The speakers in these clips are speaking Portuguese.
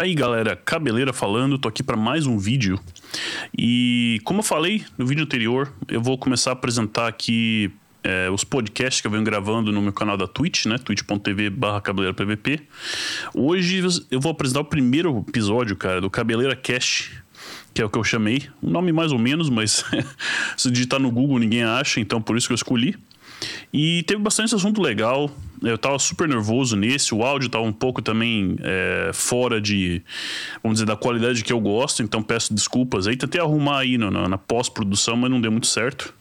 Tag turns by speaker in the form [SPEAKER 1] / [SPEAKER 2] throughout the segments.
[SPEAKER 1] Tá aí, galera, Cabeleira falando, tô aqui para mais um vídeo. E como eu falei no vídeo anterior, eu vou começar a apresentar aqui é, os podcasts que eu venho gravando no meu canal da Twitch, né? twitch.tv barra Cabeleira PVP. Hoje eu vou apresentar o primeiro episódio, cara, do Cabeleira Cast, que é o que eu chamei. Um nome mais ou menos, mas se digitar no Google ninguém acha, então por isso que eu escolhi. E teve bastante assunto legal. Eu tava super nervoso nesse, o áudio tava um pouco também é, fora de, vamos dizer, da qualidade que eu gosto, então peço desculpas aí. Tentei arrumar aí na, na pós-produção, mas não deu muito certo.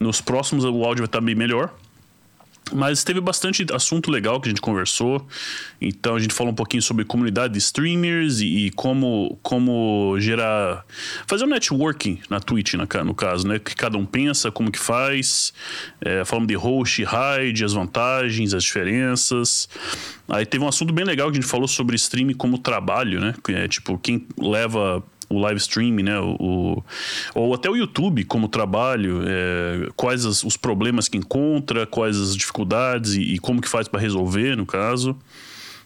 [SPEAKER 1] Nos próximos o áudio vai estar bem melhor. Mas teve bastante assunto legal que a gente conversou. Então a gente falou um pouquinho sobre comunidade de streamers e, e como, como gerar. fazer um networking na Twitch, na, no caso, né? Que cada um pensa, como que faz. É, falamos de host, raid, as vantagens, as diferenças. Aí teve um assunto bem legal que a gente falou sobre streaming como trabalho, né? É, tipo, quem leva o live stream, né? O, ou até o YouTube como trabalho, é, quais as, os problemas que encontra, quais as dificuldades e, e como que faz para resolver, no caso.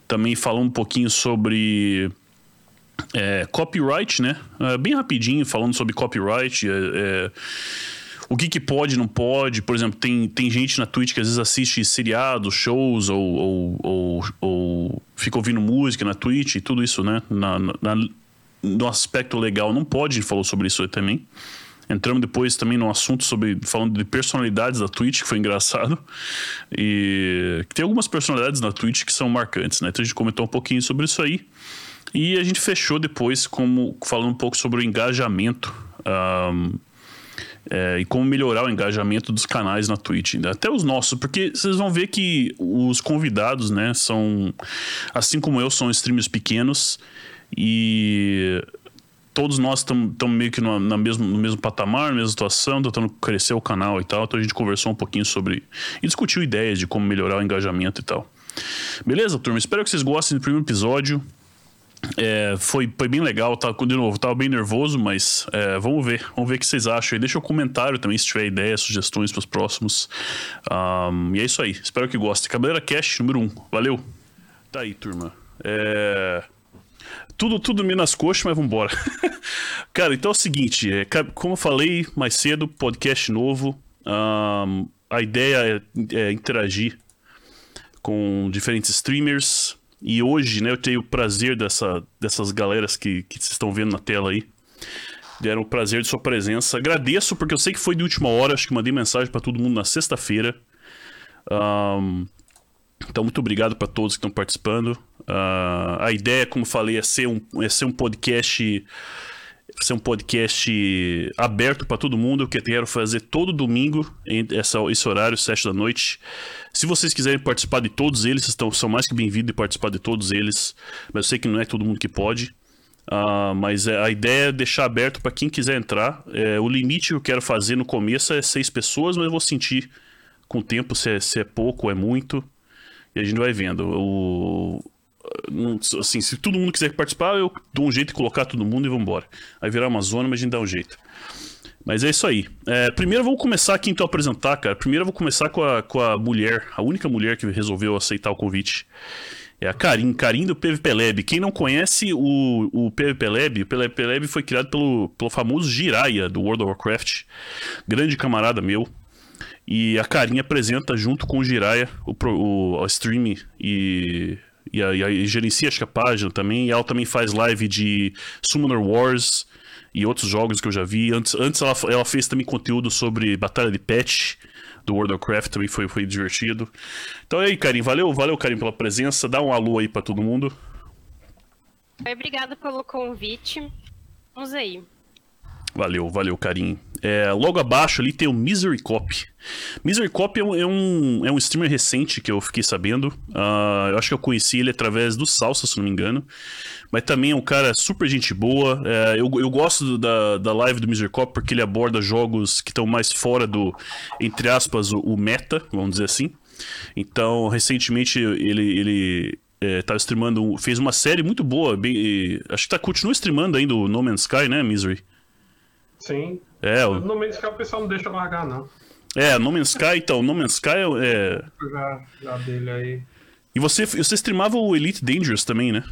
[SPEAKER 1] Também falando um pouquinho sobre é, copyright, né? É, bem rapidinho, falando sobre copyright. É, é, o que, que pode não pode. Por exemplo, tem, tem gente na Twitch que às vezes assiste seriados, shows ou, ou, ou, ou fica ouvindo música na Twitch e tudo isso, né? Na, na, no aspecto legal não pode, a gente falou sobre isso também. Entramos depois também num assunto sobre falando de personalidades da Twitch, que foi engraçado. E tem algumas personalidades na Twitch que são marcantes, né? Então a gente comentou um pouquinho sobre isso aí. E a gente fechou depois como falando um pouco sobre o engajamento. Um, é, e como melhorar o engajamento dos canais na Twitch, né? até os nossos, porque vocês vão ver que os convidados, né, são, assim como eu, são streamers pequenos e todos nós estamos meio que no, na mesmo, no mesmo patamar, na mesma situação, tentando crescer o canal e tal. Então a gente conversou um pouquinho sobre. e discutiu ideias de como melhorar o engajamento e tal. Beleza, turma? Espero que vocês gostem do primeiro episódio. É, foi, foi bem legal, tá, de novo, tava bem nervoso, mas é, vamos ver, vamos ver o que vocês acham. E deixa um comentário também se tiver ideias, sugestões para os próximos. Um, e é isso aí, espero que gostem. Cabeleira Cast número 1, um. valeu. Tá aí, turma. É tudo, tudo meio nas coxas, mas vambora. Cara, então é o seguinte, é, como eu falei mais cedo, podcast novo. Um, a ideia é, é, interagir com diferentes streamers. E hoje, né, eu tenho o prazer dessa, dessas galeras que, que vocês estão vendo na tela aí. Deram o prazer de sua presença. Agradeço, porque eu sei que foi de última hora, acho que mandei mensagem para todo mundo na sexta-feira. Um, então, muito obrigado para todos que estão participando. Uh, a ideia, como falei, é ser um, é ser um podcast ser um podcast aberto para todo mundo, que eu quero fazer todo domingo, essa, esse horário, sete da noite. Se vocês quiserem participar de todos eles, estão, são mais que bem-vindos de participar de todos eles, mas eu sei que não é todo mundo que pode. Uh, mas é, a ideia é deixar aberto para quem quiser entrar. É, o limite que eu quero fazer no começo é seis pessoas, mas eu vou sentir com o tempo se é, se é pouco ou é muito. E a gente vai vendo. O, assim, se todo mundo quiser participar, eu dou um jeito de colocar todo mundo e vamos embora. Aí virar uma zona, mas a gente dá um jeito. Mas é isso aí. É, primeiro vamos começar aqui então a apresentar, cara. Primeiro eu vou começar com a, com a mulher, a única mulher que resolveu aceitar o convite. É a Karim, Karim do PVP Lab. Quem não conhece o, o PVP Lab, o PVP Lab foi criado pelo, pelo famoso Jiraiya do World of Warcraft. Grande camarada meu. E a Karim apresenta junto com o Jiraiya o, o, o stream e e, a, e, a, gerencia acho que a página também. E ela também faz live de Summoner Wars e outros jogos que eu já vi. Antes, antes ela, ela fez também conteúdo sobre Batalha de Pet do World of Warcraft, também foi, foi divertido. Então é aí, Karim, valeu, valeu, Karim, pela presença. Dá um alô aí para todo mundo.
[SPEAKER 2] Obrigada pelo convite. Vamos aí.
[SPEAKER 1] Valeu, valeu, Karim. É, logo abaixo ali tem o Misery Cop. Misery Cop é um, é um, é um streamer recente que eu fiquei sabendo. Uh, eu acho que eu conheci ele através do Salsa, se não me engano. Mas também é um cara super gente boa. É, eu, eu gosto da, da live do Misery Cop porque ele aborda jogos que estão mais fora do, entre aspas, o, o, meta, vamos dizer assim. Então, recentemente ele, ele é, tá streamando, fez uma série muito boa. Bem, acho que tá, continua streamando ainda o No Man's Sky, né, Misery?
[SPEAKER 3] Sim.
[SPEAKER 1] É,
[SPEAKER 3] o... No Man's Sky o pessoal não deixa largar, não.
[SPEAKER 1] É, No Man's Sky, então, No Man's Sky é.
[SPEAKER 3] Já, já dele aí.
[SPEAKER 1] E você, você streamava o Elite Dangerous também, né?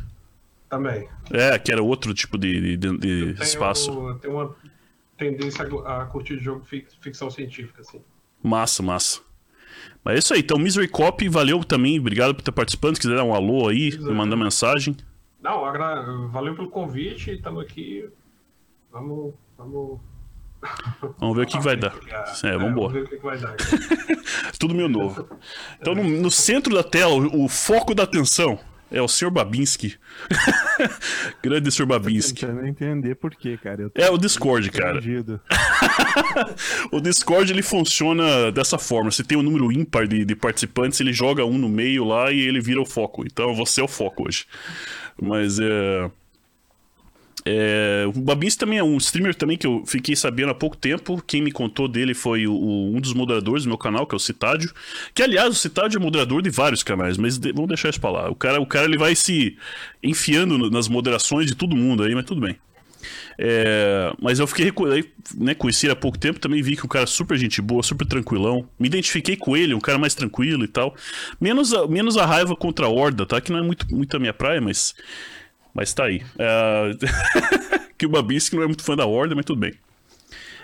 [SPEAKER 3] Também.
[SPEAKER 1] É, que era outro tipo de, de, de
[SPEAKER 3] Tenho-
[SPEAKER 1] espaço.
[SPEAKER 3] Tem uma tendência a, a curtir jogo fic- ficção científica, assim.
[SPEAKER 1] Massa, massa. Mas é isso aí. Então, Misery Cop, valeu também. Obrigado por ter participado. Se quiser dar um alô aí, me mandar mensagem.
[SPEAKER 3] Não, valeu pelo convite, estamos aqui. Vamos. Vamos.
[SPEAKER 1] Vamos ver o que, que vai dar. É,
[SPEAKER 3] Vamos
[SPEAKER 1] vambora.
[SPEAKER 3] ver o que, que vai dar.
[SPEAKER 1] Tudo meio novo. Então, no, no centro da tela, o, o foco da atenção é o Sr. Babinski. Grande Sr. Babinski.
[SPEAKER 4] Tentando entender por quê, cara. Eu tô
[SPEAKER 1] É o Discord, cara. O Discord ele funciona dessa forma. Você tem um número ímpar de, de participantes, ele joga um no meio lá e ele vira o foco. Então você é o foco hoje. Mas é. É, o Babins também é um streamer também que eu fiquei sabendo há pouco tempo. Quem me contou dele foi o- o- um dos moderadores do meu canal, que é o Citádio. Que, aliás, o Citádio é moderador de vários canais, mas de- vamos deixar isso pra lá. O cara, o cara ele vai se enfiando nas moderações de todo mundo aí, mas tudo bem. É, mas eu fiquei né, conheci ele há pouco tempo, também vi que um cara super gente boa, super tranquilão. Me identifiquei com ele, um cara mais tranquilo e tal. Menos a, menos a raiva contra a Horda, tá? Que não é muito, muito a minha praia, mas. Mas tá aí. É, que o Babinski não é muito fã da Horda, mas tudo bem.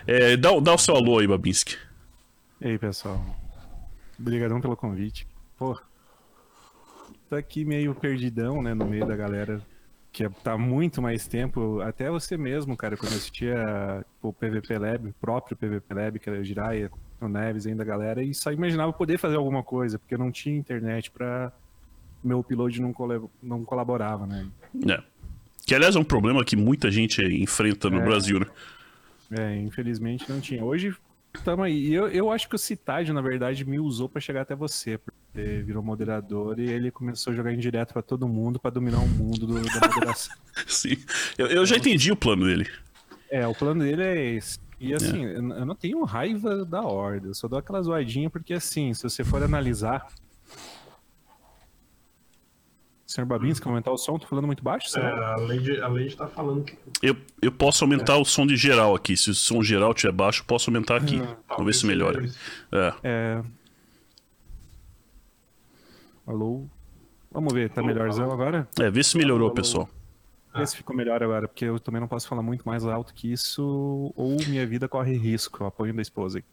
[SPEAKER 1] É, dá, dá o seu alô aí, Babinski.
[SPEAKER 4] E aí, pessoal? Obrigadão pelo convite. Pô, tô aqui meio perdidão, né, no meio da galera que tá muito mais tempo. Até você mesmo, cara, quando eu assistia o PVP Lab, o próprio PVP Lab, que era o Jiraiya, o Neves ainda a galera, e só imaginava poder fazer alguma coisa, porque não tinha internet pra... Meu upload não, não colaborava, né?
[SPEAKER 1] É. Que aliás é um problema que muita gente enfrenta no
[SPEAKER 4] É.
[SPEAKER 1] Brasil, né?
[SPEAKER 4] É, infelizmente não tinha. Hoje tamo aí. E eu, eu acho que o Citádio, na verdade, me usou pra chegar até você, porque virou moderador e ele começou a jogar em direto pra todo mundo pra dominar o mundo do- da moderação.
[SPEAKER 1] Sim. Eu, eu já entendi o plano dele.
[SPEAKER 4] é, o plano dele é esse. E assim, eu eu não tenho raiva da horda, eu só dou aquela zoadinha porque assim, se você for analisar. Senhor Babinski, aumentar o som, tô falando muito baixo?
[SPEAKER 3] É,
[SPEAKER 4] será?
[SPEAKER 3] a Lady, a Lady tá falando que.
[SPEAKER 1] Eu, eu posso aumentar o som de geral aqui. Se o som geral estiver baixo, eu posso aumentar aqui. Vamos ver se melhora. É.
[SPEAKER 4] É. Alô? Vamos ver, tá melhorzão agora?
[SPEAKER 1] É, vê se melhorou, pessoal.
[SPEAKER 4] Vê se ficou melhor agora, porque eu também não posso falar muito mais alto que isso, ou minha vida corre risco, apoio da esposa.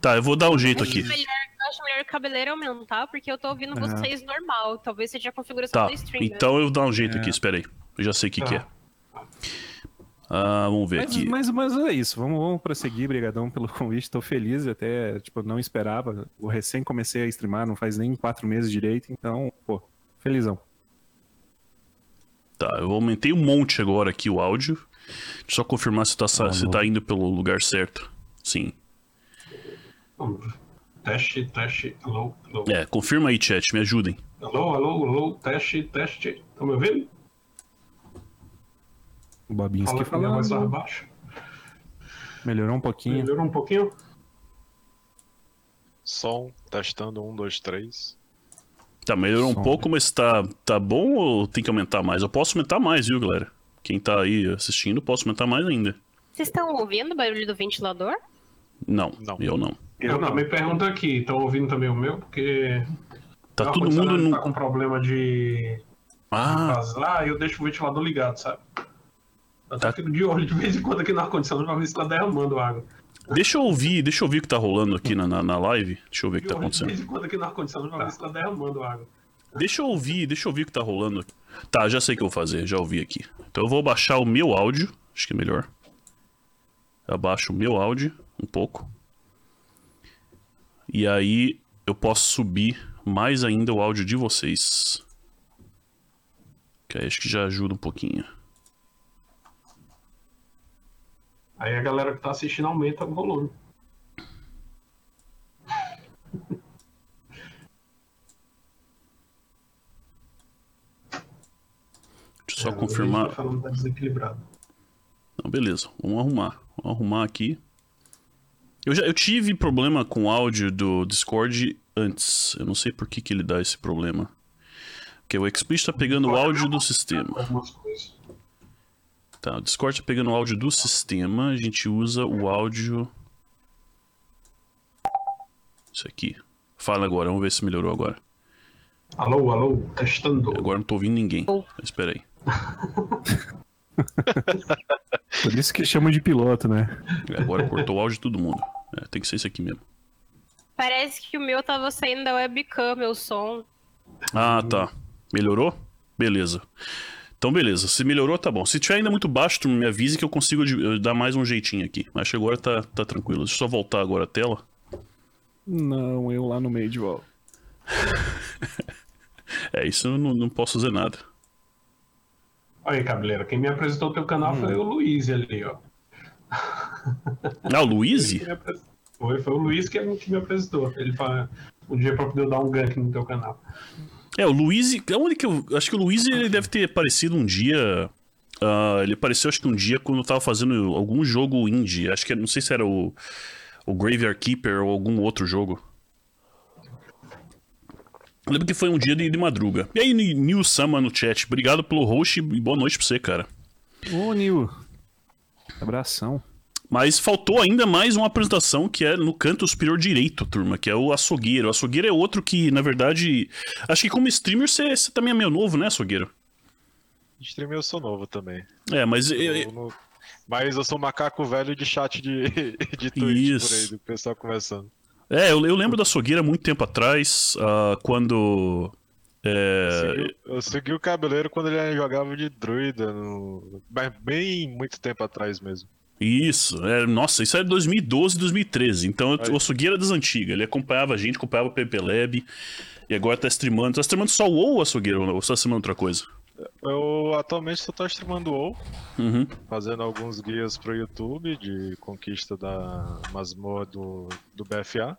[SPEAKER 1] Tá, eu vou dar um jeito aqui.
[SPEAKER 2] Melhor, eu acho melhor o cabeleiro aumentar, porque eu tô ouvindo
[SPEAKER 4] É.
[SPEAKER 2] vocês normal. Talvez seja a configuração
[SPEAKER 1] Tá,
[SPEAKER 2] do stream. né?
[SPEAKER 1] então eu vou dar um jeito
[SPEAKER 4] É.
[SPEAKER 1] aqui, espera aí. Eu já sei o que,
[SPEAKER 3] Tá.
[SPEAKER 1] que é. Ah, vamos ver
[SPEAKER 4] Mas,
[SPEAKER 1] aqui.
[SPEAKER 4] mas, mas é isso, vamos, vamos prosseguir, brigadão pelo convite, tô feliz, até, tipo, não esperava, eu recém comecei a streamar, não faz nem quatro meses direito, então, pô, felizão.
[SPEAKER 1] Tá, eu aumentei um monte agora aqui o áudio. Deixa eu só confirmar se tá, sa- se tá indo pelo lugar certo. Sim.
[SPEAKER 3] Teste, teste. Alô, alô.
[SPEAKER 1] É, confirma aí, chat, me ajudem.
[SPEAKER 3] Alô, alô, alô. Teste, teste. Estão me ouvindo?
[SPEAKER 4] O Babinski
[SPEAKER 3] Fala com a minha voz mais
[SPEAKER 4] falando,
[SPEAKER 3] baixo.
[SPEAKER 4] melhorou um pouquinho.
[SPEAKER 3] Melhorou um pouquinho?
[SPEAKER 5] Som, testando, um, dois, três.
[SPEAKER 1] Tá, melhorou um pouco, mas tá, tá bom ou tem que aumentar mais? Eu posso aumentar mais, viu, galera? Quem tá aí assistindo, posso aumentar mais ainda.
[SPEAKER 2] Vocês estão ouvindo o barulho do ventilador?
[SPEAKER 1] Não,
[SPEAKER 5] Não.
[SPEAKER 1] eu não.
[SPEAKER 3] Eu também pergunto aqui. Estão ouvindo também o meu? Porque.
[SPEAKER 1] Tá todo mundo no.
[SPEAKER 3] Tá com problema de
[SPEAKER 1] Ah,
[SPEAKER 3] vazar e eu deixo o ventilador ligado, sabe? Eu
[SPEAKER 1] Tá.
[SPEAKER 3] tá. fico de olho de vez em quando aqui no ar-condicionado pra ver se tá derramando água.
[SPEAKER 1] deixa eu ouvir, deixa eu ouvir o que tá rolando aqui na, na, na live. Deixa eu ver o que
[SPEAKER 3] De
[SPEAKER 1] tá
[SPEAKER 3] olho de
[SPEAKER 1] acontecendo.
[SPEAKER 3] vez em quando aqui no ar-condicionado pra ver se tá derramando água.
[SPEAKER 1] Deixa eu ouvir, deixa eu ouvir o que tá rolando. Tá, já sei o que eu vou fazer, já ouvi aqui. Então eu vou baixar o meu áudio, acho que é melhor. Abaixo o meu áudio um pouco. E aí eu posso subir mais ainda o áudio de vocês. Que aí acho que já ajuda um pouquinho.
[SPEAKER 3] Aí a galera que tá assistindo aumenta o volume.
[SPEAKER 1] Deixa eu só
[SPEAKER 3] É,
[SPEAKER 1] confirmar.
[SPEAKER 3] Tá falando tá desequilibrado.
[SPEAKER 1] Não, beleza, vamos arrumar. Vamos arrumar aqui. Eu, já, eu tive problema com o áudio do Discord antes. Eu não sei por que, que ele dá esse problema. Porque o Explicit tá pegando o áudio do sistema. Tá, o Discord tá pegando o áudio do sistema. A gente usa o áudio. Isso aqui. Fala agora, vamos ver se melhorou agora.
[SPEAKER 3] Alô, alô, testando.
[SPEAKER 1] Agora não tô ouvindo ninguém.
[SPEAKER 2] Oh.
[SPEAKER 1] Espera aí.
[SPEAKER 4] Por isso que chamam de piloto, né?
[SPEAKER 1] É, Agora cortou o áudio de todo mundo. É, tem que ser isso aqui mesmo.
[SPEAKER 2] Parece que o meu tava saindo da webcam, meu som.
[SPEAKER 1] Ah, tá. Melhorou? Beleza. Então, beleza. Se melhorou, tá bom. Se tiver ainda muito baixo, tu me avise que eu consigo dar mais um jeitinho aqui. Acho que agora tá, tá tranquilo. Deixa eu só voltar agora a tela.
[SPEAKER 4] Não, eu lá no meio de volta.
[SPEAKER 1] É, isso eu não, não posso fazer nada.
[SPEAKER 3] Olha aí, cabeleira. Quem me apresentou o teu canal foi o Luiz ali, ó.
[SPEAKER 1] Ah, o Luiz?
[SPEAKER 3] Foi, foi o Luiz que que me apresentou. Ele fala um dia pra poder dar um gank no teu canal.
[SPEAKER 1] É, o Luiz. Onde que eu. Acho que o Luiz ele deve ter aparecido um dia. ah, ele apareceu, acho que um dia quando eu tava fazendo algum jogo indie. Acho que não sei se era o. O Graveyard Keeper ou algum outro jogo. Eu lembro que foi um dia de, de madruga. E aí, Ni- Nil Sama no chat. Obrigado pelo host e boa noite pra você, cara.
[SPEAKER 4] Ô, Nil. Abração.
[SPEAKER 1] Mas faltou ainda mais uma apresentação que é no canto superior direito, turma, que é o açougueiro. O açougueiro é outro que, na verdade. Acho que como streamer você você também é meio novo, né, açougueiro?
[SPEAKER 5] Streamer eu sou novo também.
[SPEAKER 1] É, mas. é-
[SPEAKER 5] Eu não- Mas eu sou macaco velho de chat de, de Twitch
[SPEAKER 1] Isso.
[SPEAKER 5] por aí, do pessoal conversando.
[SPEAKER 1] É, eu, eu lembro da açougueira muito tempo atrás, ah, quando. É,
[SPEAKER 5] Segui- eu segui o cabeleiro quando ele jogava de druida, no... mas bem muito tempo atrás mesmo.
[SPEAKER 1] isso, é, nossa, isso era 2012, 2013. Então
[SPEAKER 5] Aí.
[SPEAKER 1] o açougueira das antigas. Ele acompanhava a gente, acompanhava o PP Lab. E agora tá streamando. Tá streamando só o WoW ou açougueiro? Ou você tá streamando outra coisa?
[SPEAKER 5] Eu atualmente só tô streamando WoW,
[SPEAKER 1] Uhum.
[SPEAKER 5] fazendo alguns guias pro YouTube de conquista da masmorra do, do BFA.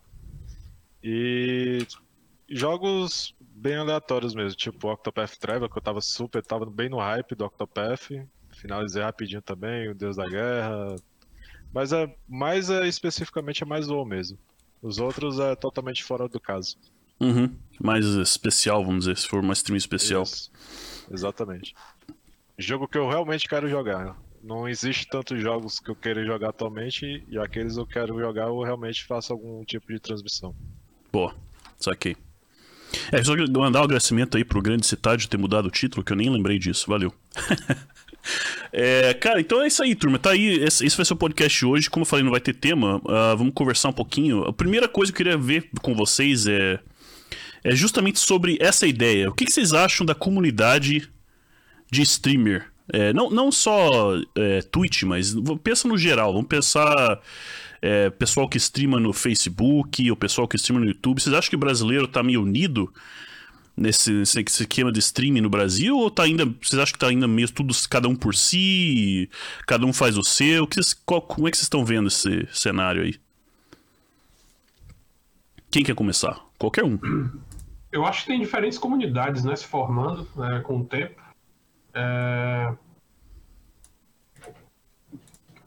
[SPEAKER 5] E jogos bem aleatórios mesmo, tipo Octopath Traveler, que eu tava super, tava bem no hype do Octopath. Finalizei rapidinho também, o Deus da Guerra. Mas é mais é, especificamente é mais WoW mesmo. Os outros é totalmente fora do caso.
[SPEAKER 1] Uhum. Mais especial, vamos dizer, se for uma stream especial.
[SPEAKER 5] Isso. Exatamente. Jogo que eu realmente quero jogar. Não existe tantos jogos que eu queira jogar atualmente e aqueles que eu quero jogar eu realmente faço algum tipo de transmissão.
[SPEAKER 1] Boa, saquei. É, só mandar um agradecimento aí pro Grande Cidade de ter mudado o título, que eu nem lembrei disso. Valeu. É, cara, então é isso aí, turma. Tá aí, esse, vai ser o podcast hoje. Como eu falei, não vai ter tema. ah, vamos conversar um pouquinho. A primeira coisa que eu queria ver com vocês é, é justamente sobre essa ideia. O que, que vocês acham da comunidade de streamer? É, não, não só é, Twitch, mas pensa no geral. Vamos pensar é, pessoal que streama no Facebook, o pessoal que streama no YouTube. Vocês acham que o brasileiro tá meio unido nesse, nesse esquema de streaming no Brasil? Ou tá ainda. Vocês acham que tá ainda meio tudo cada um por si? Cada um faz o seu? Que qual- como é que vocês estão vendo esse cenário aí? Quem quer começar? Qualquer um.
[SPEAKER 3] Eu acho que tem diferentes comunidades, né, se formando né, com o tempo. É,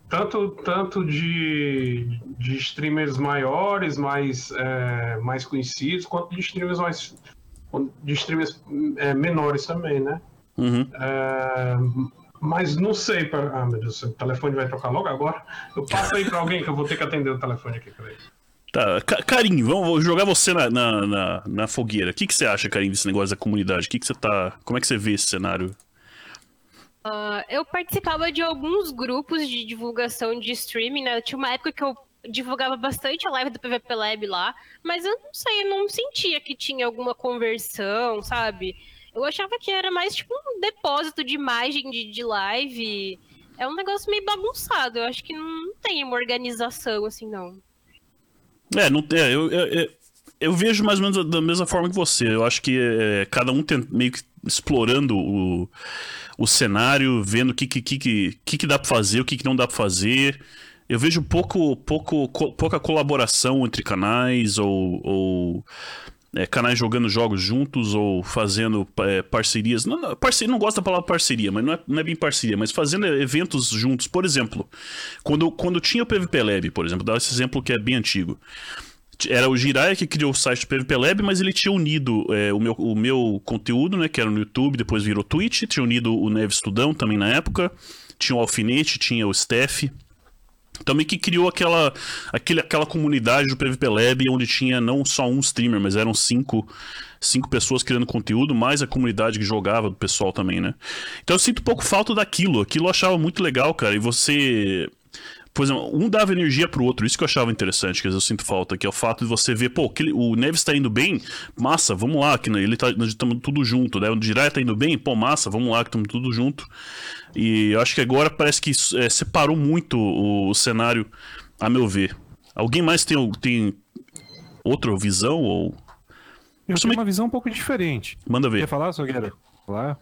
[SPEAKER 3] Tanto, tanto de, de streamers maiores, mais, é, mais conhecidos, quanto de streamers mais de streamers é, menores também, né?
[SPEAKER 1] Uhum.
[SPEAKER 3] É, mas não sei. Pra... Ah, meu Deus, o telefone vai tocar logo agora. Eu passo aí pra alguém que eu vou ter que atender o telefone aqui. Peraí.
[SPEAKER 1] Tá, Ca- Karim, vamos jogar você na, na, na, na fogueira. O que, que você acha, Karim, desse negócio da comunidade? O que, que você tá. Como é que você vê esse cenário?
[SPEAKER 2] Ah, eu participava de alguns grupos de divulgação de streaming, né? Tinha uma época que eu divulgava bastante a live do PVP Lab lá, mas eu não sei, eu não sentia que tinha alguma conversão, sabe? Eu achava que era mais tipo um depósito de imagem de, de live. É um negócio meio bagunçado. Eu acho que não tem uma organização assim, não.
[SPEAKER 1] É, não, é eu, eu, eu, vejo mais ou menos da mesma forma que você. Eu acho que é, cada um tem, meio que explorando o, o cenário, vendo o que, que, que, que, que dá pra fazer, o que, que não dá pra fazer. Eu vejo pouco, pouco, co- pouca colaboração entre canais ou, ou é, canais jogando jogos juntos ou fazendo é, parcerias. Não, não, parceria, não gosto da palavra parceria, mas não é, não é bem parceria, mas fazendo eventos juntos. Por exemplo, quando, quando tinha o PVP Lab, por exemplo, dá esse exemplo que é bem antigo. Era o Jiraiya que criou o site do PVP Lab, mas ele tinha unido é, o, meu, o meu conteúdo, né, que era no YouTube, depois virou Twitch, tinha unido o Neve Estudão também na época, tinha o Alfinete, tinha o Steph. Também que criou aquela, aquele, aquela comunidade do PVP Lab onde tinha não só um streamer, mas eram cinco, cinco pessoas criando conteúdo, mais a comunidade que jogava do pessoal também, né? Então eu sinto um pouco falta daquilo. Aquilo eu achava muito legal, cara. E você por exemplo, um dava energia pro outro, isso que eu achava interessante, que eu sinto falta, que é o fato de você ver, pô, aquele, o Neves tá indo bem, massa, vamos lá, que ele tá, nós estamos tudo junto, né? O Jiraiya tá indo bem, pô, massa, vamos lá, que estamos tudo junto. E eu acho que agora parece que é, separou muito o, o, cenário, a meu ver. Alguém mais tem, tem outra visão ou...
[SPEAKER 4] Eu tenho uma visão um pouco diferente.
[SPEAKER 1] Manda ver.
[SPEAKER 4] Quer falar, Sogueira? Falar?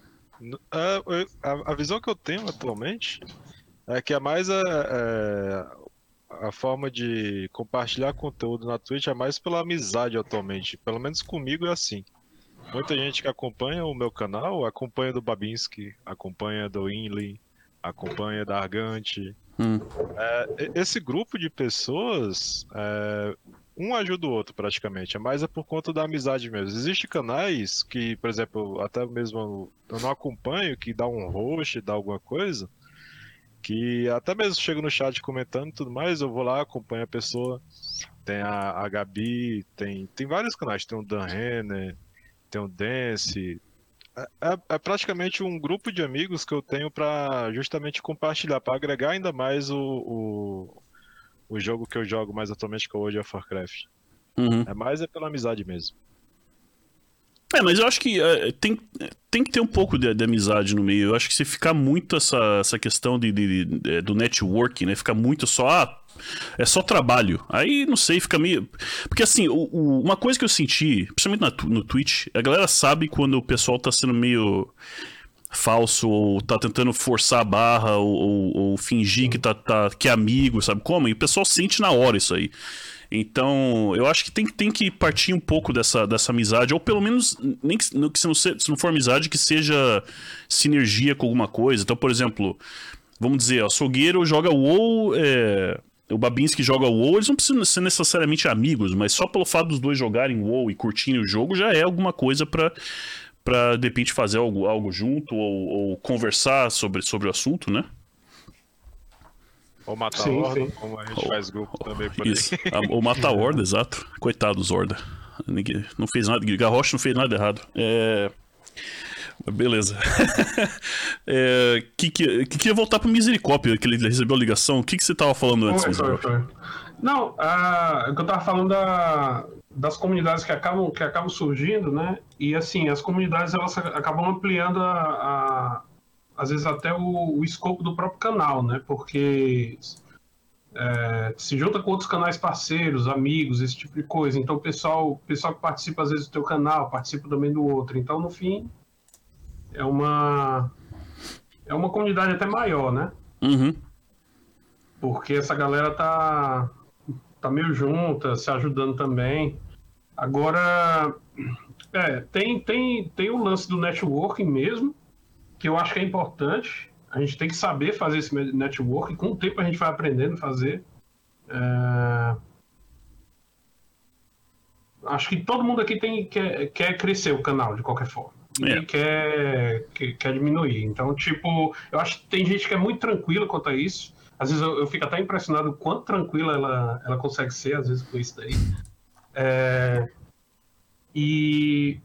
[SPEAKER 5] A, a, a visão que eu tenho atualmente é que é mais a, a, a, forma de compartilhar conteúdo na Twitch é mais pela amizade atualmente. Pelo menos comigo é assim. Muita gente que acompanha o meu canal acompanha do Babinski, acompanha do Inley, acompanha da Argante. Hum. É, esse grupo de pessoas, é, um ajuda o outro praticamente, é mais é por conta da amizade mesmo. Existem canais que, por exemplo, até mesmo eu não acompanho, que dá um host, dá alguma coisa, que até mesmo chego no chat comentando e tudo mais, eu vou lá, acompanho a pessoa. Tem a, a Gabi, tem, tem vários canais, tem o Dan Renner, tem o Dance. É, é, é praticamente um grupo de amigos que eu tenho para justamente compartilhar, para agregar ainda mais o, o, o, jogo que eu jogo mais atualmente, que é o World of Warcraft. Uhum. É mais é pela amizade mesmo.
[SPEAKER 1] É, mas eu acho que é, tem, tem que ter um pouco de, de, amizade no meio. Eu acho que se ficar muito essa, essa questão de, de, de do networking, né? Ficar muito só. Ah, é só trabalho. Aí, não sei, fica meio. Porque assim, o, o, uma coisa que eu senti, principalmente na, no Twitch, a galera sabe quando o pessoal tá sendo meio falso ou tá tentando forçar a barra ou, ou, ou fingir que, tá, tá, que é amigo, sabe como? E o pessoal sente na hora isso aí. Então, eu acho que tem, tem que partir um pouco dessa, dessa amizade, ou pelo menos, nem que, que se, não se, se não for amizade, que seja sinergia com alguma coisa. Então, por exemplo, vamos dizer, o Sogueiro joga WoW, é, o Babinski joga WoW, eles não precisam ser necessariamente amigos, mas só pelo fato dos dois jogarem WoW e curtirem o jogo já é alguma coisa para para de repente fazer algo, algo junto ou, ou conversar sobre, sobre o assunto, né?
[SPEAKER 5] Ou matar sim, a Horda, sim. como a gente ou, faz grupo também por
[SPEAKER 1] isso. aí. Ou matar a Horda, exato. Coitado dos Horda. Não fez nada, Garrosh não fez nada errado. É... Beleza. é, que, que, que queria voltar pro Misericórdia, que ele recebeu a ligação. O que, que você tava falando antes,
[SPEAKER 3] foi, foi, foi. Não, uh, eu tava falando da, das comunidades que acabam, que acabam surgindo, né? E assim, as comunidades elas acabam ampliando a, a às vezes até o, o escopo do próprio canal, né? Porque é, se junta com outros canais parceiros, amigos, esse tipo de coisa. Então o pessoal, o pessoal que participa às vezes do teu canal, participa também do outro. Então no fim é uma é uma comunidade até maior, né?
[SPEAKER 1] Uhum.
[SPEAKER 3] Porque essa galera tá tá meio junta, se ajudando também. Agora é, tem tem tem o lance do networking mesmo que eu acho que é importante. A gente tem que saber fazer esse network. Com o tempo a gente vai aprendendo a fazer. É... Acho que todo mundo aqui tem, quer, quer crescer o canal de qualquer forma. Ninguém é. quer, quer, quer diminuir. Então, tipo, eu acho que tem gente que é muito tranquila quanto a isso. Às vezes eu, eu fico até impressionado o quanto tranquila ela, ela consegue ser, às vezes, com isso daí. É... E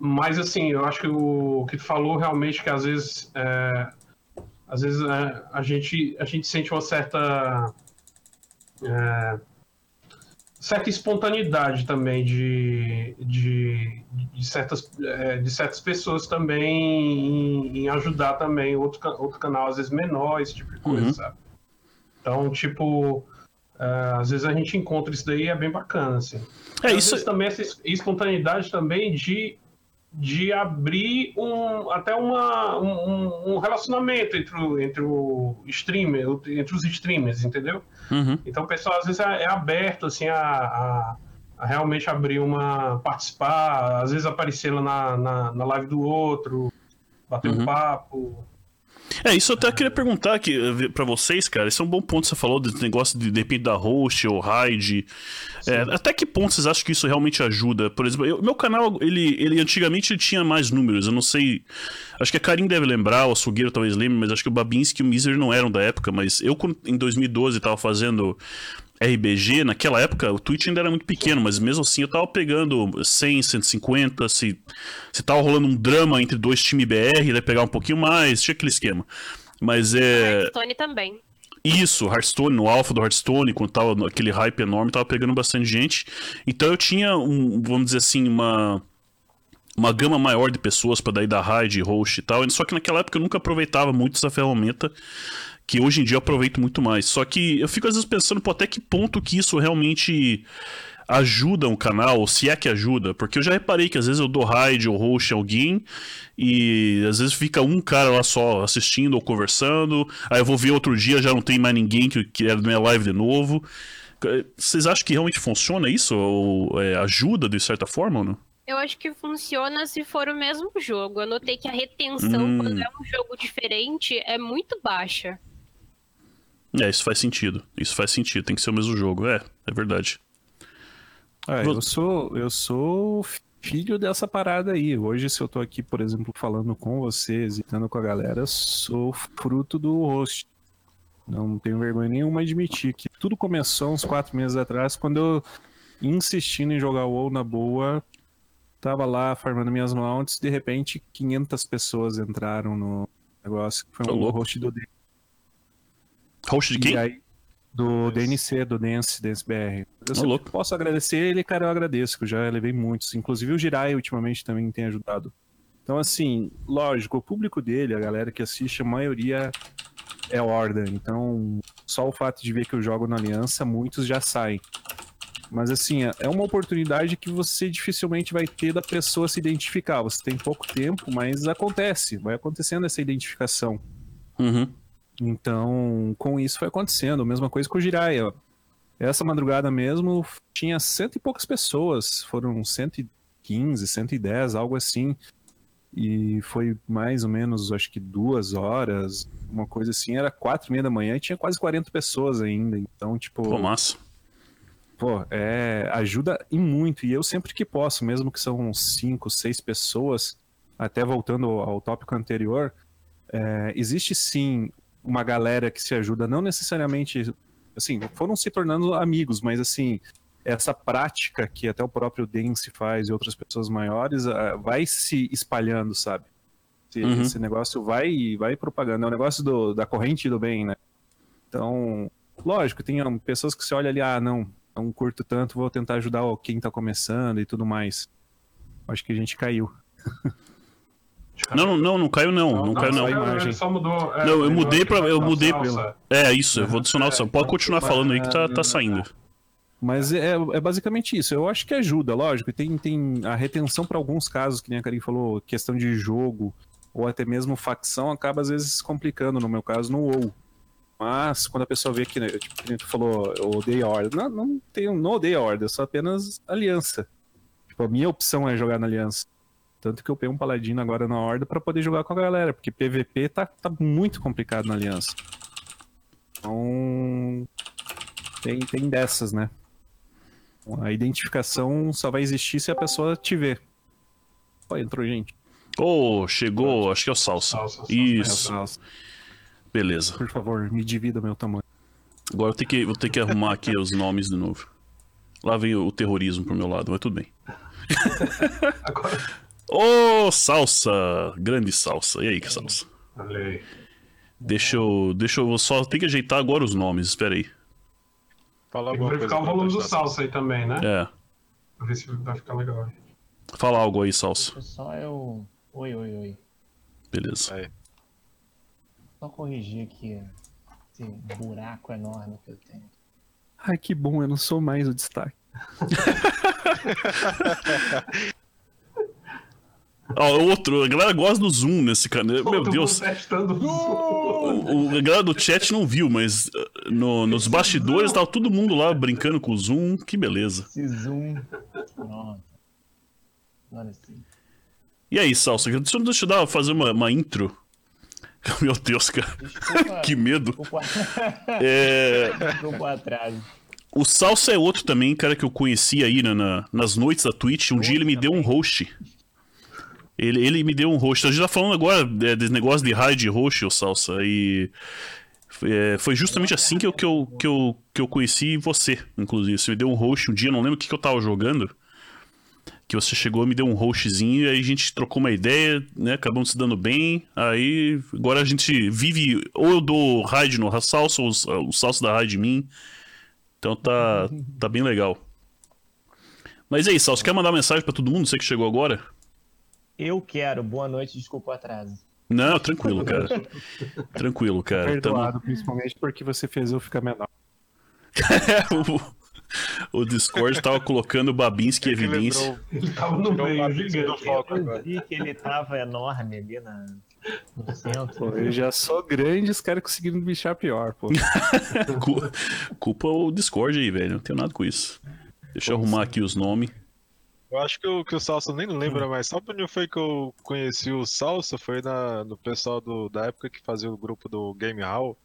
[SPEAKER 3] mas assim, eu acho que o que tu falou realmente que às vezes, é, às vezes é, a gente a gente sente uma certa é, certa espontaneidade também de, de, de certas é, de certas pessoas também em, em, ajudar também outro outro canal às vezes menor esse tipo de coisa, uhum. sabe? Então tipo é, às vezes a gente encontra isso daí é bem bacana assim.
[SPEAKER 1] É às isso.
[SPEAKER 3] também essa espontaneidade também de de abrir um, até uma, um, um, relacionamento entre o, entre o streamer, entre os streamers, entendeu?
[SPEAKER 1] Uhum.
[SPEAKER 3] Então o pessoal às vezes é, é aberto assim a, a, a, realmente abrir uma. participar, às vezes aparecer lá na, na, na live do outro, bater uhum. um papo.
[SPEAKER 1] É, isso eu até queria perguntar aqui eh, pra vocês, cara. Esse é um bom ponto que você falou, desse negócio de depende da host ou raid. É, até que ponto vocês acham que isso realmente ajuda? Por exemplo, eu- meu canal, ele, ele antigamente ele tinha mais números. Eu não sei. Acho que a Karim deve lembrar, o Açougueiro talvez lembre, mas acho que o Babinski e o Miser não eram da época. Mas eu, em 2012, tava fazendo RBG, naquela época o Twitch ainda era muito pequeno, mas mesmo assim eu tava pegando 100, 150, se, se tava rolando um drama entre dois times BR, daí pegar um pouquinho mais, tinha aquele esquema. Mas é.
[SPEAKER 2] Hearthstone também.
[SPEAKER 1] Isso, Hearthstone, no alpha do Hearthstone, quando tava aquele hype enorme, tava pegando bastante gente. Então eu tinha um, vamos dizer assim, uma uma gama maior de pessoas para daí dar raid, host e tal. Só que naquela época eu nunca aproveitava muito essa ferramenta, que hoje em dia eu aproveito muito mais. Só que eu fico às vezes pensando, pô, até que ponto que isso realmente ajuda um canal, ou se é que ajuda, porque eu já reparei que às vezes eu dou raid ou host a alguém e às vezes fica um cara lá só assistindo ou conversando, aí eu vou ver outro dia, já não tem mais ninguém que, que era da minha live de novo. Vocês acham que realmente funciona isso? Ou é, ajuda de certa forma ou não?
[SPEAKER 2] Eu acho que funciona se for o mesmo jogo. Eu notei que a retenção,
[SPEAKER 1] Hum.
[SPEAKER 2] quando é um jogo diferente, é muito baixa.
[SPEAKER 1] É, isso faz sentido. Isso faz sentido, tem que ser o mesmo jogo. É, é verdade. Vo-
[SPEAKER 4] eu sou eu sou filho dessa parada aí. Hoje, se eu tô aqui, por exemplo, falando com vocês e estando com a galera, sou fruto do host. Não tenho vergonha nenhuma de admitir que tudo começou uns quatro meses atrás, quando eu, insistindo em jogar WoW na boa, tava lá farmando minhas mounts, de repente 500 pessoas entraram no negócio, que foi um host do
[SPEAKER 1] Host de quem?
[SPEAKER 4] aí, do DNC, do Dance, Dance BR. Eu sempre
[SPEAKER 1] louco.
[SPEAKER 4] posso agradecer ele, cara, eu agradeço, que eu já levei muitos. Inclusive o Jirai ultimamente também tem ajudado. Então, assim, lógico, o público dele, a galera que assiste, a maioria é horda. Então, só o fato de ver que eu jogo na Aliança, muitos já saem. Mas, assim, é uma oportunidade que você dificilmente vai ter da pessoa se identificar. Você tem pouco tempo, mas acontece, vai acontecendo essa identificação.
[SPEAKER 1] Uhum.
[SPEAKER 4] Então, com isso foi acontecendo. A mesma coisa com o Jiraiya. Essa madrugada mesmo tinha cento e poucas pessoas. Foram 115, 110, algo assim. E foi mais ou menos, acho que duas horas, uma coisa assim. Era quatro e meia da manhã e tinha quase 40 pessoas ainda. Então, tipo,
[SPEAKER 1] Pô, massa.
[SPEAKER 4] pô, é, ajuda e muito. E eu sempre que posso, mesmo que são cinco, seis pessoas, até voltando ao, ao tópico anterior, é, existe sim uma galera que se ajuda, não necessariamente, assim, foram se tornando amigos, mas assim, essa prática que até o próprio Dance faz e outras pessoas maiores, ah, vai se espalhando, sabe? Esse,
[SPEAKER 1] Uhum.
[SPEAKER 4] esse negócio vai vai propagando. É o negócio do, da corrente do bem, né? Então, lógico, tem ah, pessoas que você olha ali, ah, não, não curto tanto, vou tentar ajudar quem tá começando e tudo mais. Acho que a gente caiu.
[SPEAKER 1] Não, não, não, não caiu não. Não, caiu não.
[SPEAKER 4] imagem.
[SPEAKER 3] Ele só mudou. é,
[SPEAKER 1] Não, eu mudei pra. Eu mudei.
[SPEAKER 3] salsa.
[SPEAKER 1] É isso, eu vou adicionar o som. Pode continuar falando aí que tá, tá saindo.
[SPEAKER 4] Mas é, é basicamente isso. Eu acho que ajuda, lógico. e Tem, tem a retenção para alguns casos, que nem a Karim falou, questão de jogo, ou até mesmo facção, acaba às vezes complicando, no meu caso, no WoW. Mas quando a pessoa vê que, né, tipo, que tu falou, eu odeio a Horda. Não, não tenho, não odeio a Horda, eu sou apenas aliança. Tipo, a minha opção é jogar na aliança. Tanto que eu peguei um paladino agora na Horda pra poder jogar com a galera, porque PVP tá, tá muito complicado na aliança. Então. Tem, tem dessas, né? A identificação só vai existir se a pessoa te ver. Ó, entrou gente.
[SPEAKER 1] Ô, chegou, acho que é o Salsa.
[SPEAKER 3] Salsa, salsa.
[SPEAKER 1] Isso,
[SPEAKER 4] Nossa,
[SPEAKER 1] beleza.
[SPEAKER 4] por favor, me divida meu tamanho.
[SPEAKER 1] Agora eu tenho que, vou ter que arrumar aqui os nomes de novo. Lá vem o terrorismo pro meu lado, mas tudo bem.
[SPEAKER 3] Agora,
[SPEAKER 1] Ô, Salsa! Grande Salsa. E aí, que Salsa?
[SPEAKER 3] aí.
[SPEAKER 1] Deixa eu, deixa eu só ter que ajeitar agora os nomes, espera aí.
[SPEAKER 5] Fala
[SPEAKER 3] Tem que verificar o volume do salsa aí também, né?
[SPEAKER 1] É,
[SPEAKER 3] Pra ver se vai ficar legal.
[SPEAKER 1] fala algo aí, Salsa.
[SPEAKER 6] Deixa só eu. Oi, oi, oi.
[SPEAKER 1] Beleza.
[SPEAKER 5] Aí.
[SPEAKER 6] Só corrigir aqui esse buraco enorme que eu tenho.
[SPEAKER 4] Ai, que bom, eu não sou mais o destaque.
[SPEAKER 1] Ó, outro, a galera gosta do zoom nesse canal. Meu
[SPEAKER 3] Todo
[SPEAKER 1] Deus.
[SPEAKER 3] o zoom.
[SPEAKER 1] O, o- a galera do chat não viu, mas uh, no- nos bastidores tava todo mundo lá brincando com o zoom. Que beleza.
[SPEAKER 6] Esse zoom. Agora sim.
[SPEAKER 1] E aí, Salsa, deixa eu- deixa eu dar, fazer uma, uma intro. Meu Deus, cara.
[SPEAKER 6] Desculpa,
[SPEAKER 1] Que medo.
[SPEAKER 6] desculpa,
[SPEAKER 1] É,
[SPEAKER 6] desculpa atraso.
[SPEAKER 1] o Salsa é outro também, cara, que eu conheci aí na- na- nas noites da Twitch. Um dia ele me deu um host. Ele, ele me deu um host. A gente tá falando agora é, desse negócio de raid host, o Salsa. E é, foi justamente assim que eu, que, eu, que, eu, que eu conheci você, inclusive. Você me deu um host um dia, não lembro o que, que eu tava jogando. Que você chegou e me deu um hostzinho, e aí a gente trocou uma ideia, né? Acabamos se dando bem. Aí agora a gente vive. Ou eu dou raid no Salsa, ou o Salsa dá raid em mim. Então tá, tá bem legal. Mas é isso, Salso, quer mandar mensagem pra todo mundo? Você que chegou agora?
[SPEAKER 6] Eu quero. Boa noite, desculpa o atraso.
[SPEAKER 1] Não, tranquilo, cara. Tranquilo, cara. Tamo-
[SPEAKER 4] Perdoado, principalmente porque você fez eu ficar menor.
[SPEAKER 1] o, o Discord tava colocando Babinski em
[SPEAKER 5] É que
[SPEAKER 1] evidência.
[SPEAKER 5] lembrou-
[SPEAKER 3] Ele tava no meio,
[SPEAKER 5] do
[SPEAKER 3] gigante.
[SPEAKER 5] foco
[SPEAKER 6] Eu
[SPEAKER 5] agora.
[SPEAKER 6] vi que ele tava enorme ali na, no centro.
[SPEAKER 4] Pô, eu já sou grande, os caras conseguiram me bichar pior, pô.
[SPEAKER 1] Cu- Culpa o Discord aí, velho. Não tenho nada com isso. Deixa eu arrumar aqui os nomes.
[SPEAKER 5] Eu acho que o, que o Salsa nem lembra mais. Sabe onde foi que eu conheci o Salsa? Foi na, no pessoal do, da época que fazia o grupo do Game Hall.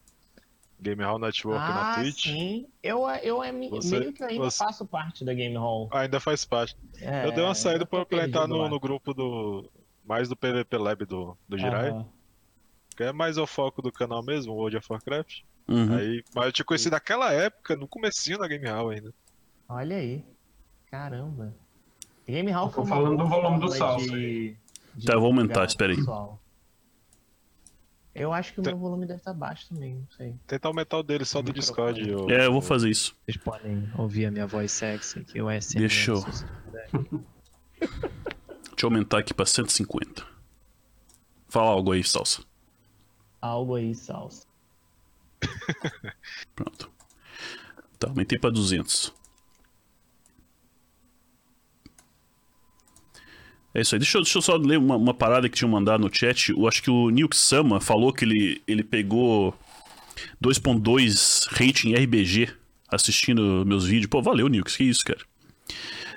[SPEAKER 5] Game Hall Network na
[SPEAKER 6] Ah,
[SPEAKER 5] Twitch.
[SPEAKER 6] sim. Eu, eu é me-
[SPEAKER 5] Você-
[SPEAKER 6] meio que ainda
[SPEAKER 5] você-
[SPEAKER 6] faço parte da Game Hall.
[SPEAKER 5] Ainda faz parte.
[SPEAKER 6] É,
[SPEAKER 5] eu dei uma saída
[SPEAKER 6] eu
[SPEAKER 5] pra,
[SPEAKER 6] perdido
[SPEAKER 5] no, no grupo do. Mais do PVP Lab do, do Jirai.
[SPEAKER 6] Aham.
[SPEAKER 5] Que é mais o foco do canal mesmo, World of Warcraft.
[SPEAKER 1] Uhum.
[SPEAKER 5] Aí, mas eu tinha conhecido naquela época, no comecinho da Game Hall ainda.
[SPEAKER 6] Olha aí. Caramba. Game Hall
[SPEAKER 3] Tô falando do volume do salsa
[SPEAKER 6] de- de
[SPEAKER 1] Tá, eu vou aumentar, espera aí.
[SPEAKER 6] pessoal. Eu acho que o
[SPEAKER 5] Tá.
[SPEAKER 6] meu volume deve estar baixo também, não sei.
[SPEAKER 5] Tentar aumentar o dele só do. Discord. ô-
[SPEAKER 1] É, eu vou fazer isso.
[SPEAKER 6] Vocês podem ouvir a minha voz sexy aqui, o SM.
[SPEAKER 1] Deixa eu- Deixa eu aumentar aqui pra 150. Fala algo aí, Salsa.
[SPEAKER 6] Algo aí, salsa.
[SPEAKER 1] Pronto. Tá, aumentei pra 200. É isso aí. Deixa eu, deixa eu só ler uma, uma parada que tinham mandado no chat. Eu acho que o Nilk Sama falou que ele, ele pegou 2.2 rating RBG assistindo meus vídeos. Pô, valeu, Nilk. Que isso, cara.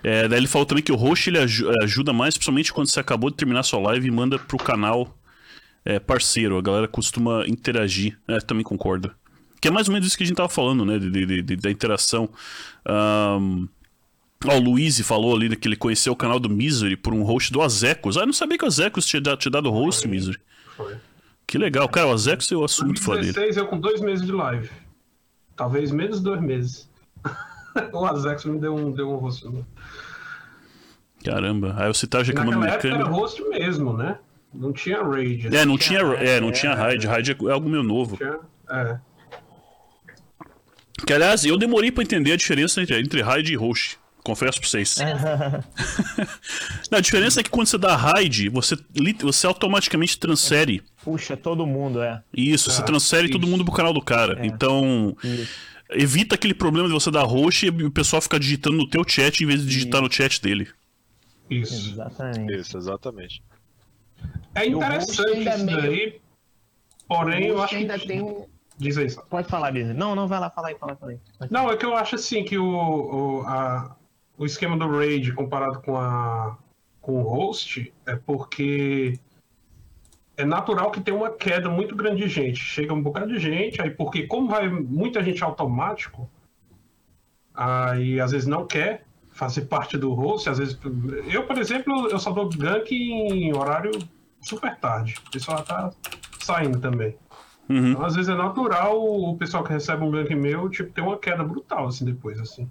[SPEAKER 1] É, daí ele falou também que o host ele aju- ajuda mais, principalmente quando você acabou de terminar sua live e manda pro canal é, parceiro. A galera costuma interagir. É, também concordo. Que é mais ou menos isso que a gente tava falando, né? de- de- de- da interação. Ahn, Ó, o Luiz falou ali que ele conheceu o canal do Misery por um host do Azecos. Ah, eu não sabia que o Azecos tinha, tinha dado host, Misery.
[SPEAKER 3] Foi.
[SPEAKER 1] Que legal. Cara, o Azecos eu sou muito fã dele.
[SPEAKER 3] 2016 eu com dois meses de live. Talvez menos de dois meses. o Azex me deu um, deu um rosto. né?
[SPEAKER 1] Caramba. Aí você tá reclamando
[SPEAKER 3] Naquela época era host mesmo, né? Não tinha raid.
[SPEAKER 1] É, não tinha, é, não
[SPEAKER 3] é,
[SPEAKER 1] tinha raid. Raid é algo meio novo.
[SPEAKER 3] Tinha, é.
[SPEAKER 1] Que, aliás, eu demorei pra entender a diferença entre, entre raid e host. Confesso pra vocês. Não, a diferença é que quando você dá raid, você, você automaticamente transfere.
[SPEAKER 6] Puxa, todo mundo, é.
[SPEAKER 1] Isso, você
[SPEAKER 3] Ah,
[SPEAKER 1] transfere todo
[SPEAKER 3] isso.
[SPEAKER 1] mundo pro canal do cara.
[SPEAKER 6] É.
[SPEAKER 1] Então,
[SPEAKER 6] Isso.
[SPEAKER 1] evita aquele problema de você dar host e o pessoal ficar digitando no teu chat em vez de digitar no chat dele.
[SPEAKER 3] Isso.
[SPEAKER 6] Exatamente.
[SPEAKER 5] Isso, exatamente.
[SPEAKER 3] É interessante isso
[SPEAKER 6] meio-
[SPEAKER 3] daí. Porém, eu acho
[SPEAKER 6] ainda
[SPEAKER 3] que.
[SPEAKER 6] tem um.
[SPEAKER 3] Diz aí, só.
[SPEAKER 6] Pode falar, Bisa. Não, não, vai lá, fala aí, fala, fala aí.
[SPEAKER 3] Não, é que eu acho assim que o, o, a- o esquema do raid comparado com, a, com o host é porque é natural que tenha uma queda muito grande de gente. Chega um bocado de gente, aí porque como vai muita gente automático, aí às vezes não quer fazer parte do host, às vezes eu, por exemplo, eu só dou gank em horário super tarde. O pessoal tá saindo também.
[SPEAKER 1] Uhum.
[SPEAKER 3] Então, às vezes é natural o pessoal que recebe um gank meu, tipo, ter uma queda brutal, assim, depois, assim.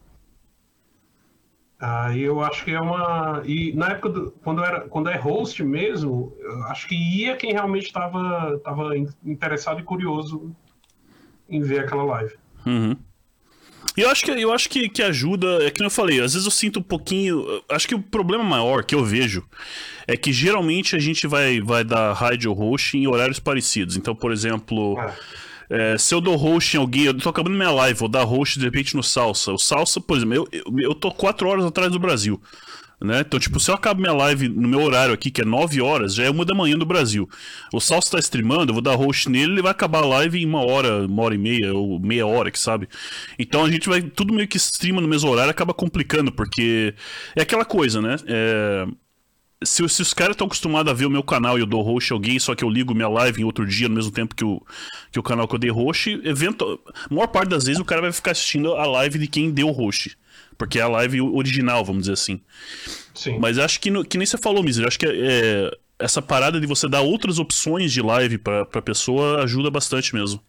[SPEAKER 3] Aí eu acho que é uma. E na época, do... quando, era... quando é host mesmo, eu acho que ia quem realmente estava tava in- interessado e curioso em ver aquela live.
[SPEAKER 1] Uhum. E eu acho que eu acho que, que ajuda, é que eu falei, às vezes eu sinto um pouquinho. Acho que o problema maior que eu vejo é que geralmente a gente vai, vai dar ou host em horários parecidos. Então, por exemplo,
[SPEAKER 3] É.
[SPEAKER 1] é, se eu dou host em alguém, eu tô acabando minha live, vou dar host de repente no Salsa. O Salsa, por exemplo, eu, eu, eu tô 4 horas atrás do Brasil. Né? Então, tipo, se eu acabo minha live no meu horário aqui, que é 9 horas, já é uma da manhã do Brasil. O Salsa tá streamando, eu vou dar host nele, ele vai acabar a live em uma hora, uma hora e meia, ou meia hora, que sabe? Então a gente vai, tudo meio que streama no mesmo horário, acaba complicando, porque é aquela coisa, né? É, se, se os caras estão acostumados a ver o meu canal e eu dou host a alguém, só que eu ligo minha live em outro dia, no mesmo tempo que o, que o canal que eu dei host, evento, a maior parte das vezes o cara vai ficar assistindo a live de quem deu host. Porque é a live original, vamos dizer assim.
[SPEAKER 3] Sim.
[SPEAKER 1] Mas acho que, que nem você falou, Miser, acho que é, essa parada de você dar outras opções de live pra, pra pessoa ajuda bastante mesmo.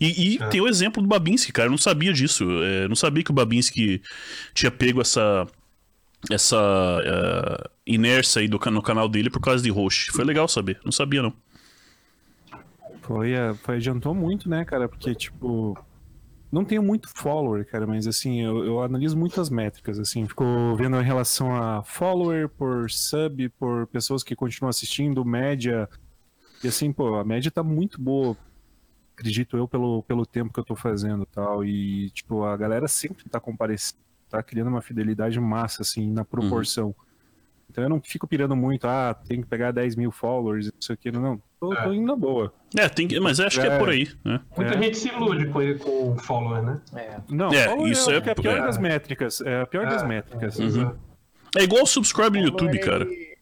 [SPEAKER 1] E, e
[SPEAKER 3] É.
[SPEAKER 1] tem o exemplo do Babinski, cara, eu não sabia disso. É, não sabia que o Babinski tinha pego essa essa é, inércia aí do, no canal dele por causa de host. Foi legal saber, não sabia não.
[SPEAKER 4] Foi, é, foi, adiantou muito, né, cara? Porque, tipo, não tenho muito follower, cara, mas assim, eu, eu analiso muitas métricas, assim, fico vendo em relação a follower por sub, por pessoas que continuam assistindo, média. E assim, pô, a média tá muito boa, acredito eu, pelo, pelo tempo que eu tô fazendo tal. E, tipo, a galera sempre tá comparecendo, tá criando uma fidelidade massa, assim, na proporção. Então eu não fico pirando muito, ah, tem que pegar 10 mil followers, isso aqui, não. Tô, tô indo na boa.
[SPEAKER 1] É, tem que, mas acho que é
[SPEAKER 4] É.
[SPEAKER 1] por aí, né?
[SPEAKER 3] Muita
[SPEAKER 4] É.
[SPEAKER 3] gente se ilude com, ele- com o follower, né?
[SPEAKER 6] É.
[SPEAKER 4] Não,
[SPEAKER 1] É, isso é-
[SPEAKER 4] é, a pior
[SPEAKER 3] é.
[SPEAKER 4] das métricas. É a pior das
[SPEAKER 3] É.
[SPEAKER 4] métricas.
[SPEAKER 1] Uhum. É igual o subscribe no YouTube,
[SPEAKER 6] follower,
[SPEAKER 1] cara.
[SPEAKER 6] ele-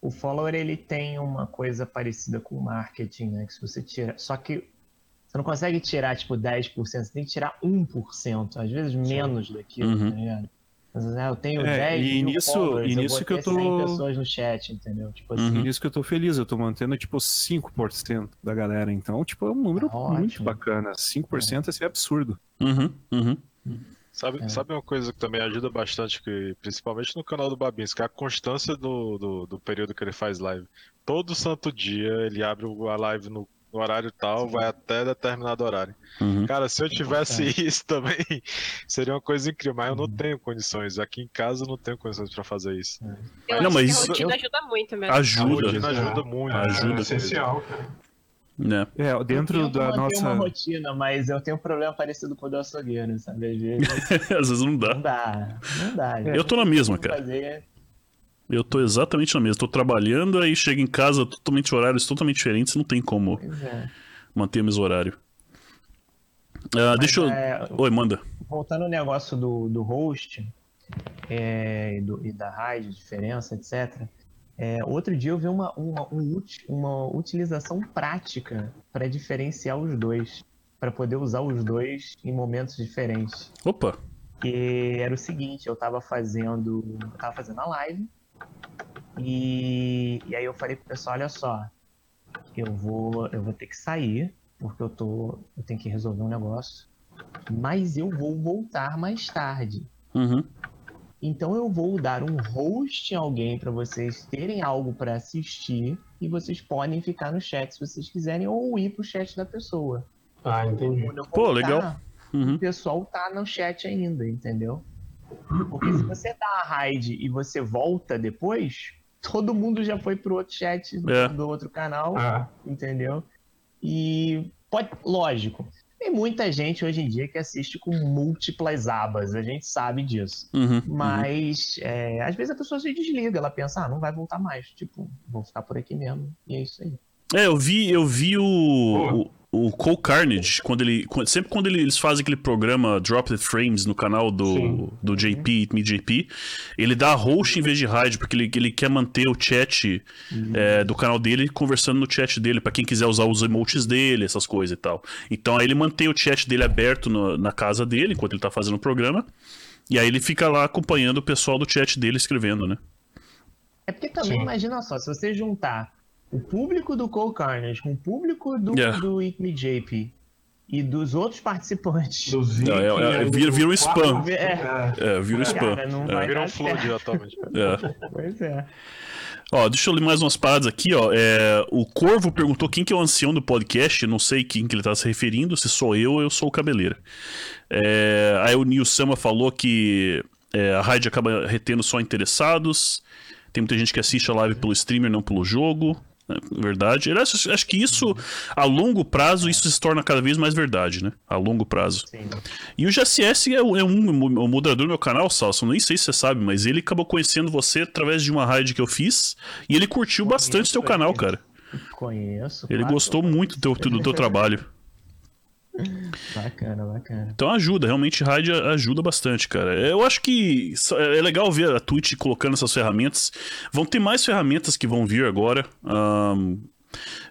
[SPEAKER 6] O follower ele tem uma coisa parecida com o marketing, né? Que se você tira. Só que você não consegue tirar, tipo, 10%, você tem que tirar 1%, às vezes menos daquilo,
[SPEAKER 1] Uhum.
[SPEAKER 6] tá ligado? Né, eu tenho
[SPEAKER 4] É,
[SPEAKER 6] 10
[SPEAKER 4] e
[SPEAKER 6] mil
[SPEAKER 4] nisso-
[SPEAKER 6] followers,
[SPEAKER 4] e
[SPEAKER 6] eu
[SPEAKER 4] nisso
[SPEAKER 6] vou
[SPEAKER 4] que eu tô-
[SPEAKER 6] 100 pessoas no chat, entendeu? Tipo assim,
[SPEAKER 1] Uhum.
[SPEAKER 4] Por isso que eu tô feliz, eu tô mantendo tipo 5% da galera. Então, tipo, é um número
[SPEAKER 6] Ah, ótimo.
[SPEAKER 4] muito bacana. 5% assim, é absurdo.
[SPEAKER 1] Uhum, uhum.
[SPEAKER 5] Sabe,
[SPEAKER 6] É.
[SPEAKER 5] sabe uma coisa que também ajuda bastante, que, principalmente no canal do Babins, que é a constância do, do, do período que ele faz live. Todo santo dia ele abre a live no, no horário tal, vai até determinado horário.
[SPEAKER 1] uhum.
[SPEAKER 5] Cara, se eu tivesse
[SPEAKER 6] Importante.
[SPEAKER 5] isso também, seria uma coisa incrível, mas eu não
[SPEAKER 6] Uhum.
[SPEAKER 5] tenho condições. Aqui em casa eu não tenho condições pra fazer isso.
[SPEAKER 2] Eu
[SPEAKER 1] Não,
[SPEAKER 2] acho
[SPEAKER 1] mas
[SPEAKER 2] que
[SPEAKER 1] isso-
[SPEAKER 2] a rotina
[SPEAKER 6] eu-
[SPEAKER 2] ajuda muito mesmo.
[SPEAKER 5] A
[SPEAKER 1] Ajuda.
[SPEAKER 5] rotina ajuda muito.
[SPEAKER 1] Ajuda.
[SPEAKER 3] É essencial, cara.
[SPEAKER 1] né?
[SPEAKER 4] É, dentro
[SPEAKER 6] eu
[SPEAKER 4] da nossa.
[SPEAKER 6] uma rotina, mas eu tenho um problema parecido com o do açougueiro, sabe? Às vezes
[SPEAKER 1] Às vezes não dá.
[SPEAKER 6] não dá, não dá.
[SPEAKER 1] Eu tô na mesma, cara.
[SPEAKER 6] Fazer...
[SPEAKER 1] Eu tô exatamente na mesma. Tô trabalhando, aí chego em casa totalmente horários totalmente diferentes, não tem como
[SPEAKER 6] é.
[SPEAKER 1] manter o mesmo horário. Ah, deixa eu.
[SPEAKER 6] É,
[SPEAKER 1] Oi, manda.
[SPEAKER 6] voltando ao negócio do, do host é, e, do- e da raid, diferença, etc. é, outro dia eu vi uma, uma, um uma utilização prática para diferenciar os dois, para poder usar os dois em momentos diferentes.
[SPEAKER 1] Opa.
[SPEAKER 6] Que era o seguinte, eu tava fazendo. Eu tava fazendo a live. E, e aí eu falei pro pessoal, olha só, eu vou, eu vou ter que sair, porque eu tô. Eu tenho que resolver um negócio. Mas eu vou voltar mais tarde.
[SPEAKER 1] Uhum.
[SPEAKER 6] Então eu vou dar um host em alguém para vocês terem algo para assistir e vocês podem ficar no chat se vocês quiserem ou ir pro chat da pessoa.
[SPEAKER 3] Ah, entendi.
[SPEAKER 6] Eu
[SPEAKER 1] Pô,
[SPEAKER 6] voltar,
[SPEAKER 1] legal. Uhum.
[SPEAKER 6] o pessoal tá no chat ainda, entendeu? Porque se você dá a raid e você volta depois, todo mundo já foi pro outro chat do,
[SPEAKER 1] É.
[SPEAKER 6] do outro canal,
[SPEAKER 3] Ah,
[SPEAKER 6] entendeu? E pode, lógico, tem muita gente hoje em dia que assiste com múltiplas abas, a gente sabe disso.
[SPEAKER 1] Uhum.
[SPEAKER 6] Mas é, às vezes a pessoa se desliga, ela pensa, ah, não vai voltar mais. Tipo, vou ficar por aqui mesmo. E é isso aí.
[SPEAKER 1] É, eu vi, eu vi o, o, o Cole Carnage, quando ele. sempre quando ele- eles fazem aquele programa Drop the Frames no canal do,
[SPEAKER 3] Sim.
[SPEAKER 1] do JP, Me JP, ele dá host em vez de raid, porque ele, ele quer manter o chat é, do canal dele conversando no chat dele, pra quem quiser usar os emotes dele, essas coisas e tal. Então aí ele mantém o chat dele aberto no- na casa dele, enquanto ele tá fazendo o programa. E aí ele fica lá acompanhando o pessoal do chat dele escrevendo, né?
[SPEAKER 6] É porque também,
[SPEAKER 3] Sim.
[SPEAKER 6] imagina só, se você juntar o público do Cole Carnage com o público do,
[SPEAKER 1] Yeah.
[SPEAKER 6] do Eat Me JP e dos outros participantes.
[SPEAKER 3] dos
[SPEAKER 1] Não, é- é-
[SPEAKER 3] Vikings,
[SPEAKER 1] vira- vira um spam.
[SPEAKER 3] quatro,
[SPEAKER 6] É.
[SPEAKER 3] é.
[SPEAKER 1] É, vira um spam.
[SPEAKER 6] Cara, não
[SPEAKER 1] É.
[SPEAKER 6] dar
[SPEAKER 5] um flood
[SPEAKER 6] certo.
[SPEAKER 5] atualmente.
[SPEAKER 1] É.
[SPEAKER 6] Pois é.
[SPEAKER 1] Ó, deixa eu ler mais umas paradas aqui, ó. É, o Corvo perguntou quem que é o ancião do podcast, não sei quem que ele tá se referindo, se sou eu ou eu sou o Cabeleira. É, aí o Nil Sama falou que é, a raid acaba retendo só interessados. Tem muita gente que assiste a live pelo streamer, não pelo jogo. É verdade. Acho, acho que isso, a longo prazo, isso se torna cada vez mais verdade, né? A longo prazo.
[SPEAKER 6] Sim.
[SPEAKER 1] E o GSS é, o- é um o moderador do meu canal, Salso. Nem sei se você sabe, mas ele acabou conhecendo você através de uma raid que eu fiz. E ele curtiu bastante seu canal, cara.
[SPEAKER 6] Conheço.
[SPEAKER 1] Ele gostou muito do teu, do teu trabalho.
[SPEAKER 6] Bacana, bacana.
[SPEAKER 1] Então ajuda, realmente raid ajuda bastante, cara. Eu acho que é legal ver a Twitch colocando essas ferramentas. Vão ter mais ferramentas que vão vir agora. Um,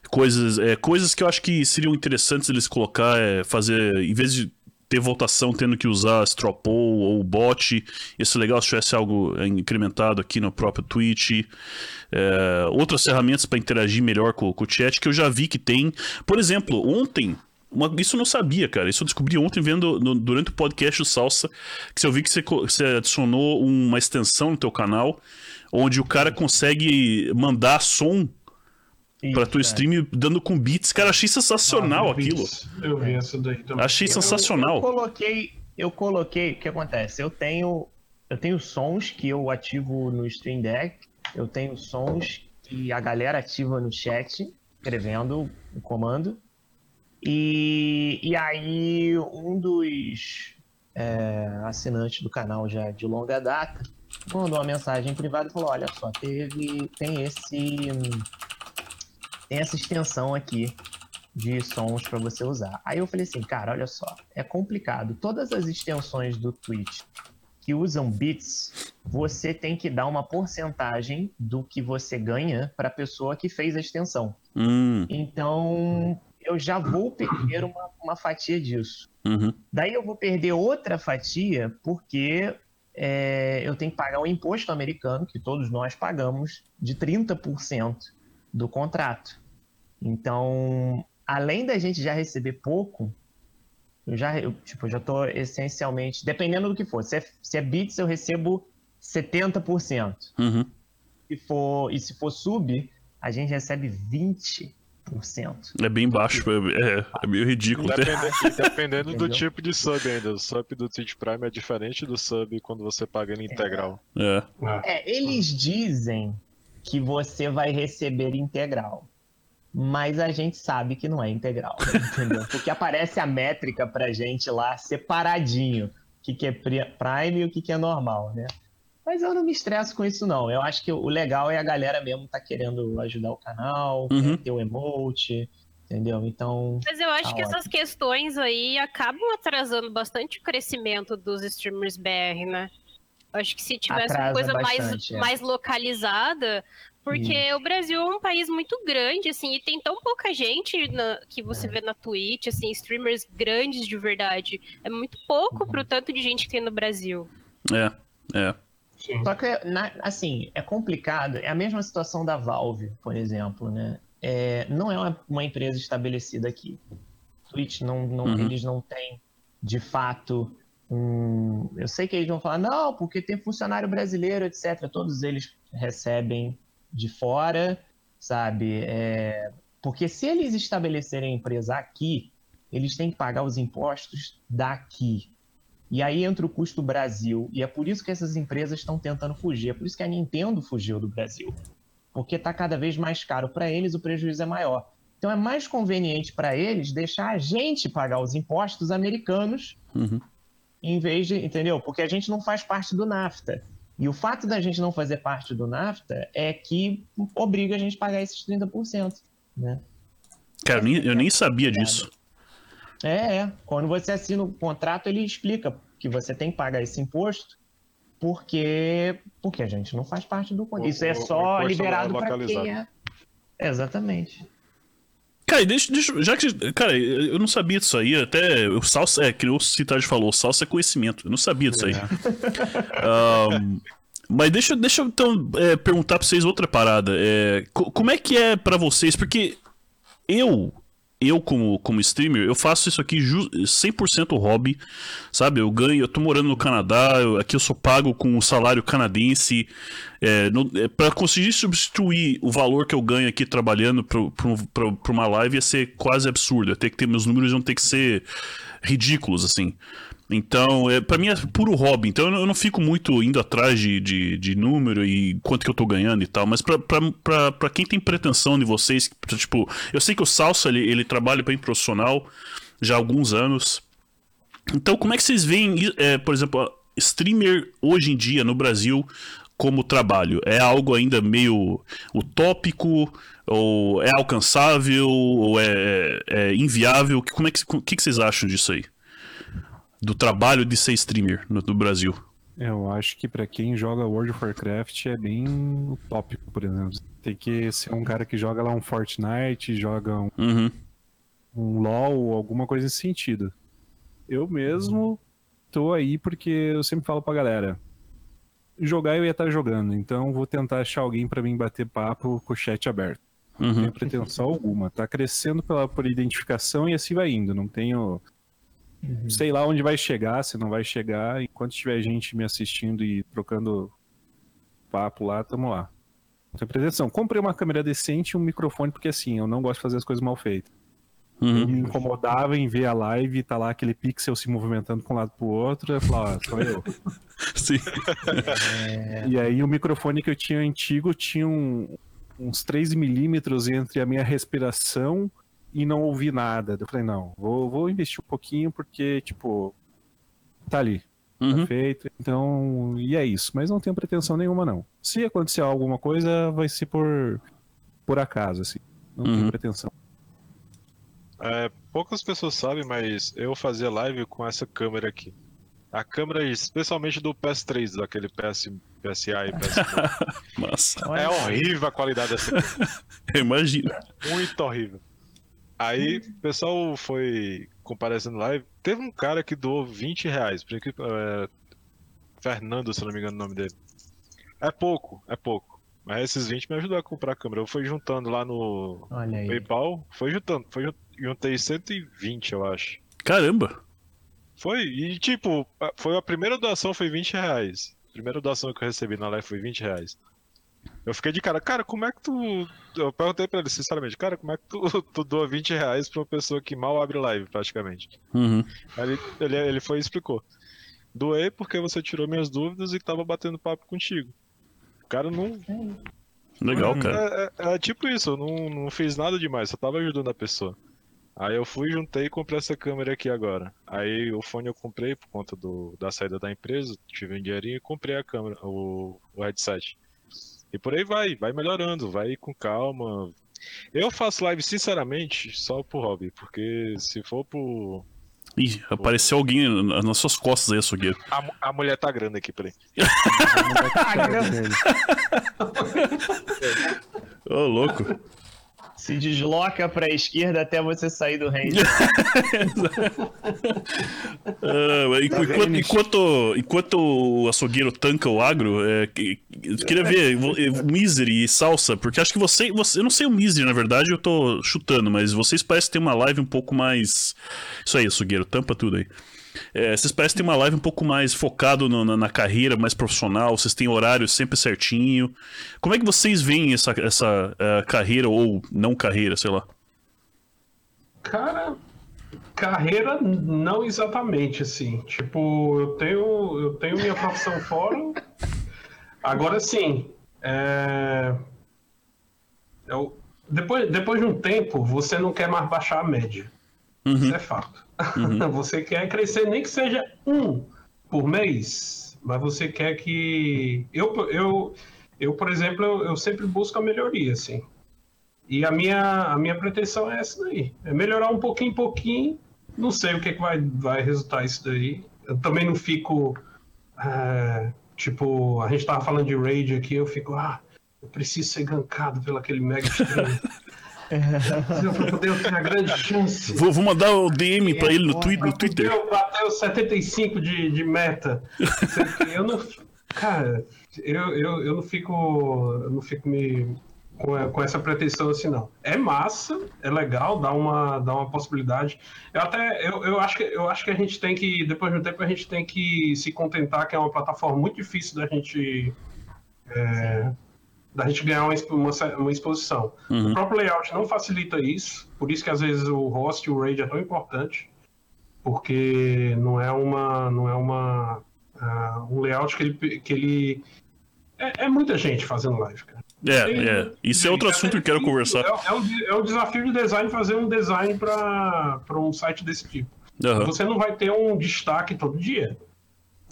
[SPEAKER 1] coisas, é, coisas que eu acho que seriam interessantes eles colocar, é fazer, em vez de ter votação tendo que usar Stropol ou bot. Isso é legal se tivesse algo é, incrementado aqui no próprio Twitch. É, outras ferramentas para interagir melhor com, com, o chat que eu já vi que tem. Por exemplo, ontem. Uma, isso eu não sabia, cara. Isso eu descobri ontem vendo no, durante o podcast do Salsa. Que eu vi que você, você adicionou uma extensão no teu canal. Onde o cara consegue mandar som isso, pra tua é. stream dando com beats. Cara, achei sensacional ah, aquilo.
[SPEAKER 3] Eu vi essa daí também.
[SPEAKER 1] Achei sensacional.
[SPEAKER 6] Eu, eu, coloquei, eu coloquei, o que acontece? Eu tenho, eu tenho sons que eu ativo no Stream Deck, eu tenho sons que a galera ativa no chat, escrevendo o comando. E, e aí, um dos é, assinantes do canal já de longa data mandou uma mensagem privada e falou: Olha só, teve, tem esse tem essa extensão aqui de sons para você usar. Aí eu falei assim, cara, olha só, é complicado. Todas as extensões do Twitch que usam bits, você tem que dar uma porcentagem do que você ganha para a pessoa que fez a extensão.
[SPEAKER 1] Hum.
[SPEAKER 6] Então, eu já vou perder uma, uma fatia disso.
[SPEAKER 1] Uhum.
[SPEAKER 6] Daí eu vou perder outra fatia porque é, eu tenho que pagar o imposto americano, que todos nós pagamos, de 30% do contrato. Então, além da gente já receber pouco, eu já, eu, tipo, eu já tô essencialmente, dependendo do que for, se é, se é bits eu recebo 70%.
[SPEAKER 1] Uhum.
[SPEAKER 6] Se for, e se for sub, a gente recebe 20%.
[SPEAKER 1] É bem baixo, é, é, é meio ridículo.
[SPEAKER 5] Dependendo, dependendo do tipo de sub ainda. O sub do Twitch Prime é diferente do sub quando você paga ele integral.
[SPEAKER 1] É.
[SPEAKER 6] é, eles dizem que você vai receber integral mas a gente sabe que não é integral, entendeu? Porque aparece a métrica pra gente lá separadinho, o que, que é Prime e o que, que é normal, né? Mas eu não me estresso com isso, não. Eu acho que o legal é a galera mesmo tá querendo ajudar o canal,
[SPEAKER 1] uhum.
[SPEAKER 6] ter o emote, entendeu? Então.
[SPEAKER 2] Mas eu acho
[SPEAKER 6] tá
[SPEAKER 2] que ótimo. essas questões aí acabam atrasando bastante o crescimento dos streamers BR, né? Eu acho que se tivesse Atrasa uma coisa bastante, mais, é. mais localizada, porque o Brasil é um país muito grande, assim, e tem tão pouca gente na, que você é. vê na Twitch, assim, streamers grandes de verdade. É muito pouco uhum. pro tanto de gente que tem no Brasil.
[SPEAKER 1] É, é.
[SPEAKER 6] Só que, na, assim, é complicado. É a mesma situação da Valve, por exemplo, né? É, não é uma, uma, empresa estabelecida aqui. Twitch, não, não, uhum. eles não têm, de fato, um... Eu sei que eles vão falar, não, porque tem funcionário brasileiro, etc. Todos eles recebem de fora, sabe? É... Porque se eles estabelecerem a empresa aqui, eles têm que pagar os impostos daqui. E aí entra o custo Brasil. E é por isso que essas empresas estão tentando fugir. É por isso que a Nintendo fugiu do Brasil. Porque está cada vez mais caro para eles, o prejuízo é maior. Então é mais conveniente para eles deixar a gente pagar os impostos americanos,
[SPEAKER 1] uhum.
[SPEAKER 6] em vez de. Entendeu? Porque a gente não faz parte do NAFTA. E o fato da gente não fazer parte do NAFTA é que obriga a gente a pagar esses 30%. Né?
[SPEAKER 1] Cara, eu nem, eu nem sabia disso.
[SPEAKER 6] É, é. Quando você assina o contrato, ele explica que você tem que pagar esse imposto porque, porque a gente não faz parte do contrato. Isso é só liberado para quem é. Exatamente.
[SPEAKER 1] Cara, deixa, deixa, já que. Cara, eu não sabia disso aí. Até o Salsa. É, que o Citade falou, salsa é conhecimento. Eu não sabia disso aí. É. um, mas deixa, deixa eu então é, perguntar pra vocês outra parada. É, como é que é para vocês? Porque eu eu como, como streamer, eu faço isso aqui 100% hobby, sabe? Eu ganho, eu tô morando no Canadá, eu, aqui eu sou pago com um salário canadense. É, é, para conseguir substituir o valor que eu ganho aqui trabalhando para uma live ia ser quase absurdo. Ter que ter meus números vão ter que ser ridículos, assim. Então, é, para mim é puro hobby. Então eu não fico muito indo atrás de, de, de número e quanto que eu tô ganhando e tal. Mas pra quem tem pretensão de vocês, tipo, eu sei que o Salsa ele, ele trabalha bem profissional já há alguns anos. Então, como é que vocês veem, é, por exemplo, streamer hoje em dia no Brasil como trabalho? É algo ainda meio utópico? Ou é alcançável? Ou é, é inviável? Como é que, o que, que vocês acham disso aí? Do trabalho de ser streamer no, no Brasil?
[SPEAKER 4] Eu acho que para quem joga World of Warcraft é bem utópico, por exemplo. Tem que ser um cara que joga lá um Fortnite, joga um,
[SPEAKER 1] Uhum.
[SPEAKER 4] um LoL, alguma coisa nesse sentido. Eu mesmo tô aí porque eu sempre falo pra galera, jogar eu ia estar jogando, então vou tentar achar alguém pra mim bater papo com o chat aberto. Não
[SPEAKER 1] Uhum.
[SPEAKER 4] tenho pretensão alguma. Tá crescendo pela, por identificação e assim vai indo. Não tenho. Sei lá onde vai chegar, se não vai chegar. Enquanto tiver gente me assistindo e trocando papo lá, tamo lá. Tenho pretensão. Comprei uma câmera decente e um microfone, porque assim, eu não gosto de fazer as coisas mal feitas.
[SPEAKER 1] Uhum.
[SPEAKER 4] Me incomodava em ver a live e tá lá aquele pixel se movimentando pra um lado pro outro. Eu falava, ah, sou eu.
[SPEAKER 1] Sim.
[SPEAKER 4] E aí o microfone que eu tinha antigo tinha um- uns 3 milímetros entre a minha respiração e não ouvir nada. Eu falei, não, vou, vou investir um pouquinho porque, tipo, tá ali, tá
[SPEAKER 1] Uhum.
[SPEAKER 4] feito. Então, e é isso. Mas não tenho pretensão nenhuma, não. Se acontecer alguma coisa, vai ser por, por acaso, assim. Não
[SPEAKER 1] Uhum.
[SPEAKER 4] tenho pretensão.
[SPEAKER 5] É, poucas pessoas sabem, mas eu fazia live com essa câmera aqui. A câmera, especialmente do PS3, daquele PS, PSA e PS4.
[SPEAKER 1] Massa.
[SPEAKER 5] é horrível a qualidade dessa câmera.
[SPEAKER 1] Eu imagino.
[SPEAKER 5] Muito horrível. Aí o pessoal foi comparecendo live. Teve um cara que doou 20 reais. por equipe- é, Fernando, se não me engano o nome dele. É pouco, é pouco. Mas esses 20 me ajudou a comprar a câmera. Eu fui juntando lá no. PayPal. Foi juntando. Foi, jun- juntei 120, eu acho.
[SPEAKER 1] Caramba.
[SPEAKER 5] Foi, e tipo, foi a primeira doação foi 20 reais. A primeira doação que eu recebi na live foi 20 reais. Eu fiquei de cara, cara, como é que tu. Eu perguntei pra ele, sinceramente, cara, como é que tu, tu doa 20 reais pra uma pessoa que mal abre live, praticamente?
[SPEAKER 1] Uhum.
[SPEAKER 5] Aí ele, ele, ele foi e explicou. Doei porque você tirou minhas dúvidas e tava batendo papo contigo. O cara não.
[SPEAKER 1] Legal, cara.
[SPEAKER 5] É, é- é tipo isso, eu não, não fiz nada demais, só tava ajudando a pessoa. Aí eu fui, juntei e comprei essa câmera aqui agora. Aí o fone eu comprei por conta do, da saída da empresa, tive um dinheirinho e comprei a câmera, o, o headset. E por aí vai, vai melhorando, vai com calma. Eu faço live sinceramente só por hobby, porque se for por.
[SPEAKER 1] Ih, apareceu alguém na- nas suas costas aí, açougueiro.
[SPEAKER 5] A, a mulher tá grande aqui, peraí.
[SPEAKER 1] Ô, louco.
[SPEAKER 6] Se desloca pra esquerda até você sair do range.
[SPEAKER 1] Ah, enquanto, enquanto, enquanto o açougueiro tanca o agro, é, eu queria ver eh, Misery e Salsa, porque acho que você, você. Eu não sei o Misery, na verdade, eu tô chutando, mas vocês parecem ter uma live um pouco mais. Isso aí, açougueiro, tampa tudo aí. É, vocês parecem ter uma live um pouco mais focado no- na, na carreira, mais profissional, vocês têm horário sempre certinho. Como é que vocês veem essa, essa eh, carreira, ou não carreira, sei lá?
[SPEAKER 3] Cara, carreira não exatamente assim. Tipo, eu tenho, eu tenho minha profissão fora. Agora sim, é... eu- depois, depois de um tempo, você não quer mais baixar a média. Isso é fato. você quer crescer, nem que seja um por mês, mas você quer que. Eu, eu, eu por exemplo, eu, eu sempre busco a melhoria, assim. E a minha, a minha pretensão é essa daí. É melhorar um pouquinho em pouquinho. Não sei o que, que vai, vai resultar isso daí. Eu também não fico. é, tipo, a gente tava falando de raid aqui, eu fico, ah, eu preciso ser gankado pelo aquele mega stream. pra poder ter a grande chance.
[SPEAKER 1] Vou, vou mandar o DM pra ele no, twi no Twitter.
[SPEAKER 3] bater os 75 de, de meta. Eu não. Cara, eu, eu, eu não fico. Eu não fico me. Com, com essa pretensão assim, não. É massa, é legal, dá uma, dá uma possibilidade. Eu até. Eu, eu, acho que, eu acho que a gente tem que. Depois de um tempo, a gente tem que se contentar, que é uma plataforma muito difícil da gente. é, da gente ganhar uma, uma, uma exposição.
[SPEAKER 1] Uhum.
[SPEAKER 3] O próprio layout não facilita isso, por isso que às vezes o host e o raid é tão importante, porque não é uma não é uma ah, um layout que ele que ele é, é muita gente fazendo live, cara.
[SPEAKER 1] É,
[SPEAKER 3] Tem-
[SPEAKER 1] é. Isso é outro assunto que eu quero conversar.
[SPEAKER 3] É, é, o, é o desafio de design fazer um design para um site desse tipo.
[SPEAKER 1] Aham.
[SPEAKER 3] Você não vai ter um destaque todo dia.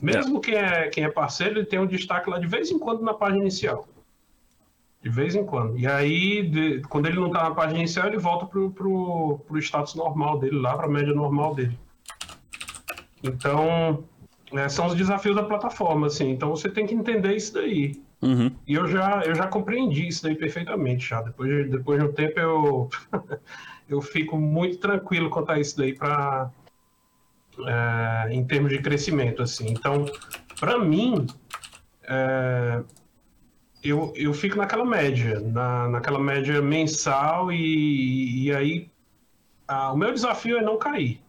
[SPEAKER 3] Mesmo quem, é, quem é parceiro, ele tem um destaque lá de vez em quando na página inicial. De vez em quando. E aí, de- quando ele não tá na página inicial, ele volta pro, pro, pro status normal dele, lá pra média normal dele. Então, é, são os desafios da plataforma, assim. Então você tem que entender isso daí.
[SPEAKER 1] Uhum.
[SPEAKER 3] E eu já, eu já compreendi isso daí perfeitamente já. Depois, de- depois de um tempo eu, eu fico muito tranquilo quanto a isso daí para em termos de crescimento, assim. Então, para mim, é, eu, eu fico naquela média, na, naquela média mensal e, e aí ah, o meu desafio é não cair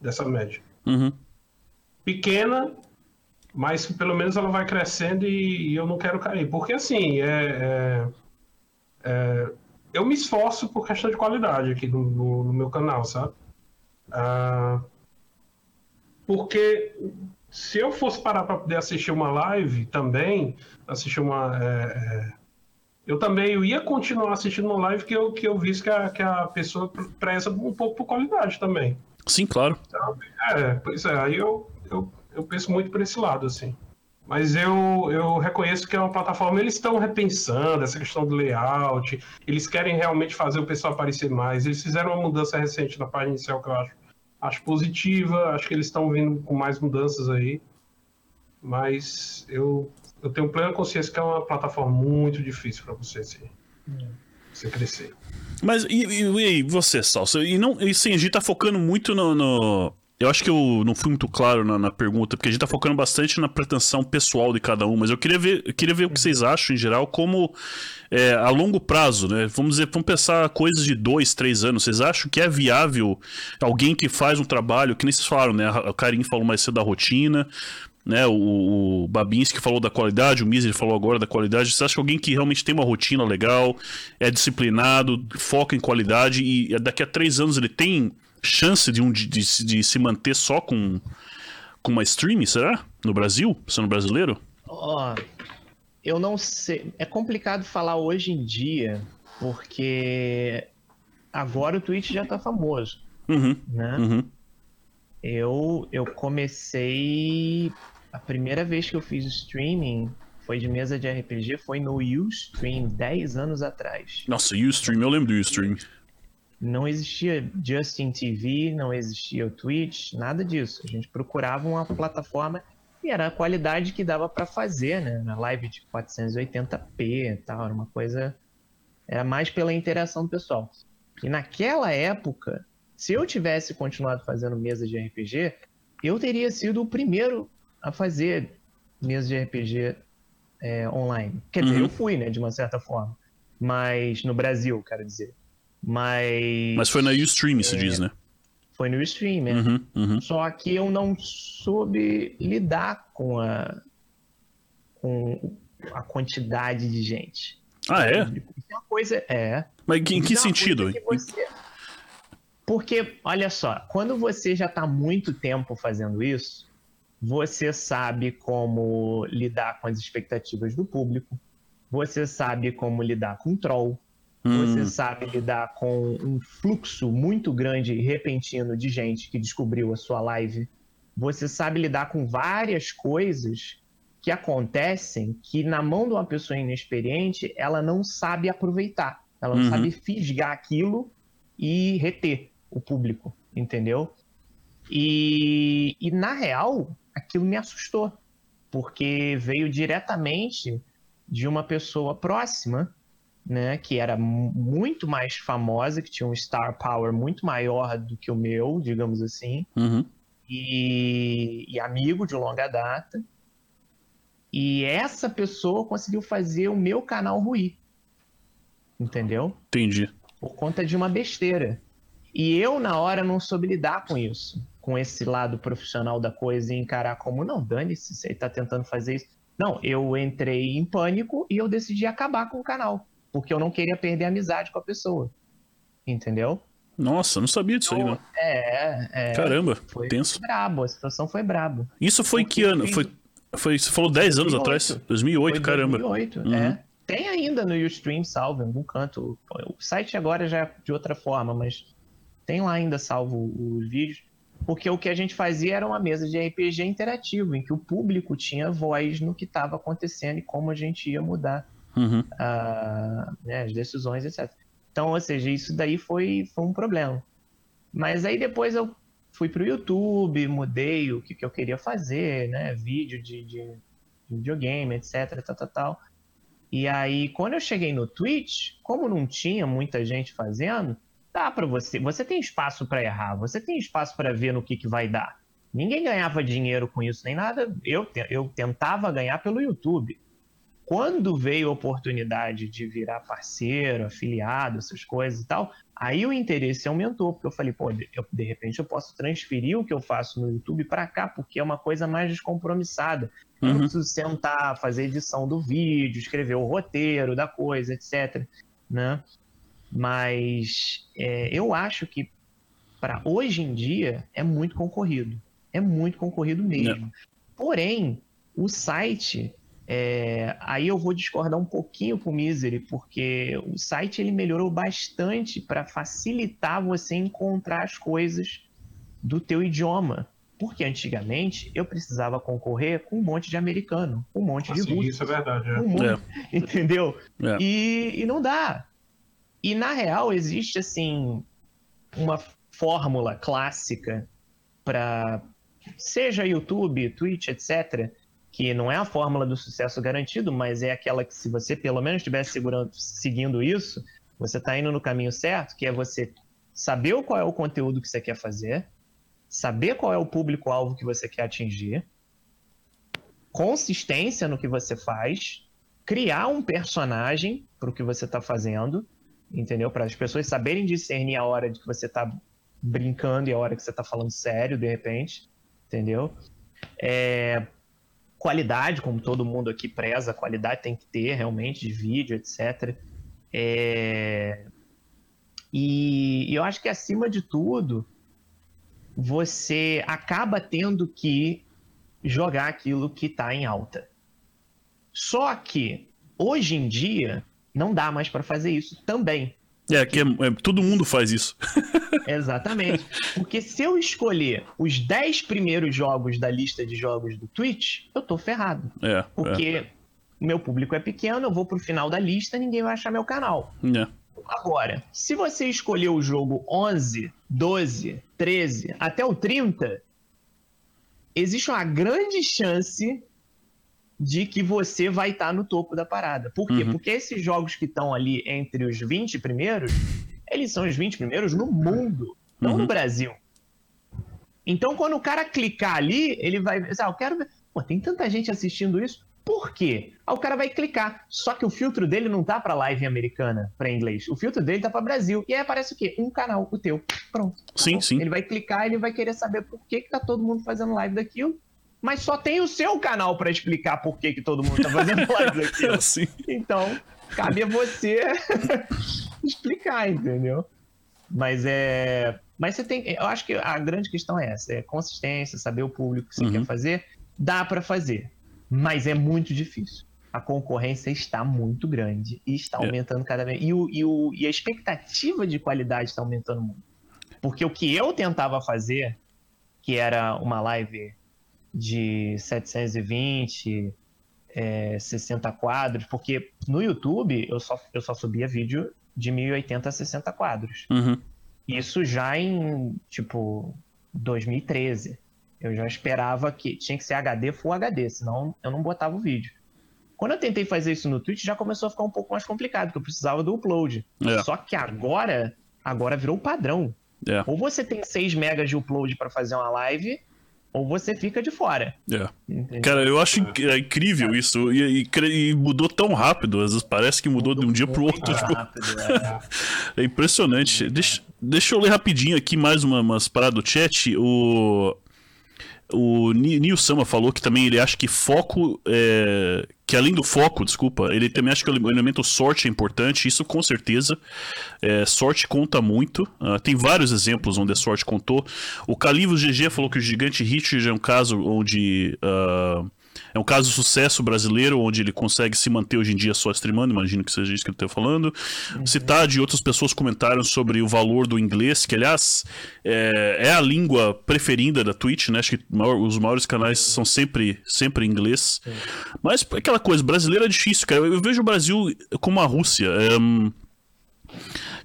[SPEAKER 3] dessa média
[SPEAKER 1] Uhum.
[SPEAKER 3] pequena, mas pelo menos ela vai crescendo e, e eu não quero cair. Porque assim, é, é- é, eu me esforço por questão de qualidade aqui no, no- no meu canal, sabe? Ah, porque se eu fosse parar para poder assistir uma live também, assistir uma. é, é, eu também eu ia continuar assistindo uma live que eu, que eu visse que a, que a pessoa preza um pouco por qualidade também.
[SPEAKER 1] Sim, claro.
[SPEAKER 3] É, pois é, aí eu, eu, eu penso muito por esse lado, assim. Mas eu, eu reconheço que é uma plataforma, eles estão repensando essa questão do layout, eles querem realmente fazer o pessoal aparecer mais. Eles fizeram uma mudança recente na página inicial que eu acho, acho positiva, acho que eles estão vindo com mais mudanças aí. Mas eu, eu tenho plena consciência que é uma plataforma muito difícil para você, se, você crescer.
[SPEAKER 1] Mas e, e, e você, Salsa? E não, e sim, a gente tá focando muito no. no- Eu acho que eu não fui muito claro na, na pergunta, porque a gente tá focando bastante na pretensão pessoal de cada um, mas eu queria ver, eu queria ver o que vocês acham, em geral, como é, a longo prazo, né? Vamos dizer, vamos pensar coisas de dois, três anos. Vocês acham que é viável alguém que faz um trabalho, que nem vocês falaram, né? O Karim falou mais cedo da rotina, né? O, o Babinski falou da qualidade, o Miser falou agora da qualidade. Você acha que alguém que realmente tem uma rotina legal, é disciplinado, foca em qualidade e daqui a três anos ele tem chance de, um, de, de se- de se manter só com, com uma stream, será? No Brasil? Sendo brasileiro?
[SPEAKER 6] Ó, eu não sei. É complicado falar hoje em dia, porque agora o Twitch já tá famoso,
[SPEAKER 1] Uhum,
[SPEAKER 6] né?
[SPEAKER 1] uhum.
[SPEAKER 6] Eu, eu comecei. A primeira vez que eu fiz streaming foi de mesa de RPG, foi no Ustream, 10 anos atrás.
[SPEAKER 1] Nossa, Ustream, eu lembro do Ustream.
[SPEAKER 6] Não existia Justin TV, não existia o Twitch, nada disso. A gente procurava uma plataforma e era a qualidade que dava pra fazer, né? Na live de 480p e tal, era uma coisa. Era mais pela interação do pessoal. E naquela época, se eu tivesse continuado fazendo mesa de RPG, eu teria sido o primeiro a fazer mesa de RPG é, online. Quer dizer,
[SPEAKER 1] Uhum.
[SPEAKER 6] eu fui, né, de uma certa forma. Mas no Brasil, quero dizer. Mas.
[SPEAKER 1] Mas foi na Ustream, se diz, né?
[SPEAKER 6] Foi no stream, né?
[SPEAKER 1] Uhum, uhum.
[SPEAKER 6] Só que eu não soube lidar com a com a quantidade de gente.
[SPEAKER 1] Ah, é?
[SPEAKER 6] É uma coisa, é.
[SPEAKER 1] Mas em que,
[SPEAKER 6] é
[SPEAKER 1] sentido?
[SPEAKER 6] que você- Porque, olha só, quando você já está muito tempo fazendo isso, você sabe como lidar com as expectativas do público, você sabe como lidar com troll, você
[SPEAKER 1] Hum,
[SPEAKER 6] sabe lidar com um fluxo muito grande e repentino de gente que descobriu a sua live. Você sabe lidar com várias coisas que acontecem que na mão de uma pessoa inexperiente ela não sabe aproveitar. Ela não
[SPEAKER 1] Uhum.
[SPEAKER 6] sabe fisgar aquilo e reter o público, entendeu? E, e na real, aquilo me assustou, porque veio diretamente de uma pessoa próxima né, que era mu- muito mais famosa, que tinha um star power muito maior do que o meu, digamos assim,
[SPEAKER 1] uhum.
[SPEAKER 6] e, e amigo de longa data. E essa pessoa conseguiu fazer o meu canal ruir. Entendeu?
[SPEAKER 1] Entendi.
[SPEAKER 6] Por conta de uma besteira. E eu, na hora, não soube lidar com isso. Com esse lado profissional da coisa e encarar como, não, dane-se, você tá tentando fazer isso. Não, eu entrei em pânico e eu decidi acabar com o canal. Porque eu não queria perder a amizade com a pessoa. Entendeu?
[SPEAKER 1] Nossa, não sabia disso aí,
[SPEAKER 6] Então,
[SPEAKER 1] não.
[SPEAKER 6] É, é.
[SPEAKER 1] Caramba,
[SPEAKER 6] Foi
[SPEAKER 1] tenso.
[SPEAKER 6] brabo, a situação foi braba.
[SPEAKER 1] Isso foi
[SPEAKER 6] Porque
[SPEAKER 1] que ano?
[SPEAKER 6] eu
[SPEAKER 1] Foi,
[SPEAKER 6] fiz-
[SPEAKER 1] foi, você falou 10 anos
[SPEAKER 6] 2008.
[SPEAKER 1] atrás? 2008,
[SPEAKER 6] Foi
[SPEAKER 1] caramba.
[SPEAKER 6] 2008,
[SPEAKER 1] Uhum.
[SPEAKER 6] é. Tem ainda no Ustream salvo em algum canto. O site agora já é de outra forma, mas tem lá ainda salvo os vídeos. Porque o que a gente fazia era uma mesa de RPG interativo, em que o público tinha voz no que estava acontecendo e como a gente ia mudar
[SPEAKER 1] Uhum.
[SPEAKER 6] ah, né, as decisões, etc. Então, ou seja, isso daí foi, foi um problema. Mas aí depois eu fui pro YouTube, mudei o que, que eu queria fazer, né? Vídeo de, de, de videogame, etc, tal, tal, tal. E aí, quando eu cheguei no Twitch, como não tinha muita gente fazendo, dá para você. Você tem espaço para errar, você tem espaço para ver no que, que vai dar. Ninguém ganhava dinheiro com isso nem nada. Eu, eu tentava ganhar pelo YouTube. Quando veio a oportunidade de virar parceiro, afiliado, essas coisas e tal, aí o interesse aumentou, porque eu falei, pô, de, eu- de repente eu posso transferir o que eu faço no YouTube para cá, porque é uma coisa mais descompromissada. Eu não
[SPEAKER 1] Uhum.
[SPEAKER 6] preciso sentar, fazer edição do vídeo, escrever o roteiro da coisa, etc. Né? Mas é, eu acho que para hoje em dia é muito concorrido. É muito concorrido mesmo. Porém, o site. é, aí eu vou discordar um pouquinho com o Misery, porque o site ele melhorou bastante para facilitar você encontrar as coisas do teu idioma. Porque antigamente eu precisava concorrer com um monte de americano, um monte de
[SPEAKER 3] Assim,
[SPEAKER 6] russo,
[SPEAKER 3] isso é verdade. É.
[SPEAKER 6] um monte, entendeu?
[SPEAKER 1] É.
[SPEAKER 6] E, e não dá. E na real existe assim uma fórmula clássica para seja YouTube, Twitch, etc, que não é a fórmula do sucesso garantido, mas é aquela que se você pelo menos estivesse seguindo isso, você está indo no caminho certo, que é você saber qual é o conteúdo que você quer fazer, saber qual é o público-alvo que você quer atingir, consistência no que você faz, criar um personagem para o que você está fazendo, entendeu? Para as pessoas saberem discernir a hora de que você está brincando e a hora que você está falando sério, de repente, entendeu? É, Qualidade, como todo mundo aqui preza, qualidade tem que ter realmente de vídeo, etc. É, E, e eu acho que acima de tudo, você acaba tendo que jogar aquilo que está em alta. Só que hoje em dia não dá mais para fazer isso também.
[SPEAKER 1] É, que é- é- todo mundo faz isso.
[SPEAKER 6] Exatamente. Porque se eu escolher os 10 primeiros jogos da lista de jogos do Twitch, eu tô ferrado.
[SPEAKER 1] É,
[SPEAKER 6] Porque meu público é pequeno, eu vou pro final da lista, ninguém vai achar meu canal.
[SPEAKER 1] é, é.
[SPEAKER 6] Agora, se você escolher o jogo 11, 12, 13, até o 30, existe uma grande chance de que você vai estar no topo da parada. Por quê?
[SPEAKER 1] Uhum.
[SPEAKER 6] Porque esses jogos que estão ali entre os 20 primeiros, eles são os 20 primeiros no mundo, não
[SPEAKER 1] Uhum.
[SPEAKER 6] no Brasil. Então, quando o cara clicar ali, ele vai. Ah, eu quero ver. Pô, tem tanta gente assistindo isso. Por quê? Aí o cara vai clicar. Só que o filtro dele não tá pra live americana, pra inglês. O filtro dele tá pra Brasil. E aí aparece o quê? Um canal, o teu. Pronto.
[SPEAKER 1] Sim, sim.
[SPEAKER 6] Ele vai clicar, ele vai querer saber por que, que tá todo mundo fazendo live daquilo. Mas só tem o seu canal pra explicar por que, que todo mundo tá fazendo live
[SPEAKER 1] É assim.
[SPEAKER 6] Então, cabe a você explicar, entendeu? Mas é. Mas você tem. Eu acho que a grande questão é essa: é consistência, saber o público que você
[SPEAKER 1] Uhum.
[SPEAKER 6] quer fazer. Dá pra fazer, mas é muito difícil. A concorrência está muito grande e está
[SPEAKER 1] É.
[SPEAKER 6] aumentando cada vez. E, o, e, o, e a expectativa de qualidade está aumentando muito. Porque o que eu tentava fazer, que era uma live de 720, é, 60 quadros, porque no YouTube eu só, eu só subia vídeo de 1080 a 60 quadros.
[SPEAKER 1] Uhum.
[SPEAKER 6] Isso já em, tipo, 2013. Eu já esperava que tinha que ser HD Full HD, senão eu não botava o vídeo. Quando eu tentei fazer isso no Twitch, já começou a ficar um pouco mais complicado, porque eu precisava do upload.
[SPEAKER 1] É.
[SPEAKER 6] Só que agora, agora virou padrão.
[SPEAKER 1] É.
[SPEAKER 6] Ou você tem 6 megas de upload para fazer uma live, ou você fica de fora.
[SPEAKER 1] É.
[SPEAKER 6] entendeu?
[SPEAKER 1] Cara, eu acho inc- é incrível isso. E, e e mudou tão rápido. Às vezes parece que mudou de um dia pro outro. Tipo,
[SPEAKER 6] rápido, é.
[SPEAKER 1] É impressionante. Deixa, deixa eu ler rapidinho aqui mais uma, umas paradas do chat. O. O Ni- Nil Sama falou que também ele acha que foco. é, que além do foco, desculpa, ele também acha que o o elemento sorte é importante. Isso com certeza. É, sorte conta muito. Ah, tem vários exemplos onde a sorte contou. O Calivos GG falou que o Gigante Richard é um caso onde. ah, é um caso de sucesso brasileiro, onde ele consegue se manter hoje em dia só streamando, imagino que seja isso que ele está falando. Citar de outras pessoas comentaram sobre o valor do inglês, que aliás é, é a língua preferida da Twitch, né? Acho que os maiores canais são sempre, sempre em inglês. Mas aquela coisa, brasileiro é difícil, cara. Eu vejo o Brasil como a Rússia. É,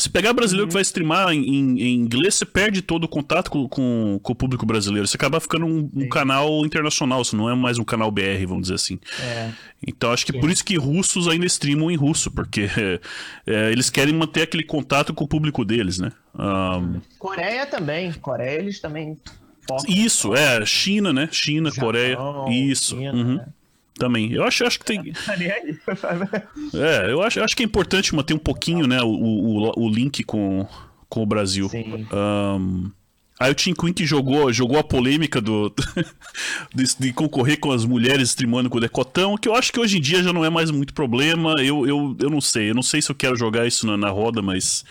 [SPEAKER 1] se pegar brasileiro que vai streamar em, em- em inglês, você perde todo o contato com, com- com o público brasileiro. Você acaba ficando um, um canal internacional, você não é mais um canal BR, vamos dizer assim.
[SPEAKER 6] É.
[SPEAKER 1] Então acho que por isso que russos ainda streamam em russo, porque é, eles querem manter aquele contato com o público deles, né? Ahn,
[SPEAKER 6] Coreia também. Coreia eles também focam.
[SPEAKER 1] isso, é, China, né? China,
[SPEAKER 6] Japão,
[SPEAKER 1] Coreia. Isso.
[SPEAKER 6] China,
[SPEAKER 1] uhum,
[SPEAKER 6] né?
[SPEAKER 1] Também. Eu acho, acho que tem. É, eu acho, acho que é importante manter um pouquinho, né, o, o, o link com, com o Brasil.
[SPEAKER 6] Sim.
[SPEAKER 1] Ahn, aí o Tim Quinn que jogou, jogou a polêmica do, de, de concorrer com as mulheres streamando com o decotão, que eu acho que hoje em dia já não é mais muito problema. Eu, eu, eu não sei, eu não sei se eu quero jogar isso na, na roda, mas.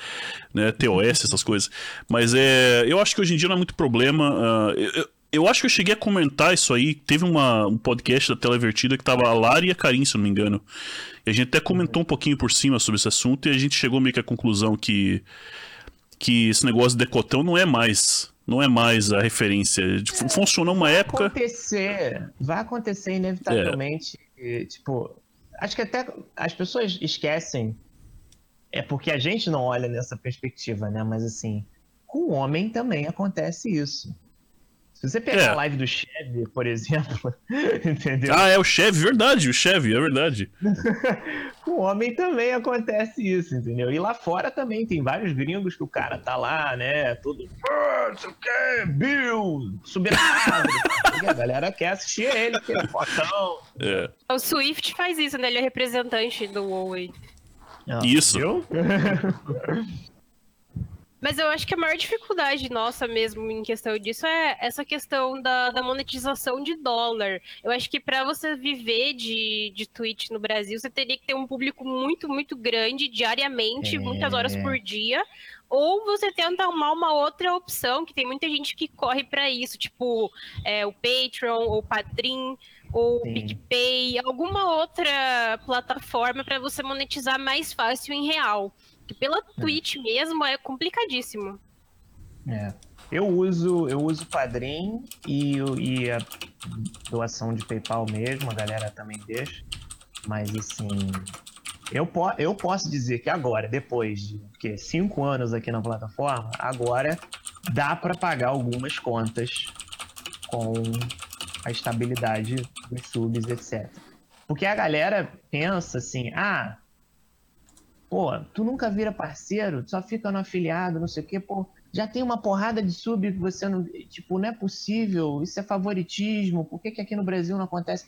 [SPEAKER 1] Né, TOS, essas coisas. Mas é. Eu acho que hoje em dia não é muito problema. ah, eu, eu- acho que eu cheguei a comentar isso aí. Teve uma, um podcast da Televertida que tava a Lara e a Karim, se não me engano. E a gente até comentou um pouquinho por cima sobre esse assunto e a gente chegou meio que à conclusão que que esse negócio de decotão não é mais não é mais a referência. Tipo, Funcionou uma época.
[SPEAKER 6] acontecer, vai acontecer inevitavelmente. E, tipo, acho que até as pessoas esquecem. É porque a gente não olha nessa perspectiva, né? Mas assim, com o homem também acontece isso. Se você pegar
[SPEAKER 1] É.
[SPEAKER 6] a live do Chevy, por exemplo, entendeu?
[SPEAKER 1] Ah, é o Chevy, verdade, o Chevy, é verdade.
[SPEAKER 6] Com o homem também acontece isso, entendeu? E lá fora também tem vários gringos que o cara tá lá, né? Todo. "Ah, Não sei o que, Bill, árvore. E a galera quer assistir ele, que é fotão.
[SPEAKER 1] É.
[SPEAKER 2] O Swift faz isso, né? Ele é representante do Huawei.
[SPEAKER 6] Ah,
[SPEAKER 1] Isso.
[SPEAKER 2] Mas eu acho que a maior dificuldade nossa mesmo em questão disso é essa questão da, da monetização de dólar. Eu acho que para você viver de, de Twitch no Brasil, você teria que ter um público muito, muito grande, diariamente,
[SPEAKER 6] É.
[SPEAKER 2] muitas horas por dia. Ou você tenta arrumar uma outra opção, que tem muita gente que corre para isso, tipo é, o Patreon, ou o Padrim, ou o
[SPEAKER 6] Sim.
[SPEAKER 2] PicPay, alguma outra plataforma para você monetizar mais fácil em real. Que pela Twitch mesmo é complicadíssimo.
[SPEAKER 6] É. Eu uso, eu uso o Padrim e, e a doação de PayPal mesmo, a galera também deixa. Mas assim, eu, po eu posso dizer que agora, depois de que, cinco anos aqui na plataforma, agora dá para pagar algumas contas com a estabilidade dos subs, etc. Porque a galera pensa assim, ah, pô, tu nunca vira parceiro, tu só fica no afiliado, não sei o quê, pô, já tem uma porrada de sub que você não. Tipo, não é possível, isso é favoritismo, por que, que aqui no Brasil não acontece?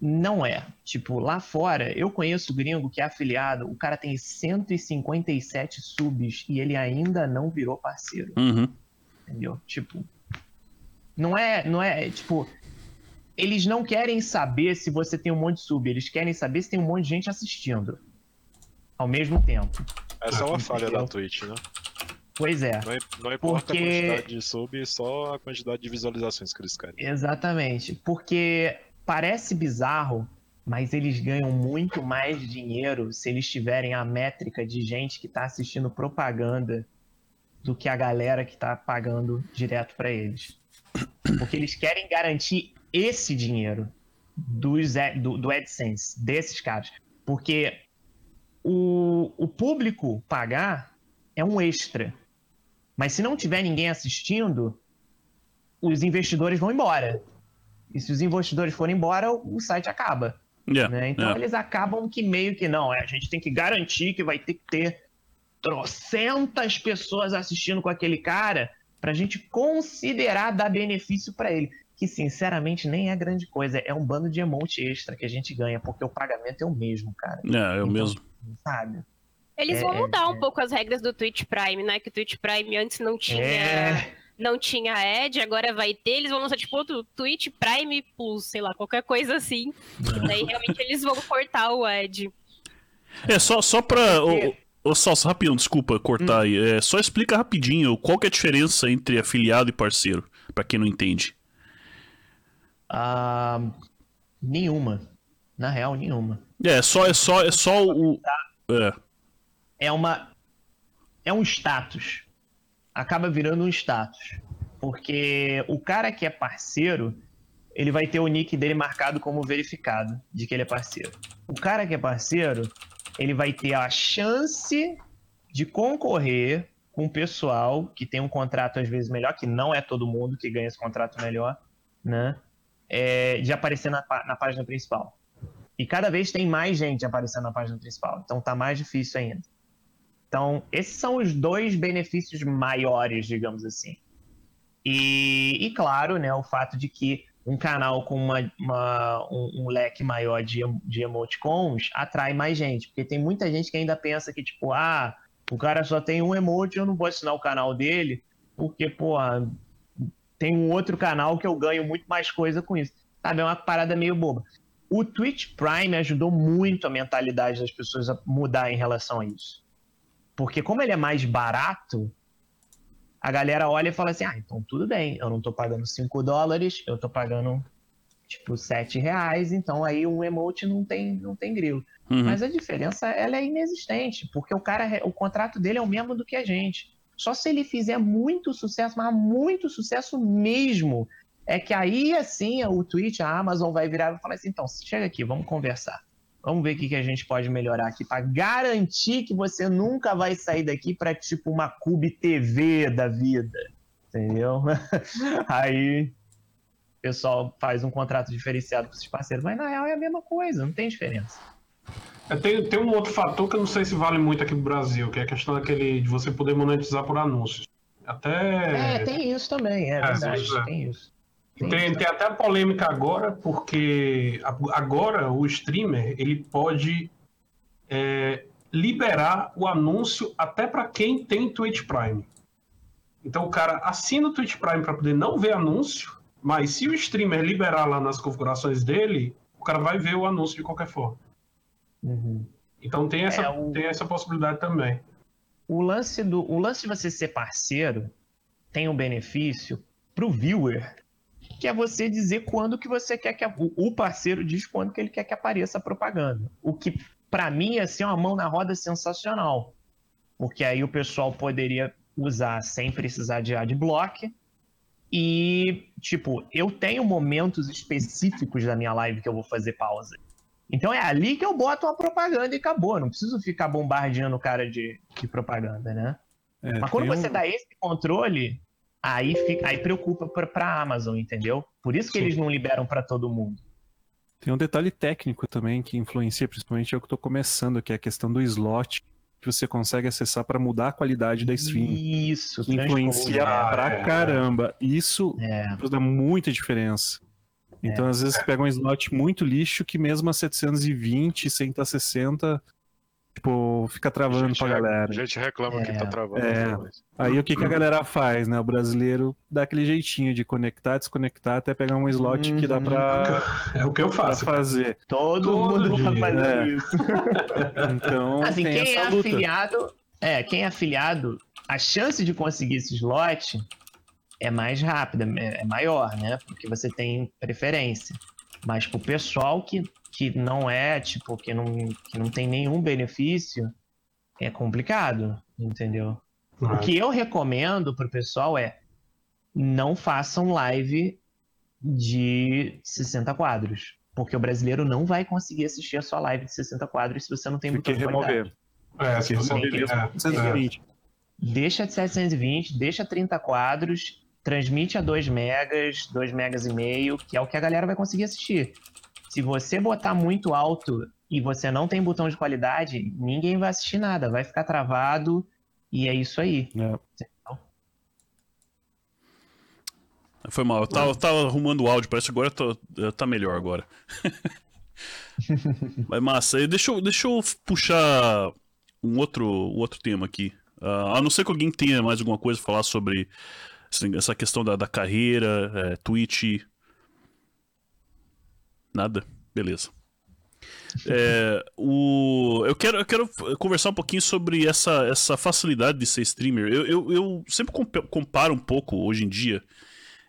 [SPEAKER 6] Não é. Tipo, lá fora, eu conheço gringo que é afiliado, o cara tem 157 subs e ele ainda não virou parceiro,
[SPEAKER 1] Uhum.
[SPEAKER 6] entendeu? Tipo, não é, não é, tipo, eles não querem saber se você tem um monte de sub, eles querem saber se tem um monte de gente assistindo ao mesmo tempo.
[SPEAKER 5] Essa é uma falha
[SPEAKER 6] entendeu?
[SPEAKER 5] da Twitch, né?
[SPEAKER 6] Pois é.
[SPEAKER 5] Não, não importa
[SPEAKER 6] Porque-
[SPEAKER 5] a quantidade de sub, só a quantidade de visualizações que eles querem.
[SPEAKER 6] Exatamente, porque parece bizarro, mas eles ganham muito mais dinheiro se eles tiverem a métrica de gente que está assistindo propaganda do que a galera que está pagando direto para eles. Porque eles querem garantir esse dinheiro dos, do, do AdSense, desses caras. Porque o, o público pagar é um extra. Mas se não tiver ninguém assistindo, os investidores vão embora. E se os investidores forem embora, o site acaba.
[SPEAKER 1] Yeah,
[SPEAKER 6] né? Então
[SPEAKER 1] yeah.
[SPEAKER 6] eles acabam que meio que não, é, a gente tem que garantir que vai ter que ter trocentas pessoas assistindo com aquele cara pra gente considerar dar benefício pra ele. Que sinceramente nem é grande coisa, é um bando de emote extra que a gente ganha, porque o pagamento é o mesmo, cara.
[SPEAKER 1] É, eu
[SPEAKER 6] Então,
[SPEAKER 1] mesmo.
[SPEAKER 6] Sabe?
[SPEAKER 2] Eles
[SPEAKER 6] É,
[SPEAKER 2] vão mudar
[SPEAKER 6] é.
[SPEAKER 2] um pouco as regras do Twitch Prime, né? Que o Twitch Prime antes não tinha,
[SPEAKER 6] É.
[SPEAKER 2] não tinha ad, agora vai ter. Eles vão lançar tipo outro Twitch Prime Plus, sei lá, qualquer coisa assim. Daí realmente eles vão cortar o ad.
[SPEAKER 1] É, só, só pra. Ô, ô, Salso, rapidão, desculpa cortar aí. É, só explica rapidinho qual que é a diferença entre afiliado e parceiro, pra quem não entende.
[SPEAKER 6] Ah, Nenhuma. Na real, nenhuma.
[SPEAKER 1] É, só, é só, é só o. É.
[SPEAKER 6] É uma. É um status. Acaba virando um status. Porque o cara que é parceiro, ele vai ter o nick dele marcado como verificado de que ele é parceiro. O cara que é parceiro, ele vai ter a chance de concorrer com o pessoal que tem um contrato às vezes melhor, que não é todo mundo que ganha esse contrato melhor, né? É, de aparecer na, na página principal. E cada vez tem mais gente aparecendo na página principal, então tá mais difícil ainda. Então, esses são os dois benefícios maiores, digamos assim. E, e claro, né, o fato de que um canal com uma, uma um, um, leque maior de, de emoticons atrai mais gente. Porque tem muita gente que ainda pensa que, tipo, ah, o cara só tem um emote, eu não vou assinar o canal dele, porque, porra, tem um outro canal que eu ganho muito mais coisa com isso. Sabe, é uma parada meio boba. O Twitch Prime ajudou muito a mentalidade das pessoas a mudar em relação a isso. Porque como ele é mais barato, a galera olha e fala assim: ah, então tudo bem, eu não tô pagando 5 dólares, eu tô pagando tipo 7 reais, então aí um emote não tem, não tem grilo. Uhum. Mas a diferença ela é inexistente, porque o cara, o contrato dele é o mesmo do que a gente. Só se ele fizer muito sucesso, mas muito sucesso mesmo, é que aí assim o Twitch, a Amazon vai virar e falar assim: então, chega aqui, vamos conversar. Vamos ver o que, que a gente pode melhorar aqui para garantir que você nunca vai sair daqui para tipo uma Cube TV da vida. Entendeu? Aí o pessoal faz um contrato diferenciado com esses parceiros, mas na real é a mesma coisa, não tem diferença.
[SPEAKER 3] É, tem, tem um outro fator que eu não sei se vale muito aqui no Brasil, que é a questão daquele de você poder monetizar por anúncios. Até.
[SPEAKER 6] É, tem isso também, é, é verdade, é. tem isso.
[SPEAKER 3] Tem, tem até polêmica agora, porque agora o streamer ele pode é, liberar o anúncio até para quem tem Twitch Prime. Então o cara assina o Twitch Prime para poder não ver anúncio, mas se o streamer liberar lá nas configurações dele, o cara vai ver o anúncio de qualquer forma. Uhum. Então tem essa, é, o... tem essa possibilidade também.
[SPEAKER 6] O lance, do, o lance de você ser parceiro tem um benefício para o viewer que é você dizer quando que você quer que a, o parceiro diz quando que ele quer que apareça a propaganda. O que para mim ia ser uma mão na roda sensacional, porque aí o pessoal poderia usar sem precisar de adblock e tipo eu tenho momentos específicos da minha live que eu vou fazer pausa. Então é ali que eu boto uma propaganda e acabou. Não preciso ficar bombardeando o cara de, de propaganda, né? É, Mas quando você um... dá esse controle, aí, fica, aí preocupa para a Amazon, entendeu? Por isso que Sim. eles não liberam para todo mundo.
[SPEAKER 4] Tem um detalhe técnico também que influencia, principalmente eu que estou começando, que é a questão do slot que você consegue acessar para mudar a qualidade da stream.
[SPEAKER 6] Isso,
[SPEAKER 4] que influencia pra é. caramba. Isso é. dá muita diferença. Então, é. às vezes, você pega um slot muito lixo que mesmo a 720, sem estar 60, Tipo, fica travando pra galera.
[SPEAKER 5] A gente reclama é, que tá é. travando.
[SPEAKER 4] É. Aí o que, que a galera faz, né? O brasileiro dá aquele jeitinho de conectar, desconectar, até pegar um slot uhum. que dá pra.
[SPEAKER 3] É o que eu faço.
[SPEAKER 6] fazer. Todo, Todo mundo faz é. isso. então. Assim, quem é luta. afiliado. É, quem é afiliado, a chance de conseguir esse slot é mais rápida, é, é maior, né? Porque você tem preferência. Mas pro pessoal que que não é, tipo, que não, que não tem nenhum benefício, é complicado, entendeu? O que eu recomendo pro pessoal é não façam live de 60 quadros. Porque o brasileiro não vai conseguir assistir a sua live de 60 quadros se você não tem
[SPEAKER 4] botão de remover.
[SPEAKER 3] É, se você tem,
[SPEAKER 6] é, Deixa de 720, deixa 30 quadros, transmite a 2 megas, 2 megas e meio, que é o que a galera vai conseguir assistir. Se você botar muito alto e você não tem botão de qualidade, ninguém vai assistir nada, vai ficar travado e é isso aí. É.
[SPEAKER 1] Foi mal, eu tava, eu tava, arrumando o áudio, parece que agora tô, tá melhor agora. Mas massa, deixa eu, deixa eu puxar um outro, um outro tema aqui. Uh, a não ser que alguém tenha mais alguma coisa a falar sobre essa questão da, da carreira, é, Twitch, Nada? Beleza. É, o, eu, quero, eu quero conversar um pouquinho sobre essa, essa facilidade de ser streamer. Eu, eu, eu sempre comparo um pouco, hoje em dia,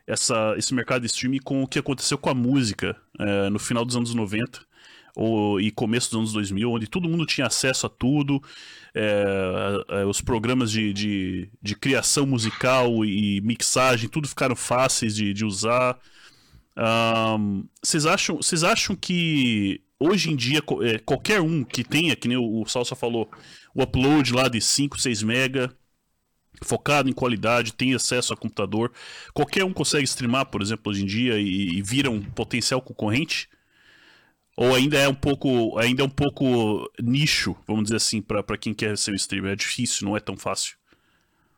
[SPEAKER 1] essa, esse mercado de streaming com o que aconteceu com a música é, no final dos anos 90 ou, e começo dos anos 2000, onde todo mundo tinha acesso a tudo, é, é, os programas de, de, de, criação musical e mixagem, tudo ficaram fáceis de, de usar. Vocês um, acham, vocês acham que hoje em dia é, qualquer um que tenha, que nem o, o Salsa falou, o upload lá de 5, 6 mega, focado em qualidade, tem acesso a computador, qualquer um consegue streamar, por exemplo, hoje em dia e, e vira um potencial concorrente? Ou ainda é um pouco, ainda é um pouco nicho, vamos dizer assim, para quem quer ser um streamer? É difícil, não é tão fácil.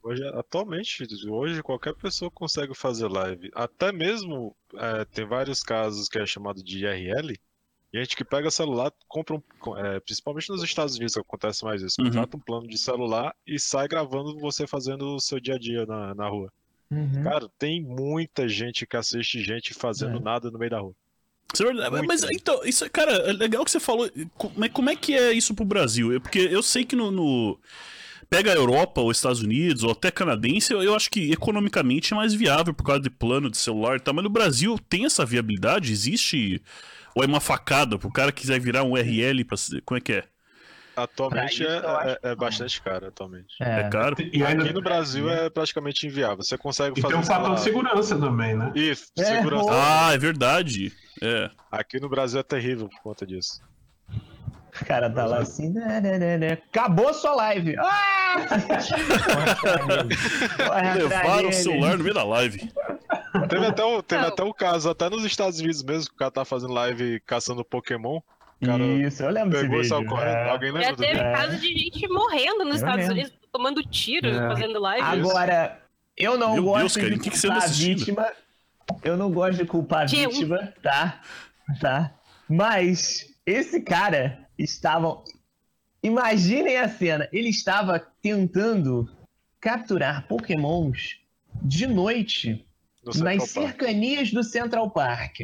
[SPEAKER 5] Hoje, atualmente, hoje qualquer pessoa consegue fazer live. Até mesmo é, tem vários casos que é chamado de IRL. E a gente que pega celular, compra um, é, principalmente nos Estados Unidos acontece mais isso, contrata uhum. um plano de celular e sai gravando você fazendo o seu dia a dia na, na rua. Uhum. Cara, tem muita gente que assiste gente fazendo é. nada no meio da rua.
[SPEAKER 1] Isso é verdade. Mas então, isso, cara, é legal que você falou. Como é, como é que é isso pro Brasil? Porque eu sei que no, no. Pega a Europa ou Estados Unidos ou até canadense, eu, eu acho que economicamente é mais viável por causa de plano de celular e tal. Mas no Brasil tem essa viabilidade? Existe. Ou é uma facada pro cara que quiser virar um RL pra. Como é que é?
[SPEAKER 5] Atualmente é, é, é, bastante caro, atualmente.
[SPEAKER 1] É, é caro.
[SPEAKER 5] E ainda... Aqui no Brasil é praticamente inviável. Você consegue
[SPEAKER 3] e
[SPEAKER 5] fazer.
[SPEAKER 3] tem um fator de segurança também, né?
[SPEAKER 5] Isso, segurança.
[SPEAKER 1] Ah, é verdade. É.
[SPEAKER 5] Aqui no Brasil é terrível por conta disso.
[SPEAKER 6] O cara tá lá assim. Né, né, né, Acabou sua live! Ah!
[SPEAKER 1] Levaram o celular no meio da live.
[SPEAKER 5] Teve até o, teve até o caso, até nos Estados Unidos mesmo, que o cara tá fazendo live caçando Pokémon. Cara
[SPEAKER 6] Isso, eu lembro desse vídeo.
[SPEAKER 5] É. Alguém lembra
[SPEAKER 2] Já teve caso de gente morrendo nos eu Estados lembro. Unidos, tomando tiro, é. fazendo live.
[SPEAKER 6] Agora, eu não
[SPEAKER 1] Meu
[SPEAKER 6] gosto
[SPEAKER 1] Deus, cara,
[SPEAKER 6] de
[SPEAKER 1] que que
[SPEAKER 6] a vítima. Eu não gosto de culpar a vítima, tá? Tá? Mas esse cara estava. Imaginem a cena. Ele estava tentando capturar pokémons de noite nas cercanias do Central Park.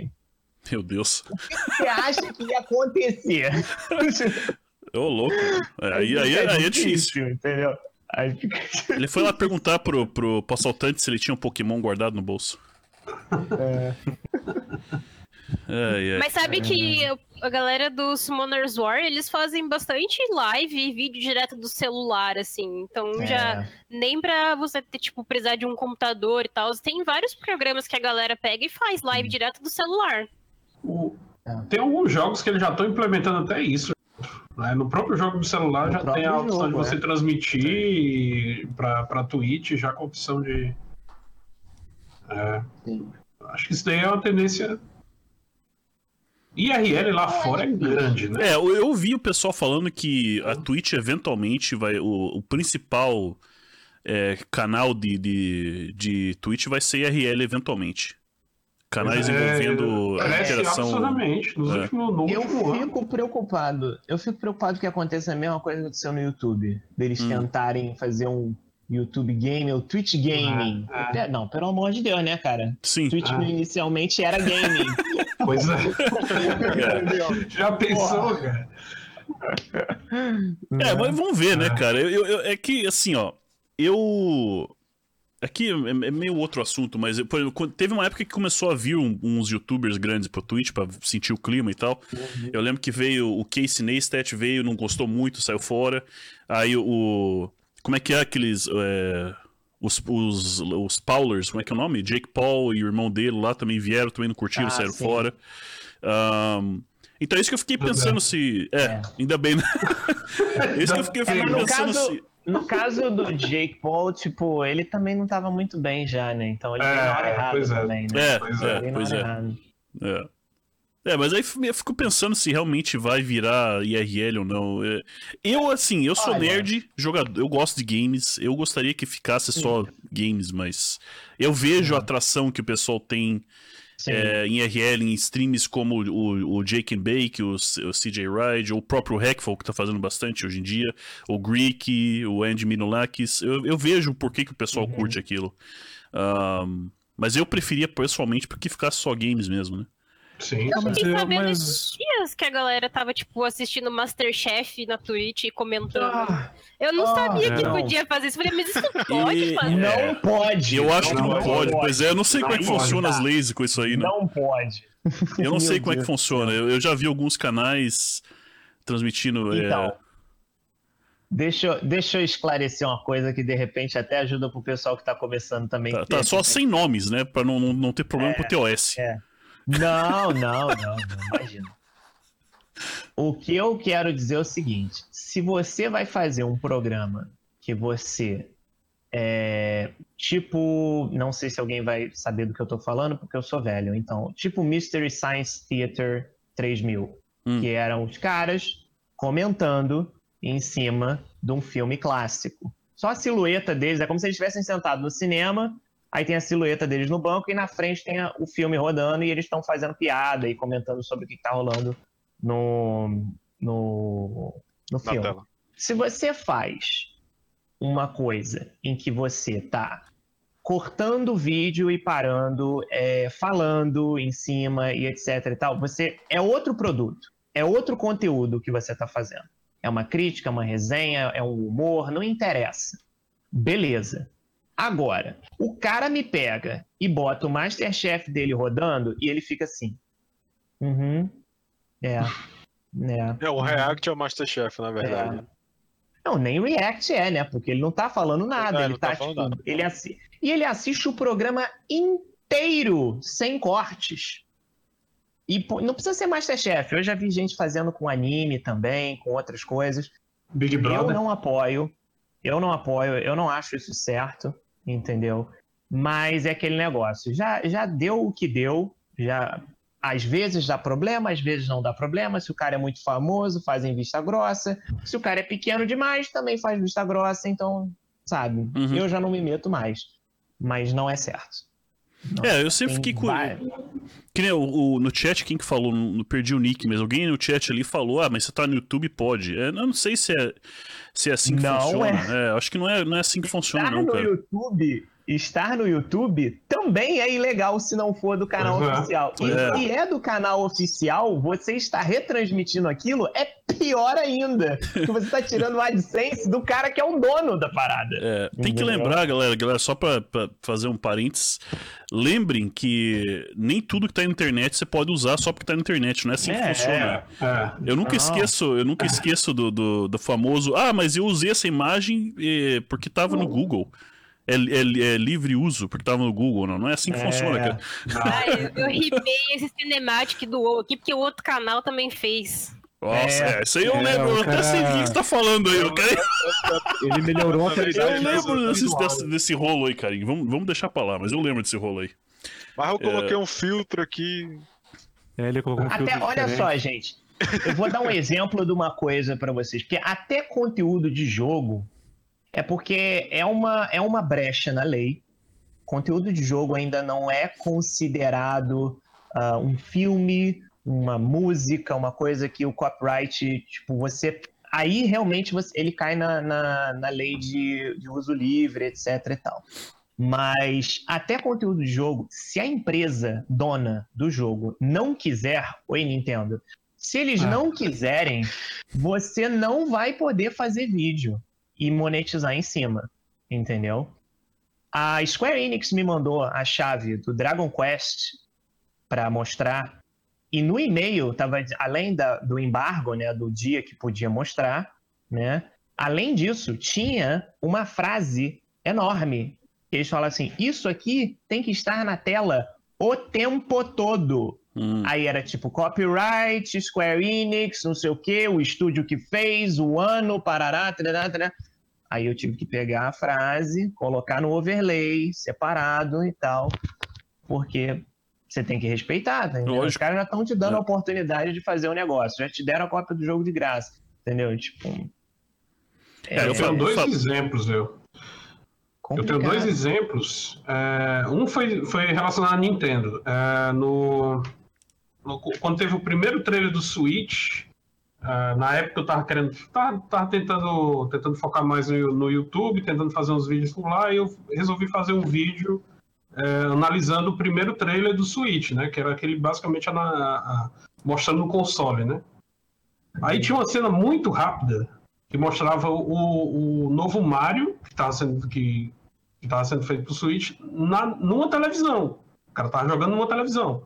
[SPEAKER 1] Meu Deus.
[SPEAKER 6] O que você acha que ia acontecer?
[SPEAKER 1] Ô, louco. É, aí, aí, aí, é difícil.
[SPEAKER 6] Entendeu?
[SPEAKER 1] Fica... Ele foi lá perguntar pro, pro, pro assaltante se ele tinha um Pokémon guardado no bolso. É.
[SPEAKER 2] É, é. Mas sabe que a galera do Summoners War, eles fazem bastante live e vídeo direto do celular, assim. Então é. já nem pra você ter, tipo, precisar de um computador e tal. Tem vários programas que a galera pega e faz live hum. direto do celular.
[SPEAKER 3] O... É. Tem alguns jogos que eles já estão implementando até isso. Né? No próprio jogo do celular no já tem a opção jogo, de você é. transmitir para pra Twitch, já com a opção de. É. Acho que isso daí é uma tendência. IRL lá fora é grande, né?
[SPEAKER 1] É, eu ouvi o pessoal falando que a Twitch eventualmente vai. O, o principal é, canal de, de, de Twitch vai ser IRL eventualmente canais é, envolvendo a interação.
[SPEAKER 3] Absurdamente. Nos é. últimos, no
[SPEAKER 6] eu fico ano. preocupado. Eu fico preocupado que aconteça a mesma coisa que aconteceu no YouTube. Deles hum. tentarem fazer um YouTube Game ou Twitch Gaming. Ah, ah. Não, pelo amor de Deus, né, cara?
[SPEAKER 1] Sim.
[SPEAKER 6] Twitch ah. inicialmente era gaming.
[SPEAKER 3] pois é. Já pensou, Porra. cara?
[SPEAKER 1] É, mas vamos ver, né, cara? Eu, eu, é que, assim, ó, eu Aqui é, é meio outro assunto, mas por, teve uma época que começou a vir um, uns youtubers grandes pro Twitch pra sentir o clima e tal. Uhum. Eu lembro que veio o Casey Neistat, veio, não gostou muito, saiu fora. Aí o. Como é que é aqueles. É, os, os, os Paulers, como é que é o nome? Jake Paul e o irmão dele lá também vieram, também não curtiram, ah, saíram sim. fora. Um, então é isso que eu fiquei pensando se. É, é. ainda bem, né? é isso que eu fiquei, fiquei pensando
[SPEAKER 6] caso...
[SPEAKER 1] se
[SPEAKER 6] no caso do Jake Paul, tipo, ele também não tava muito bem já, né? Então ele é, na hora errada é. também, né?
[SPEAKER 1] É, pois é, pois é. É. Mas aí eu fico pensando se realmente vai virar IRL ou não. É, eu, assim, eu sou Olha. nerd, jogador, eu gosto de games, eu gostaria que ficasse só games, mas eu vejo a atração que o pessoal tem é, em RL, em streams como o, o Jake and Bake, o, o CJ Ride, ou o próprio Hackful, que tá fazendo bastante hoje em dia, o Greek, o Andy Minolakis. Eu, eu vejo por que, que o pessoal uhum. curte aquilo. Um, mas eu preferia pessoalmente porque ficasse só games mesmo, né?
[SPEAKER 3] Sim,
[SPEAKER 2] Eu fiquei
[SPEAKER 4] eu-
[SPEAKER 2] sabendo
[SPEAKER 4] mas-
[SPEAKER 2] esses dias que a galera tava, tipo, assistindo Masterchef na Twitch e comentando.
[SPEAKER 6] Ah,
[SPEAKER 2] eu não
[SPEAKER 6] ah,
[SPEAKER 2] sabia que
[SPEAKER 4] não.
[SPEAKER 2] podia fazer isso. Eu Falei, mas isso não pode fazer.
[SPEAKER 1] É.
[SPEAKER 6] não pode.
[SPEAKER 1] Eu acho que não,
[SPEAKER 3] não
[SPEAKER 1] pode. Pois é, eu não sei como é que
[SPEAKER 3] Não pode,
[SPEAKER 1] funciona as leis com isso aí, né?
[SPEAKER 6] Não pode.
[SPEAKER 1] Eu não sei como é que
[SPEAKER 6] Deus.
[SPEAKER 1] funciona. Eu, eu já vi alguns canais transmitindo. é,
[SPEAKER 6] Então, deixa, eu- deixa eu esclarecer uma coisa que de repente até ajuda pro pessoal que tá começando também.
[SPEAKER 1] tá,
[SPEAKER 6] que
[SPEAKER 1] tá só sem nomes, né? Pra não, não, não ter problema com o TOS.
[SPEAKER 6] é. Não, não, não, não, imagina. O que eu quero dizer é o seguinte: se você vai fazer um programa que você é tipo, não sei se alguém vai saber do que eu tô falando, porque eu sou velho, então, tipo Mystery Science Theater 3000,
[SPEAKER 1] Hum.
[SPEAKER 6] que eram os caras comentando em cima de um filme clássico. Só a silhueta deles, é como se eles estivessem sentados no cinema, aí tem a silhueta deles no banco e na frente tem a- o filme rodando e eles estão fazendo piada e comentando sobre o que está rolando no, no, no filme.
[SPEAKER 5] tela.
[SPEAKER 6] Se você faz uma coisa em que você tá cortando o vídeo e parando, é, falando em cima e etc e tal, você é outro produto, é outro conteúdo que você tá fazendo. É uma crítica, uma resenha, é um humor, não interessa. Beleza. Agora, o cara me pega e bota o Masterchef dele rodando e ele fica assim. Uhum. É. É.
[SPEAKER 5] É, o React é o Masterchef, na verdade.
[SPEAKER 6] Não, nem React é, né? Porque ele não tá falando nada.
[SPEAKER 5] É,
[SPEAKER 6] ele
[SPEAKER 5] não
[SPEAKER 6] tá,
[SPEAKER 5] tá falando
[SPEAKER 6] tipo,
[SPEAKER 5] nada.
[SPEAKER 6] ele assi... E ele assiste o programa inteiro, sem cortes. E pô, não precisa ser Masterchef. Eu já vi gente fazendo com anime também, com outras coisas.
[SPEAKER 3] Big
[SPEAKER 6] Eu
[SPEAKER 3] Brother.
[SPEAKER 6] não apoio. Eu não apoio, eu não acho isso certo, entendeu? Mas é aquele negócio. Já, já deu o que deu, já às vezes dá problema, às vezes não dá problema. Se o cara é muito famoso, fazem vista grossa. Se o cara é pequeno demais, também faz vista grossa. Então, sabe,
[SPEAKER 1] Uhum.
[SPEAKER 6] eu já não me meto mais. Mas não é certo.
[SPEAKER 1] É, eu sempre fiquei com. Que nem o, o- no chat, quem que falou? Não, perdi o nick, mas alguém no chat ali falou: Ah, mas você tá no YouTube, pode. É, eu não sei se é, se é assim que
[SPEAKER 6] Não
[SPEAKER 1] funciona.
[SPEAKER 6] é.
[SPEAKER 1] É, acho que não é, não é assim que funciona,
[SPEAKER 6] Estar
[SPEAKER 1] não,
[SPEAKER 6] no
[SPEAKER 1] cara.
[SPEAKER 6] YouTube, estar no YouTube também é ilegal se não for do canal
[SPEAKER 3] é.
[SPEAKER 6] oficial. E
[SPEAKER 1] É.
[SPEAKER 6] se é do canal oficial, você está retransmitindo aquilo, é pior ainda. Porque você está tirando o AdSense do cara que é o dono da parada.
[SPEAKER 1] É, tem que lembrar, galera, galera, só pra, pra fazer um parênteses, lembrem que nem tudo que tá na internet você pode usar só porque tá na internet, não é assim que
[SPEAKER 6] É,
[SPEAKER 1] funciona.
[SPEAKER 3] É.
[SPEAKER 1] Eu nunca
[SPEAKER 6] Não.
[SPEAKER 1] esqueço, eu nunca esqueço do, do, do famoso, ah, mas eu usei essa imagem eh, porque tava no Google. É, é- é livre uso porque tava no Google, não, não é assim que
[SPEAKER 6] É.
[SPEAKER 1] funciona, cara.
[SPEAKER 2] Ah, eu, eu ripei esse cinematic do WoW aqui, porque o outro canal também fez.
[SPEAKER 1] Nossa,
[SPEAKER 6] É.
[SPEAKER 1] é, isso aí eu
[SPEAKER 4] É,
[SPEAKER 1] lembro,
[SPEAKER 4] o
[SPEAKER 1] eu até sei do que você tá falando aí, eu, quero...
[SPEAKER 4] Ele melhorou a
[SPEAKER 1] eu
[SPEAKER 4] qualidade.
[SPEAKER 1] lembro desse, desse, desse rolo aí, carinho, vamos, vamos deixar pra lá, mas eu lembro desse rolo aí.
[SPEAKER 5] Mas eu coloquei um filtro aqui.
[SPEAKER 4] É, ele colocou um
[SPEAKER 6] Até,
[SPEAKER 4] filtro
[SPEAKER 6] olha
[SPEAKER 4] diferente.
[SPEAKER 6] só, gente. Eu vou dar um exemplo de uma coisa pra vocês, porque até conteúdo de jogo é porque é uma, é uma brecha na lei. Conteúdo de jogo ainda não é considerado ah, um filme, uma música, uma coisa que o copyright, tipo, você. Aí realmente você, ele cai na, na, na lei de, de uso livre, etc e tal. Mas até conteúdo de jogo, se a empresa dona do jogo não quiser, oi Nintendo, se eles
[SPEAKER 3] Ah.
[SPEAKER 6] não quiserem, você não vai poder fazer vídeo e monetizar em cima, entendeu? A Square Enix me mandou a chave do Dragon Quest para mostrar e no e-mail tava além da- do embargo, né, do dia que podia mostrar, né? Além disso, tinha uma frase enorme eles falam assim: isso aqui tem que estar na tela o tempo todo.
[SPEAKER 1] Hum.
[SPEAKER 6] Aí era tipo copyright, Square Enix, não sei o que, o estúdio que fez, o ano, parará, tarará, tarará. Aí eu tive que pegar a frase, colocar no overlay, separado e tal, porque você tem que respeitar, tá? Os caras já estão te dando
[SPEAKER 1] É.
[SPEAKER 6] a oportunidade de fazer o negócio, já te deram a cópia do jogo de graça, entendeu? Tipo.
[SPEAKER 1] É, eu
[SPEAKER 3] Eu tenho dois exemplos, eu. Eu tenho
[SPEAKER 6] complicado.
[SPEAKER 3] dois exemplos. É, um foi, foi relacionado à Nintendo. É, no, no- quando teve o primeiro trailer do Switch, é, na época eu tava querendo. Tava, tava tentando, tentando focar mais no, no YouTube, tentando fazer uns vídeos por lá, e eu resolvi fazer um vídeo é, analisando o primeiro trailer do Switch, né? Que era aquele basicamente a- a- mostrando o console, né? Aí tinha uma cena muito rápida que mostrava o, o novo Mario, que estava sendo, que, que sendo feito pro Switch, na, numa televisão. O cara tava jogando numa televisão.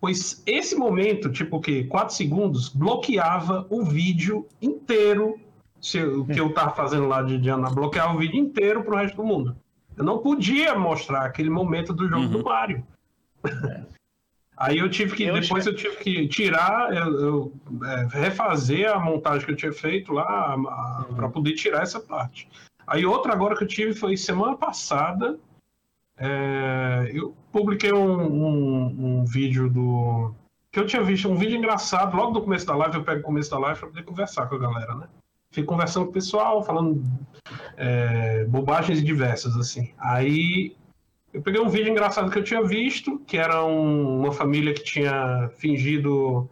[SPEAKER 3] Pois esse momento, tipo o quê? 4 segundos, bloqueava o vídeo inteiro. Se, o que eu tava fazendo lá de Diana, bloqueava o vídeo inteiro pro resto do mundo. Eu não podia mostrar aquele momento do jogo
[SPEAKER 1] Uhum.
[SPEAKER 3] do Mario. Aí eu tive que,
[SPEAKER 6] Eu
[SPEAKER 3] depois eu tive que tirar, eu, eu, é, refazer a montagem que eu tinha feito lá para poder tirar essa parte. Aí outra agora que eu tive foi semana passada. É, eu publiquei um, um- um vídeo do. Que eu tinha visto, um vídeo engraçado, logo no começo da live, eu pego o começo da live para poder conversar com a galera, né? Fico conversando com o pessoal, falando é, bobagens diversas, assim. Aí eu peguei um vídeo engraçado que eu tinha visto, que era um- uma família que tinha fingido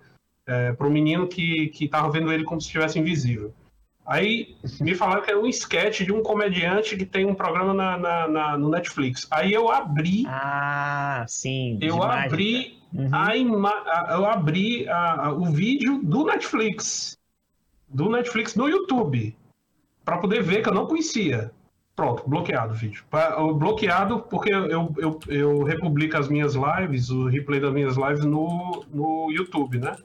[SPEAKER 3] é, para menino que, que tava vendo ele como se estivesse invisível. Aí me falaram que era um sketch de um comediante que tem um programa na, na- na- no Netflix. Aí eu abri,
[SPEAKER 6] Ah, sim.
[SPEAKER 3] eu abri
[SPEAKER 6] Uhum.
[SPEAKER 3] a ima- a- eu abri a- o vídeo do Netflix. Do Netflix no YouTube. Pra poder ver que eu não conhecia. Pronto, bloqueado o vídeo. Bloqueado porque eu, eu, eu republico as minhas lives, o replay das minhas lives no, no YouTube, né?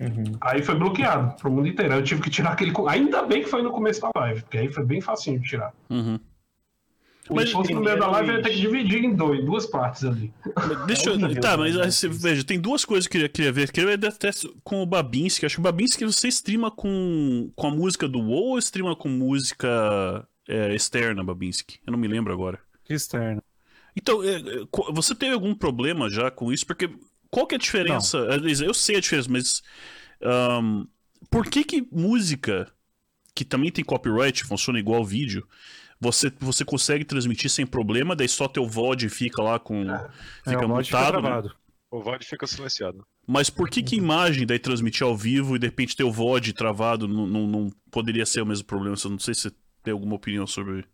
[SPEAKER 6] Uhum.
[SPEAKER 3] Aí foi bloqueado pro mundo inteiro. Aí eu tive que tirar aquele. Ainda bem que foi no começo da live, porque aí foi bem facinho de tirar.
[SPEAKER 1] Uhum.
[SPEAKER 3] Mas se fosse no meio da live, eu ia ter que dividir em dois, duas partes ali.
[SPEAKER 1] Mas Deixa eu.
[SPEAKER 6] horrível,
[SPEAKER 1] Tá,
[SPEAKER 6] né?
[SPEAKER 1] mas veja, tem duas coisas que eu queria, queria ver. Queria ver até com o Babinski. Acho que o Babinski você streama com, com a música do WoW ou streama com música é, externa, Babinski? Eu não me lembro agora.
[SPEAKER 4] Externo.
[SPEAKER 1] Então, é, é, você teve algum problema já com isso? Porque qual que é a diferença? Aliás, Eu sei a diferença, mas ahn, por que que música que também tem copyright, funciona igual vídeo, você, você consegue transmitir sem problema, daí só teu VOD fica lá com...
[SPEAKER 4] É,
[SPEAKER 1] Fica
[SPEAKER 4] fica
[SPEAKER 1] mutado, né?
[SPEAKER 4] travado.
[SPEAKER 5] O VOD fica silenciado.
[SPEAKER 1] Mas por que que imagem daí transmitir ao vivo e de repente ter o VOD travado não, não, não poderia ser o mesmo problema? Eu não sei se você tem alguma opinião sobre...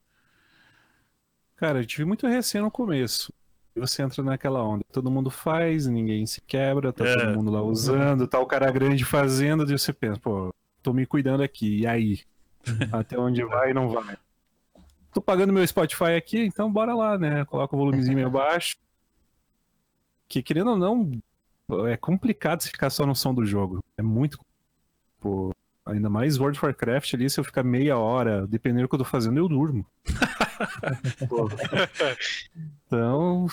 [SPEAKER 4] Cara, eu tive muito receio no começo. E você entra naquela onda. Todo mundo faz, ninguém se quebra, tá
[SPEAKER 1] É.
[SPEAKER 4] todo mundo lá usando, tá o cara grande fazendo, e você pensa, pô, tô me cuidando aqui, e aí? Até onde vai e não vai? Tô pagando meu Spotify aqui, então bora lá, né? Coloca o volumezinho meio baixo. Que querendo ou não, é complicado você ficar só no som do jogo. É muito. Pô, ainda mais World of Warcraft ali, se eu ficar meia hora, dependendo do que eu tô fazendo, eu durmo. Pô. Então,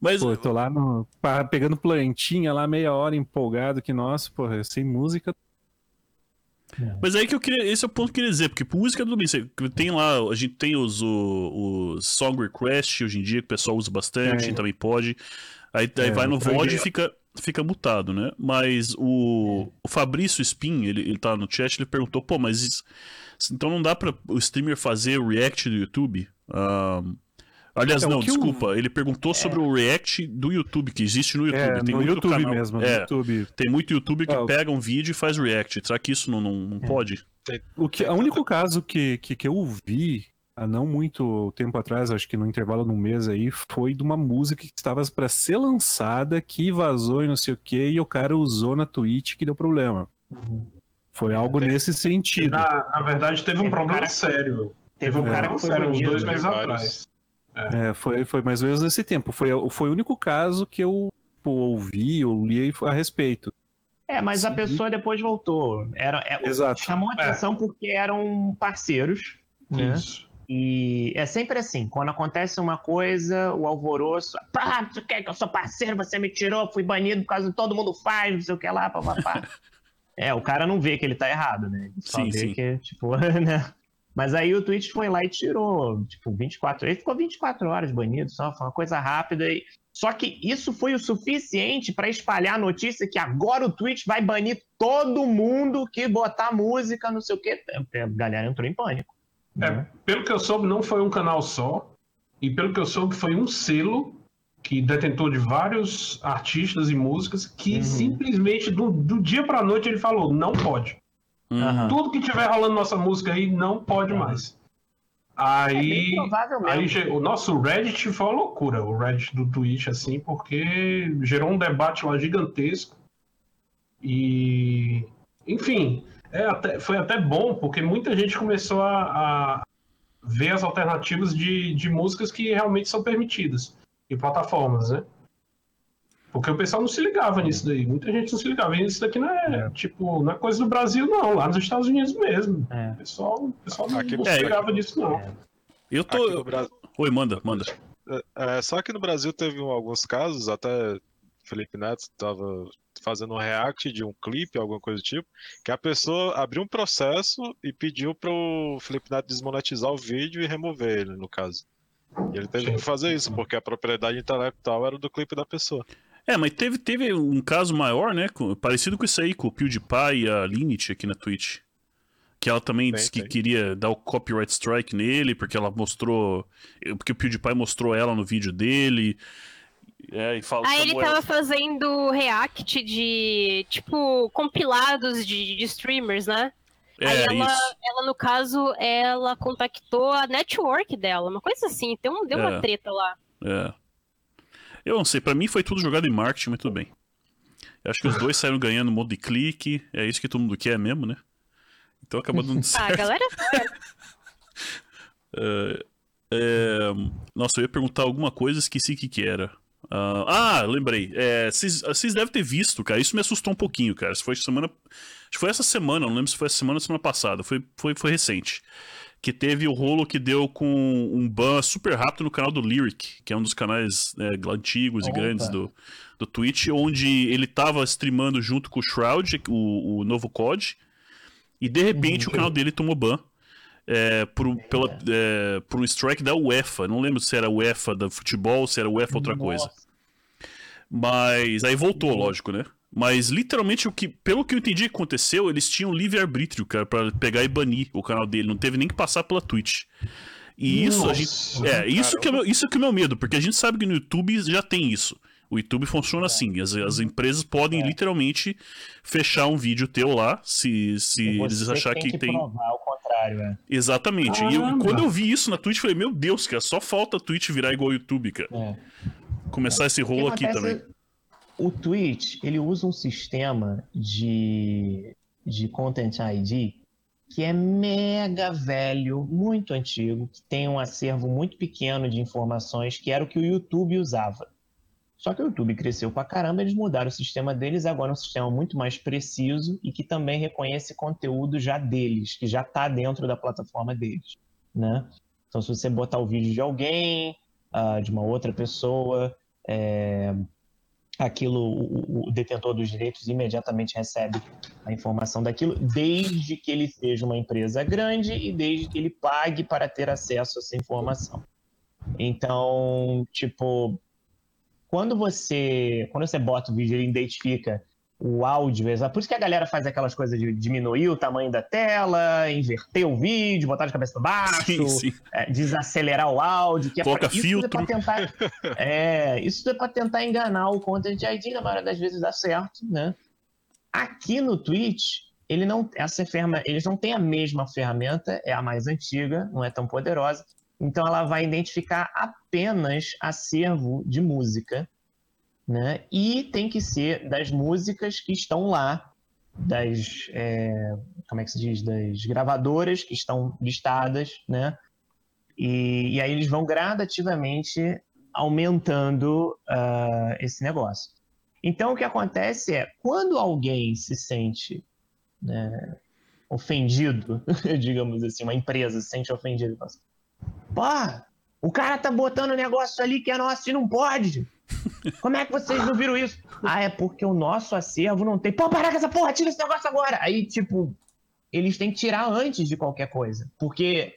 [SPEAKER 1] Mas,
[SPEAKER 4] pô, eu tô lá no, pegando plantinha lá meia hora empolgado que, nossa, porra, sem música.
[SPEAKER 1] mas aí que eu queria... Esse é o ponto que eu queria dizer, porque música tudo bem, tem lá, a gente tem os, o- os Song Request hoje em dia, que o pessoal usa bastante,
[SPEAKER 4] É.
[SPEAKER 1] também pode. Aí, aí
[SPEAKER 4] É,
[SPEAKER 1] vai no VOD e fica, fica mutado, né? Mas o, o Fabrício Spin, ele, ele tá no chat, ele perguntou, pô, mas isso- então não dá pra o streamer fazer o react do YouTube? Ahn, aliás,
[SPEAKER 4] É, o
[SPEAKER 1] não,
[SPEAKER 4] o-
[SPEAKER 1] desculpa, ele perguntou sobre o react do YouTube, que existe no YouTube.
[SPEAKER 4] É,
[SPEAKER 1] tem
[SPEAKER 4] no
[SPEAKER 1] muito
[SPEAKER 4] YouTube
[SPEAKER 1] canal-
[SPEAKER 4] mesmo, no
[SPEAKER 1] É,
[SPEAKER 4] YouTube.
[SPEAKER 1] tem muito youtuber que
[SPEAKER 4] Ah, o-
[SPEAKER 1] pega um vídeo e faz react. Será que isso não, não, não pode?
[SPEAKER 4] O que, o único caso que, que, que eu vi há não muito tempo atrás, acho que no intervalo de um mês aí, foi de uma música que estava para ser lançada, que vazou e não sei o que, e o cara usou na Twitch que deu problema. Foi algo nesse sentido.
[SPEAKER 3] Na, na verdade, teve um
[SPEAKER 6] Teve
[SPEAKER 3] problema
[SPEAKER 6] cara-
[SPEAKER 3] sério.
[SPEAKER 6] Teve um
[SPEAKER 3] Teve
[SPEAKER 6] cara que foi
[SPEAKER 3] sério, uns dois meses atrás.
[SPEAKER 4] É, foi, foi mais ou menos nesse tempo. Foi, foi o único caso que eu pô, ouvi ou li a respeito.
[SPEAKER 6] É, mas a
[SPEAKER 4] Sim.
[SPEAKER 6] pessoa depois voltou. Era, é,
[SPEAKER 4] Exato.
[SPEAKER 6] Chamou a atenção porque eram parceiros, né?
[SPEAKER 3] Isso.
[SPEAKER 6] E é sempre assim, quando acontece uma coisa, o alvoroço, pá, tu quer que eu sou parceiro, você me tirou, fui banido por causa de todo mundo faz, não sei o que lá, papapá. é, o cara não vê que ele tá errado, né? Ele só
[SPEAKER 1] Sim,
[SPEAKER 6] vê
[SPEAKER 1] sim.
[SPEAKER 6] que, tipo, né? Mas aí o Twitch foi lá e tirou, tipo, 24 Ele ficou 24 horas banido, só foi uma coisa rápida. E... Só que isso foi o suficiente para espalhar a notícia que agora o Twitch vai banir todo mundo que botar música, não sei o quê. A galera entrou em pânico.
[SPEAKER 3] É,
[SPEAKER 6] né?
[SPEAKER 3] pelo que eu soube, não foi um canal só. E pelo que eu soube, foi um selo que detentor de vários artistas e músicas que
[SPEAKER 6] Uhum.
[SPEAKER 3] simplesmente do, do dia pra noite ele falou: não pode.
[SPEAKER 1] Hum,
[SPEAKER 6] Aham.
[SPEAKER 3] Tudo que tiver rolando nossa música aí não pode
[SPEAKER 6] Uhum.
[SPEAKER 3] mais.
[SPEAKER 6] É
[SPEAKER 3] Aí,
[SPEAKER 6] provável mesmo.
[SPEAKER 3] aí o nosso Reddit foi uma loucura, o Reddit do Twitch, assim, porque gerou um debate lá gigantesco. E, enfim, é até- foi até bom, porque muita gente começou a, a ver as alternativas de, de músicas que realmente são permitidas em plataformas, né? Porque o pessoal não se ligava nisso daí. Muita gente não se ligava. E isso daqui não é, tipo, não é coisa do Brasil, não. Lá nos Estados Unidos mesmo.
[SPEAKER 6] É.
[SPEAKER 3] O pessoal, o pessoal não,
[SPEAKER 5] Aqui
[SPEAKER 3] não se ligava nisso, não.
[SPEAKER 1] Eu
[SPEAKER 5] Aqui no
[SPEAKER 1] tô.
[SPEAKER 5] Brasil.
[SPEAKER 1] Oi, manda, manda.
[SPEAKER 5] É, só que no Brasil teve alguns casos, até Felipe Neto estava fazendo um react de um clipe, alguma coisa do tipo, que a pessoa abriu um processo e pediu pro Felipe Neto desmonetizar o vídeo e remover ele, no caso. E ele teve que fazer isso, porque a propriedade intelectual era do clipe da pessoa.
[SPEAKER 1] É, mas teve, teve um caso maior, né? com- parecido com isso aí, com o PewDiePie e a Linit aqui na Twitch. Que ela também
[SPEAKER 5] Tem,
[SPEAKER 1] disse que
[SPEAKER 5] tem.
[SPEAKER 1] queria dar o copyright strike nele, porque ela mostrou. Porque o PewDiePie mostrou ela no vídeo dele. É, e fala,
[SPEAKER 2] Aí ele
[SPEAKER 1] chamou ela-
[SPEAKER 2] tava fazendo react de, tipo, compilados de, de streamers, né?
[SPEAKER 1] É,
[SPEAKER 2] Aí ela,
[SPEAKER 1] isso.
[SPEAKER 2] ela, no caso, ela contactou a network dela, uma coisa assim, deu, um, deu
[SPEAKER 1] É.
[SPEAKER 2] uma treta lá.
[SPEAKER 1] É. Eu não sei, pra mim foi tudo jogado em marketing, mas tudo bem. Eu acho que os dois saíram ganhando um monte de clique, é isso que todo mundo quer mesmo, né? Então acabou dando
[SPEAKER 2] Ah,
[SPEAKER 1] certo.
[SPEAKER 2] a galera.
[SPEAKER 1] É, Nossa, eu ia perguntar alguma coisa, esqueci o que que era. Ah, ah, lembrei. É, Vocês vocês devem ter visto, cara. Isso me assustou um pouquinho, cara. Isso foi semana. Acho que foi essa semana, não lembro se foi essa semana ou semana passada. Foi, foi, foi recente. Que teve o rolo que deu com um ban super rápido no canal do Lyric, que é um dos canais né, antigos e
[SPEAKER 6] Opa.
[SPEAKER 1] grandes do, do Twitch, onde ele tava streamando junto com o Shroud, o, o novo COD, e de repente o canal dele tomou ban é, por, pela, é, por um strike da UEFA. Não lembro se era UEFA da futebol, se era UEFA outra coisa.
[SPEAKER 6] Nossa.
[SPEAKER 1] Mas aí voltou, lógico, né? Mas literalmente o que, pelo que eu entendi que aconteceu, eles tinham livre arbítrio, cara, pra pegar e banir o canal dele, não teve nem que passar pela Twitch. E isso a
[SPEAKER 3] Nossa.
[SPEAKER 1] gente, é, isso que é, o meu, isso que é o meu medo, porque a gente sabe que no YouTube já tem isso. O YouTube funciona assim, as, as empresas podem
[SPEAKER 6] É.
[SPEAKER 1] literalmente fechar um vídeo teu lá, se, se eles
[SPEAKER 6] Você
[SPEAKER 1] achar que,
[SPEAKER 6] que
[SPEAKER 1] tem.
[SPEAKER 6] provar o contrário, é.
[SPEAKER 1] Exatamente. E eu- quando eu vi isso na Twitch, eu falei, meu Deus, cara, só falta a Twitch virar igual o YouTube, cara.
[SPEAKER 6] É.
[SPEAKER 1] Começar esse rolo aqui
[SPEAKER 6] acontece-
[SPEAKER 1] também.
[SPEAKER 6] O Twitch, ele usa um sistema de, de Content ID que é mega velho, muito antigo, que tem um acervo muito pequeno de informações, que era o que o YouTube usava. Só que o YouTube cresceu pra caramba, eles mudaram o sistema deles, agora é um sistema muito mais preciso e que também reconhece conteúdo já deles, que já está dentro da plataforma deles, né? Então, se você botar o vídeo de alguém, ah, de uma outra pessoa, é, aquilo, o, o detentor dos direitos imediatamente recebe a informação daquilo, desde que ele seja uma empresa grande e desde que ele pague para ter acesso a essa informação. Então, tipo, quando você, quando você bota o vídeo, ele identifica o áudio, exa- por isso que a galera faz aquelas coisas de diminuir o tamanho da tela, inverter o vídeo, botar de cabeça para baixo,
[SPEAKER 1] Sim, sim.
[SPEAKER 6] é, desacelerar o áudio, que é
[SPEAKER 1] Coloca
[SPEAKER 6] pra, isso
[SPEAKER 1] filtro.
[SPEAKER 6] é para tentar, é, isso é para tentar enganar o Content ID, na maioria das vezes dá certo, né? Aqui no Twitch, ele não, essa ferramenta, eles não têm a mesma ferramenta, é a mais antiga, não é tão poderosa, então ela vai identificar apenas acervo de música, né? E tem que ser das músicas que estão lá, das é, como é que se diz, das gravadoras que estão listadas, né? E, e aí eles vão gradativamente aumentando ah, esse negócio. Então o que acontece é quando alguém se sente né, ofendido, digamos assim, uma empresa se sente ofendida, assim, pá, o cara tá botando um negócio ali que é nosso e não pode. Como é que vocês não viram isso? Ah, é porque o nosso acervo não tem. Pô, para com essa porra, tira esse negócio agora. Aí, tipo, eles têm que tirar antes de qualquer coisa. Porque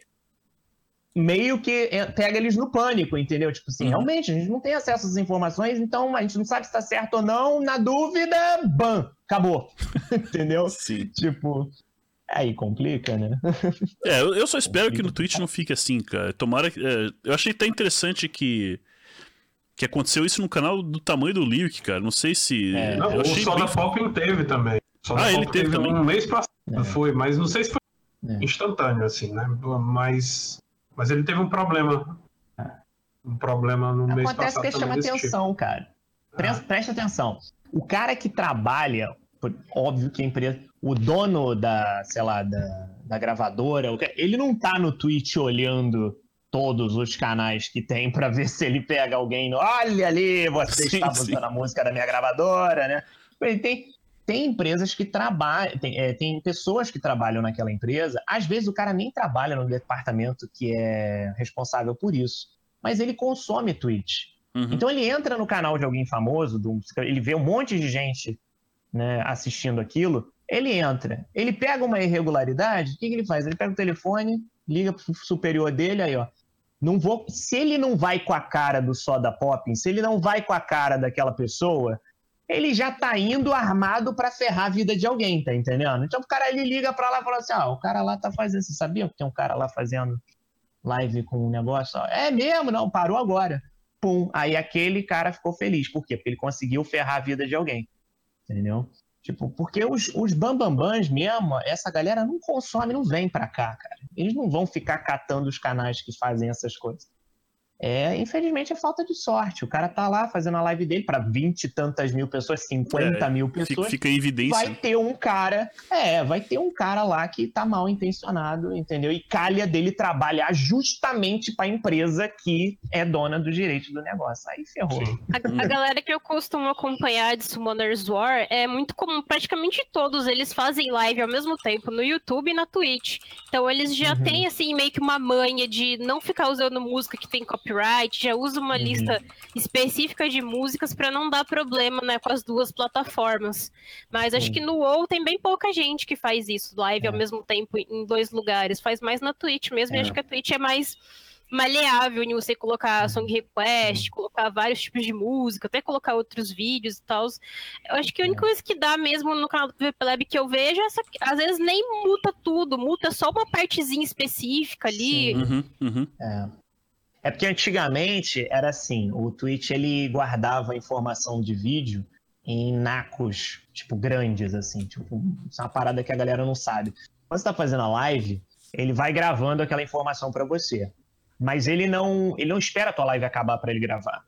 [SPEAKER 6] meio que é, pega eles no pânico, entendeu? Tipo assim,
[SPEAKER 1] Uhum.
[SPEAKER 6] realmente, a gente não tem acesso às informações, então a gente não sabe se tá certo ou não. Na dúvida, ban, acabou. entendeu?
[SPEAKER 1] Sim.
[SPEAKER 6] Tipo, aí complica, né?
[SPEAKER 1] É, eu, só espero que no Twitch não fique assim, cara. Tomara que. é, eu achei até interessante que. Que aconteceu isso no canal do tamanho do Lyric, cara. Não sei se.
[SPEAKER 6] É.
[SPEAKER 3] Não,
[SPEAKER 1] eu
[SPEAKER 3] o Soda
[SPEAKER 1] bem...
[SPEAKER 3] Pop teve também.
[SPEAKER 1] Ah, ele
[SPEAKER 3] Pop
[SPEAKER 1] teve também?
[SPEAKER 3] um mês passado,
[SPEAKER 6] É.
[SPEAKER 3] foi, mas não sei se foi
[SPEAKER 6] É.
[SPEAKER 3] instantâneo, assim, né? Mas, Mas ele teve um problema. Um problema no mês
[SPEAKER 6] Acontece
[SPEAKER 3] passado.
[SPEAKER 6] que chama
[SPEAKER 3] tipo.
[SPEAKER 6] atenção, cara. Presta, presta atenção. O cara que trabalha, óbvio que a empresa, o dono da, sei lá, da, da gravadora, ele não tá no Twitch olhando todos os canais que tem pra ver se ele pega alguém no. Olha ali, você
[SPEAKER 1] Sim,
[SPEAKER 6] está usando a música da minha gravadora, né? Ele tem, tem empresas que trabalham, tem, é, tem pessoas que trabalham naquela empresa. Às vezes o cara nem trabalha no departamento que é responsável por isso, mas ele consome Twitch.
[SPEAKER 1] Uhum.
[SPEAKER 6] Então ele entra no canal de alguém famoso, ele vê um monte de gente né, assistindo aquilo, ele entra, ele pega uma irregularidade, o que, que ele faz? Ele pega o telefone, liga pro superior dele, aí ó, não vou, se ele não vai com a cara do Soda Pop, se ele não vai com a cara daquela pessoa, ele já tá indo armado pra ferrar a vida de alguém, tá entendendo? Então o cara ele liga pra lá e fala assim, ah, o cara lá tá fazendo, você sabia que tem um cara lá fazendo live com um negócio? É mesmo? Não, parou agora pum, aí aquele cara ficou feliz. Por quê? Porque ele conseguiu ferrar a vida de alguém. Entendeu? Tipo, porque os, os bambambãs mesmo, essa galera não consome, não vem pra cá, cara. Eles não vão ficar catando os canais que fazem essas coisas. É, infelizmente, é falta de sorte. O cara tá lá fazendo a live dele pra 20 e tantas mil pessoas, 50
[SPEAKER 1] É,
[SPEAKER 6] mil pessoas
[SPEAKER 1] fica em evidência.
[SPEAKER 6] vai ter um cara, é, vai ter um cara lá que tá mal intencionado, entendeu? E calha dele trabalhar justamente pra empresa que é dona do direito do negócio. Aí ferrou.
[SPEAKER 2] A, a galera que eu costumo acompanhar de Summoners War é muito comum, praticamente todos eles fazem live ao mesmo tempo no YouTube e na Twitch. Então eles já
[SPEAKER 6] Uhum.
[SPEAKER 2] têm assim meio que uma manha de não ficar usando música que tem copyright, já usa uma
[SPEAKER 6] Uhum.
[SPEAKER 2] lista específica de músicas pra não dar problema, né, com as duas plataformas. Mas acho
[SPEAKER 6] Sim.
[SPEAKER 2] que no WoW tem bem pouca gente que faz isso, live ao
[SPEAKER 6] É.
[SPEAKER 2] mesmo tempo em dois lugares. Faz mais na Twitch mesmo, e
[SPEAKER 6] É.
[SPEAKER 2] acho que a Twitch é mais maleável em você colocar song request, colocar vários tipos de música, até colocar outros vídeos e tal. Eu acho que a única coisa que dá mesmo no canal do PVP Lab que eu vejo é essa, às vezes nem muta tudo, muta só uma partezinha específica ali.
[SPEAKER 6] Sim.
[SPEAKER 1] Uhum, uhum.
[SPEAKER 6] É. É porque antigamente era assim, o Twitch ele guardava informação de vídeo em nacos, tipo, grandes, assim, tipo, isso é uma parada que a galera não sabe. Quando você tá fazendo a live, ele vai gravando aquela informação pra você. Mas ele não, ele não espera a tua live acabar pra ele gravar.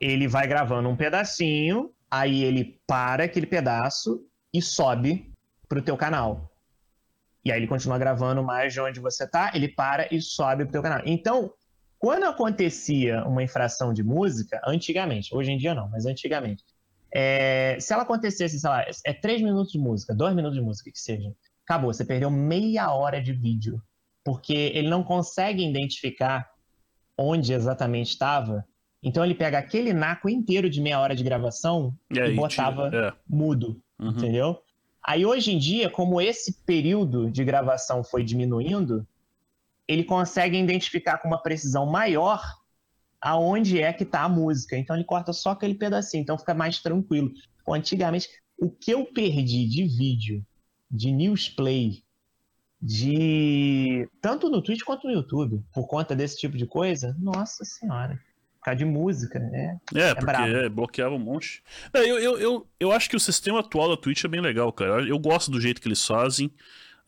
[SPEAKER 6] Ele vai gravando um pedacinho, aí ele para aquele pedaço e sobe pro teu canal. E aí ele continua gravando mais de onde você tá, ele para e sobe pro teu canal. Então, quando acontecia uma infração de música, antigamente, hoje em dia não, mas antigamente, é, se ela acontecesse, sei lá, é três minutos de música, dois minutos de música que seja, acabou, você perdeu meia hora de vídeo, porque ele não consegue identificar onde exatamente estava, então ele pega aquele naco inteiro de meia hora de gravação
[SPEAKER 1] E
[SPEAKER 6] e botava
[SPEAKER 1] tira-
[SPEAKER 6] mudo,
[SPEAKER 1] é, uhum.
[SPEAKER 6] entendeu? Aí hoje em dia, como esse período de gravação foi diminuindo, ele consegue identificar com uma precisão maior aonde é que tá a música. Então ele corta só aquele pedacinho, então fica mais tranquilo. Pô, antigamente, o que eu perdi de vídeo, de newsplay, de tanto no Twitch quanto no YouTube, por conta desse tipo de coisa, nossa senhora. Por causa de música, né?
[SPEAKER 1] É, porque
[SPEAKER 6] brabo.
[SPEAKER 1] é, bloqueava um monte. É, eu, eu, eu, eu acho que o sistema atual da Twitch é bem legal, cara. Eu gosto do jeito que eles fazem.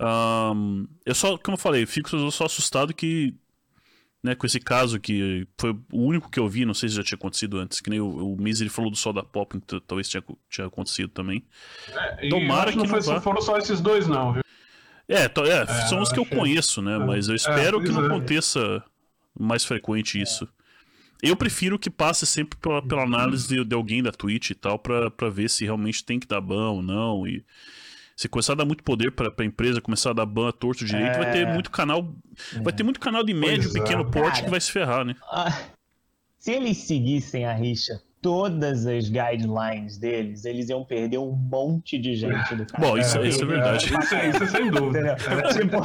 [SPEAKER 1] Ahn, eu só, como eu falei, fico só assustado que, né, com esse caso que foi o único que eu vi, não sei se já tinha acontecido antes, que nem o, o Misery falou do Sol da Pop, então talvez tinha, tinha acontecido também.
[SPEAKER 3] E
[SPEAKER 1] Tomara que
[SPEAKER 3] não
[SPEAKER 1] não
[SPEAKER 3] foi-
[SPEAKER 1] vá.
[SPEAKER 3] foram só esses dois, não, viu?
[SPEAKER 1] É, é,
[SPEAKER 3] É,
[SPEAKER 1] são os que eu
[SPEAKER 3] que-
[SPEAKER 1] conheço, né,
[SPEAKER 3] é.
[SPEAKER 1] mas eu espero
[SPEAKER 3] É,
[SPEAKER 1] que
[SPEAKER 3] pois
[SPEAKER 1] não
[SPEAKER 3] é.
[SPEAKER 1] aconteça mais frequente isso. Eu prefiro que passe sempre pela, pela análise de, de alguém da Twitch e tal, pra, pra ver se realmente tem que dar ban ou não. E se começar a dar muito poder pra, pra empresa, começar a dar ban a torto direito, vai ter
[SPEAKER 6] É.
[SPEAKER 1] muito canal. Vai ter muito canal de médio,
[SPEAKER 3] Pois é.
[SPEAKER 1] pequeno porte
[SPEAKER 6] Cara.
[SPEAKER 1] que vai se ferrar, né?
[SPEAKER 6] Ah, se eles seguissem a rixa todas as guidelines deles, eles iam perder um monte de gente do canal.
[SPEAKER 1] Bom, isso,
[SPEAKER 3] É,
[SPEAKER 1] isso é verdade.
[SPEAKER 3] Isso, é- isso é sem dúvida.
[SPEAKER 6] Tipo,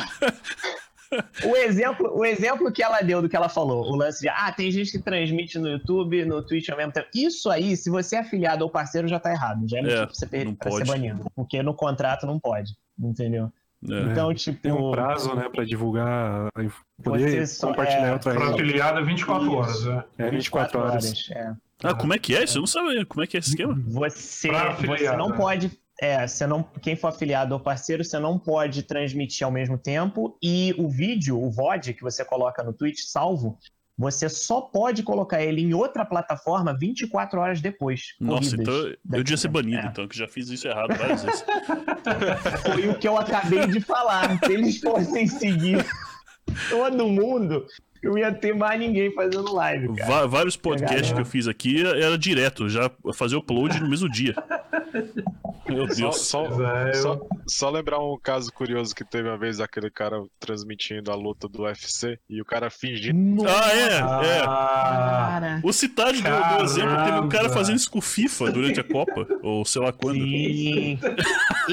[SPEAKER 6] o, exemplo, o exemplo que ela deu do que ela falou, o lance de, ah, tem gente que transmite no YouTube, no Twitch ao mesmo tempo. Isso aí, se você é afiliado ou parceiro, já tá errado. Já é,
[SPEAKER 1] É,
[SPEAKER 6] você pra ser
[SPEAKER 1] pode.
[SPEAKER 6] banido. Porque no contrato não pode, entendeu?
[SPEAKER 1] É.
[SPEAKER 6] Então,
[SPEAKER 4] Tem
[SPEAKER 6] tipo...
[SPEAKER 4] um prazo, né, pra divulgar, poder
[SPEAKER 6] Você só-
[SPEAKER 4] compartilhar
[SPEAKER 6] é,
[SPEAKER 4] outra
[SPEAKER 3] Pra afiliado é 24 horas, é.
[SPEAKER 4] É 24 horas.
[SPEAKER 6] é.
[SPEAKER 1] Ah, como é que é? Isso eu não sabia. Como é que é esse esquema?
[SPEAKER 6] Você, você não
[SPEAKER 3] né?
[SPEAKER 6] pode É, você não, quem for afiliado ou parceiro, você não pode transmitir ao mesmo tempo. E o vídeo, o VOD que você coloca no Twitch salvo, você só pode colocar ele em outra plataforma 24 horas depois.
[SPEAKER 1] Nossa, então eu devia ser banido,
[SPEAKER 6] É.
[SPEAKER 1] então, que já fiz isso errado várias vezes.
[SPEAKER 6] Foi o que eu acabei de falar. Se eles fossem seguir todo mundo, eu ia ter mais ninguém fazendo live, cara.
[SPEAKER 1] Vários podcasts
[SPEAKER 6] Legal.
[SPEAKER 1] que eu fiz aqui era direto, já fazia upload no mesmo dia. Meu
[SPEAKER 5] Só,
[SPEAKER 1] Deus.
[SPEAKER 5] só,
[SPEAKER 3] é, eu-
[SPEAKER 5] só, só lembrar um caso curioso que teve uma vez aquele cara transmitindo a luta do UFC e o cara fingindo.
[SPEAKER 1] Ah, é, é. O Citade do, do exemplo teve um cara fazendo isso com o FIFA durante a Copa, ou sei lá quando.
[SPEAKER 6] sim.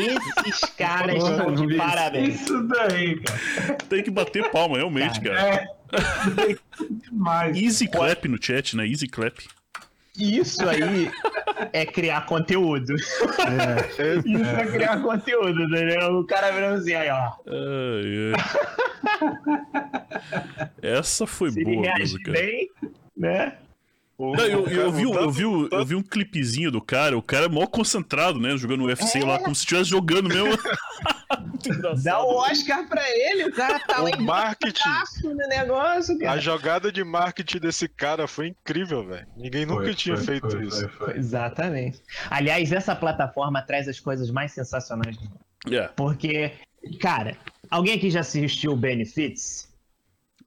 [SPEAKER 6] Esses caras estão de parabéns.
[SPEAKER 3] isso daí, cara.
[SPEAKER 1] Tem que bater palma, realmente, cara.
[SPEAKER 3] É. Demais.
[SPEAKER 1] Easy clap no chat, né? Easy clap.
[SPEAKER 6] Isso aí é criar conteúdo. Isso é criar conteúdo, entendeu? O cara virando assim, aí, ó.
[SPEAKER 1] Ai, ai. Essa foi
[SPEAKER 6] Se ele
[SPEAKER 1] boa
[SPEAKER 6] reage
[SPEAKER 1] mesmo, cara.
[SPEAKER 6] bem, né?
[SPEAKER 5] O,
[SPEAKER 1] Não, eu, eu, vi, um- eu, vi, eu vi um clipezinho do cara, o cara é mó concentrado, né? Jogando UFC lá, como se estivesse jogando mesmo.
[SPEAKER 6] Dá o Oscar pra ele, o cara tá lá
[SPEAKER 5] O marketing,
[SPEAKER 6] no negócio,
[SPEAKER 5] a
[SPEAKER 6] cara.
[SPEAKER 5] jogada de marketing desse cara foi incrível, velho. Ninguém nunca
[SPEAKER 3] Foi,
[SPEAKER 5] tinha
[SPEAKER 3] foi,
[SPEAKER 5] feito
[SPEAKER 3] foi,
[SPEAKER 5] isso.
[SPEAKER 3] foi, foi.
[SPEAKER 6] Exatamente. Aliás, essa plataforma traz as coisas mais sensacionais do mundo.
[SPEAKER 1] É,
[SPEAKER 6] Porque, cara, alguém aqui já assistiu Benefits?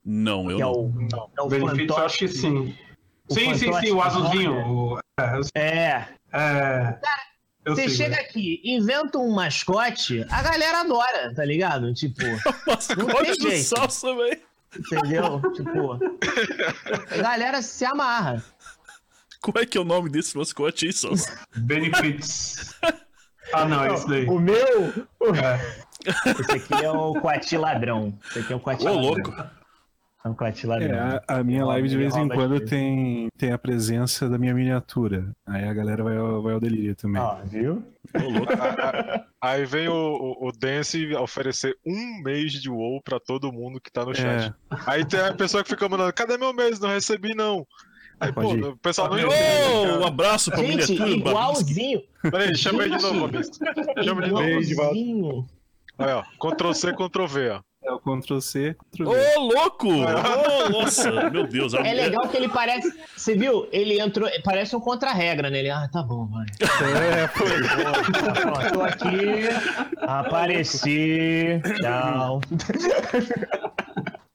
[SPEAKER 1] não, eu
[SPEAKER 6] Que é
[SPEAKER 1] não.
[SPEAKER 6] o, é o
[SPEAKER 3] Benefits, eu acho que sim.
[SPEAKER 6] O
[SPEAKER 3] Sim, sim, sim, o azulzinho. É,
[SPEAKER 6] É.
[SPEAKER 3] é, eu
[SPEAKER 6] Você
[SPEAKER 3] sei,
[SPEAKER 6] chega
[SPEAKER 3] né?
[SPEAKER 6] aqui, inventa um mascote, a galera adora, tá ligado? Tipo,
[SPEAKER 1] Mascote do salsa, velho.
[SPEAKER 6] entendeu? tipo, a galera se amarra.
[SPEAKER 1] Como é que é o nome desse mascote aí, salsa?
[SPEAKER 3] Benefits. Ah, não, é isso daí.
[SPEAKER 6] O meu,
[SPEAKER 3] É.
[SPEAKER 6] esse aqui é o Coati Ladrão. Esse aqui é o Coati
[SPEAKER 1] Ô,
[SPEAKER 6] Ladrão.
[SPEAKER 1] louco.
[SPEAKER 6] É
[SPEAKER 4] É, a, a minha live de vez em quando tem, tem a presença da minha miniatura. Aí a galera vai ao, vai ao delírio também.
[SPEAKER 6] Ó, viu?
[SPEAKER 5] Aí vem o, o, o Dance oferecer um mês de WoW pra todo mundo que tá no chat.
[SPEAKER 4] É,
[SPEAKER 5] Aí tem a pessoa que fica mandando, cadê meu mês? Não recebi, não. Aí, pô, o pessoal não.
[SPEAKER 1] Ô, um abraço pra
[SPEAKER 6] Gente,
[SPEAKER 1] miniatura
[SPEAKER 6] igualzinho.
[SPEAKER 5] Peraí, chama ele de novo, Babinski. Chama de novo.
[SPEAKER 6] Igualzinho.
[SPEAKER 5] Aí, ó, Ctrl C, Ctrl V, ó.
[SPEAKER 4] É o Ctrl C, Ctrl V.
[SPEAKER 1] Ô, louco! Ô, nossa, meu Deus.
[SPEAKER 6] É legal que ele parece. Você viu? Ele entrou. Parece um contra-regra nele. Ah, tá bom, vai.
[SPEAKER 4] É, foi.
[SPEAKER 6] Tá, pronto, tô aqui. Apareci. Tchau.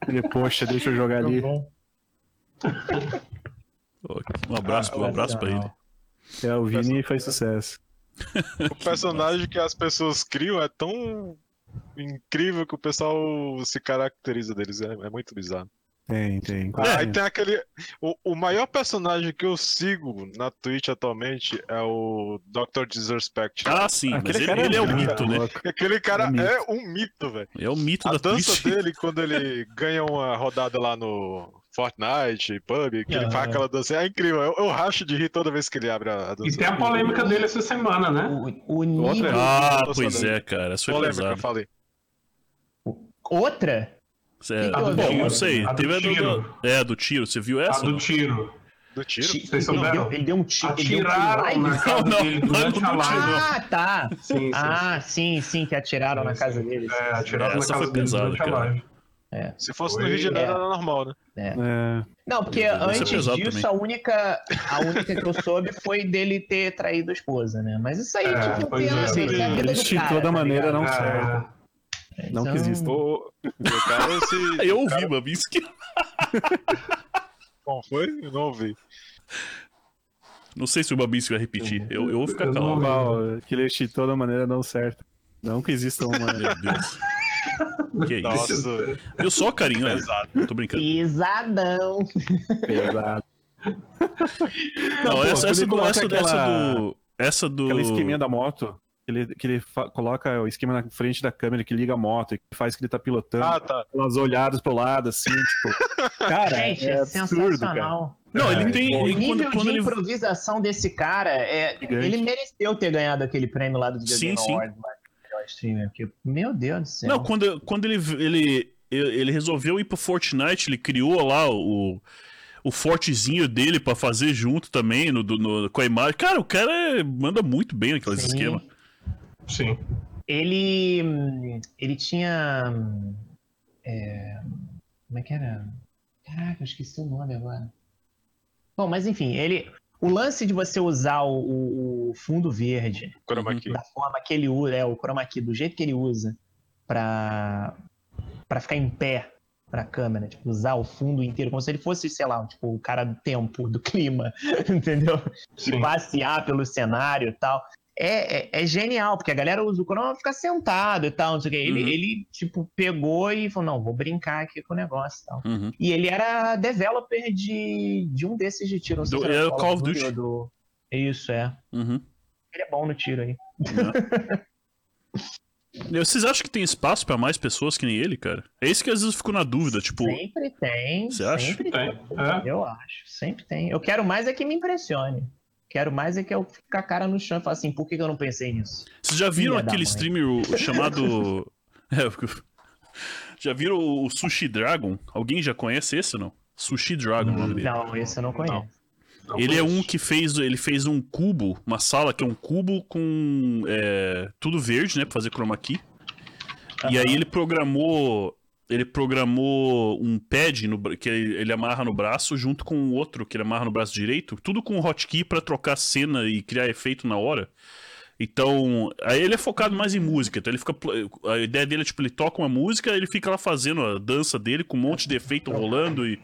[SPEAKER 4] Ele, poxa, deixa eu jogar ali.
[SPEAKER 1] Um abraço, um abraço pra ele.
[SPEAKER 4] É, o Vini faz sucesso.
[SPEAKER 5] O personagem que as pessoas criam é tão incrível que o pessoal se caracteriza deles. É, é muito bizarro.
[SPEAKER 4] Tem, tem.
[SPEAKER 5] Ah, Aí tem aquele. O, o maior personagem que eu sigo na Twitch atualmente é o Dr. Disrespect.
[SPEAKER 1] Ah, sim, mas
[SPEAKER 4] Aquele
[SPEAKER 1] ele,
[SPEAKER 4] cara
[SPEAKER 1] ele é
[SPEAKER 4] muito
[SPEAKER 1] mito, né?
[SPEAKER 5] Aquele cara
[SPEAKER 4] É mito.
[SPEAKER 5] é um mito, velho.
[SPEAKER 1] É o mito
[SPEAKER 5] A
[SPEAKER 1] da
[SPEAKER 5] dança
[SPEAKER 1] Twitch.
[SPEAKER 5] dele, quando ele ganha uma rodada lá no Fortnite, PUB, que ele
[SPEAKER 6] Aham.
[SPEAKER 5] faz aquela dança, é incrível. Eu, eu racho de rir toda vez que ele abre a, a dança.
[SPEAKER 3] E tem a polêmica dele essa semana, né?
[SPEAKER 6] O, o nível.
[SPEAKER 1] Ah,
[SPEAKER 5] Tô
[SPEAKER 1] pois é, cara. Isso foi
[SPEAKER 5] Polêmica, eu
[SPEAKER 1] pesado.
[SPEAKER 5] falei.
[SPEAKER 6] Outra?
[SPEAKER 1] É,
[SPEAKER 6] A do
[SPEAKER 1] bom,
[SPEAKER 6] tiro.
[SPEAKER 1] não sei.
[SPEAKER 3] A do
[SPEAKER 1] Teve a
[SPEAKER 3] tiro.
[SPEAKER 1] do, é, do tiro. Você viu
[SPEAKER 3] A
[SPEAKER 1] essa?
[SPEAKER 3] do
[SPEAKER 1] não?
[SPEAKER 3] tiro.
[SPEAKER 5] Do tiro?
[SPEAKER 6] Ti-
[SPEAKER 3] Vocês
[SPEAKER 6] ele,
[SPEAKER 3] souberam?
[SPEAKER 6] deu, ele deu um tiro. Ele deu um
[SPEAKER 3] Atiraram
[SPEAKER 6] live?
[SPEAKER 3] na casa
[SPEAKER 1] Não,
[SPEAKER 3] dele
[SPEAKER 1] não,
[SPEAKER 3] durante
[SPEAKER 1] não,
[SPEAKER 3] a live.
[SPEAKER 6] Ah, tá.
[SPEAKER 3] Sim, sim.
[SPEAKER 6] Ah, sim, sim, que atiraram na
[SPEAKER 3] Sim,
[SPEAKER 6] casa
[SPEAKER 3] sim.
[SPEAKER 6] deles.
[SPEAKER 3] É, atiraram
[SPEAKER 1] Essa
[SPEAKER 3] na
[SPEAKER 1] foi
[SPEAKER 3] casa dele
[SPEAKER 1] pesada,
[SPEAKER 3] durante a
[SPEAKER 1] cara.
[SPEAKER 3] Live.
[SPEAKER 5] Se fosse no. Rio de Janeiro,
[SPEAKER 6] É.
[SPEAKER 5] era normal, né?
[SPEAKER 4] É,
[SPEAKER 6] Não, porque
[SPEAKER 1] ser
[SPEAKER 6] antes disso,
[SPEAKER 1] também.
[SPEAKER 6] a única, a única que eu soube foi dele ter traído a esposa, né? Mas isso aí,
[SPEAKER 3] É,
[SPEAKER 6] tipo, tem
[SPEAKER 3] é.
[SPEAKER 6] a ver com a vida
[SPEAKER 4] de
[SPEAKER 6] cara,
[SPEAKER 4] toda
[SPEAKER 6] tá
[SPEAKER 4] maneira
[SPEAKER 6] ligado?
[SPEAKER 4] não
[SPEAKER 3] É,
[SPEAKER 4] serve. Não
[SPEAKER 6] Então,
[SPEAKER 4] que exista.
[SPEAKER 5] O, o cara se.
[SPEAKER 1] Eu ouvi, Babinski.
[SPEAKER 5] Como foi? Eu não ouvi.
[SPEAKER 1] Não sei se o Babinski vai repetir. Eu, eu vou ficar
[SPEAKER 3] ouvi.
[SPEAKER 4] Qual, que ele de toda maneira não certa. Não que exista uma.
[SPEAKER 1] Meu Deus. Que isso?
[SPEAKER 5] Nossa,
[SPEAKER 1] Eu só carinho, né?
[SPEAKER 5] pesado.
[SPEAKER 1] Tô brincando.
[SPEAKER 6] Pesadão.
[SPEAKER 4] pesada.
[SPEAKER 1] Não,
[SPEAKER 4] pô,
[SPEAKER 1] essa, essa, do, essa,
[SPEAKER 4] aquela-
[SPEAKER 1] essa do. Essa do.
[SPEAKER 4] Aquela esqueminha da moto. Que ele, que ele coloca o esquema na frente da câmera, que liga a moto, e que faz que ele tá pilotando.
[SPEAKER 5] Ah, tá.
[SPEAKER 4] Umas olhadas pro lado, assim, tipo. Cara,
[SPEAKER 6] Gente,
[SPEAKER 4] é,
[SPEAKER 6] é,
[SPEAKER 4] absurdo, cara.
[SPEAKER 6] sensacional.
[SPEAKER 1] Não, ele
[SPEAKER 4] É,
[SPEAKER 1] tem.
[SPEAKER 6] O
[SPEAKER 1] ele-
[SPEAKER 6] nível
[SPEAKER 1] quando, quando
[SPEAKER 6] de
[SPEAKER 1] ele.
[SPEAKER 6] improvisação desse cara, é,
[SPEAKER 4] Gigante.
[SPEAKER 6] ele mereceu ter ganhado aquele prêmio lá do Video
[SPEAKER 1] Sim,
[SPEAKER 6] Game
[SPEAKER 1] sim.
[SPEAKER 6] Awards, melhor streamer, porque, meu Deus do céu.
[SPEAKER 1] Não, quando, quando ele, ele, ele resolveu ir pro Fortnite, ele criou lá o, o fortezinho dele pra fazer junto também no, do- no- com a imagem. Cara, o cara manda muito bem naquele
[SPEAKER 6] Sim.
[SPEAKER 1] esquema.
[SPEAKER 3] Sim.
[SPEAKER 6] Ele. Ele tinha. é, como é que era? Caraca, eu esqueci o nome agora. Bom, mas enfim, ele. O lance de você usar o, o- fundo verde
[SPEAKER 5] Chroma key.
[SPEAKER 6] da forma que ele usa, é, o chroma key, do jeito que ele usa pra, pra ficar em pé pra câmera, tipo, usar o fundo inteiro, como se ele fosse, sei lá, tipo, o cara do tempo, do clima, entendeu?
[SPEAKER 3] Sim.
[SPEAKER 6] Passear pelo cenário e tal. É, é, é genial, porque a galera usa o pra ficar sentado e tal, não sei o quê. Ele,
[SPEAKER 1] Uhum.
[SPEAKER 6] ele, tipo, pegou e falou, não, vou brincar aqui com o negócio e tal.
[SPEAKER 1] Uhum.
[SPEAKER 6] E ele era developer de, de um desses de tiro, não sei
[SPEAKER 1] Do-
[SPEAKER 6] se era
[SPEAKER 1] é
[SPEAKER 6] do
[SPEAKER 1] o Call of Duty.
[SPEAKER 6] do... Isso, é.
[SPEAKER 1] Uhum.
[SPEAKER 6] Ele é bom no tiro aí.
[SPEAKER 1] E Vocês acham que tem espaço pra mais pessoas que nem ele, cara? É isso que às vezes eu fico na dúvida, tipo,
[SPEAKER 6] Sempre tem.
[SPEAKER 1] Você acha?
[SPEAKER 6] Sempre
[SPEAKER 3] Tem.
[SPEAKER 6] tem.
[SPEAKER 3] É.
[SPEAKER 6] Eu acho. Sempre tem. Eu quero mais é que me impressione. Quero mais é que eu fique com a cara no chão e fale assim, por que que eu não pensei nisso?
[SPEAKER 1] vocês já viram
[SPEAKER 6] Filha
[SPEAKER 1] aquele streamer chamado. É, já viram o Sushi Dragon? Alguém já conhece esse ou não? Sushi Dragon, o nome dele.
[SPEAKER 6] Não, esse eu não conheço.
[SPEAKER 3] Não
[SPEAKER 1] Ele é um que fez, ele fez um cubo, uma sala que é um cubo com é, tudo verde, né, pra fazer chroma key. E aí ele programou, ele programou um pad no que ele, ele amarra no braço junto com o outro que ele amarra no braço direito, tudo com hotkey pra trocar cena e criar efeito na hora. Então, aí ele é focado mais em música. Então ele fica. A ideia dele é tipo, ele toca uma música, ele fica lá fazendo a dança dele com um monte de efeito rolando e,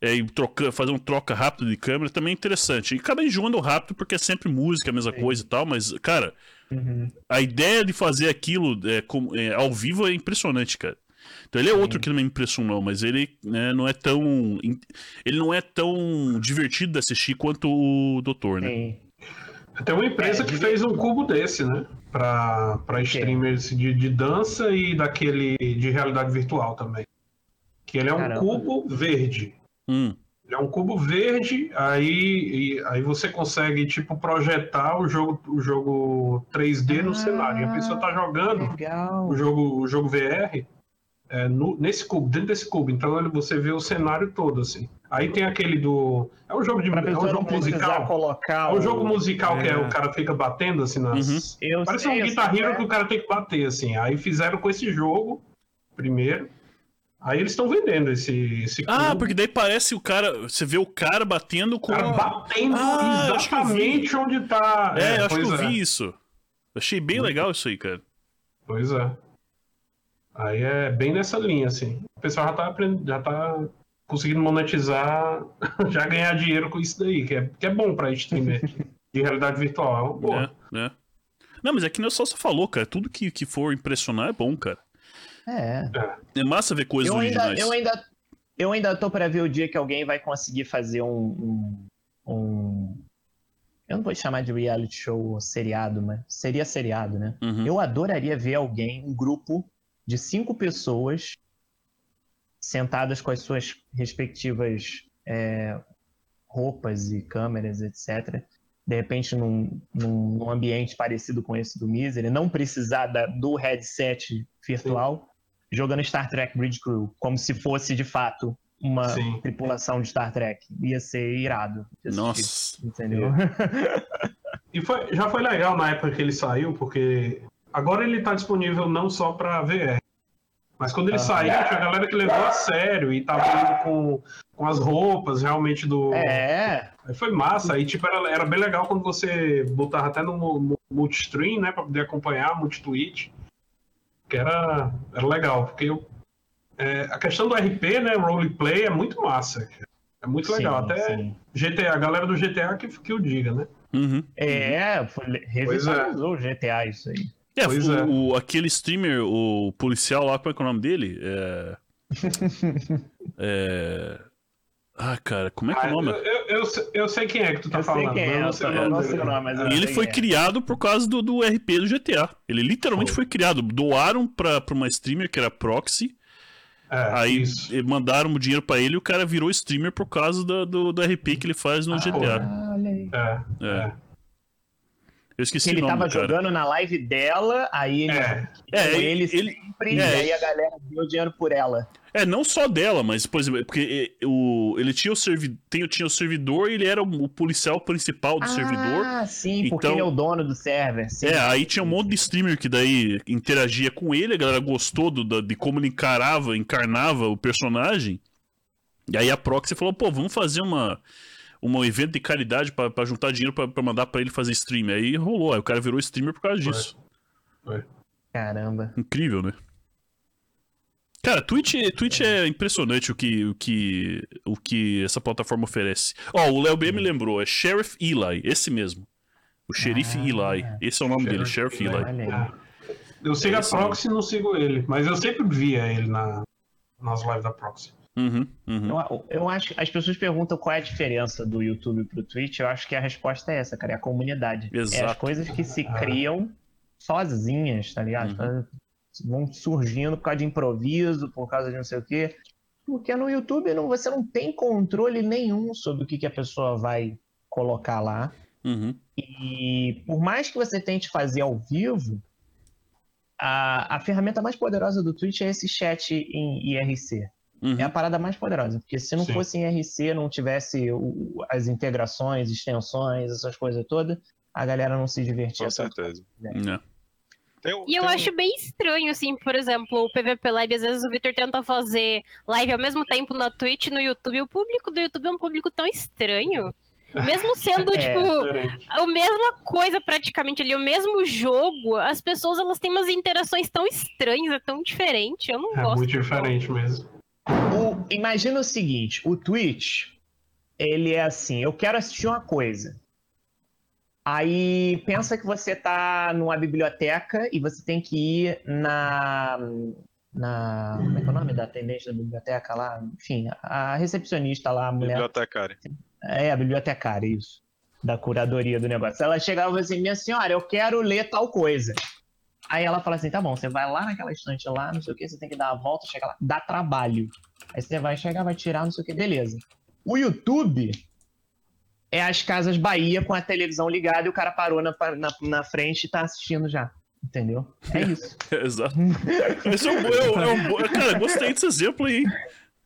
[SPEAKER 1] é, e troca, fazer um troca rápido de câmera também é interessante. E acaba enjoando rápido porque é sempre música, a mesma coisa e tal, mas, cara,
[SPEAKER 6] Uhum.
[SPEAKER 1] a ideia de fazer aquilo é, como- é, ao vivo é impressionante, cara. Então ele é outro que não me impressionou, mas ele né, não é tão. Ele não é tão divertido de assistir quanto o Doutor, né?
[SPEAKER 6] Sim.
[SPEAKER 3] Tem uma empresa
[SPEAKER 6] É,
[SPEAKER 3] que fez um cubo desse, né? Pra, pra streamers de, de dança e daquele de realidade virtual também. Que ele é um
[SPEAKER 6] Caramba.
[SPEAKER 3] cubo verde.
[SPEAKER 1] Hum,
[SPEAKER 3] Ele é um cubo verde, aí, e- aí você consegue, tipo, projetar o jogo, o jogo 3D no
[SPEAKER 6] Ah,
[SPEAKER 3] cenário. E a pessoa tá jogando
[SPEAKER 6] Legal.
[SPEAKER 3] o jogo, o jogo VR é, no- nesse cubo, dentro desse cubo. Então ele- você vê o cenário todo, assim. Aí tem aquele do. É um jogo de
[SPEAKER 6] Pra
[SPEAKER 3] é um jogo musical.
[SPEAKER 6] colocar
[SPEAKER 3] É um
[SPEAKER 6] o-
[SPEAKER 3] jogo musical que é,
[SPEAKER 4] É.
[SPEAKER 3] o cara fica batendo assim nas.
[SPEAKER 1] Uhum.
[SPEAKER 6] Eu
[SPEAKER 3] Parece
[SPEAKER 6] sei,
[SPEAKER 3] um
[SPEAKER 6] eu
[SPEAKER 3] Guitar
[SPEAKER 6] sei,
[SPEAKER 3] Hero
[SPEAKER 6] é.
[SPEAKER 3] que o cara tem que bater, assim. Aí fizeram com esse jogo primeiro. Aí eles estão vendendo esse, esse
[SPEAKER 1] Ah, porque daí parece o cara. Você vê o cara batendo
[SPEAKER 3] O
[SPEAKER 1] com.
[SPEAKER 3] cara batendo
[SPEAKER 1] Ah, que
[SPEAKER 3] exatamente onde tá.
[SPEAKER 1] É, eu acho que eu
[SPEAKER 3] é.
[SPEAKER 1] vi isso. Achei bem legal isso aí, cara.
[SPEAKER 3] Pois é. Aí é bem nessa linha, assim. O pessoal já tá, aprendendo, já tá conseguindo monetizar, já ganhar dinheiro com isso daí, que é, que é bom pra streamer de realidade virtual. É boa.
[SPEAKER 1] É, é. Não, mas é que nem o Salsa falou, cara. Tudo que, que for impressionar é bom, cara.
[SPEAKER 6] É.
[SPEAKER 1] É massa ver coisas
[SPEAKER 6] Eu ainda,
[SPEAKER 1] originais.
[SPEAKER 6] eu, ainda, eu ainda tô pra ver o dia que alguém vai conseguir fazer um, um, um- Eu não vou chamar de reality show seriado, mas seria seriado, né?
[SPEAKER 1] Uhum.
[SPEAKER 6] Eu adoraria ver alguém, um grupo de cinco pessoas sentadas com as suas respectivas é, roupas e câmeras, etc. De repente, num, num, num ambiente parecido com esse do Misery, não precisar da- do headset virtual, jogando Star Trek Bridge Crew, como se fosse de fato uma
[SPEAKER 3] Sim.
[SPEAKER 6] tripulação de Star Trek. Ia ser irado.
[SPEAKER 1] Nossa.
[SPEAKER 6] Entendeu?
[SPEAKER 3] E foi- já foi legal na época que ele saiu, porque agora ele tá disponível não só pra VR. Mas quando ele
[SPEAKER 6] Ah.
[SPEAKER 3] saiu, tinha galera que levou a sério e tava indo com, com as roupas realmente do.
[SPEAKER 6] É,
[SPEAKER 3] Aí foi massa, aí tipo, era, era bem legal quando você botava até no, mu- multistream, né, pra poder acompanhar, multitweet, que era, era legal, porque eu, é, a questão do RP, né, roleplay, é muito massa, é muito legal,
[SPEAKER 6] sim,
[SPEAKER 3] até
[SPEAKER 6] sim.
[SPEAKER 3] GTA, a galera do GTA que, que o diga, né.
[SPEAKER 1] Uhum.
[SPEAKER 6] É, foi, revitalizou o GTA isso aí.
[SPEAKER 1] É,
[SPEAKER 3] Pois
[SPEAKER 1] o,
[SPEAKER 3] é.
[SPEAKER 1] o- aquele streamer, o policial lá, como é que é o nome dele? É. é... Ah, cara, como é que é
[SPEAKER 3] Ah,
[SPEAKER 1] o nome?
[SPEAKER 3] eu, eu, eu sei- eu sei quem é que tu tá
[SPEAKER 6] eu sei
[SPEAKER 3] falando,
[SPEAKER 6] quem
[SPEAKER 3] mas
[SPEAKER 6] é,
[SPEAKER 3] eu sei o
[SPEAKER 6] não, sei o nome, mas
[SPEAKER 1] E ele
[SPEAKER 6] sei
[SPEAKER 1] foi
[SPEAKER 6] quem é.
[SPEAKER 1] criado por causa do, do RP do GTA. Ele literalmente foi, criado. Doaram pra, pra uma streamer que era Proxy.
[SPEAKER 3] É,
[SPEAKER 1] aí
[SPEAKER 3] isso.
[SPEAKER 1] mandaram o dinheiro pra ele e o cara virou streamer por causa do, do, do RP que ele faz no
[SPEAKER 3] Ah,
[SPEAKER 1] GTA.
[SPEAKER 6] Ah, olha aí.
[SPEAKER 3] É,
[SPEAKER 1] É.
[SPEAKER 3] é.
[SPEAKER 1] Eu esqueci
[SPEAKER 6] ele
[SPEAKER 1] o nome
[SPEAKER 6] tava jogando na live dela, aí ele,
[SPEAKER 3] É,
[SPEAKER 1] É,
[SPEAKER 6] com
[SPEAKER 1] ele-
[SPEAKER 6] ele,
[SPEAKER 1] ele-
[SPEAKER 6] sempre,
[SPEAKER 1] é.
[SPEAKER 6] e aí a galera deu dinheiro por ela.
[SPEAKER 1] É, não só dela, mas, por exemplo, porque o, ele tinha o, servi, tem, tinha o servidor e ele era o, policial principal do servidor.
[SPEAKER 6] Ah, sim, porque
[SPEAKER 1] Então-
[SPEAKER 6] ele é o dono do server. Sim.
[SPEAKER 1] É, aí tinha um monte de streamer que daí interagia com ele, a galera gostou do, da- de como ele encarava, encarnava o personagem. E aí a Proxy falou, pô, vamos fazer uma um evento de caridade pra, pra juntar dinheiro pra, pra mandar pra ele fazer stream. Aí rolou, aí o cara virou streamer por causa disso.
[SPEAKER 6] Caramba.
[SPEAKER 1] Incrível, né? Cara, Twitch, Twitch é impressionante o que, o que, o que essa plataforma oferece. Ó, o Léo B me lembrou, é Sheriff Eli, esse mesmo. O xerife
[SPEAKER 6] Ah.
[SPEAKER 1] Eli. Esse é o nome dele, Sheriff Eli.
[SPEAKER 6] Aí.
[SPEAKER 3] É. Eu sigo a
[SPEAKER 1] Esse
[SPEAKER 3] Proxy e não sigo ele, mas eu sempre via ele na, nas lives da Proxy.
[SPEAKER 1] Uhum, uhum.
[SPEAKER 6] Eu, eu acho as pessoas perguntam qual é a diferença do YouTube pro Twitch. Eu acho que a resposta é essa, cara. É a comunidade. É as
[SPEAKER 1] Exato.
[SPEAKER 6] coisas que se criam sozinhas, tá ligado?
[SPEAKER 1] Uhum.
[SPEAKER 6] Vão surgindo por causa de improviso, por causa de não sei o quê. Porque no YouTube não, você não tem controle nenhum sobre o que, que a pessoa vai colocar lá.
[SPEAKER 1] Uhum.
[SPEAKER 6] E por mais que você tente fazer ao vivo, a, a ferramenta mais poderosa do Twitch é esse chat em IRC.
[SPEAKER 1] Uhum.
[SPEAKER 6] É a parada mais poderosa, porque se não
[SPEAKER 3] Sim.
[SPEAKER 6] fosse em IRC, não tivesse o- as integrações, extensões, essas coisas todas, a galera não se divertia
[SPEAKER 5] Com certeza.
[SPEAKER 1] É.
[SPEAKER 5] Tem um-
[SPEAKER 2] E eu
[SPEAKER 5] tem um-
[SPEAKER 2] acho bem estranho, assim, por exemplo, o PVP Live, às vezes o Victor tenta fazer live ao mesmo tempo na Twitch e no YouTube, e o público do YouTube é um público tão estranho. Mesmo sendo,
[SPEAKER 6] É.
[SPEAKER 2] tipo,
[SPEAKER 3] Diferente.
[SPEAKER 2] a mesma coisa praticamente ali, o mesmo jogo, as pessoas elas têm umas interações tão estranhas, é tão diferente. Eu não
[SPEAKER 3] É
[SPEAKER 2] gosto.
[SPEAKER 3] muito diferente mesmo.
[SPEAKER 6] O- imagina o seguinte, o Twitch, ele é assim, eu quero assistir uma coisa. Aí pensa que você tá numa biblioteca e você tem que ir na. na como é que é o nome da atendente da biblioteca lá? Enfim, a recepcionista lá, a mulher.
[SPEAKER 5] Bibliotecário.
[SPEAKER 6] É, a bibliotecária, isso. Da curadoria do negócio. Ela chegava e assim: minha senhora, eu quero ler tal coisa. Aí ela fala assim: tá bom, você vai lá naquela estante lá, não sei o que, você tem que dar a volta, chegar lá, dá trabalho. Aí você vai chegar, vai tirar, não sei o que, beleza. O YouTube é as Casas Bahia com a televisão ligada e o cara parou na, na, na frente e tá assistindo já. Entendeu? É isso.
[SPEAKER 1] Exato. Esse é um, bom- é um- é um Cara, gostei desse exemplo aí. hein?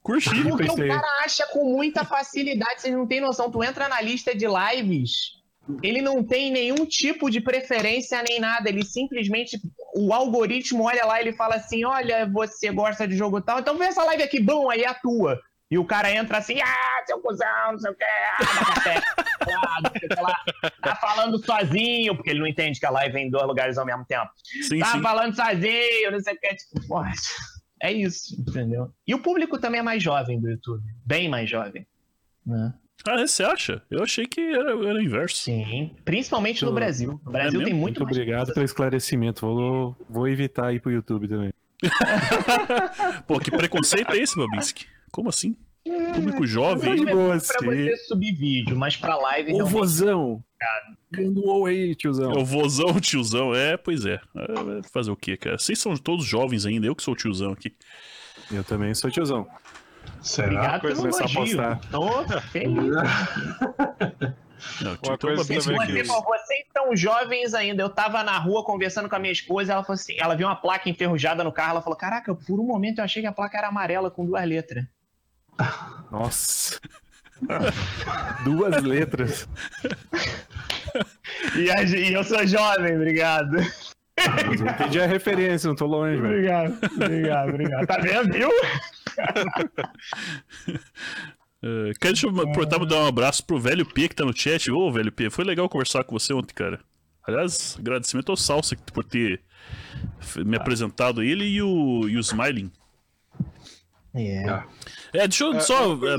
[SPEAKER 1] Curti.
[SPEAKER 6] Porque o cara acha com muita facilidade, vocês não têm noção. Tu entra na lista de lives, ele não tem nenhum tipo de preferência nem nada. Ele simplesmente. O algoritmo olha lá e ele fala assim: olha, você gosta de jogo tal, então vê essa live aqui, bom, aí é a tua. E o cara entra assim, ah, seu cuzão, não sei o que, ah, café, ah, não sei o que lá. Tá falando sozinho, porque ele não entende que a live é em dois lugares ao mesmo tempo.
[SPEAKER 1] Sim,
[SPEAKER 6] Tá
[SPEAKER 1] sim.
[SPEAKER 6] falando sozinho, não sei o que. Tipo, porra, é isso, entendeu? E o público também é mais jovem do YouTube. Bem mais jovem. Né?
[SPEAKER 1] Ah, você acha? Eu achei que era, era o inverso.
[SPEAKER 6] Sim. Principalmente no Brasil. No Brasil
[SPEAKER 1] mesmo?
[SPEAKER 6] tem muito,
[SPEAKER 4] Muito obrigado pelo esclarecimento. Vou, vou evitar ir pro YouTube também.
[SPEAKER 1] Pô, que preconceito é esse, Babinski? Como assim? Público jovem.
[SPEAKER 4] boa,
[SPEAKER 6] pra você subir vídeo, mas pra live
[SPEAKER 4] Ô,
[SPEAKER 6] realmente.
[SPEAKER 4] vozão! Ganhou aí, tiozão.
[SPEAKER 1] É o vozão, o tiozão. É, pois é. É, Fazer o quê, cara? Vocês são todos jovens ainda, eu que sou o tiozão aqui.
[SPEAKER 4] Eu também sou tiozão.
[SPEAKER 3] Será?
[SPEAKER 6] Obrigado pelo
[SPEAKER 4] começar a
[SPEAKER 6] elogio.
[SPEAKER 4] postar.
[SPEAKER 6] Tô feliz.
[SPEAKER 1] Não,
[SPEAKER 5] Uma
[SPEAKER 1] então,
[SPEAKER 5] coisa
[SPEAKER 1] Babinski,
[SPEAKER 5] também
[SPEAKER 6] Você,
[SPEAKER 5] que-
[SPEAKER 6] vocês são jovens ainda. Eu tava na rua conversando com a minha esposa. Ela falou assim: ela viu uma placa enferrujada no carro. Ela falou: Caraca, por um momento eu achei que a placa era amarela com duas letras.
[SPEAKER 4] Nossa. Duas letras.
[SPEAKER 6] E, a- e eu sou jovem, obrigado.
[SPEAKER 4] Mas eu entendi a referência, não tô longe, velho.
[SPEAKER 6] Obrigado, obrigado, obrigado. Tá vendo, viu?
[SPEAKER 1] É, quero deixa eu aproveitar e dar um abraço pro velho P que tá no chat. Ô, velho P, foi legal conversar com você ontem, cara. Aliás, agradecimento ao Salsa por ter me apresentado a ele e o, e o Smiling.
[SPEAKER 6] É.
[SPEAKER 1] É, deixa eu
[SPEAKER 5] É,
[SPEAKER 1] só, é,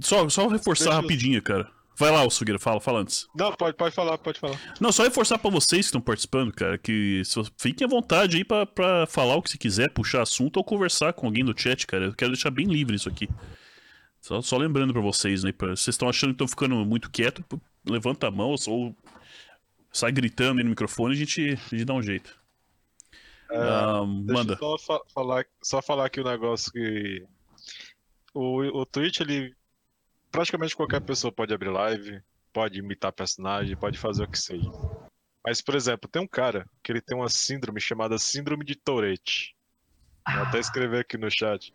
[SPEAKER 1] só, só reforçar
[SPEAKER 5] Deixa eu-
[SPEAKER 1] rapidinho, cara. Vai lá, o Sugueira, fala, fala antes.
[SPEAKER 5] Não, pode, pode falar, pode falar.
[SPEAKER 1] Não, só reforçar pra vocês que estão participando, cara, que fiquem à vontade aí pra, pra falar o que você quiser, puxar assunto ou conversar com alguém do chat, cara. Eu quero deixar bem livre isso aqui. Só, só lembrando pra vocês, né? pra- vocês estão achando que estão ficando muito quieto, levanta a mão ou sai gritando aí no microfone e a gente, a gente dá um jeito. Ah,
[SPEAKER 5] Deixa
[SPEAKER 1] manda.
[SPEAKER 5] só, fa- falar, só falar aqui um negócio que. O, o Twitch, ele. Praticamente qualquer pessoa pode abrir live, pode imitar personagem, pode fazer o que seja. Mas, por exemplo, tem um cara que ele tem uma síndrome chamada Síndrome de Tourette. Vou até escrever aqui no chat.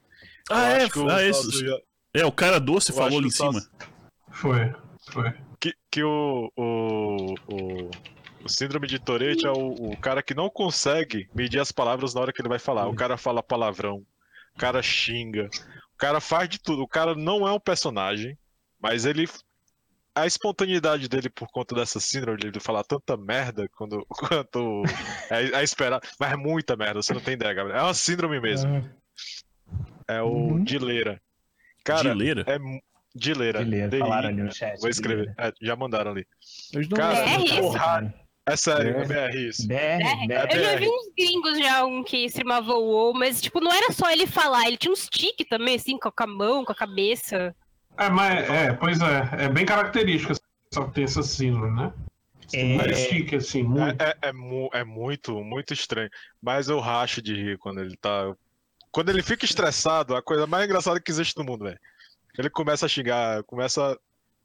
[SPEAKER 1] Ah,
[SPEAKER 5] Eu
[SPEAKER 1] é,
[SPEAKER 5] acho que o
[SPEAKER 1] ah, esse-
[SPEAKER 5] já-
[SPEAKER 1] é, o cara doce
[SPEAKER 5] eu
[SPEAKER 1] falou ali em cima.
[SPEAKER 3] Foi, foi.
[SPEAKER 5] Que, que o, o, o, o síndrome de Tourette é o, o cara que não consegue medir as palavras na hora que ele vai falar. O cara fala palavrão, o cara xinga, o cara faz de tudo. O cara não é um personagem, mas ele. A espontaneidade dele por conta dessa síndrome de ele falar tanta merda quando, quanto é, é esperado. Mas é muita merda, você não tem ideia, Gabriel. É uma síndrome mesmo. É o
[SPEAKER 6] Uhum.
[SPEAKER 5] Dileira. Cara,
[SPEAKER 1] Dileira?
[SPEAKER 5] é. Dileira.
[SPEAKER 6] Dileira,
[SPEAKER 5] D-I-
[SPEAKER 6] falaram ali no chat.
[SPEAKER 5] Vou escrever. É, já mandaram ali.
[SPEAKER 4] Não
[SPEAKER 5] Cara,
[SPEAKER 2] É isso?
[SPEAKER 6] Porra,
[SPEAKER 5] É sério,
[SPEAKER 4] É.
[SPEAKER 5] é BR isso.
[SPEAKER 6] BR,
[SPEAKER 2] É,
[SPEAKER 6] BR.
[SPEAKER 2] Eu já
[SPEAKER 5] BR.
[SPEAKER 2] vi uns gringos já, um que streamava o WoW, mas, tipo, não era só ele falar, ele tinha uns tique também, assim, com a mão, com a cabeça.
[SPEAKER 3] É, mas, é, pois é, é bem característico só que tem essa síndrome, né?
[SPEAKER 6] É.
[SPEAKER 3] vários chique, assim, muito.
[SPEAKER 5] É, é, é mu- é muito, muito estranho. Mas eu racho de rir quando ele tá. Quando ele fica estressado, a coisa mais engraçada que existe no mundo, velho. Ele começa a xingar, começa.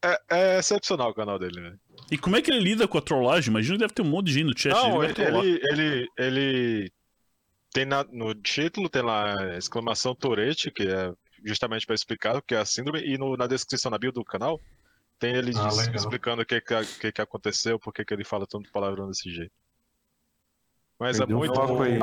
[SPEAKER 5] É, é excepcional o canal dele, velho.
[SPEAKER 1] E como é que ele lida com a trollagem? Imagina que deve ter um monte de gente no chat.
[SPEAKER 5] Não,
[SPEAKER 1] ele
[SPEAKER 5] ele, ele, ele, ele tem na- no título, tem lá exclamação Tourette, que é justamente para explicar o que é a síndrome, e no- na descrição na bio do canal tem ele
[SPEAKER 3] Ah,
[SPEAKER 5] explicando o que, que, que, aconteceu, por que, ele fala tanto palavrão desse jeito. Mas
[SPEAKER 4] Perdeu
[SPEAKER 5] é muito bom.
[SPEAKER 4] aí.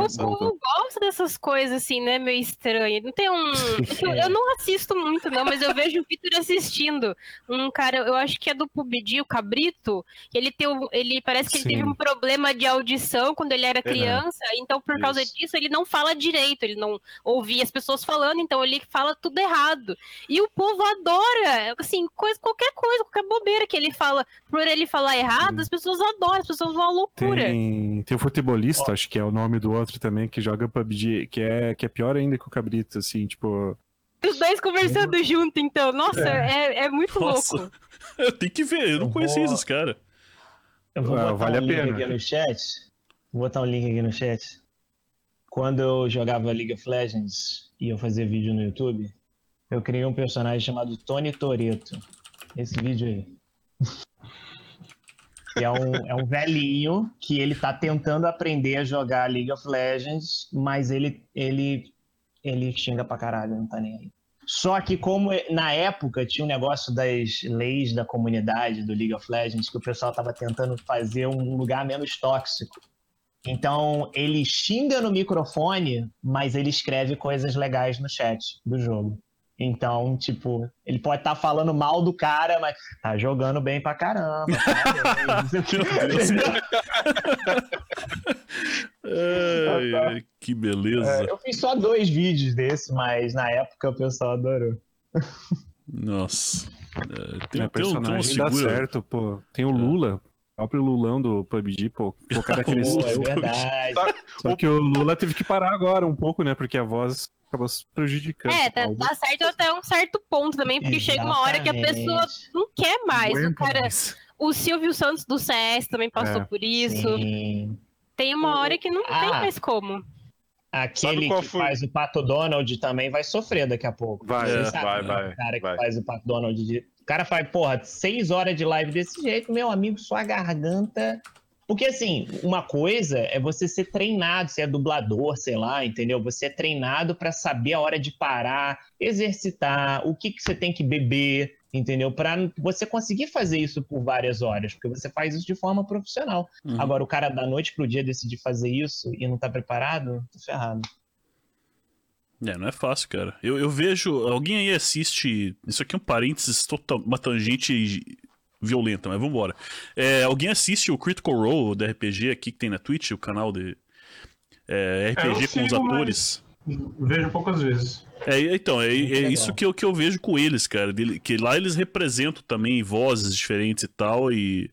[SPEAKER 2] O
[SPEAKER 4] Voltou.
[SPEAKER 2] povo gosta dessas coisas, assim, né, meio estranho. Não tem um. é que Eu, eu não assisto muito, não, mas eu vejo o Victor assistindo. Um cara, eu acho que é do PUBG, o Cabrito. que Ele, tem um- ele parece que ele
[SPEAKER 4] Sim.
[SPEAKER 2] teve um problema de audição quando ele era criança. Então, por causa
[SPEAKER 5] Isso.
[SPEAKER 2] disso, ele não fala direito. Ele não ouvia as pessoas falando, então ele fala tudo errado. E o povo adora. Assim, coisa, qualquer coisa, qualquer bobeira que ele fala. Por ele falar errado, as pessoas adoram, as pessoas vão à loucura.
[SPEAKER 4] Tem, tem o futebolista, acho que é o nome do outro também, que joga PUBG, que é, que é pior ainda que o Cabrito, assim, tipo.
[SPEAKER 2] Os dois conversando junto, então. Nossa, é, é muito
[SPEAKER 1] Nossa.
[SPEAKER 2] louco.
[SPEAKER 1] Eu tenho que ver, eu não
[SPEAKER 6] Eu
[SPEAKER 1] conhecia
[SPEAKER 6] vou-
[SPEAKER 1] esses caras.
[SPEAKER 6] Eu vou
[SPEAKER 4] Ah,
[SPEAKER 6] botar
[SPEAKER 4] vale
[SPEAKER 6] um
[SPEAKER 4] a
[SPEAKER 6] link
[SPEAKER 4] pena.
[SPEAKER 6] aqui no chat. Vou botar um link aqui no chat. Quando eu jogava League of Legends e eu fazia vídeo no YouTube, eu criei um personagem chamado Tony Toreto. Esse vídeo aí. Que é um, é um velhinho que ele tá tentando aprender a jogar League of Legends, mas ele, ele, ele xinga pra caralho, não tá nem aí. Só que como é- na época tinha um negócio das leis da comunidade do League of Legends, que o pessoal tava tentando fazer um lugar menos tóxico. Então ele xinga no microfone, mas ele escreve coisas legais no chat do jogo. Então, tipo, ele pode estar falando mal do cara, mas tá jogando bem pra caramba.
[SPEAKER 1] Ai, ai, que beleza.
[SPEAKER 6] É, eu fiz só dois vídeos desse, mas na época o pessoal adorou.
[SPEAKER 1] Nossa. É, tem,
[SPEAKER 4] é,
[SPEAKER 1] tem, um- tem uma
[SPEAKER 4] personagem dá
[SPEAKER 1] segura.
[SPEAKER 4] certo, pô. Tem o Lula, o próprio Lulão do PUBG, pô. O cara cresceu.
[SPEAKER 6] Pô, é verdade.
[SPEAKER 4] Só que o Lula teve que parar agora um pouco, né? Porque a voz acabou se prejudicando.
[SPEAKER 2] É, tá, dá certo até um certo ponto também, porque chega uma hora que a pessoa
[SPEAKER 6] Exatamente.
[SPEAKER 2] não quer mais. O, cara,
[SPEAKER 4] mais.
[SPEAKER 2] o Silvio Santos do CS também passou
[SPEAKER 4] É.
[SPEAKER 2] por isso.
[SPEAKER 6] Sim.
[SPEAKER 2] Tem uma hora que não tem
[SPEAKER 6] Ah.
[SPEAKER 2] mais como.
[SPEAKER 6] Aquele que
[SPEAKER 5] foi?
[SPEAKER 6] faz o Pato Donald também vai sofrer daqui a pouco.
[SPEAKER 4] Vai,
[SPEAKER 1] é,
[SPEAKER 6] sabe,
[SPEAKER 5] vai,
[SPEAKER 6] né?
[SPEAKER 5] vai,
[SPEAKER 6] O cara que
[SPEAKER 5] vai.
[SPEAKER 6] faz o Pato Donald. De... O cara faz, porra, seis horas de live desse jeito, meu amigo, sua garganta. Porque, assim, uma coisa é você ser treinado, você é dublador, sei lá, entendeu? Você é treinado pra saber a hora de parar, exercitar, o que, que você tem que beber, entendeu? Pra você conseguir fazer isso por várias horas, porque você faz isso de forma profissional.
[SPEAKER 1] Uhum.
[SPEAKER 6] Agora, o cara da noite pro dia decidir fazer isso e não tá preparado, tá ferrado.
[SPEAKER 1] É, não é fácil, cara. Eu, eu vejo. Alguém aí assiste. Isso aqui é um parênteses, total, uma tangente violenta, mas vambora. É, alguém assiste o Critical Role da RPG aqui que tem na Twitch, o canal de é,
[SPEAKER 3] É,
[SPEAKER 1] RPG com os atores.
[SPEAKER 3] Vejo poucas vezes.
[SPEAKER 1] É, então, é, é isso que eu, que eu vejo com eles, cara. que lá eles representam também vozes diferentes e tal. E.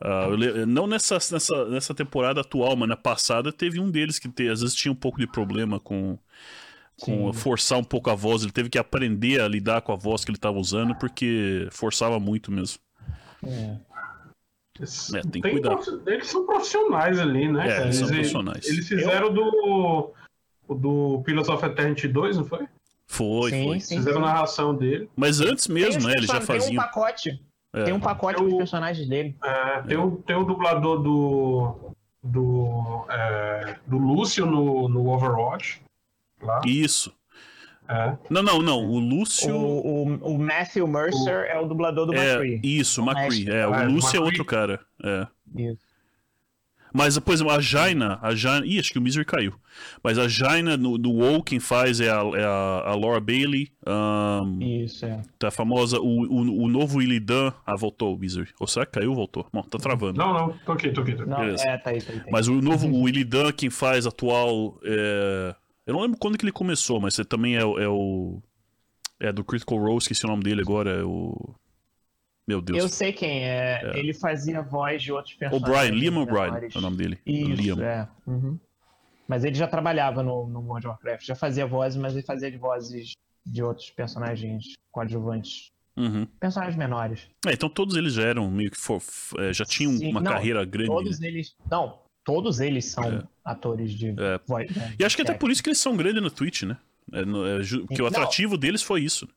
[SPEAKER 1] eu le- não nessa, nessa, nessa temporada atual, mas na passada teve um deles que te- às vezes tinha um pouco de problema com, com
[SPEAKER 6] Sim.
[SPEAKER 1] forçar um pouco a voz. Ele teve que aprender a lidar com a voz que ele estava usando, porque forçava muito mesmo.
[SPEAKER 6] É.
[SPEAKER 3] Eles,
[SPEAKER 1] É, tem que cuidar.
[SPEAKER 3] profi- Eles são profissionais ali, né?
[SPEAKER 1] É,
[SPEAKER 3] cara?
[SPEAKER 1] eles são
[SPEAKER 3] Eles-
[SPEAKER 1] profissionais.
[SPEAKER 3] Eles fizeram do. O do Pillars of Eternity 2, não foi?
[SPEAKER 1] Foi,
[SPEAKER 6] Sim,
[SPEAKER 1] foi.
[SPEAKER 6] sim.
[SPEAKER 3] Fizeram narração dele.
[SPEAKER 1] Mas antes mesmo, né? Eles já
[SPEAKER 6] person- Tem um pacote.
[SPEAKER 1] É.
[SPEAKER 6] Tem um pacote
[SPEAKER 3] Eu-
[SPEAKER 6] com os personagens dele.
[SPEAKER 3] É, tem, o, tem o dublador do. do. é, do Lúcio no, no Overwatch. Lá.
[SPEAKER 1] Isso.
[SPEAKER 3] É.
[SPEAKER 1] Não, não, não. O Lúcio.
[SPEAKER 6] O, o, o Matthew Mercer é o dublador do
[SPEAKER 1] é,
[SPEAKER 6] McCree.
[SPEAKER 1] isso, McCree.
[SPEAKER 6] Mestre.
[SPEAKER 1] É, o
[SPEAKER 3] É,
[SPEAKER 1] Lúcio é
[SPEAKER 3] McCree.
[SPEAKER 1] outro cara. É.
[SPEAKER 6] Isso.
[SPEAKER 1] Mas, por exemplo, a Jaina, a Jaina. Ih, acho que o Misery caiu. Mas a Jaina no, do WoW, quem faz é a, é a, a Laura Bailey. ahn,
[SPEAKER 6] Isso, é.
[SPEAKER 1] tá famosa. O, o, o novo Illidan. Ah, voltou o Misery. Ou será que caiu ou voltou? Bom, tá travando.
[SPEAKER 3] Não, não, tô aqui, tô aqui. Tô aqui.
[SPEAKER 6] Não,
[SPEAKER 1] Beleza.
[SPEAKER 6] é, tá aí, tá aí. Tá aí.
[SPEAKER 1] Mas o novo, o Illidan, quem faz atual. É... Eu não lembro quando que ele começou, mas você também é, o- é o. É do Critical Role, esqueci o nome dele agora. É o. Meu Deus.
[SPEAKER 6] Eu sei quem é. Ele fazia voz de outros personagens.
[SPEAKER 1] O'Brien, Liam O'Brien é o nome dele.
[SPEAKER 6] Isso,
[SPEAKER 1] Liam.
[SPEAKER 6] é. Uhum. Mas ele já trabalhava no, no World of Warcraft, já fazia vozes, mas ele fazia de vozes de outros personagens coadjuvantes.
[SPEAKER 1] Uhum.
[SPEAKER 6] Personagens menores.
[SPEAKER 1] É, então todos eles já eram meio que. for- é, já tinham
[SPEAKER 6] Sim,
[SPEAKER 1] uma
[SPEAKER 6] não,
[SPEAKER 1] carreira grande.
[SPEAKER 6] Todos
[SPEAKER 1] né?
[SPEAKER 6] eles. Não, todos eles são
[SPEAKER 1] É.
[SPEAKER 6] atores de
[SPEAKER 1] É.
[SPEAKER 6] voz. né,
[SPEAKER 1] E acho que até
[SPEAKER 6] de
[SPEAKER 1] por isso que eles são grandes no Twitch, né? É, é porque o
[SPEAKER 6] Não.
[SPEAKER 1] atrativo deles foi isso.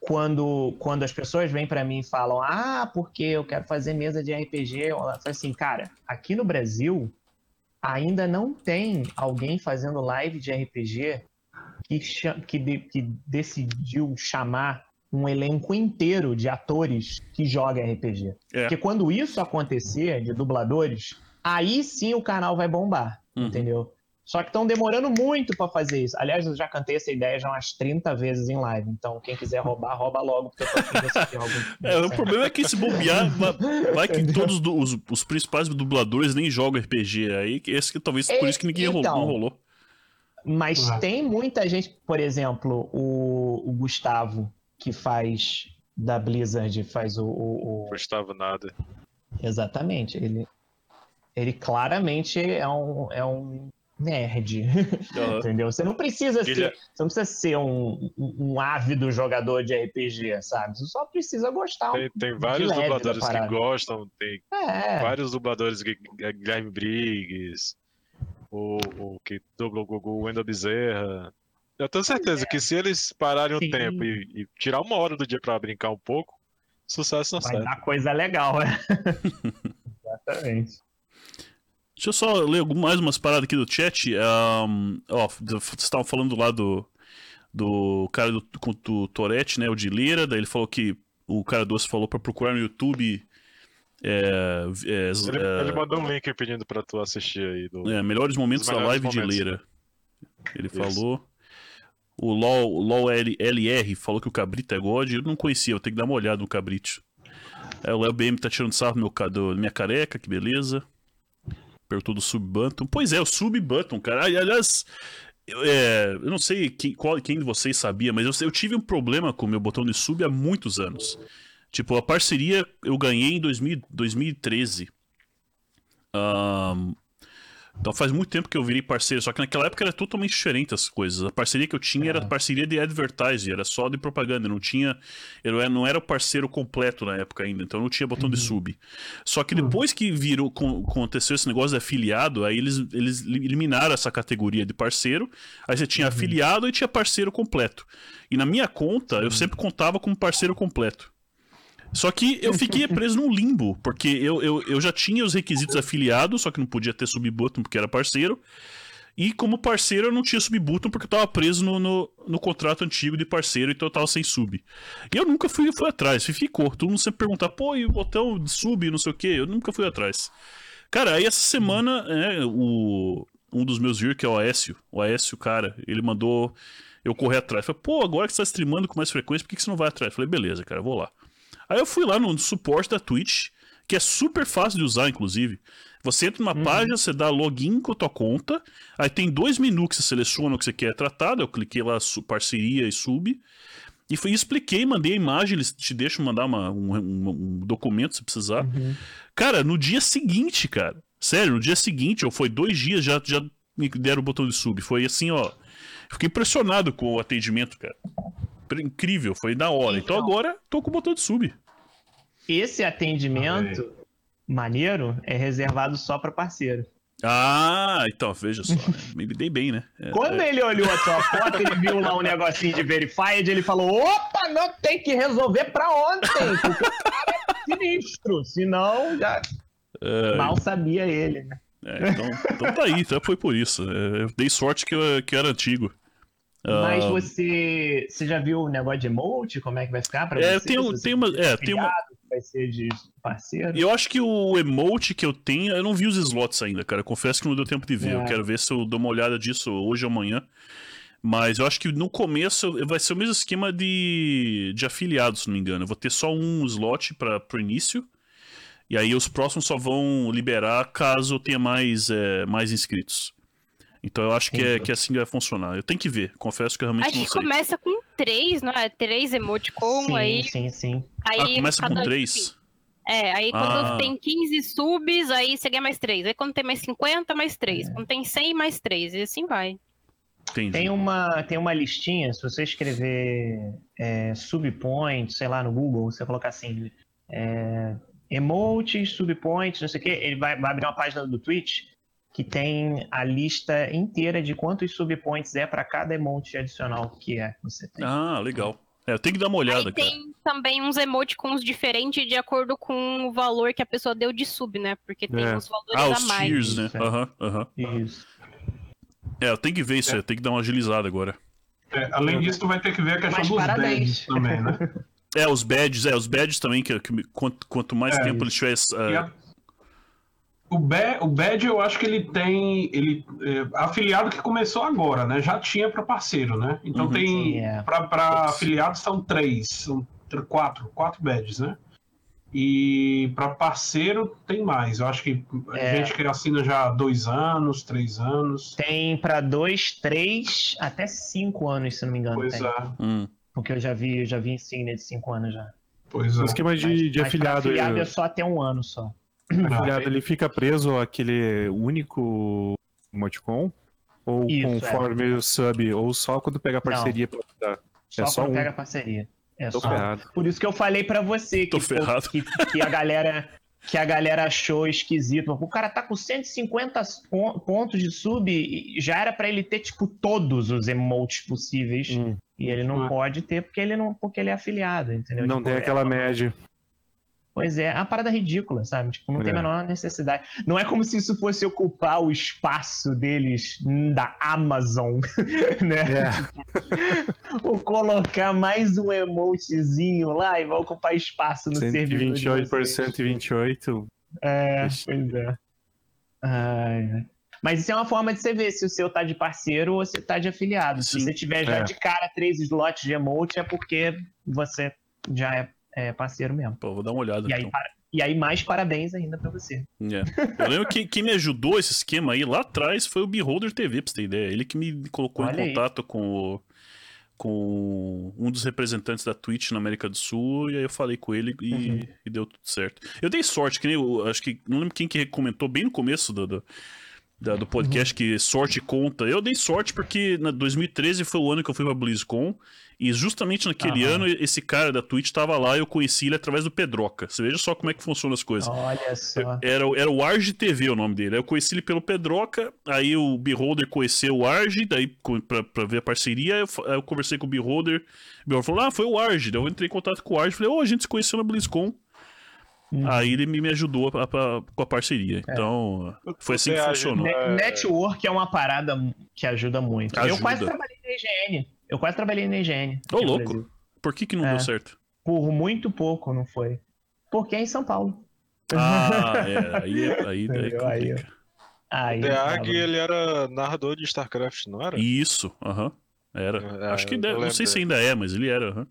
[SPEAKER 6] Quando, quando as pessoas vêm pra mim e falam, ah, porque eu quero fazer mesa de RPG, eu falo assim, cara, aqui no Brasil ainda não tem alguém fazendo live de RPG que, que, de- que decidiu chamar um elenco inteiro de atores que joga RPG.
[SPEAKER 1] É.
[SPEAKER 6] Porque quando isso acontecer, de dubladores, aí sim o canal vai bombar,
[SPEAKER 1] Uhum.
[SPEAKER 6] entendeu? Só que estão demorando muito pra fazer isso. Aliás, eu já cantei essa ideia já umas 30 vezes em live. Então, quem quiser roubar, rouba logo, porque eu tô.
[SPEAKER 1] É, o problema é que se bobear, va- vai que todos do- os, os principais dubladores nem jogam RPG. Aí que esse que talvez por isso que ninguém ro-
[SPEAKER 6] Então.
[SPEAKER 1] não rolou.
[SPEAKER 6] Mas
[SPEAKER 3] Ah.
[SPEAKER 6] tem muita gente, por exemplo, o, o Gustavo, que faz da Blizzard, faz o. o- o-
[SPEAKER 5] Gustavo nada.
[SPEAKER 6] Exatamente. Ele, ele claramente é um, é um nerd.
[SPEAKER 1] Aham.
[SPEAKER 6] Entendeu? Você não precisa ser,
[SPEAKER 5] é-
[SPEAKER 6] você não precisa ser um, um, um ávido jogador de RPG, sabe? Você só precisa gostar.
[SPEAKER 5] Tem, tem vários dubladores que gostam, tem
[SPEAKER 6] É,
[SPEAKER 5] vários dubladores, Gu- Guilherme Briggs, o, o que dubla o Gugu, o Wendel Bezerra. Eu tenho certeza que se eles pararem um
[SPEAKER 6] Sim.
[SPEAKER 5] tempo e, e tirar uma hora do dia pra brincar um pouco, sucesso não
[SPEAKER 6] vai
[SPEAKER 5] sai.
[SPEAKER 6] dar coisa legal, né? Exatamente.
[SPEAKER 1] Deixa eu só ler mais umas paradas aqui do chat. Ahn, ó, do- vocês estavam falando lá do, do cara do, do Tourette, né? O de Leira. Daí ele falou que o cara doce falou pra procurar no YouTube. É, é,
[SPEAKER 5] Ele,
[SPEAKER 1] é,
[SPEAKER 5] ele mandou um link pedindo pra tu assistir aí. Do...
[SPEAKER 1] é, melhores momentos
[SPEAKER 5] Os
[SPEAKER 1] da
[SPEAKER 5] melhores
[SPEAKER 1] live
[SPEAKER 5] momentos.
[SPEAKER 1] de Leira. Ele
[SPEAKER 5] Isso.
[SPEAKER 1] falou. O LOL, o LOL LR falou que o Cabrito é God. Eu não conhecia, eu tenho que dar uma olhada no Cabrito. É, o Léo BM tá tirando sarro do meu, do- da minha careca, que beleza. Perguntou do Sub-Button. Pois é, o Sub-Button, cara. Aliás, eu, é, eu não sei quem, qual- quem de vocês sabia, mas eu, eu tive um problema com o meu botão de sub há muitos anos. Tipo, a parceria eu ganhei em 2000 2013. Ahn, então faz muito tempo que eu virei parceiro, só que naquela época era totalmente diferente as coisas. A parceria que eu tinha era parceria de advertising, era só de propaganda, não tinha. Eu era- não era o parceiro completo na época ainda, então não tinha botão de sub. Só que depois que virou, com- aconteceu esse negócio de afiliado, aí eles, eles eliminaram essa categoria de parceiro. Aí você tinha afiliado e tinha parceiro completo. E na minha conta, eu sempre contava como parceiro completo. Só que eu fiquei preso num limbo, porque eu, eu, eu já tinha os requisitos afiliados, só que não podia ter subbutton porque era parceiro. E como parceiro eu não tinha subbutton porque eu tava preso no, no, no contrato antigo de parceiro, então eu tava sem sub. E eu nunca fui, fui atrás, e ficou. Todo mundo sempre pergunta, pô, e o botão de sub, não sei o que, eu nunca fui atrás. Cara, aí essa semana, é, o, um dos meus vir, que é o Aécio, o Aécio, cara, ele mandou eu correr atrás. Falei, pô, agora que você tá streamando com mais frequência, por que, que você não vai atrás? Falei, beleza, cara, vou lá. Aí eu fui lá no suporte da Twitch, que é super fácil de usar, inclusive. Você entra numa página, você dá login com a tua conta, aí tem dois menus que você seleciona o que você quer tratado, eu cliquei lá parceria e sub, e fui, expliquei, mandei a imagem, eles te deixam mandar uma- um, um- um documento se precisar. Cara, no dia seguinte, cara, sério, no dia seguinte, ou foi dois dias, já, já me deram o botão de sub. Foi assim, ó. Fiquei impressionado com o atendimento, cara. Incrível, foi da hora. Então,
[SPEAKER 6] Então.
[SPEAKER 1] agora tô com o botão de sub.
[SPEAKER 6] Esse atendimento maneiro é reservado só para parceiro.
[SPEAKER 1] Ah, então, veja só. né? Me dei bem, né? É,
[SPEAKER 6] Quando
[SPEAKER 1] é.
[SPEAKER 6] ele olhou a tua foto, ele viu lá um negocinho de verified, ele falou: opa, não tem que resolver pra ontem, porque o cara é sinistro. Senão, já
[SPEAKER 1] É,
[SPEAKER 6] mal sabia ele, né?
[SPEAKER 1] é, então, então tá aí, então foi por isso. É, eu dei sorte que eu, que eu era antigo.
[SPEAKER 6] Mas
[SPEAKER 1] Ah,
[SPEAKER 6] você, você já viu o negócio de emote? Como é que vai ficar pra
[SPEAKER 1] É,
[SPEAKER 6] você? Se você
[SPEAKER 1] tem uma. É, tem uma.
[SPEAKER 6] afiliado, Vai ser de parceiro?
[SPEAKER 1] Eu acho que o emote que eu tenho, eu não vi os slots ainda, cara. Eu confesso que não deu tempo de ver. Eu
[SPEAKER 6] É.
[SPEAKER 1] quero ver se eu dou uma olhada disso hoje ou amanhã. Mas eu acho que no começo vai ser o mesmo esquema de, de afiliados, se não me engano. Eu vou ter só um slot para o início. E aí os próximos só vão liberar caso eu tenha mais, é, mais inscritos. Então eu acho que é, que é assim que vai funcionar. Eu tenho que ver. Confesso que eu realmente
[SPEAKER 2] Acho
[SPEAKER 1] não
[SPEAKER 2] que
[SPEAKER 1] sei.
[SPEAKER 2] começa com três, não é? Três emoticon,
[SPEAKER 6] sim,
[SPEAKER 2] aí,
[SPEAKER 6] sim, sim.
[SPEAKER 2] aí
[SPEAKER 1] Ah, começa com três.
[SPEAKER 2] É, aí quando
[SPEAKER 1] Ah.
[SPEAKER 2] tem 15 subs, aí você ganha mais 3. Aí quando tem mais 50, mais 3.
[SPEAKER 6] É.
[SPEAKER 2] Quando tem 100, mais 3. E assim vai.
[SPEAKER 1] Entendi.
[SPEAKER 6] Tem uma, tem uma listinha, se você escrever é, subpoint, sei lá, no Google, você colocar assim, é, emotes, subpoints, não sei o que, ele vai, vai abrir uma página do Twitch que tem a lista inteira de quantos subpoints é para cada emote adicional que é que você tem.
[SPEAKER 1] Ah, legal. É, eu tenho que dar uma olhada,
[SPEAKER 2] aí
[SPEAKER 1] cara.
[SPEAKER 2] tem também uns emoticons diferentes de acordo com o valor que a pessoa deu de sub, né? Porque tem
[SPEAKER 4] É.
[SPEAKER 2] uns valores
[SPEAKER 1] Ah,
[SPEAKER 2] a
[SPEAKER 1] os
[SPEAKER 2] mais.
[SPEAKER 1] tiers, né?
[SPEAKER 6] Isso, é.
[SPEAKER 1] Aham, aham.
[SPEAKER 6] Isso.
[SPEAKER 1] É, eu tenho que ver isso aí, eu tenho que dar uma agilizada agora.
[SPEAKER 3] É, além disso, tu vai ter que ver a questão
[SPEAKER 6] Mas
[SPEAKER 3] dos
[SPEAKER 6] parabéns.
[SPEAKER 3] badges também, né?
[SPEAKER 1] É, os badges, é, os badges também, que, que quanto, quanto mais
[SPEAKER 3] É,
[SPEAKER 1] tempo eles tivessem.
[SPEAKER 3] E
[SPEAKER 1] é,
[SPEAKER 3] a- O, ba o badge eu acho que ele tem. Ele, é, afiliado que começou agora, né? Já tinha para parceiro, né? Então
[SPEAKER 1] Uhum.
[SPEAKER 3] tem.
[SPEAKER 6] Sim, é.
[SPEAKER 3] Para afiliados são três, são tr- quatro, quatro badges, né? E para parceiro tem mais. Eu acho que a
[SPEAKER 6] É.
[SPEAKER 3] gente que assina já há dois anos, três anos.
[SPEAKER 6] Tem para dois, três, até cinco anos, se não me engano.
[SPEAKER 3] Pois
[SPEAKER 6] tem.
[SPEAKER 3] é,
[SPEAKER 1] hum.
[SPEAKER 6] Porque eu já vi, eu já vi insígnia de cinco anos já.
[SPEAKER 3] pois é.
[SPEAKER 4] O esquema de,
[SPEAKER 6] Mas-
[SPEAKER 4] de
[SPEAKER 6] mas pra
[SPEAKER 4] afiliado.
[SPEAKER 6] afiliado
[SPEAKER 4] ele-
[SPEAKER 6] é só até um ano só.
[SPEAKER 4] Afiliado, ele fica preso àquele único emoticon? Ou
[SPEAKER 6] Isso,
[SPEAKER 4] conforme o sub, ou só quando pega a parceria pra dar?
[SPEAKER 6] Só
[SPEAKER 4] É
[SPEAKER 6] quando
[SPEAKER 4] só um.
[SPEAKER 6] pega parceria. É
[SPEAKER 4] Tô
[SPEAKER 6] só.
[SPEAKER 4] ferrado.
[SPEAKER 6] Por isso que eu falei pra você que, que, que a galera que a galera achou esquisito. O cara tá com 150 pon- pontos de sub e já era pra ele ter tipo todos os emotes possíveis
[SPEAKER 4] Hum,
[SPEAKER 6] e ele não
[SPEAKER 3] Ah.
[SPEAKER 6] pode ter porque ele não porque ele é afiliado, entendeu?
[SPEAKER 4] não
[SPEAKER 6] Tipo,
[SPEAKER 4] tem
[SPEAKER 6] é-
[SPEAKER 4] aquela média.
[SPEAKER 6] Pois é, é uma parada ridícula, sabe? Tipo, não tem a
[SPEAKER 4] É.
[SPEAKER 6] menor necessidade. Não é como se isso fosse ocupar o espaço deles da Amazon, né?
[SPEAKER 4] É,
[SPEAKER 6] Ou colocar mais um emotezinho lá e vai ocupar espaço no servidor. de
[SPEAKER 4] 128 por
[SPEAKER 6] vocês.
[SPEAKER 4] 128.
[SPEAKER 6] É, pois é. Ai. Mas isso é uma forma de você ver se o seu tá de parceiro ou se tá de afiliado. Se
[SPEAKER 1] Sim.
[SPEAKER 6] você tiver já
[SPEAKER 4] É.
[SPEAKER 6] de cara três slots de emote, é porque você já é, é parceiro mesmo.
[SPEAKER 1] Pô, vou dar uma olhada.
[SPEAKER 6] E aí,
[SPEAKER 1] então.
[SPEAKER 6] para- e aí, mais parabéns ainda pra você.
[SPEAKER 1] É. Eu lembro que quem me ajudou esse esquema aí lá atrás foi o Beholder TV, pra você ter ideia. Ele que me colocou
[SPEAKER 6] Olha
[SPEAKER 1] em
[SPEAKER 6] aí.
[SPEAKER 1] contato com, o- com um dos representantes da Twitch na América do Sul, e aí eu falei com ele e,
[SPEAKER 6] Uhum.
[SPEAKER 1] e deu tudo certo. Eu dei sorte, que nem eu acho que. Não lembro quem que comentou bem no começo do. do da- do podcast que sorte conta. Eu dei sorte porque na 2013 foi o ano que eu fui pra BlizzCon e justamente naquele
[SPEAKER 6] Aham.
[SPEAKER 1] ano esse cara da Twitch tava lá e eu conheci ele através do Pedroca. Você veja só como é que funcionam as coisas.
[SPEAKER 6] Olha só.
[SPEAKER 1] Era, o- era o Arge TV o nome dele. Aí eu conheci ele pelo Pedroca, aí o Beholder conheceu o Arge, daí pra, pra ver a parceria, eu, eu conversei com o Beholder. O Beholder falou: Ah, foi o Arge. Daí eu entrei em contato com o Arge falei: Ô, a gente se conheceu na BlizzCon.
[SPEAKER 6] Hum.
[SPEAKER 1] Aí ele me, ajudou a- a- com a parceria.
[SPEAKER 6] É.
[SPEAKER 1] Então, foi assim que funcionou.
[SPEAKER 5] É.
[SPEAKER 6] Network é uma parada que ajuda muito. Eu
[SPEAKER 1] Ajuda.
[SPEAKER 6] quase trabalhei na IGN. Eu quase trabalhei na IGN.
[SPEAKER 1] Ô, louco.
[SPEAKER 6] Brasil.
[SPEAKER 1] Por que que não
[SPEAKER 6] É.
[SPEAKER 1] deu certo?
[SPEAKER 6] Por muito pouco, não foi? Porque é em São Paulo.
[SPEAKER 1] Ah, é. Aí, aí, aí?
[SPEAKER 6] Aí,
[SPEAKER 1] complica.
[SPEAKER 6] Aí,
[SPEAKER 5] The
[SPEAKER 6] tava-
[SPEAKER 5] Ag, ele era narrador de StarCraft, não era?
[SPEAKER 1] Isso, aham. Era.
[SPEAKER 5] É,
[SPEAKER 1] Acho que deve, não sei se ainda é, mas ele era. aham.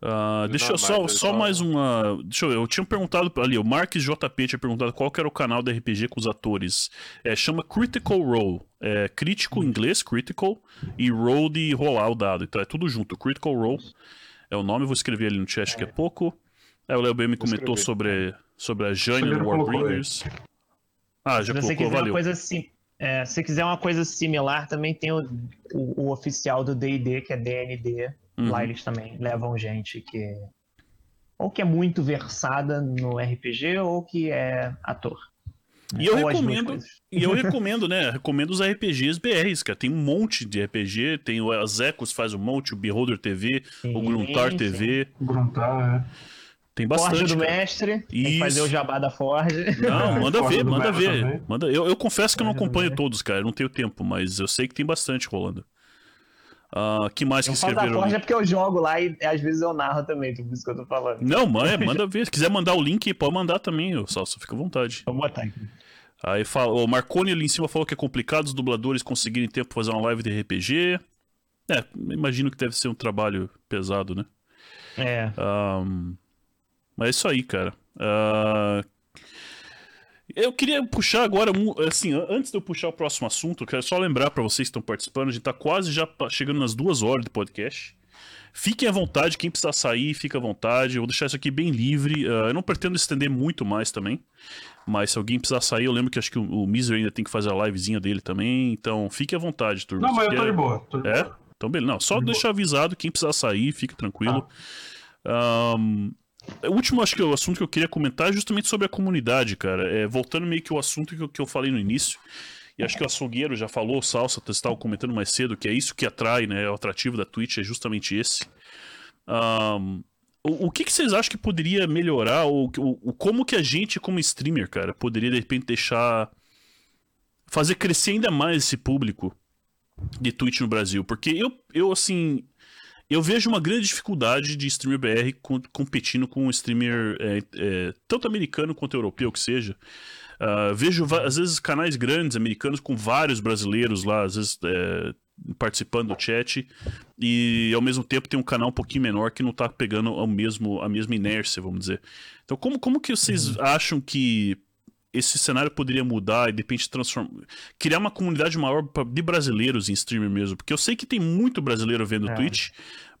[SPEAKER 1] Ah, deixa
[SPEAKER 5] Não,
[SPEAKER 1] eu só, só mais uma. Deixa eu ver, eu tinha perguntado ali, o Marques JP tinha perguntado qual que era o canal da RPG com os atores. É, chama Critical Role. É crítico em inglês, critical, e roll de rolar o dado. Então é tudo junto. Critical Role é o nome, eu vou escrever ali no chat daqui a pouco. Aí o Léo B me comentou sobre, sobre a Jane do Warbringers. Ah, já
[SPEAKER 6] Se você
[SPEAKER 1] colocou,
[SPEAKER 6] quiser uma
[SPEAKER 1] valeu.
[SPEAKER 6] coisa assim. É, se você quiser uma coisa similar, também tem o, o- o oficial do D&D, que é DND.
[SPEAKER 1] Uhum.
[SPEAKER 6] Lá eles também levam gente que ou que é muito versada no RPG ou que é ator.
[SPEAKER 1] E eu
[SPEAKER 6] Ou
[SPEAKER 1] recomendo-. E eu recomendo, né? Recomendo os RPGs BRs, cara. Tem um monte de RPG. Tem o Azecos faz um monte, o Beholder TV, o
[SPEAKER 6] Sim,
[SPEAKER 1] Gruntar
[SPEAKER 6] sim.
[SPEAKER 1] TV.
[SPEAKER 3] Gruntar, é.
[SPEAKER 1] Tem
[SPEAKER 6] Forja
[SPEAKER 1] bastante.
[SPEAKER 6] do
[SPEAKER 1] cara.
[SPEAKER 6] mestre. Que
[SPEAKER 1] Isso.
[SPEAKER 6] fazer o jabá da Forge.
[SPEAKER 1] Não, manda ver,
[SPEAKER 3] do
[SPEAKER 1] manda ver.
[SPEAKER 3] também.
[SPEAKER 1] Manda, eu, eu confesso que eu não
[SPEAKER 6] do
[SPEAKER 1] acompanho todos, cara. Eu não tenho tempo, mas eu sei que tem bastante rolando. Ah, que mais que
[SPEAKER 6] Eu da
[SPEAKER 1] escreveram?
[SPEAKER 6] Forge é porque eu jogo lá e às vezes eu narro também, por isso que eu tô falando.
[SPEAKER 1] Não, manda, manda ver. Se quiser mandar o link, pode mandar também, ô Salsa. Fica à vontade.
[SPEAKER 6] Vou botar aqui.
[SPEAKER 1] Aí fala, o Marconi ali em cima falou que é complicado os dubladores conseguirem tempo pra fazer uma live de RPG. É, imagino que deve ser um trabalho pesado, né?
[SPEAKER 6] É.
[SPEAKER 1] Ahn, mas é isso aí, cara. Ah, eu queria puxar agora, assim, an- antes de eu puxar o próximo assunto, eu quero só lembrar pra vocês que estão participando, a gente tá quase já chegando nas duas horas do podcast. Fiquem à vontade, quem precisar sair, fica à vontade. Eu vou deixar isso aqui bem livre. Ah, eu não pretendo estender muito mais também. Mas se alguém precisar sair, eu lembro que acho que o, o Misery ainda tem que fazer a livezinha dele também. Então, fique à vontade, turma.
[SPEAKER 3] Não, mas eu tô de boa. Tô de
[SPEAKER 1] É?
[SPEAKER 3] boa.
[SPEAKER 1] Então, beleza. Não, só
[SPEAKER 3] De boa.
[SPEAKER 1] deixar avisado, quem precisar sair, fique tranquilo. Ahn, o último, acho que o assunto que eu queria comentar é justamente sobre a comunidade, cara. É, voltando meio que o assunto que eu, que eu falei no início. E acho que o açougueiro já falou, o Salsa, você estava comentando mais cedo, que é isso que atrai, né? O atrativo da Twitch é justamente esse. Ahn, o, o que, que vocês acham que poderia melhorar? Ou, o- como que a gente, como streamer, cara, poderia de repente deixar. fazer crescer ainda mais esse público de Twitch no Brasil? Porque eu, eu assim. Eu vejo uma grande dificuldade de streamer BR com- competindo com um streamer é, é, tanto americano quanto europeu que seja. Ah, vejo às vezes canais grandes americanos com vários brasileiros lá, às vezes é, participando do chat e ao mesmo tempo tem um canal um pouquinho menor que não tá pegando o mesmo, a mesma inércia, vamos dizer. Então como, como que vocês acham que esse cenário poderia mudar e de repente transformar, criar uma comunidade maior de brasileiros em streamer mesmo? Porque eu sei que tem muito brasileiro vendo
[SPEAKER 6] É.
[SPEAKER 1] Twitch,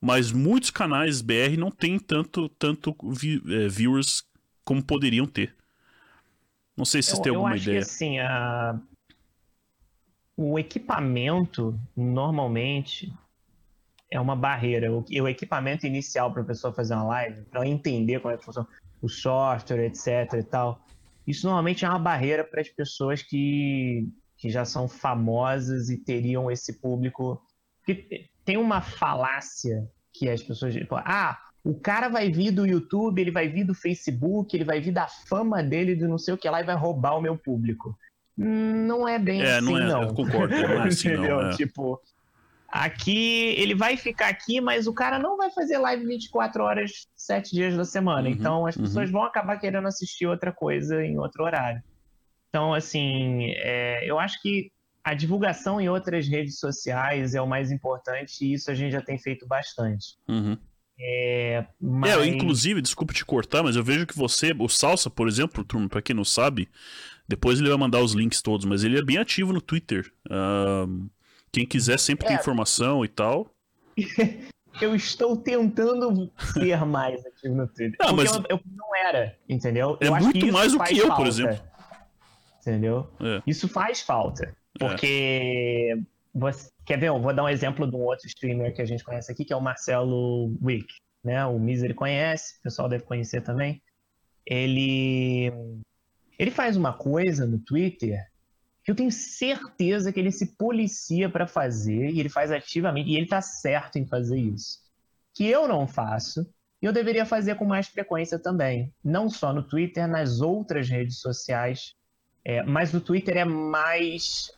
[SPEAKER 1] mas muitos canais BR não tem tanto, tanto vi- é, viewers como poderiam ter. Não sei se vocês
[SPEAKER 6] Eu,
[SPEAKER 1] têm
[SPEAKER 6] eu
[SPEAKER 1] alguma
[SPEAKER 6] acho
[SPEAKER 1] ideia.
[SPEAKER 6] que assim, a... o equipamento, normalmente, é uma barreira. O, o equipamento inicial para a pessoa fazer uma live, para entender como é que funciona o software, etc e tal, isso normalmente é uma barreira para as pessoas que, que já são famosas e teriam esse público. Porque tem uma falácia que as pessoas. tipo, Ah, o cara vai vir do YouTube, ele vai vir do Facebook, ele vai vir da fama dele, de não sei o que lá, e vai roubar o meu público. Não é bem
[SPEAKER 1] É,
[SPEAKER 6] assim,
[SPEAKER 1] não é,
[SPEAKER 6] não.
[SPEAKER 1] eu concordo, não é assim, não,
[SPEAKER 6] Entendeu?
[SPEAKER 1] é.
[SPEAKER 6] Tipo, aqui ele vai ficar aqui, mas o cara não vai fazer live 24 horas, 7 dias da semana.
[SPEAKER 1] Uhum,
[SPEAKER 6] então as
[SPEAKER 1] uhum.
[SPEAKER 6] pessoas vão acabar querendo assistir outra coisa em outro horário. Então, assim, é, eu acho que a divulgação em outras redes sociais é o mais importante e isso a gente já tem feito bastante.
[SPEAKER 1] Uhum.
[SPEAKER 6] É, mas...
[SPEAKER 1] É, eu, inclusive, desculpa te cortar, mas eu vejo que você, o Salsa, por exemplo, turma, pra quem não sabe, depois ele vai mandar os links todos, mas ele é bem ativo no Twitter. Ahn, quem quiser sempre tem
[SPEAKER 6] É.
[SPEAKER 1] informação e tal.
[SPEAKER 6] eu estou tentando ser mais ativo no Twitter.
[SPEAKER 1] Ah,
[SPEAKER 6] porque
[SPEAKER 1] mas-
[SPEAKER 6] eu, eu não era, entendeu?
[SPEAKER 1] É
[SPEAKER 6] Eu
[SPEAKER 1] muito mais do que eu, por
[SPEAKER 6] falta,
[SPEAKER 1] exemplo.
[SPEAKER 6] Entendeu?
[SPEAKER 1] É.
[SPEAKER 6] Isso faz falta. Porque. Você, quer ver? Eu vou dar um exemplo de um outro streamer que a gente conhece aqui, que é o Marcelo Wick. Né? O Misery conhece, o pessoal deve conhecer também. Ele. Ele faz uma coisa no Twitter eu tenho certeza que ele se policia para fazer, e ele faz ativamente, e ele tá certo em fazer isso. Que eu não faço, e eu deveria fazer com mais frequência também. Não só no Twitter, nas outras redes sociais. É, mas no Twitter é mais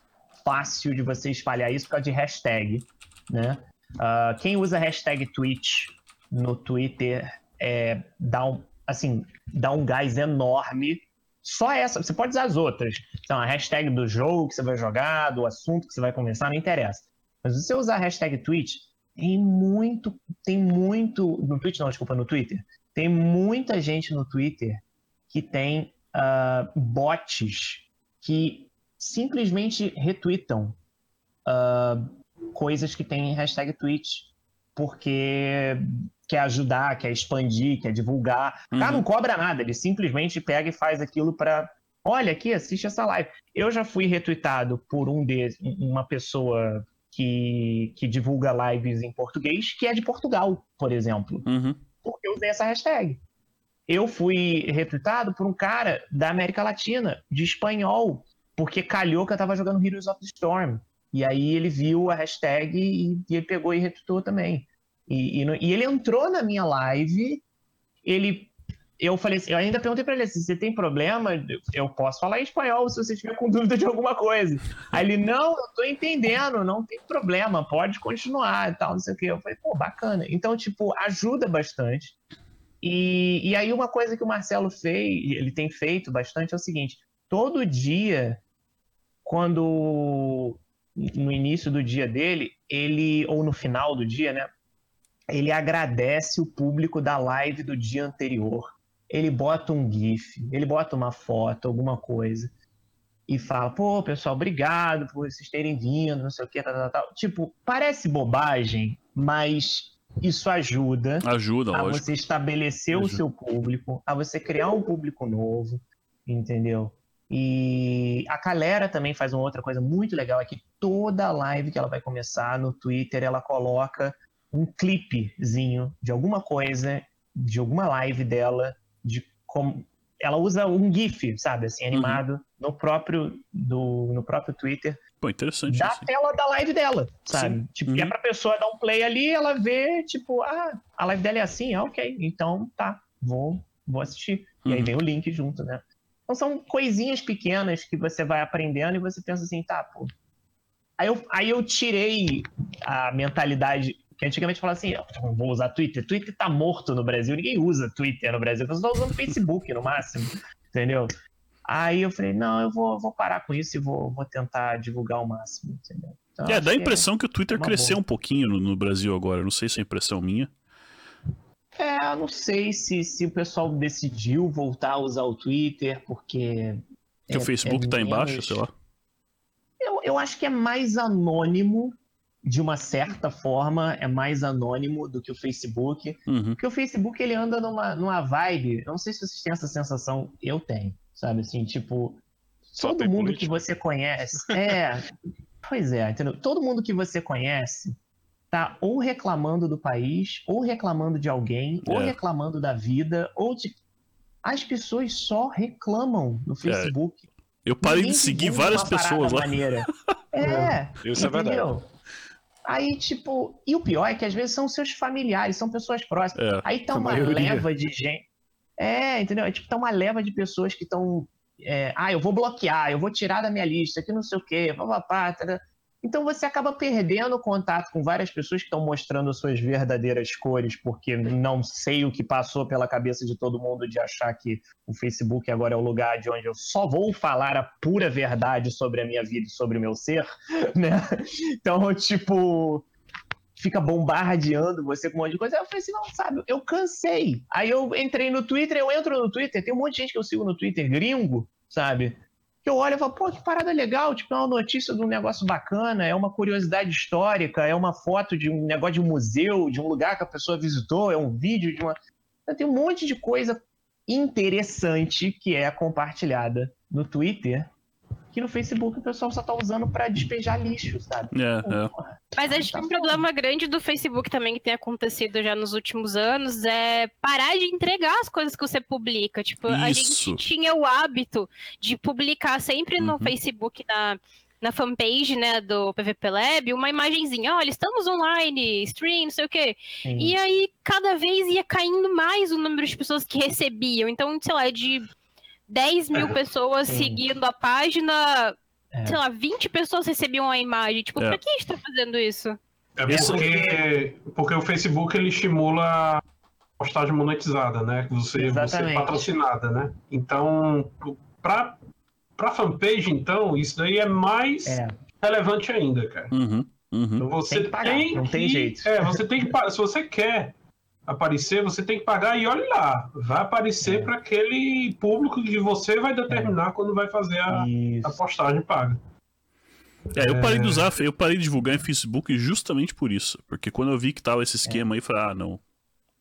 [SPEAKER 6] fácil de você espalhar isso por causa de hashtag. Né? Ah, quem usa hashtag Twitch no Twitter é, dá, um, assim, dá um gás enorme. Só essa, você pode usar as outras. Então, a hashtag do jogo que você vai jogar, do assunto que você vai conversar, não interessa. Mas se você usar a hashtag Twitch, tem muito, tem muito. No Twitch não, desculpa, no Twitter. Tem muita gente no Twitter que tem ah, bots que simplesmente retweetam ah, coisas que tem hashtag Twitch porque quer ajudar, quer expandir, quer divulgar. O cara
[SPEAKER 1] Uhum.
[SPEAKER 6] não cobra nada, ele simplesmente pega e faz aquilo para olha aqui, assiste essa live. Eu já fui retweetado por um de uma pessoa que, que divulga lives em português, que é de Portugal, por exemplo
[SPEAKER 1] Uhum.
[SPEAKER 6] porque eu usei essa hashtag. Eu fui retweetado por um cara da América Latina, de espanhol, porque calhou que eu tava jogando Heroes of the Storm. E aí ele viu a hashtag e, e ele pegou e retweetou também. E, e e ele entrou na minha live, ele, eu falei assim, eu ainda perguntei pra ele assim, você tem problema? Eu posso falar em espanhol se você tiver com dúvida de alguma coisa. Aí ele, não, eu tô entendendo, não tem problema, pode continuar e tal, não sei o quê. Eu falei, pô, bacana. Então, tipo, ajuda bastante. E, e aí uma coisa que o Marcelo fez, ele tem feito bastante, é o seguinte, todo dia, quando no início do dia dele, ele, ou no final do dia, né? Ele agradece o público da live do dia anterior. Ele bota um GIF, ele bota uma foto, alguma coisa. E fala, pô, pessoal, obrigado por vocês terem vindo, não sei o que, tal, tal, tal. Tipo, parece bobagem, mas isso ajuda.
[SPEAKER 1] Ajuda,
[SPEAKER 6] a
[SPEAKER 1] lógico.
[SPEAKER 6] você estabelecer
[SPEAKER 1] Ajuda.
[SPEAKER 6] o seu público, a você criar um público novo, entendeu? E a Calera também faz uma outra coisa muito legal, é que toda live que ela vai começar no Twitter, ela coloca um clipezinho de alguma coisa, de alguma live dela, de como ela usa um GIF, sabe, assim, animado no próprio do, no próprio Twitter
[SPEAKER 1] Pô, interessante
[SPEAKER 6] da
[SPEAKER 1] isso.
[SPEAKER 6] tela da live dela, sabe?
[SPEAKER 1] Sim.
[SPEAKER 6] Tipo,
[SPEAKER 1] Uhum.
[SPEAKER 6] que é pra pessoa dar um play ali, ela vê, tipo, ah, a live dela é assim, ah, ok, então tá, vou, vou assistir. E aí
[SPEAKER 1] Uhum.
[SPEAKER 6] vem o link junto, né? Então são coisinhas pequenas que você vai aprendendo e você pensa assim, tá, pô. Aí eu, aí eu tirei a mentalidade que antigamente falava assim, vou usar Twitter. Twitter tá morto no Brasil, ninguém usa Twitter no Brasil, você tá usando Facebook no máximo, entendeu? Aí eu falei, não, eu vou, vou parar com isso e vou, vou tentar divulgar o máximo, entendeu? Então,
[SPEAKER 1] É, dá a
[SPEAKER 6] que
[SPEAKER 1] impressão que o Twitter cresceu
[SPEAKER 6] boa.
[SPEAKER 1] um pouquinho no, no Brasil agora. Não sei se é impressão minha.
[SPEAKER 6] É, eu não sei se, se o pessoal decidiu voltar a usar o Twitter, porque.
[SPEAKER 1] Que o
[SPEAKER 6] é-
[SPEAKER 1] Facebook
[SPEAKER 6] é
[SPEAKER 1] tá embaixo, sei lá.
[SPEAKER 6] Eu, eu acho que é mais anônimo, de uma certa forma, é mais anônimo do que o Facebook.
[SPEAKER 1] Uhum.
[SPEAKER 6] Porque o Facebook ele anda numa, numa vibe. Eu não sei se vocês têm essa sensação, eu tenho. Sabe assim, tipo.
[SPEAKER 5] Só
[SPEAKER 6] todo mundo
[SPEAKER 5] política.
[SPEAKER 6] que você conhece. É. pois é, entendeu? Todo mundo que você conhece tá ou reclamando do país, ou reclamando de alguém, ou
[SPEAKER 1] É.
[SPEAKER 6] reclamando da vida, ou de. As pessoas só reclamam no Facebook.
[SPEAKER 1] Eu parei
[SPEAKER 6] Ninguém
[SPEAKER 1] de seguir várias pessoas lá.
[SPEAKER 6] maneira. É,
[SPEAKER 5] Isso é verdade.
[SPEAKER 6] Aí, tipo, e o pior é que às vezes são seus familiares, são pessoas próximas.
[SPEAKER 1] É.
[SPEAKER 6] Aí tá uma
[SPEAKER 4] maioria.
[SPEAKER 6] leva de gente. É, entendeu? É tipo, tá uma leva de pessoas que estão. ah, eu vou bloquear, eu vou tirar da minha lista, que não sei o quê, papapá. tará. Então você acaba perdendo contato com várias pessoas que estão mostrando suas verdadeiras cores, porque não sei o que passou pela cabeça de todo mundo de achar que o Facebook agora é o lugar de onde eu só vou falar a pura verdade sobre a minha vida e sobre o meu ser, né? Então, tipo, fica bombardeando você com um monte de coisa. Aí eu falei assim, não, sabe, eu cansei. Aí eu entrei no Twitter, eu entro no Twitter, tem um monte de gente que eu sigo no Twitter gringo, sabe? Que eu olho e falo, pô, que parada legal, tipo, é uma notícia de um negócio bacana, é uma curiosidade histórica, é uma foto de um negócio de um museu, de um lugar que a pessoa visitou, é um vídeo de uma. Tem um monte de coisa interessante que é compartilhada no Twitter, que no Facebook o pessoal só tá usando pra despejar lixo, sabe?
[SPEAKER 1] É, é.
[SPEAKER 2] Mas acho que
[SPEAKER 6] Tá
[SPEAKER 2] um problema grande do Facebook também que tem acontecido já nos últimos anos é parar de entregar as coisas que você publica. Tipo, a
[SPEAKER 1] Isso.
[SPEAKER 2] gente tinha o hábito de publicar sempre no
[SPEAKER 1] Uhum.
[SPEAKER 2] Facebook, na, na fanpage, né, do PVP Lab, uma imagenzinha, olha, estamos online, stream, não sei o quê.
[SPEAKER 6] Sim.
[SPEAKER 2] E aí, cada vez ia caindo mais o número de pessoas que recebiam. Então, sei lá, de 10 mil pessoas
[SPEAKER 6] Sim.
[SPEAKER 2] seguindo a página,
[SPEAKER 6] É.
[SPEAKER 2] sei lá, 20 pessoas recebiam a imagem. Tipo,
[SPEAKER 1] É.
[SPEAKER 2] pra que a gente tá fazendo isso?
[SPEAKER 3] É porque, porque o Facebook ele estimula a postagem monetizada, né? Que Você, você
[SPEAKER 6] Exatamente.
[SPEAKER 3] é patrocinada, né? Então, para para fanpage, então, isso daí é mais
[SPEAKER 6] É.
[SPEAKER 3] relevante ainda, cara.
[SPEAKER 1] Uhum, uhum.
[SPEAKER 3] Então você
[SPEAKER 6] Tem que pagar, não tem
[SPEAKER 3] que-
[SPEAKER 6] jeito.
[SPEAKER 3] É, você tem que pagar. Se você quer aparecer, você tem que pagar e olha lá, vai aparecer
[SPEAKER 6] É.
[SPEAKER 3] para aquele público que você vai determinar quando vai fazer a, a postagem paga.
[SPEAKER 1] É, eu parei de usar, eu parei de divulgar em Facebook justamente por isso. Porque quando eu vi que tava esse esquema aí, eu falei, ah, não.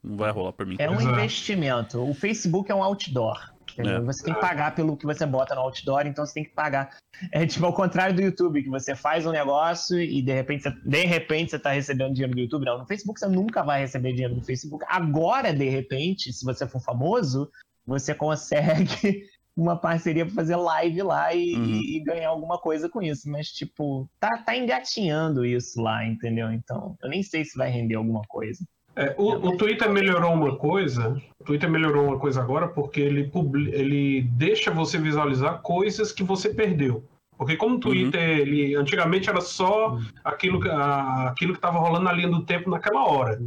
[SPEAKER 1] Não vai rolar pra mim.
[SPEAKER 6] É um
[SPEAKER 3] Exato.
[SPEAKER 6] investimento. O Facebook é um outdoor.
[SPEAKER 1] É.
[SPEAKER 6] Você tem que pagar pelo que você bota no outdoor, então você tem que pagar. É tipo ao contrário do YouTube, que você faz um negócio e de repente você, de repente você tá recebendo dinheiro do YouTube. Não, no Facebook você nunca vai receber dinheiro do Facebook. Agora, de repente, se você for famoso, você consegue uma parceria para fazer live lá e,
[SPEAKER 1] Uhum.
[SPEAKER 6] e ganhar alguma coisa com isso. Mas, tipo, tá, tá engatinhando isso lá, entendeu? Então, eu nem sei se vai render alguma coisa.
[SPEAKER 3] É, o, o Twitter melhorou uma coisa. O Twitter melhorou uma coisa agora porque ele, ele deixa você visualizar coisas que você perdeu. Porque como o Twitter, ele antigamente era só aquilo, que- a- aquilo que estava rolando na linha do tempo naquela hora.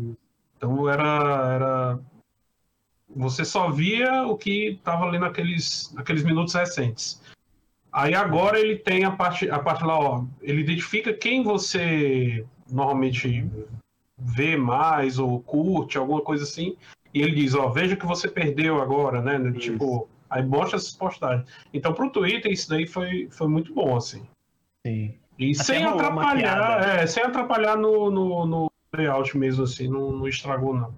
[SPEAKER 3] Então era, era você só via o que estava ali naqueles, naqueles minutos recentes. Aí agora ele tem a parte, a parte lá, ó, ele identifica quem você normalmente vê mais ou curte, alguma coisa assim, e ele diz, ó, veja o que você perdeu agora, né? né, Tipo, aí mostra essas postagens. Então pro Twitter isso daí foi, foi muito bom, assim.
[SPEAKER 6] Sim.
[SPEAKER 3] E
[SPEAKER 6] Até
[SPEAKER 3] sem atrapalhar, é, sem atrapalhar no, no, no layout mesmo, assim, não, não estragou, não.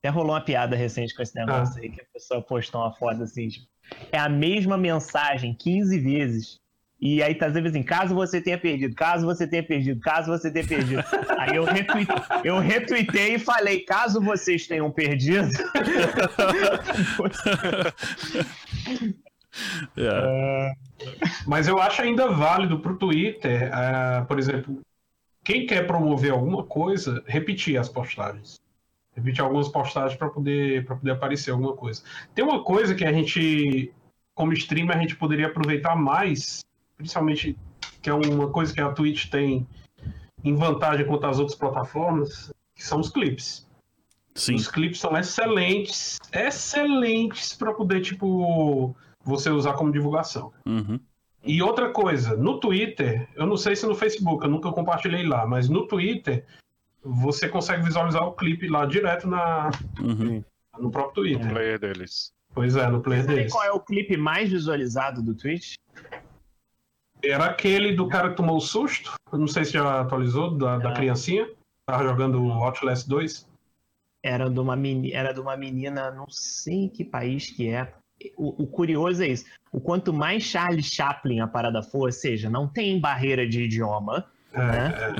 [SPEAKER 6] Até rolou uma piada recente com esse negócio aí, que a pessoa postou uma foto assim, tipo, é a mesma mensagem 15 vezes. E aí tá dizendo assim, caso você tenha perdido, caso você tenha perdido, caso você tenha perdido. aí eu, retweet, eu retuitei e falei, caso vocês tenham perdido.
[SPEAKER 1] É.
[SPEAKER 3] Mas eu acho ainda válido pro Twitter, ah, por exemplo, quem quer promover alguma coisa, repetir as postagens. Repetir algumas postagens para poder, pra poder aparecer alguma coisa. Tem uma coisa que a gente, como streamer, a gente poderia aproveitar mais, principalmente que é uma coisa que a Twitch tem em vantagem contra as outras plataformas, que são os clipes.
[SPEAKER 1] Sim.
[SPEAKER 3] Os clipes são excelentes, excelentes para poder, tipo, você usar como divulgação.
[SPEAKER 1] Uhum.
[SPEAKER 3] E outra coisa, no Twitter, eu não sei se no Facebook, eu nunca compartilhei lá, mas no Twitter você consegue visualizar o clipe lá direto na,
[SPEAKER 1] Uhum.
[SPEAKER 3] no próprio Twitter.
[SPEAKER 5] player deles.
[SPEAKER 3] Pois é, no player
[SPEAKER 6] Sabe
[SPEAKER 3] deles.
[SPEAKER 6] qual é o clipe mais visualizado do Twitch?
[SPEAKER 3] Era aquele do cara que tomou o susto, eu não sei se já atualizou, da, da criancinha, tava jogando o Outlast 2.
[SPEAKER 6] Era de uma, meni, era de uma menina, não sei que país que é. O, o curioso é isso. O quanto mais Charles Chaplin a parada for, ou seja, não tem barreira de idioma, né?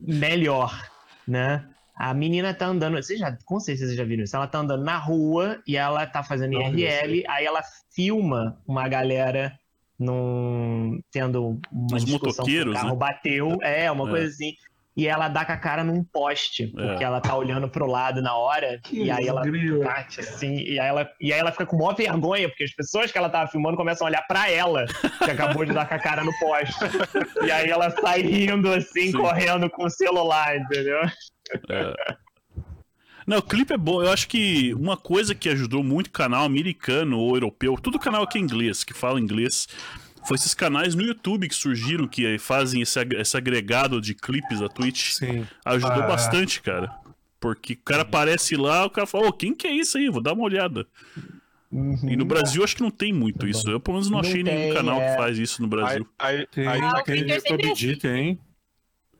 [SPEAKER 6] melhor, né? A menina tá andando, vocês já, com certeza vocês já viram isso. Ela tá andando na rua e ela tá fazendo
[SPEAKER 3] Não,
[SPEAKER 6] IRL, aí ela filma uma galera num, tendo uma
[SPEAKER 1] Os
[SPEAKER 6] discussão o carro
[SPEAKER 1] né?
[SPEAKER 6] bateu, é, uma
[SPEAKER 1] É.
[SPEAKER 6] coisa assim. E ela dá com a cara num poste, porque
[SPEAKER 1] É.
[SPEAKER 6] ela tá olhando pro lado na hora,
[SPEAKER 3] Que
[SPEAKER 6] e aí ela bate assim, e aí, ela, e aí ela fica com maior vergonha, porque as pessoas que ela tava filmando começam a olhar pra ela, que acabou de dar com a cara no poste. E aí ela sai rindo assim,
[SPEAKER 1] Sim.
[SPEAKER 6] correndo com o celular, entendeu?
[SPEAKER 1] É. Não, o clipe é bom. Eu acho que uma coisa que ajudou muito o canal americano ou europeu, tudo canal aqui é inglês, que fala inglês, foi esses canais no YouTube que surgiram, que fazem esse, esse agregado de clipes da Twitch.
[SPEAKER 4] Sim.
[SPEAKER 1] Ajudou
[SPEAKER 3] Ah.
[SPEAKER 1] bastante, cara. Porque o cara aparece lá, o cara fala, ô, quem que é isso aí? Vou dar uma olhada. E no Brasil acho que não tem muito isso. Eu pelo menos não
[SPEAKER 6] Não
[SPEAKER 1] achei nenhum
[SPEAKER 6] tem,
[SPEAKER 1] canal
[SPEAKER 6] é.
[SPEAKER 1] que faz isso no Brasil.
[SPEAKER 5] Aí, aí,
[SPEAKER 4] Tem
[SPEAKER 5] aí
[SPEAKER 2] Ah, o
[SPEAKER 4] aquele
[SPEAKER 2] Twitter sempre
[SPEAKER 4] PUBG,
[SPEAKER 2] assim.
[SPEAKER 4] tem.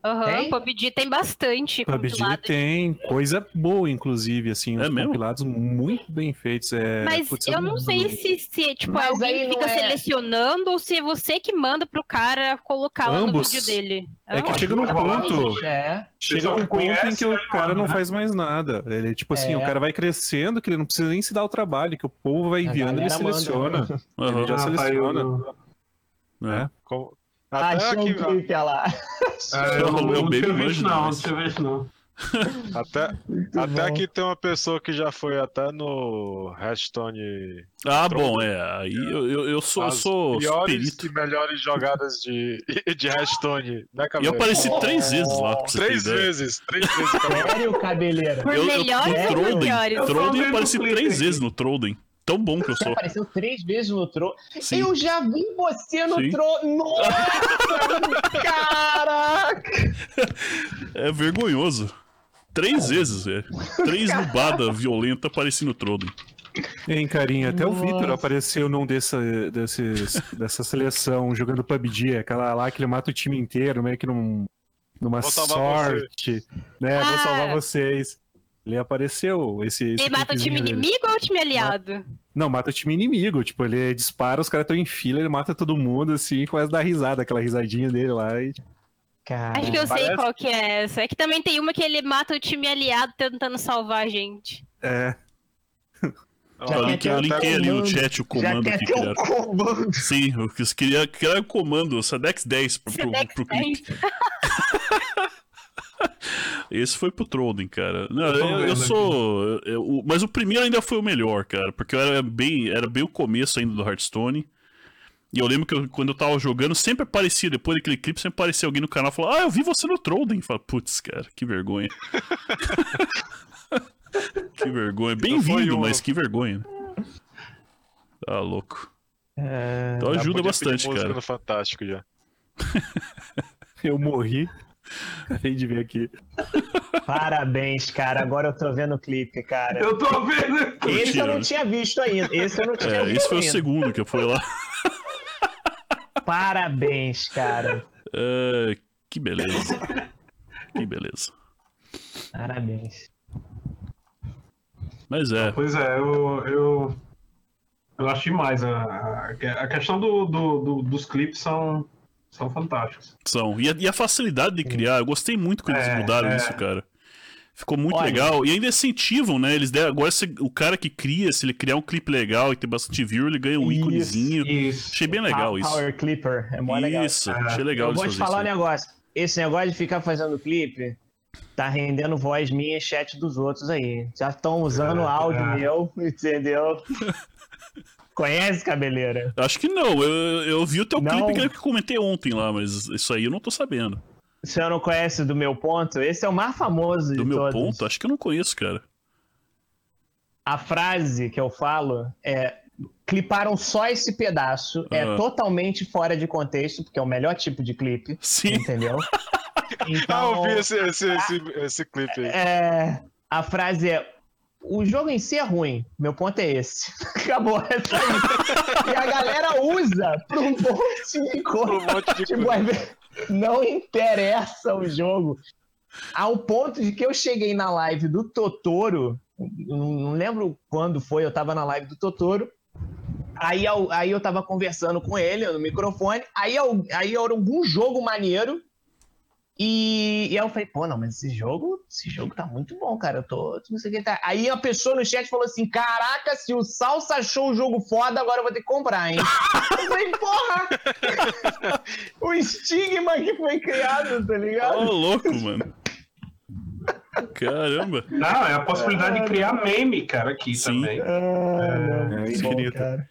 [SPEAKER 2] Aham,
[SPEAKER 6] Tem?
[SPEAKER 2] PUBG tem bastante
[SPEAKER 4] PUBG tem. Coisa boa, inclusive, assim.
[SPEAKER 1] É
[SPEAKER 4] Os
[SPEAKER 1] mesmo?
[SPEAKER 4] compilados muito bem feitos. É,
[SPEAKER 2] Mas
[SPEAKER 4] putz,
[SPEAKER 2] eu não sei se, se tipo,
[SPEAKER 6] Mas
[SPEAKER 2] alguém fica
[SPEAKER 6] é-
[SPEAKER 2] selecionando ou se é você que manda pro cara colocar lá no
[SPEAKER 4] Ambos.
[SPEAKER 2] vídeo dele.
[SPEAKER 4] É que chega num ponto.
[SPEAKER 6] É.
[SPEAKER 4] Chega num ponto em que o
[SPEAKER 3] né,
[SPEAKER 4] cara não
[SPEAKER 3] né?
[SPEAKER 4] faz mais nada. Ele, tipo assim,
[SPEAKER 6] É.
[SPEAKER 4] o cara vai crescendo, que ele não precisa nem se dar o trabalho, que o povo vai enviando, ele
[SPEAKER 6] galera manda.
[SPEAKER 4] seleciona.
[SPEAKER 1] Aham.
[SPEAKER 4] Ele já
[SPEAKER 3] Ah,
[SPEAKER 4] seleciona.
[SPEAKER 3] o-
[SPEAKER 1] É.
[SPEAKER 5] até,
[SPEAKER 6] Achou
[SPEAKER 5] aqui,
[SPEAKER 6] olha lá.
[SPEAKER 3] É, eu
[SPEAKER 1] meu
[SPEAKER 3] não
[SPEAKER 1] baby
[SPEAKER 3] tinha visto, não, não tinha visto, não.
[SPEAKER 5] até,
[SPEAKER 6] Muito
[SPEAKER 5] até
[SPEAKER 6] bom.
[SPEAKER 5] aqui tem uma pessoa que já foi até no Hearthstone
[SPEAKER 1] Ah,
[SPEAKER 5] Troll.
[SPEAKER 1] bom, é. Aí eu, eu, eu sou, eu
[SPEAKER 5] as
[SPEAKER 1] sou
[SPEAKER 5] piores
[SPEAKER 1] perito.
[SPEAKER 5] e melhores jogadas de, de Hearthstone, né,
[SPEAKER 1] E eu apareci três vezes lá,
[SPEAKER 5] Três vezes, três vezes.
[SPEAKER 6] Sério, cabeleira?
[SPEAKER 2] Por
[SPEAKER 1] Eu, eu,
[SPEAKER 2] melhores
[SPEAKER 1] no
[SPEAKER 2] ou
[SPEAKER 1] Trollden,
[SPEAKER 2] piores?
[SPEAKER 3] Eu
[SPEAKER 1] Trollden
[SPEAKER 3] só
[SPEAKER 1] eu apareci três vezes no Trollden. Tão bom que eu
[SPEAKER 6] Você
[SPEAKER 1] sou.
[SPEAKER 6] apareceu três vezes no Tro.
[SPEAKER 1] Sim.
[SPEAKER 6] Eu já vi você no
[SPEAKER 1] Sim.
[SPEAKER 6] Tro. Nossa! Caraca!
[SPEAKER 1] É vergonhoso. Três vezes, é. Três nubadas violentas apareci no Trollden.
[SPEAKER 4] Hein, carinha, até o
[SPEAKER 6] Nossa.
[SPEAKER 4] Vitor apareceu num dessa, desses, dessa seleção jogando PUBG, aquela lá que ele mata o time inteiro, meio que num, numa
[SPEAKER 5] Vou
[SPEAKER 4] sorte, né? Vou
[SPEAKER 2] Ah.
[SPEAKER 4] salvar vocês. Ele apareceu, esse. esse
[SPEAKER 2] Ele mata o time
[SPEAKER 4] dele.
[SPEAKER 2] inimigo ou o time aliado?
[SPEAKER 4] Não, mata o time inimigo. Tipo, ele dispara, os caras estão em fila, ele mata todo mundo, assim, começa a dar risada, aquela risadinha dele lá. E...
[SPEAKER 6] Cara,
[SPEAKER 2] Acho que eu sei qual que é essa. É que também tem uma que ele mata o time aliado tentando salvar a gente.
[SPEAKER 4] É.
[SPEAKER 6] Já
[SPEAKER 1] Eu linkei, eu
[SPEAKER 6] o
[SPEAKER 1] linkei ali no chat o comando que criaram.
[SPEAKER 6] comando.
[SPEAKER 1] Sim, eu queria criar o comando, Sedex 10 pro, pro,
[SPEAKER 2] Sedex
[SPEAKER 1] pro clipe. Esse foi pro Trollden, cara. Não,
[SPEAKER 3] Eu
[SPEAKER 1] eu, eu
[SPEAKER 3] vendo
[SPEAKER 1] sou. eu- eu- mas o primeiro ainda foi o melhor, cara. Porque eu era bem, era bem o começo ainda do Hearthstone. E eu lembro que eu- quando eu tava jogando, sempre aparecia, depois daquele clipe, sempre aparecia alguém no canal e falava, ah, eu vi você no Trollden. Fala, putz, cara, que vergonha. que vergonha. Bem-vindo, mas que vergonha. Tá louco.
[SPEAKER 6] É,
[SPEAKER 1] Então ajuda bastante, cara.
[SPEAKER 5] Fantástico já.
[SPEAKER 4] Eu morri. Acabei de ver aqui.
[SPEAKER 6] Parabéns, cara. Agora eu tô vendo o clipe, cara.
[SPEAKER 3] Eu tô vendo.
[SPEAKER 6] Esse eu não tinha visto ainda. Esse eu não tinha
[SPEAKER 1] É,
[SPEAKER 6] visto
[SPEAKER 1] esse foi o
[SPEAKER 6] ainda.
[SPEAKER 1] segundo que eu fui lá.
[SPEAKER 6] Parabéns, cara.
[SPEAKER 1] É, que beleza. Que beleza.
[SPEAKER 6] Parabéns.
[SPEAKER 1] Mas é,
[SPEAKER 3] Pois é, eu. Eu, eu acho demais. A, a, a questão do, do- do- dos clipes são, são fantásticos.
[SPEAKER 1] são. E a, e a facilidade de criar, eu gostei muito quando eles
[SPEAKER 3] É,
[SPEAKER 1] mudaram
[SPEAKER 3] é.
[SPEAKER 1] isso, cara. Ficou muito
[SPEAKER 6] Olha.
[SPEAKER 1] legal. E ainda incentivam, né? Eles deram, agora se- o cara que cria, se ele criar um clipe legal e tem bastante view, ele ganha um
[SPEAKER 6] Isso,
[SPEAKER 1] íconezinho.
[SPEAKER 3] Isso.
[SPEAKER 1] Achei bem legal
[SPEAKER 6] Pa-
[SPEAKER 1] isso.
[SPEAKER 6] Power Clipper. É mó legal.
[SPEAKER 1] Isso,
[SPEAKER 3] É.
[SPEAKER 1] achei legal
[SPEAKER 6] Eu vou
[SPEAKER 1] eles
[SPEAKER 6] te falar um negócio. Esse negócio de ficar fazendo clipe tá rendendo voz minha e chat dos outros aí. Já estão usando
[SPEAKER 3] É,
[SPEAKER 6] áudio
[SPEAKER 3] é.
[SPEAKER 6] meu, entendeu? Conhece, cabeleira?
[SPEAKER 1] Acho que não, eu, eu vi o teu
[SPEAKER 6] Não.
[SPEAKER 1] clipe que eu comentei ontem lá, mas isso aí eu não tô sabendo.
[SPEAKER 6] Você não conhece do meu ponto? Esse é o mais famoso
[SPEAKER 1] Do
[SPEAKER 6] de
[SPEAKER 1] meu
[SPEAKER 6] todos.
[SPEAKER 1] ponto, acho que eu não conheço, cara.
[SPEAKER 6] A frase que eu falo é cliparam só esse pedaço, é
[SPEAKER 1] Ah.
[SPEAKER 6] totalmente fora de contexto, porque é o melhor tipo de clipe,
[SPEAKER 1] Sim.
[SPEAKER 6] entendeu?
[SPEAKER 5] Ah,
[SPEAKER 6] Então,
[SPEAKER 5] eu vi esse, esse, esse, esse clipe aí.
[SPEAKER 6] é, a frase é o jogo em si é ruim, meu ponto é esse. Acabou. É só isso. e a galera usa pra um monte de coisa.
[SPEAKER 5] Um monte de
[SPEAKER 6] Tipo,
[SPEAKER 5] coisa.
[SPEAKER 6] não interessa o jogo. Ao ponto de que eu cheguei na live do Totoro, não lembro quando foi, eu tava na live do Totoro. Aí eu, aí eu tava conversando com ele no microfone. Aí, aí era algum jogo maneiro. E, e aí eu falei, pô, não, mas esse jogo, esse jogo tá muito bom, cara. Eu tô. Não sei o que tá. Aí a pessoa no chat falou assim: caraca, se o Salsa achou o jogo foda, agora eu vou ter que comprar, hein? eu falei, porra! o estigma que foi criado, tá
[SPEAKER 1] Ô,
[SPEAKER 6] ligado?
[SPEAKER 1] louco, mano. Caramba.
[SPEAKER 3] Não, é a possibilidade de criar meme, cara, aqui
[SPEAKER 1] Sim.
[SPEAKER 3] também.
[SPEAKER 6] Ah, não,
[SPEAKER 4] É,
[SPEAKER 6] muito bom, cara.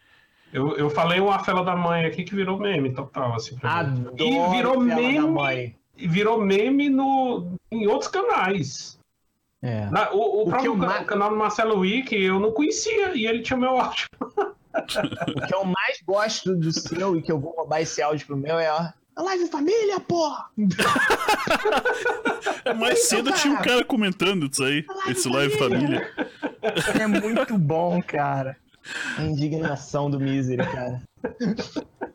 [SPEAKER 3] Eu, eu falei uma fela da mãe aqui que virou meme total, assim.
[SPEAKER 6] Adoro
[SPEAKER 3] E virou meme. E virou meme no, em outros canais.
[SPEAKER 6] É.
[SPEAKER 3] Na- o, o
[SPEAKER 6] O
[SPEAKER 3] próprio
[SPEAKER 6] eu
[SPEAKER 3] ca-
[SPEAKER 6] ma-
[SPEAKER 3] canal do Marcelo Wick eu não conhecia e ele tinha meu áudio.
[SPEAKER 6] O que eu mais gosto do seu e que eu vou roubar esse áudio pro meu é a a live família, porra!
[SPEAKER 1] É mais cedo tinha um cara comentando isso aí. Esse live família.
[SPEAKER 6] É muito bom, cara. A indignação do Misery, cara.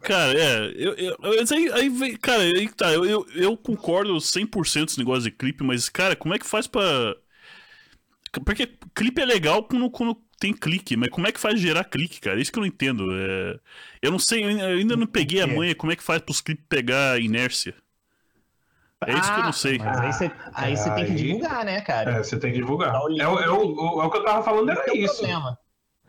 [SPEAKER 1] Cara, é. Eu, eu, aí, aí vem. Cara, aí tá. Eu, eu, eu concordo 100% nesse negócio de clipe, mas, cara, como é que faz pra. Porque clipe é legal quando, quando tem clique, mas como é que faz gerar clique, cara? Isso que eu não entendo. É... Eu não sei, eu ainda- não peguei a
[SPEAKER 6] quê?
[SPEAKER 1] manha como é que faz pros clipes pegar inércia. É isso que eu não sei.
[SPEAKER 6] Mas aí você, aí você tem que
[SPEAKER 3] Aí-
[SPEAKER 6] divulgar, né, cara?
[SPEAKER 3] É, você tem que divulgar.
[SPEAKER 6] Link.
[SPEAKER 3] É, o- é o, o- é o que eu tava falando,
[SPEAKER 6] Esse
[SPEAKER 3] era
[SPEAKER 6] é o
[SPEAKER 3] isso.
[SPEAKER 6] problema.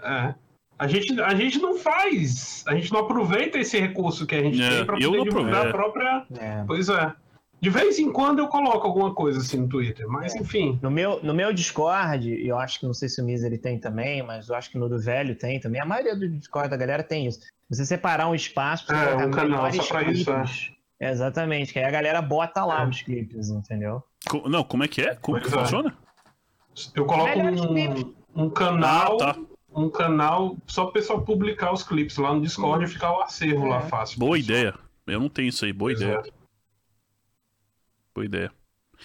[SPEAKER 3] É. A gente, a gente não faz, a gente não aproveita esse recurso que a gente
[SPEAKER 1] É,
[SPEAKER 3] tem pra
[SPEAKER 1] eu
[SPEAKER 3] poder divulgar a própria.
[SPEAKER 6] É.
[SPEAKER 3] Pois é. De vez em quando eu coloco alguma coisa assim no Twitter, mas
[SPEAKER 6] É.
[SPEAKER 3] enfim.
[SPEAKER 6] No meu, no meu Discord, eu acho que não sei se o Misery tem também, mas eu acho que no do velho tem também. A maioria do Discord da galera tem isso. Você separar um espaço pra
[SPEAKER 3] É, um canal
[SPEAKER 6] melhores
[SPEAKER 3] só pra isso, é.
[SPEAKER 6] Exatamente, que aí a galera bota lá
[SPEAKER 3] É.
[SPEAKER 6] os clipes, entendeu?
[SPEAKER 1] Co- Não, como é que é? Como que
[SPEAKER 3] Pois é.
[SPEAKER 1] funciona?
[SPEAKER 3] Eu coloco um, um canal.
[SPEAKER 1] Ah, tá.
[SPEAKER 3] Um canal só pro pessoal publicar os clipes lá no Discord e ficar o acervo lá
[SPEAKER 6] É.
[SPEAKER 3] fácil.
[SPEAKER 1] Boa
[SPEAKER 3] pessoal.
[SPEAKER 1] ideia. Eu não tenho isso aí, boa
[SPEAKER 3] Pois
[SPEAKER 1] ideia.
[SPEAKER 3] é.
[SPEAKER 1] Boa ideia.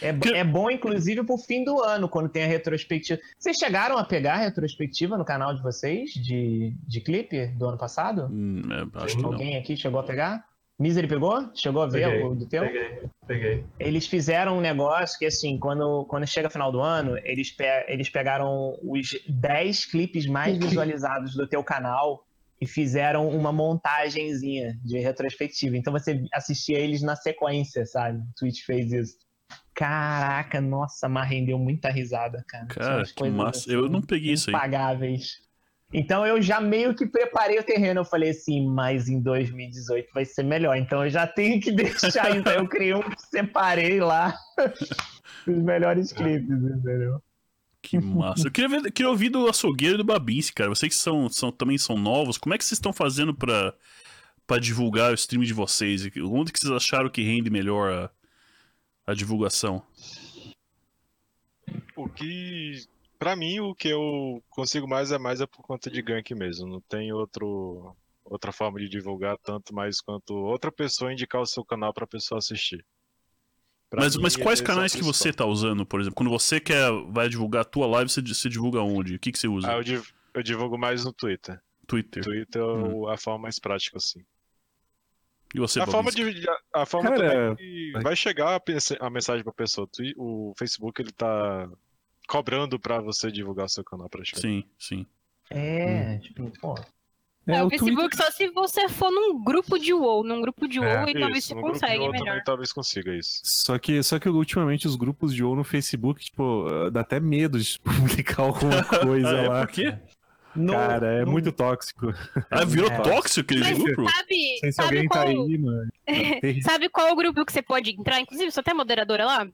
[SPEAKER 6] É,
[SPEAKER 1] Que-
[SPEAKER 6] é bom, inclusive, pro fim do ano, quando tem a retrospectiva. Vocês chegaram a pegar a retrospectiva no canal de vocês, de, de clipe do ano passado?
[SPEAKER 1] Hum, é, acho que não.
[SPEAKER 6] Alguém aqui chegou a pegar? Misery pegou? Chegou a ver
[SPEAKER 3] Peguei,
[SPEAKER 6] o do teu?
[SPEAKER 3] Peguei, peguei.
[SPEAKER 6] Eles fizeram um negócio que, assim, quando, quando chega final do ano, eles, pe- eles pegaram os 10 clipes mais visualizados do teu canal e fizeram uma montagenzinha de retrospectiva. Então você assistia eles na sequência, sabe? O Twitch fez isso. Caraca, nossa, mas rendeu muita risada, cara.
[SPEAKER 1] Cara, que massa.
[SPEAKER 6] assim,
[SPEAKER 1] Eu não peguei isso aí.
[SPEAKER 6] impagáveis. Então eu já meio que preparei o terreno. Eu falei assim, mas em 2018 vai ser melhor. Então eu já tenho que deixar. então eu criei um, separei lá. Os melhores clipes, entendeu?
[SPEAKER 1] Que massa. Eu queria, ver, queria ouvir do açougueiro e do Babince, cara. Vocês que são, são, também são novos, como é que vocês estão fazendo pra, pra divulgar o stream de vocês? Onde que vocês acharam que rende melhor a, a divulgação?
[SPEAKER 5] O que. Pra mim, o que eu consigo mais é mais é por conta de gank mesmo. Não tem outro, outra forma de divulgar tanto mais quanto outra pessoa indicar o seu canal pra pessoa assistir. Pra
[SPEAKER 1] Mas,
[SPEAKER 5] mim,
[SPEAKER 1] mas quais
[SPEAKER 5] é
[SPEAKER 1] canais que você tá usando, por exemplo? Quando você quer, vai divulgar a tua live, você, você divulga onde? O que, que você usa?
[SPEAKER 5] Ah, eu, div- eu divulgo mais no Twitter.
[SPEAKER 1] Twitter.
[SPEAKER 5] Twitter é o- a forma mais prática, assim.
[SPEAKER 1] E você,
[SPEAKER 5] a forma de a forma
[SPEAKER 4] Cara,
[SPEAKER 5] também que
[SPEAKER 4] vai-
[SPEAKER 5] chegar a, a mensagem pra pessoa. O Facebook ele tá cobrando pra você divulgar o seu canal praticamente.
[SPEAKER 1] Sim, sim.
[SPEAKER 6] É, tipo, pô.
[SPEAKER 4] É,
[SPEAKER 2] É, o,
[SPEAKER 4] o
[SPEAKER 2] Facebook só se você for num grupo de WoW. Num grupo de WoW,
[SPEAKER 4] É,
[SPEAKER 2] e talvez
[SPEAKER 5] Isso,
[SPEAKER 2] você
[SPEAKER 5] grupo de
[SPEAKER 2] consegue melhor.
[SPEAKER 5] também talvez consiga isso.
[SPEAKER 4] Só que, só que ultimamente os grupos de WoW no Facebook, tipo, dá até medo de publicar alguma coisa
[SPEAKER 1] Ah, é,
[SPEAKER 4] lá.
[SPEAKER 1] por quê?
[SPEAKER 6] No-
[SPEAKER 4] Cara, é
[SPEAKER 6] no-
[SPEAKER 4] muito tóxico.
[SPEAKER 1] Ah, virou
[SPEAKER 6] É.
[SPEAKER 1] tóxico aquele
[SPEAKER 2] Mas
[SPEAKER 1] grupo?
[SPEAKER 2] sabe,
[SPEAKER 4] Não sei se
[SPEAKER 2] sabe
[SPEAKER 4] alguém
[SPEAKER 2] qual,
[SPEAKER 4] tá aí, mano.
[SPEAKER 2] sabe qual o grupo que você pode entrar? Inclusive, sou até moderadora lá.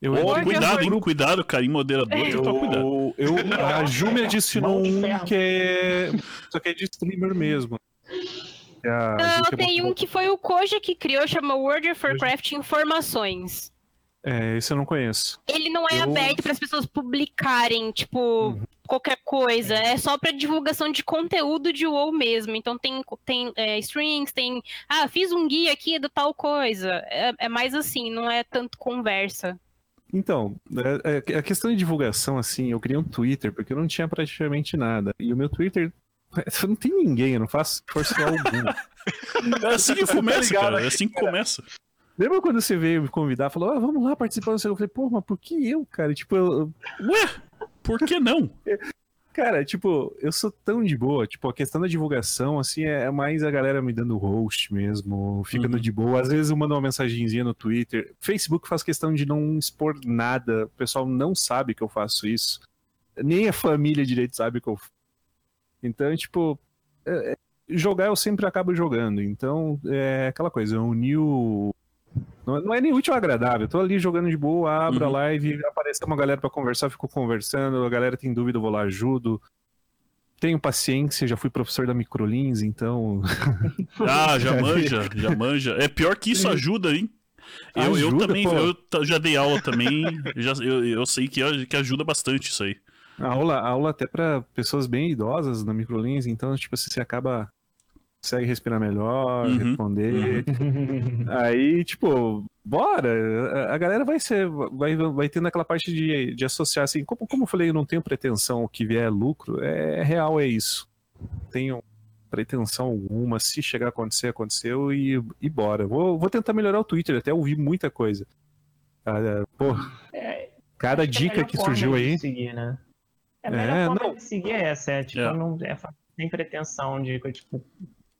[SPEAKER 4] Eu,
[SPEAKER 1] cuidado,
[SPEAKER 2] eu-
[SPEAKER 1] hein? Cuidado, cara. Em moderador, tomar cuidado.
[SPEAKER 4] eu, eu, a Ju me adicionou um que é. Só que é de streamer mesmo. Que a
[SPEAKER 2] Não,
[SPEAKER 4] que
[SPEAKER 2] tem
[SPEAKER 4] botou-
[SPEAKER 2] um que foi o Koja que criou, chama World of Warcraft Informações.
[SPEAKER 4] É, esse eu não conheço.
[SPEAKER 2] Ele não é
[SPEAKER 4] Eu-
[SPEAKER 2] aberto para as pessoas publicarem, tipo, qualquer coisa. É só para divulgação de conteúdo de WoW mesmo. Então tem, tem é, strings, tem. Ah, fiz um guia aqui do tal coisa. É, é mais assim, não é tanto conversa.
[SPEAKER 4] Então, é- é- a questão de divulgação, assim, eu criei um Twitter, porque eu não tinha praticamente nada. E o meu Twitter. Não tem ninguém, eu não faço força alguma.
[SPEAKER 1] É assim que começa,
[SPEAKER 4] ligado,
[SPEAKER 1] cara. É assim que começa.
[SPEAKER 4] Lembra quando você veio me convidar, falou, ah, vamos lá participar do seu? Eu falei, pô, mas por que eu, cara? Tipo, eu,
[SPEAKER 1] Ué, por que não?
[SPEAKER 4] Cara, tipo, eu sou tão de boa. Tipo, a questão da divulgação, assim, é mais a galera me dando host mesmo, ficando
[SPEAKER 1] Uhum.
[SPEAKER 4] de boa. Às vezes eu mando uma mensagenzinha no Twitter. Facebook faz questão de não expor nada. O pessoal não sabe que eu faço isso. Nem a família direito sabe que eu faço. Então, tipo, é- é- jogar eu sempre acabo jogando. Então, é aquela coisa, eu uni o. Não, não é nem útil ou agradável. Eu tô ali jogando de boa, abro
[SPEAKER 1] Uhum.
[SPEAKER 4] a live, aparece uma galera pra conversar, eu fico conversando, a galera tem dúvida, eu vou lá, ajudo. Tenho paciência, já fui professor da Microlins, então.
[SPEAKER 1] Ah, já manja, já manja. É pior que isso ajuda, hein? Eu, eu
[SPEAKER 4] Ajuda,
[SPEAKER 1] também,
[SPEAKER 4] pô.
[SPEAKER 1] eu já dei aula também, já, eu, eu sei que, que ajuda bastante isso aí.
[SPEAKER 4] A aula, a aula até pra pessoas bem idosas na Microlins, então, tipo, assim, você acaba. Consegue respirar melhor,
[SPEAKER 1] Uhum,
[SPEAKER 4] responder. Aí, tipo, bora! A- galera vai ser. Vai, vai tendo aquela parte de, de associar assim. Como, como eu falei, eu não tenho pretensão, o que vier é lucro. É real, é isso. Não Tenho pretensão alguma. Se chegar a acontecer, aconteceu e, e bora. Vou, vou tentar melhorar o Twitter, até ouvi muita coisa. Ah, pô,
[SPEAKER 6] É,
[SPEAKER 4] cada
[SPEAKER 6] a
[SPEAKER 4] dica que surgiu aí.
[SPEAKER 6] Seguir, né? É, a melhor
[SPEAKER 4] É,
[SPEAKER 6] forma
[SPEAKER 4] não.
[SPEAKER 6] de seguir é essa, é, tipo,
[SPEAKER 1] É.
[SPEAKER 6] não é sem pretensão de tipo,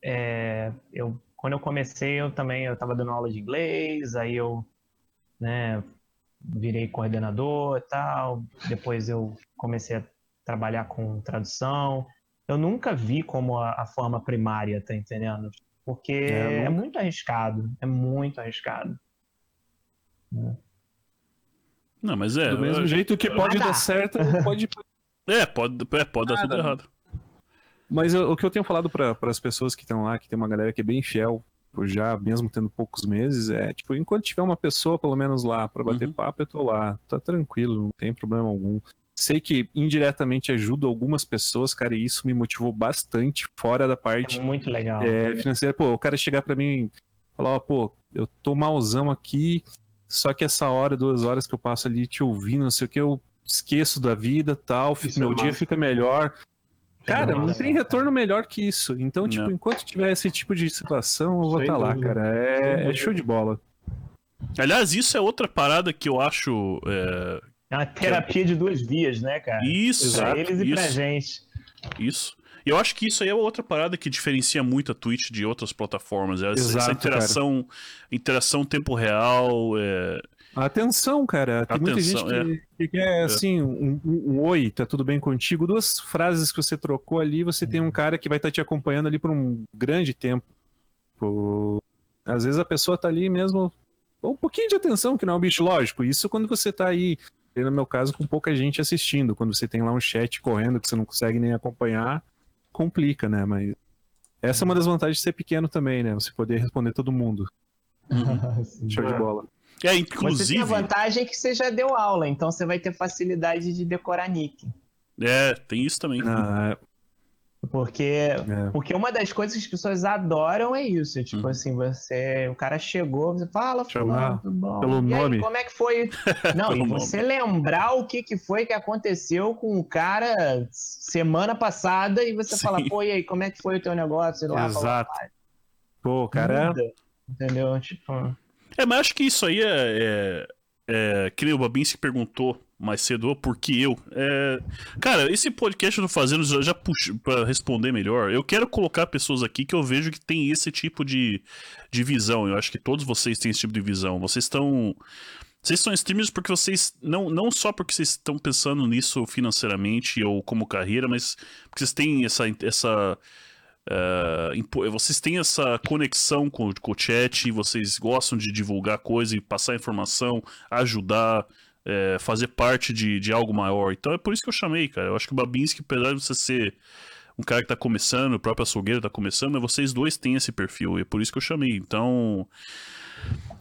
[SPEAKER 6] é, eu quando eu comecei eu também eu tava dando aula de inglês, aí eu, né, virei coordenador e tal, depois eu comecei a trabalhar com tradução. Eu nunca vi como a, a forma primária, tá entendendo? Porque
[SPEAKER 4] É,
[SPEAKER 6] é, muito arriscado, é muito arriscado.
[SPEAKER 1] Não, mas é.
[SPEAKER 4] Do mesmo
[SPEAKER 1] eu-
[SPEAKER 4] jeito que pode
[SPEAKER 6] dá.
[SPEAKER 4] dar certo, pode.
[SPEAKER 1] É, pode, é, pode dar tudo errado.
[SPEAKER 4] Mas eu- o que eu tenho falado para as pessoas que estão lá, que tem uma galera que é bem fiel, já mesmo tendo poucos meses, é tipo, enquanto tiver uma pessoa pelo menos lá para bater
[SPEAKER 1] Uhum.
[SPEAKER 4] papo, eu tô lá, tá tranquilo, não tem problema algum. Sei que indiretamente ajuda algumas pessoas, cara, e isso me motivou bastante fora da
[SPEAKER 6] É
[SPEAKER 4] parte
[SPEAKER 6] muito legal.
[SPEAKER 4] é, financeira. Pô, o cara chegar para mim e falar, ó, pô, eu tô malzão aqui, só que essa hora, duas horas que eu passo ali te ouvindo, não sei o que, eu esqueço da vida tal,
[SPEAKER 3] Isso
[SPEAKER 4] meu
[SPEAKER 3] é
[SPEAKER 4] dia fica melhor. Cara, não tem
[SPEAKER 6] cara.
[SPEAKER 4] retorno melhor que isso. Então, tipo,
[SPEAKER 1] Não.
[SPEAKER 4] enquanto tiver esse tipo de situação, eu vou estar lá,
[SPEAKER 3] dúvida.
[SPEAKER 4] cara. É, é show de bola.
[SPEAKER 1] Aliás, isso é outra parada que eu acho. é,
[SPEAKER 6] É uma terapia de duas vias, né, cara?
[SPEAKER 1] Isso,
[SPEAKER 6] Pra eles e pra gente.
[SPEAKER 1] Isso. E eu acho que isso aí é outra parada que diferencia muito a Twitch de outras plataformas. É essa, essa
[SPEAKER 4] Exato,
[SPEAKER 1] interação, interação tempo real. é,
[SPEAKER 4] Atenção, cara. Tem muita gente
[SPEAKER 1] Atenção,
[SPEAKER 4] que, que quer, assim, um, um- um oi, tá tudo bem contigo? Duas frases que você trocou ali, você tem um cara que vai estar te acompanhando ali por um grande tempo. Pô, às vezes a pessoa tá ali mesmo, um pouquinho de atenção, que não é um bicho lógico. Isso quando você tá aí, no meu caso, com pouca gente assistindo. Quando você tem lá um chat correndo que você não consegue nem acompanhar, complica, né? Mas essa é uma das vantagens de ser pequeno também, né? Você poder responder todo mundo. Show de bola.
[SPEAKER 1] É,
[SPEAKER 6] Você tem
[SPEAKER 1] inclusive.
[SPEAKER 6] a vantagem que você já deu aula, então você vai ter facilidade de decorar nick.
[SPEAKER 1] É, tem isso também.
[SPEAKER 4] Ah,
[SPEAKER 6] Porque,
[SPEAKER 4] é.
[SPEAKER 6] porque uma das coisas que as pessoas adoram é isso. Tipo
[SPEAKER 1] Uhum.
[SPEAKER 6] assim, você. O cara chegou, você fala,
[SPEAKER 4] Chamar
[SPEAKER 6] fulano, tudo bom?
[SPEAKER 4] pelo
[SPEAKER 6] E aí,
[SPEAKER 4] nome.
[SPEAKER 6] como é que foi? Não, e você lembrar o que, que foi que aconteceu com o cara semana passada e você
[SPEAKER 1] Sim.
[SPEAKER 6] fala, pô, e aí, como é que foi o teu negócio? Lá,
[SPEAKER 4] Exato.
[SPEAKER 6] fala,
[SPEAKER 4] Pô, o cara.
[SPEAKER 6] muda, Entendeu? Tipo.
[SPEAKER 1] É, mas acho que isso aí é. é, é que nem o Babinski perguntou mais cedo, "Ô, por que eu? É, cara, esse podcast eu tô fazendo, já, já puxo pra responder melhor. Eu quero colocar pessoas aqui que eu vejo que tem esse tipo de, de visão. Eu acho que todos vocês têm esse tipo de visão. Vocês estão. Vocês são streamers porque vocês. Não, não só porque vocês estão pensando nisso financeiramente ou como carreira, mas porque vocês têm essa. essa impo- vocês têm essa conexão com, com o chat, vocês gostam de divulgar coisa e passar informação, ajudar, eh, fazer parte de, de algo maior. Então é por isso que eu chamei, cara. Eu acho que o Babinski, apesar de você ser um cara que tá começando, o próprio açougueiro tá começando, mas vocês dois têm esse perfil, e é por isso que eu chamei. Então.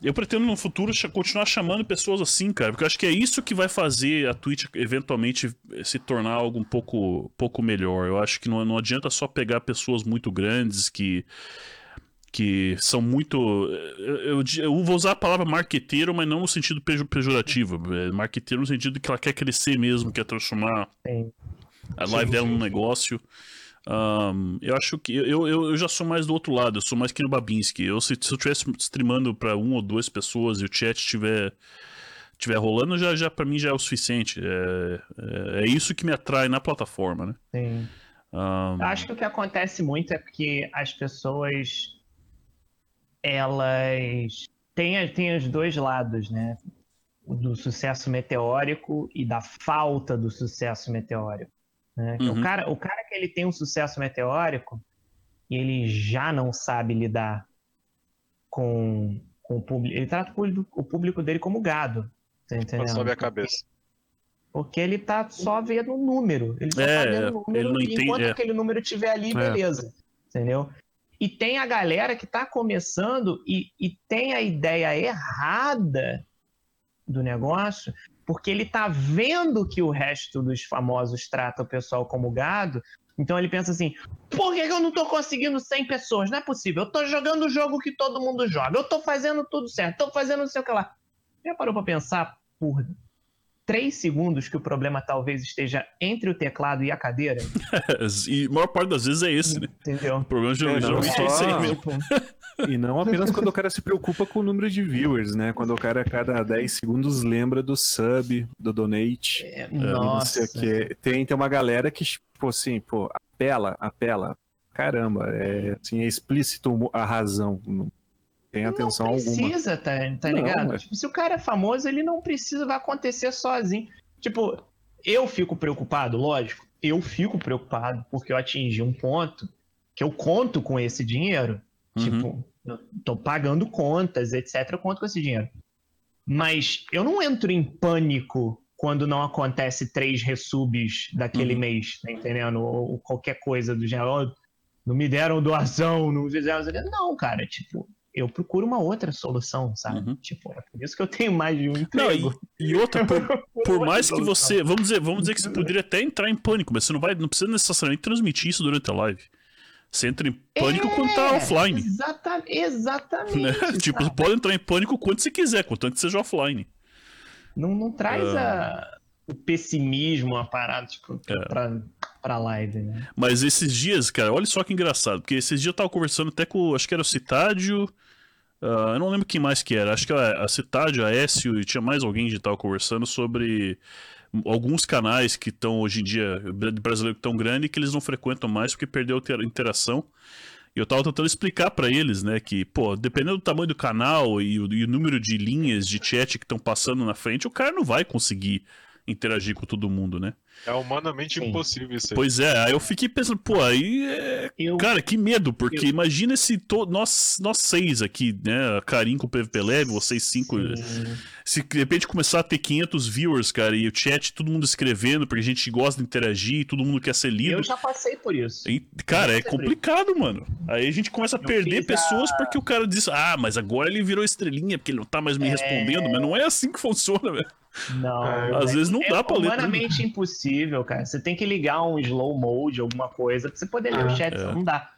[SPEAKER 1] Eu pretendo no futuro continuar chamando pessoas assim, cara, porque eu acho que é isso que vai fazer a Twitch eventualmente eh, se tornar algo um pouco, pouco melhor. Eu acho que não, não adianta só pegar pessoas muito grandes que que são muito. Eu, eu di- eu vou usar a palavra marqueteiro, mas não no sentido pejo- pejorativo. É marqueteiro no sentido que ela quer crescer mesmo, quer transformar a live dela num negócio. Ahn, eu acho que. Eu, eu, eu já sou mais do outro lado, eu sou mais que no Babinski. Eu, se, se eu estivesse streamando pra uma ou duas pessoas e o chat estiver tiver rolando, já, já para mim já é o suficiente. É, é, é isso que me atrai na plataforma, né?
[SPEAKER 6] Tem.
[SPEAKER 1] Ahn,
[SPEAKER 6] Eu acho que o que acontece muito é porque as pessoas elas têm, têm os dois lados, né? O do sucesso meteórico e da falta do sucesso meteórico. Né? Que
[SPEAKER 1] Uhum.
[SPEAKER 6] O, cara, o cara que ele tem um sucesso meteórico e ele já não sabe lidar com, com o público. Ele trata o público, o público dele como gado. Tá entendendo?
[SPEAKER 5] Sobe a cabeça.
[SPEAKER 6] Porque ele tá só vendo o número. Ele só
[SPEAKER 1] É,
[SPEAKER 6] tá vendo o número
[SPEAKER 1] não
[SPEAKER 6] e
[SPEAKER 1] entende,
[SPEAKER 6] enquanto
[SPEAKER 1] é.
[SPEAKER 6] aquele número estiver ali,
[SPEAKER 4] É.
[SPEAKER 6] beleza. Entendeu? E tem a galera que tá começando e, e tem a ideia errada do negócio, porque ele tá vendo que o resto dos famosos trata o pessoal como gado. Então ele pensa assim: por que, eu não tô conseguindo 100 pessoas? Não é possível. Eu tô jogando o jogo que todo mundo joga. Eu tô fazendo tudo certo. Tô fazendo não sei o que lá. Já parou pra pensar por três segundos que o problema talvez esteja entre o teclado e a cadeira?
[SPEAKER 1] e a maior parte das vezes é esse, né?
[SPEAKER 6] Entendeu?
[SPEAKER 1] O problema
[SPEAKER 4] É,
[SPEAKER 1] geralmente
[SPEAKER 4] não
[SPEAKER 1] é aí mesmo.
[SPEAKER 4] E não apenas quando o cara se preocupa com o número de viewers, né? Quando o cara a cada 10 segundos lembra do sub, do donate.
[SPEAKER 6] é,
[SPEAKER 4] Não
[SPEAKER 6] nossa.
[SPEAKER 4] sei o quê. Tem, tem uma galera que, tipo assim, pô, apela, apela. Caramba, é, assim, é explícito a razão. Não tem atenção
[SPEAKER 6] não
[SPEAKER 4] alguma.
[SPEAKER 6] precisa, tá, tá
[SPEAKER 4] Não,
[SPEAKER 6] ligado?
[SPEAKER 4] é.
[SPEAKER 6] Tipo, se o cara é famoso, ele não precisa, vai acontecer sozinho. Tipo, eu fico preocupado, lógico, eu fico preocupado porque eu atingi um ponto que eu conto com esse dinheiro.
[SPEAKER 1] Uhum.
[SPEAKER 6] Tipo, eu tô pagando contas, etc. Eu conto com esse dinheiro. Mas eu não entro em pânico quando não acontece três resubs daquele
[SPEAKER 1] Uhum.
[SPEAKER 6] mês, tá entendendo? Ou, ou qualquer coisa do gênero. "Ó, Não me deram doação, não fizeram. isso aqui." Não, cara, tipo, eu procuro uma outra solução, sabe?
[SPEAKER 1] Uhum.
[SPEAKER 6] Tipo, é por isso que eu tenho mais de um
[SPEAKER 1] Não,
[SPEAKER 6] emprego.
[SPEAKER 1] e, e outra, por, por mais que você. Vamos dizer, vamos dizer que você poderia até entrar em pânico, mas você não vai. Não precisa necessariamente transmitir isso durante a live. Você entra em pânico quando tá
[SPEAKER 6] É,
[SPEAKER 1] offline.
[SPEAKER 6] Exata, exatamente.
[SPEAKER 1] né? tipo, você pode entrar em pânico quando você quiser, contanto que seja offline.
[SPEAKER 6] Não, não traz
[SPEAKER 1] Ah.
[SPEAKER 6] a- o pessimismo, a parada, tipo,
[SPEAKER 1] É.
[SPEAKER 6] pra, pra live, né?
[SPEAKER 1] Mas esses dias, cara, olha só que engraçado, porque esses dias eu tava conversando até com, acho que era o Citádio, ah, eu não lembro quem mais que era, acho que a, a Citádio, a Écio e tinha mais alguém que tava conversando sobre alguns canais que estão hoje em dia, brasileiro tão grande, que eles não frequentam mais porque perdeu a interação. E eu tava tentando explicar pra eles, né, que, pô, dependendo do tamanho do canal e o, e o número de linhas de chat que estão passando na frente, o cara não vai conseguir interagir com todo mundo, né?
[SPEAKER 5] É humanamente
[SPEAKER 6] Sim.
[SPEAKER 5] impossível isso aí.
[SPEAKER 1] Pois é, aí eu fiquei pensando, pô, aí é.
[SPEAKER 6] Eu,
[SPEAKER 1] Cara, que medo, porque
[SPEAKER 6] Eu-
[SPEAKER 1] imagina se to... nós, nós seis aqui, né? Karim com o PVP Leve, vocês cinco.
[SPEAKER 6] Sim.
[SPEAKER 1] Se de repente começar a ter 500 viewers, cara, e o chat, todo mundo escrevendo, porque a gente gosta de interagir, todo mundo quer ser lido.
[SPEAKER 6] eu já passei por isso.
[SPEAKER 1] E, cara, é complicado, mano. Aí a gente começa a
[SPEAKER 6] Eu
[SPEAKER 1] perder pessoas
[SPEAKER 6] a-
[SPEAKER 1] porque o cara diz, ah, mas agora ele virou estrelinha, porque ele não tá mais me
[SPEAKER 6] É.
[SPEAKER 1] respondendo. Mas não é assim que funciona, velho.
[SPEAKER 6] Não.
[SPEAKER 3] É,
[SPEAKER 1] Às vezes não
[SPEAKER 6] é
[SPEAKER 1] dá pra ler tudo.
[SPEAKER 6] humanamente impossível, cara. Você tem que ligar um slow mode, alguma coisa, pra você poder ler
[SPEAKER 3] Ah,
[SPEAKER 6] o chat,
[SPEAKER 1] é.
[SPEAKER 6] não dá.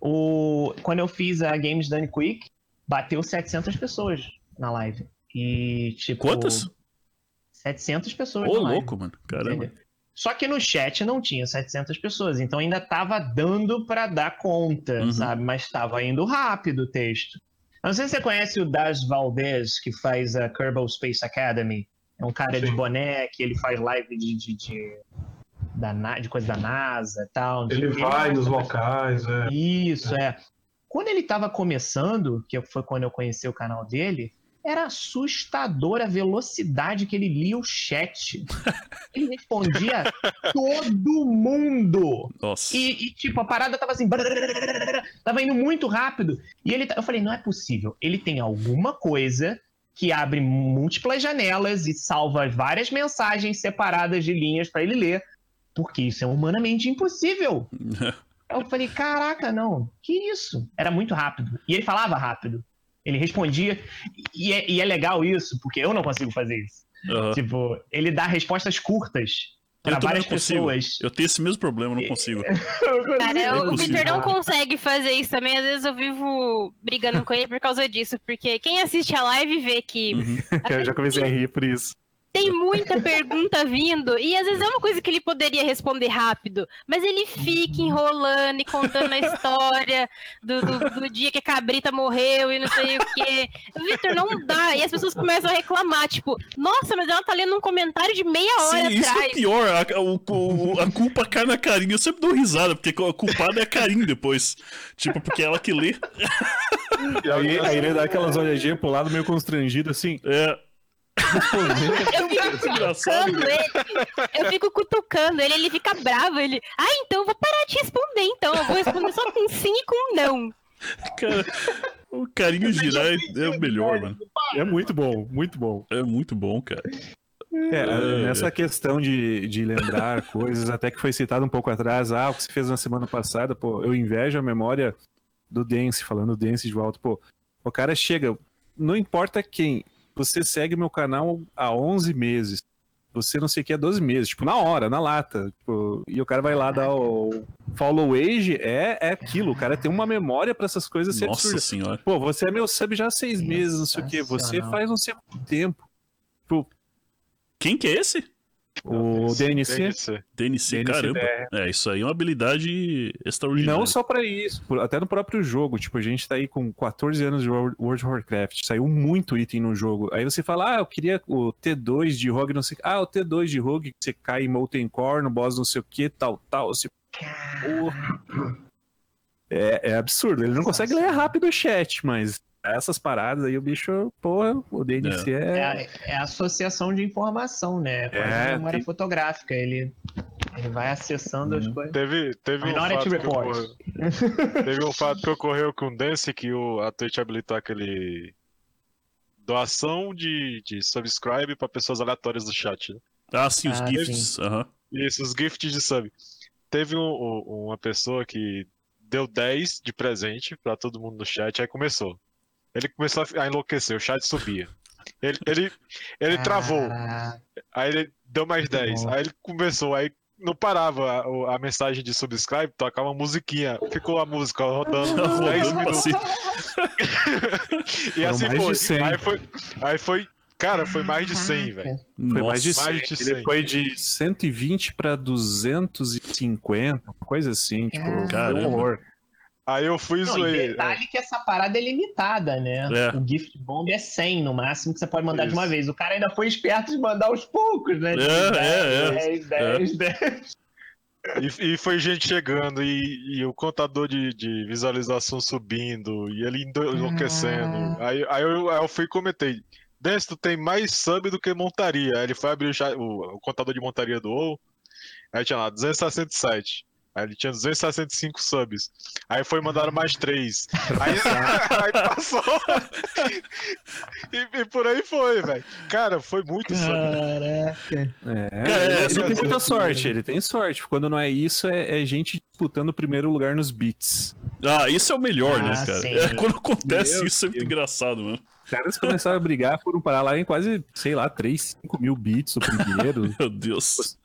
[SPEAKER 6] O... Quando eu fiz a Games Done Quick, bateu 700 pessoas na live. E, tipo...
[SPEAKER 1] Quantas?
[SPEAKER 6] 700 pessoas
[SPEAKER 1] Ô, louco, mano. Caramba.
[SPEAKER 6] Entendeu? Só que no chat não tinha 700 pessoas, então ainda tava dando pra dar conta,
[SPEAKER 1] Uhum.
[SPEAKER 6] sabe? Mas tava indo rápido o texto. Eu não sei se você conhece o Das Valdez, que faz a Kerbal Space Academy. É um cara de
[SPEAKER 3] Sim.
[SPEAKER 6] boné, que ele faz live de, de, de, da, de coisa da NASA e tal.
[SPEAKER 3] Ele vai nos locais, é.
[SPEAKER 6] Isso, é. Quando ele tava começando, que foi quando eu conheci o canal dele, era assustadora a velocidade que ele lia o chat. Ele respondia todo mundo.
[SPEAKER 1] Nossa.
[SPEAKER 6] E, e, tipo, a parada tava assim. Tava indo muito rápido. E ele, tá- eu falei, não é possível. Ele tem alguma coisa que abre múltiplas janelas e salva várias mensagens separadas de linhas pra ele ler. Porque isso é humanamente impossível. Eu falei, caraca, não. Que isso? Era muito rápido. E ele falava rápido. Ele respondia. E é, e é legal isso, porque eu não consigo fazer isso.
[SPEAKER 1] Aham.
[SPEAKER 6] Tipo, ele dá respostas curtas
[SPEAKER 1] Eu
[SPEAKER 6] pra
[SPEAKER 1] também
[SPEAKER 6] várias
[SPEAKER 1] não consigo.
[SPEAKER 6] pessoas.
[SPEAKER 1] Eu tenho esse mesmo problema, não consigo.
[SPEAKER 2] Cara,
[SPEAKER 1] É
[SPEAKER 2] o. Victor não consegue fazer isso também. Às vezes eu vivo brigando com ele por causa disso. Porque quem assiste a live vê que
[SPEAKER 1] Uhum.
[SPEAKER 4] Eu já comecei a rir por isso.
[SPEAKER 2] Tem muita pergunta vindo. E às vezes é uma coisa que ele poderia responder rápido. Mas ele fica enrolando e contando a história do, do, do dia que a cabrita morreu e não sei o quê. Victor, não dá. E as pessoas começam a reclamar. Tipo, nossa, mas ela tá lendo um comentário de meia hora
[SPEAKER 1] Sim, isso é
[SPEAKER 2] atrás.
[SPEAKER 1] pior. A, o- o- a culpa cai na Karim. Eu sempre dou risada, porque a culpada é a Karim depois. Tipo, porque é ela que lê.
[SPEAKER 4] E aí, aí ele dá aquelas olhadinhas pro lado meio constrangido, assim.
[SPEAKER 1] É.
[SPEAKER 2] Eu fico
[SPEAKER 1] Engraçado,
[SPEAKER 2] cutucando ele. Eu fico cutucando ele, ele fica bravo. Ele, ah, então eu vou parar de responder, então. Eu vou responder só com sim e com não.
[SPEAKER 1] Cara, o carinho girar é, é o melhor, mano.
[SPEAKER 4] É muito bom, muito bom.
[SPEAKER 1] É muito bom, cara.
[SPEAKER 4] É,
[SPEAKER 1] É.
[SPEAKER 4] nessa questão de, de lembrar coisas, até que foi citado um pouco atrás, ah, o que você fez na semana passada, pô, eu invejo a memória do Dance, falando Dance de volta, pô, o cara chega, não importa quem, você segue meu canal há 11 meses, você não sei o que há 12 meses, tipo, na hora, na lata, tipo, e o cara vai lá dar o follow age, é, é aquilo, o cara tem uma memória pra essas coisas ser
[SPEAKER 1] Nossa
[SPEAKER 4] absurda.
[SPEAKER 1] senhora.
[SPEAKER 4] Pô, você é meu sub já há seis meses, não sei o que, você faz não sei quanto tempo.
[SPEAKER 1] Quem que é esse?
[SPEAKER 4] O DNC,
[SPEAKER 5] DNC.
[SPEAKER 1] DNC,
[SPEAKER 4] DNC
[SPEAKER 1] caramba. É, isso aí é uma habilidade extraordinária.
[SPEAKER 4] não só pra isso, até no próprio jogo. Tipo, a gente tá aí com 14 anos de World of Warcraft, saiu muito item no jogo. Aí você fala, ah, eu queria o T2 de Rogue, não sei Ah, o T2 de Rogue, que você cai em Molten Core, no boss não sei o que, tal, tal. Você... É, é absurdo, ele não consegue ler rápido o chat, mas essas paradas aí o bicho, porra, o DNC
[SPEAKER 6] É,
[SPEAKER 4] é.
[SPEAKER 6] a- é a associação de informação, né? É quase
[SPEAKER 4] É,
[SPEAKER 6] uma memória
[SPEAKER 4] tem-
[SPEAKER 6] fotográfica. Ele, ele vai acessando as
[SPEAKER 4] Uhum.
[SPEAKER 6] coisas.
[SPEAKER 5] Teve, teve, um
[SPEAKER 6] Minority
[SPEAKER 5] fato que
[SPEAKER 6] Report.
[SPEAKER 5] ocorreu, teve um fato que ocorreu com o Dance que o, a Twitch habilitou aquele doação de, de subscribe para pessoas aleatórias do chat. né?
[SPEAKER 1] Ah, sim, os
[SPEAKER 6] Ah,
[SPEAKER 1] gifts. Aham.
[SPEAKER 5] Isso, os gifts de sub. Teve um- um- uma pessoa que deu 10 de presente para todo mundo no chat, aí começou. Ele começou a enlouquecer, o chat subia. Ele, ele, ele travou,
[SPEAKER 6] Ah,
[SPEAKER 5] aí ele deu mais 10.
[SPEAKER 6] bom.
[SPEAKER 5] Aí ele começou, aí não parava a, a mensagem de subscribe, tocava uma musiquinha. Ficou a música rodando uns 10
[SPEAKER 1] Rodando pra
[SPEAKER 5] minutos. E assim foi.
[SPEAKER 4] de 100.
[SPEAKER 5] Aí foi. Aí foi. Cara, foi mais de 100, velho.
[SPEAKER 4] Foi mais de
[SPEAKER 1] Nossa.
[SPEAKER 4] 100.
[SPEAKER 5] mais de
[SPEAKER 4] Ele
[SPEAKER 5] 100.
[SPEAKER 4] foi de 120 pra 250, uma coisa assim, tipo,
[SPEAKER 1] Caramba.
[SPEAKER 4] um horror.
[SPEAKER 5] Aí eu fui
[SPEAKER 6] Não, e
[SPEAKER 5] zoei.
[SPEAKER 6] detalhe que essa parada é limitada, né?
[SPEAKER 1] É.
[SPEAKER 6] O gift bomb é 100 no máximo que você pode mandar de
[SPEAKER 5] Isso.
[SPEAKER 6] uma vez. O cara ainda foi esperto de mandar aos poucos, né? Tipo,
[SPEAKER 1] É, é, é.
[SPEAKER 6] 10, 10, 10.
[SPEAKER 5] E, e foi gente chegando e, e o contador de, de visualização subindo e ele endo- enlouquecendo. Aí, aí, eu, aí eu fui e comentei. Dance, tu tem mais sub do que montaria. Aí ele foi abrir o, o- o contador de montaria do WoW. Aí tinha lá 267. Aí ele tinha 265 subs. Aí foi mandar mais 3. Aí, aí passou. e, e por aí foi, velho. Cara, foi muito sub.
[SPEAKER 6] Caraca.
[SPEAKER 4] É,
[SPEAKER 1] Cara, é,
[SPEAKER 4] ele tem muita sorte, ele tem sorte. Quando não é isso, é, é gente disputando o primeiro lugar nos beats.
[SPEAKER 1] Ah, isso é o melhor, né,
[SPEAKER 6] Ah,
[SPEAKER 1] cara?
[SPEAKER 6] sim.
[SPEAKER 1] É, quando acontece
[SPEAKER 4] Meu
[SPEAKER 1] isso é muito
[SPEAKER 4] Deus.
[SPEAKER 1] engraçado, mano.
[SPEAKER 4] Os caras começaram a brigar, foram parar lá em quase, sei lá, 3, 5 mil beats o primeiro.
[SPEAKER 1] Meu Deus.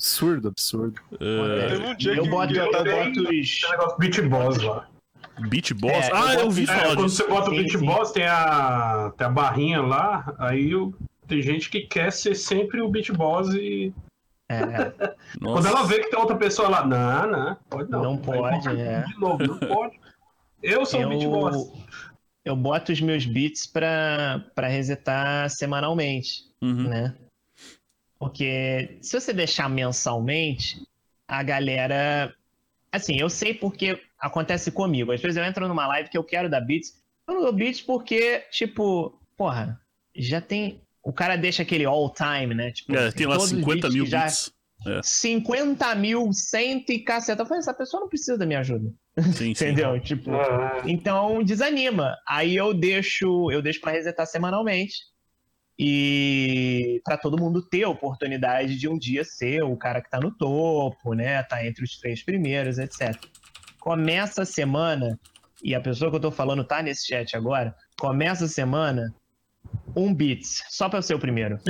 [SPEAKER 4] Absurdo, absurdo.
[SPEAKER 1] É,
[SPEAKER 6] Eu boto, eu boto os.
[SPEAKER 3] Tem negócio Beat Boss lá.
[SPEAKER 1] Beat Boss?
[SPEAKER 6] É,
[SPEAKER 1] ah,
[SPEAKER 6] eu
[SPEAKER 1] eu, ouvi
[SPEAKER 3] É,
[SPEAKER 1] falar
[SPEAKER 3] quando
[SPEAKER 1] disso.
[SPEAKER 3] você bota o Beat. Boss, tem a, tem a barrinha lá, aí o- tem gente que quer ser sempre o Beat Boss e
[SPEAKER 6] É,
[SPEAKER 3] quando ela vê que tem outra pessoa lá, não, não, pode não.
[SPEAKER 6] Não pode, é.
[SPEAKER 3] De novo, não pode. Eu sou o Beat Boss.
[SPEAKER 6] eu, eu boto os meus beats pra, pra resetar semanalmente.
[SPEAKER 1] Uhum.
[SPEAKER 6] né? Porque se você deixar mensalmente, a galera. Assim, eu sei porque acontece comigo. Às vezes eu entro numa live que eu quero dar beats. Eu não dou beats porque, tipo, porra, já tem. O cara deixa aquele all time, né? Tipo,
[SPEAKER 1] É, tem lá
[SPEAKER 6] todos os
[SPEAKER 1] 50 mil
[SPEAKER 6] que já-
[SPEAKER 1] bits.
[SPEAKER 6] 50 mil, cento e caceta. Eu falei, essa pessoa não precisa da minha ajuda.
[SPEAKER 1] Sim, sim.
[SPEAKER 6] Entendeu? Tipo.
[SPEAKER 3] Ah,
[SPEAKER 6] Então desanima. Aí eu deixo, eu deixo para resetar semanalmente. E para todo mundo ter a oportunidade de um dia ser o cara que tá no topo, né? Tá entre os três primeiros, etc. Começa a semana, e a pessoa que eu tô falando tá nesse chat agora, começa a semana um bits, só para ser o primeiro.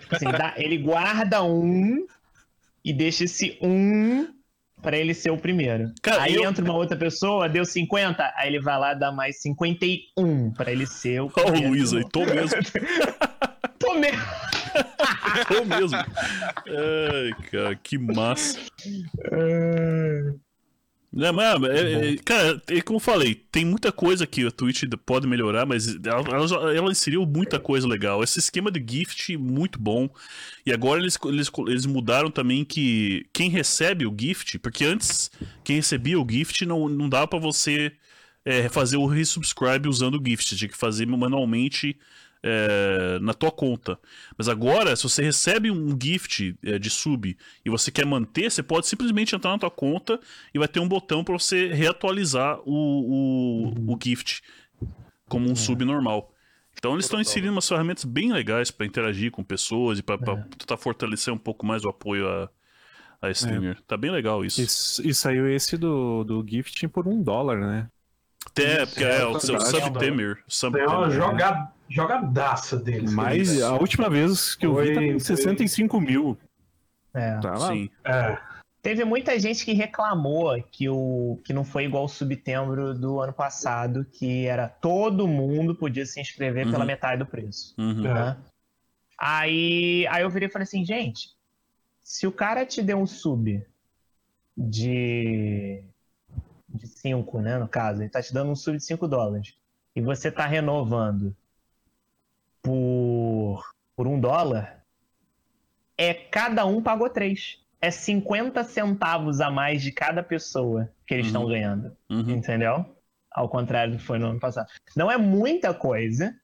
[SPEAKER 6] Tipo assim, dá- ele guarda um e deixa esse um para ele ser o primeiro.
[SPEAKER 1] Cara,
[SPEAKER 6] aí
[SPEAKER 1] eu-
[SPEAKER 6] entra uma outra pessoa, deu 50, aí ele vai lá dar mais 51 pra ele ser o
[SPEAKER 1] Ó, o
[SPEAKER 6] primeiro.
[SPEAKER 1] Luiz aí, tô mesmo,
[SPEAKER 6] Tô mesmo.
[SPEAKER 1] tô mesmo. Ai, cara, que massa. É, mas, é, é, cara, é como eu falei, tem muita coisa que a Twitch pode melhorar, mas ela, ela, inseriu muita coisa legal. Esse esquema de gift, muito bom. E agora eles, eles, eles mudaram também que quem recebe o gift, porque antes quem recebia o gift não, não dava pra você é, fazer o resubscribe usando o gift, tinha que fazer manualmente é, na tua conta. Mas agora, se você recebe um gift é, de sub e você quer manter, você pode simplesmente entrar na tua conta e vai ter um botão para você reatualizar o, o, o gift como um sub normal. Então eles estão inserindo umas ferramentas bem legais para interagir com pessoas e para tentar fortalecer um pouco mais o apoio a, a streamer. Tá bem legal isso.
[SPEAKER 4] E, e saiu esse do, do gifting por um dólar, né?
[SPEAKER 1] Até, porque é, o seu
[SPEAKER 4] fantástico.
[SPEAKER 1] Subtemer.
[SPEAKER 3] tem uma
[SPEAKER 1] Subtemer.
[SPEAKER 3] Joga, jogadaça deles.
[SPEAKER 4] Mas a última vez que eu vi
[SPEAKER 3] Foi-
[SPEAKER 4] tava em
[SPEAKER 3] foi-
[SPEAKER 4] 65 mil.
[SPEAKER 6] É.
[SPEAKER 4] Tá lá.
[SPEAKER 1] Sim.
[SPEAKER 3] É,
[SPEAKER 6] Teve muita gente que reclamou que, o, que não foi igual o Subtembro do ano passado, que era todo mundo podia se inscrever pela
[SPEAKER 1] Uhum.
[SPEAKER 6] metade do preço.
[SPEAKER 1] Uhum.
[SPEAKER 3] É.
[SPEAKER 6] né? Aí, aí eu virei e falei assim, gente, se o cara te deu um sub de de 5, né, no caso, ele tá te dando um sub de 5 dólares e você tá renovando por por um dólar, é cada um pagou 3. É 50 centavos a mais de cada pessoa que eles
[SPEAKER 1] Uhum.
[SPEAKER 6] estão ganhando.
[SPEAKER 1] Uhum.
[SPEAKER 6] Entendeu? Ao contrário do que foi no ano passado. Não é muita coisa,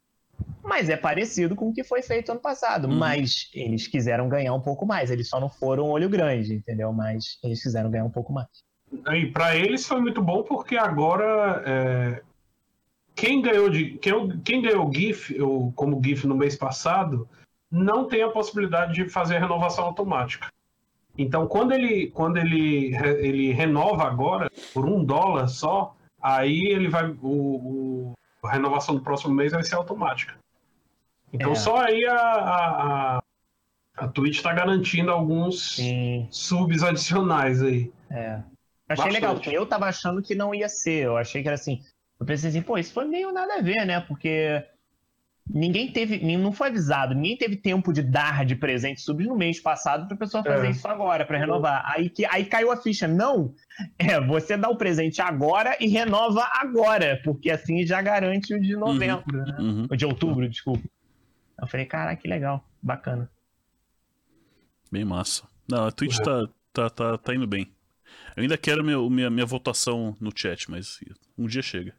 [SPEAKER 6] mas é parecido com o que foi feito ano passado.
[SPEAKER 1] Uhum.
[SPEAKER 6] Mas eles quiseram ganhar um pouco mais. Eles só não foram olho grande, entendeu? Mas eles quiseram ganhar um pouco mais.
[SPEAKER 3] E para eles foi muito bom porque agora é, quem ganhou de quem, quem ganhou GIF ou como GIF no mês passado não tem a possibilidade de fazer a renovação automática. Então quando ele quando ele ele renova agora por um dólar só, aí ele vai o, o- a renovação do próximo mês vai ser automática. Então
[SPEAKER 6] É.
[SPEAKER 3] só aí a, a, a, a Twitch está garantindo alguns
[SPEAKER 6] Sim,
[SPEAKER 3] subs adicionais aí.
[SPEAKER 6] é. Eu achei
[SPEAKER 3] Bastante.
[SPEAKER 6] legal, porque eu tava achando que não ia ser. Eu achei que era assim. Eu pensei assim, pô, isso foi meio nada a ver, né? Porque ninguém teve. Não foi avisado, ninguém teve tempo de dar de presente subs no mês passado pra pessoa fazer
[SPEAKER 3] É.
[SPEAKER 6] isso agora, pra renovar. Aí, que, aí caiu a ficha. Não! É, você dá o presente agora e renova agora, porque assim já garante o de novembro, né?
[SPEAKER 1] Uhum.
[SPEAKER 6] O de outubro, desculpa. Eu falei, cara, que legal, bacana.
[SPEAKER 1] Bem massa. Não, a Twitch
[SPEAKER 3] É.
[SPEAKER 1] tá, tá, tá, tá indo bem. Eu ainda quero meu, minha, minha votação no chat, mas um dia chega.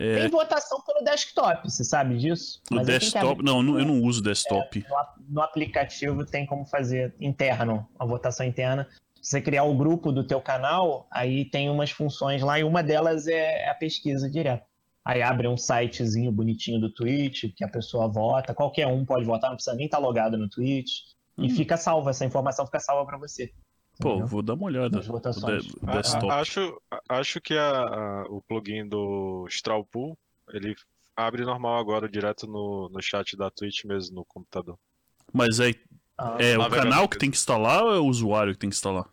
[SPEAKER 1] É,
[SPEAKER 6] Tem votação pelo desktop, você sabe disso?
[SPEAKER 1] o
[SPEAKER 6] Mas aí tem que
[SPEAKER 1] desktop. Não, eu não uso desktop.
[SPEAKER 6] no, ap- no aplicativo tem como fazer interno, a votação interna. Se você criar o grupo do teu canal, aí tem umas funções lá e uma delas é a pesquisa direta. Aí abre um sitezinho bonitinho do Twitch, que a pessoa vota, qualquer um pode votar, não precisa nem estar logado no Twitch. E
[SPEAKER 1] Hum.
[SPEAKER 6] fica salva, essa informação fica salva para você.
[SPEAKER 1] Pô,
[SPEAKER 6] entendeu?
[SPEAKER 1] vou dar uma olhada.
[SPEAKER 6] Nas
[SPEAKER 1] de-
[SPEAKER 5] A- a-
[SPEAKER 1] desktop.
[SPEAKER 5] acho, acho que a- a- o plugin do Strawpool, ele abre normal agora, direto no, no chat da Twitch mesmo, no computador.
[SPEAKER 1] Mas é,
[SPEAKER 6] Ah,
[SPEAKER 1] é o
[SPEAKER 5] navegador
[SPEAKER 1] canal que tem que instalar ou é o usuário que tem que instalar?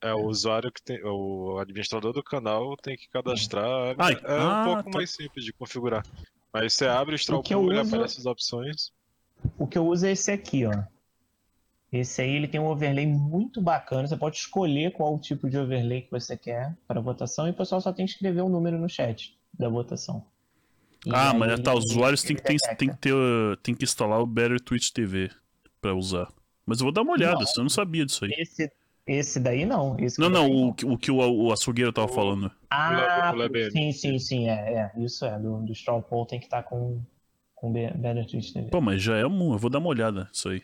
[SPEAKER 5] É o usuário que tem, o administrador do canal tem que cadastrar.
[SPEAKER 1] Ah,
[SPEAKER 5] é é
[SPEAKER 1] ah,
[SPEAKER 5] um pouco
[SPEAKER 1] tá.
[SPEAKER 5] mais simples de configurar. Mas você abre o Strawpool e
[SPEAKER 6] uso-
[SPEAKER 5] aparece as opções.
[SPEAKER 6] O que eu uso é esse aqui, ó. Esse aí ele tem um overlay muito bacana. Você pode escolher qual o tipo de overlay que você quer para votação e o pessoal só tem que escrever um número no chat da votação. E
[SPEAKER 1] Ah, mas tá, os usuários têm que, tem, tem que ter, tem que instalar o Better Twitch TV pra usar. Mas eu vou dar uma olhada,
[SPEAKER 6] Não.
[SPEAKER 1] eu não sabia disso aí.
[SPEAKER 6] Esse, esse daí não. Esse
[SPEAKER 1] Não,
[SPEAKER 6] que eu
[SPEAKER 1] não, o, que- o que o, o açougueiro tava
[SPEAKER 5] O-
[SPEAKER 1] falando.
[SPEAKER 6] Ah,
[SPEAKER 5] o
[SPEAKER 6] sim, sim, sim. É, é. Isso é. Do, do Straw Poll tem que estar com, com Be- Better Twitch TV.
[SPEAKER 1] Pô, mas já é um. Eu vou dar uma olhada isso aí.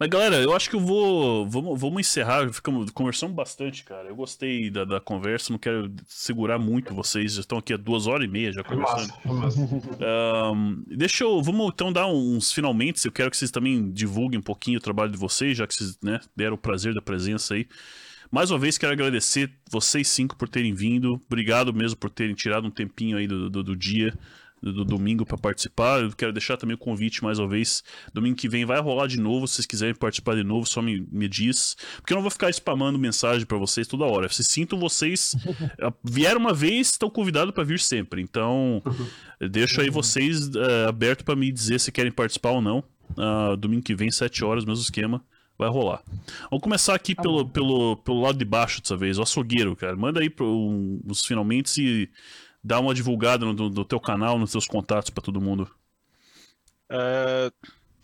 [SPEAKER 1] Mas galera, eu acho que eu vou. Vamos, vamos encerrar. Ficamos conversando bastante, cara. Eu gostei da, da conversa, não quero segurar muito vocês. Já estão aqui há duas horas e meia já
[SPEAKER 3] Foi
[SPEAKER 1] conversando.
[SPEAKER 3] massa, massa.
[SPEAKER 1] Ahn, deixa eu. Vamos então dar uns finalmente. Eu quero que vocês também divulguem um pouquinho o trabalho de vocês, já que vocês né, deram o prazer da presença aí. Mais uma vez, quero agradecer vocês cinco por terem vindo. Obrigado mesmo por terem tirado um tempinho aí do, do, do dia, do, do domingo para participar. Eu quero deixar também o convite mais uma vez. Domingo que vem vai rolar de novo. Se vocês quiserem participar de novo, só me, me diz. Porque eu não vou ficar spamando mensagem para vocês toda hora. Se sintam vocês. eh, Vieram uma vez, estão convidados para vir sempre. Então, deixo aí vocês eh, aberto para me dizer se querem participar ou não. Ah, domingo que vem, 7 horas, mesmo esquema. Vai rolar. Vamos começar aqui pelo, pelo, pelo lado de baixo dessa vez, o açougueiro, cara. Manda aí pro, um, os finalmente e dá uma divulgada no, no teu canal, nos teus contatos pra todo mundo.
[SPEAKER 5] É,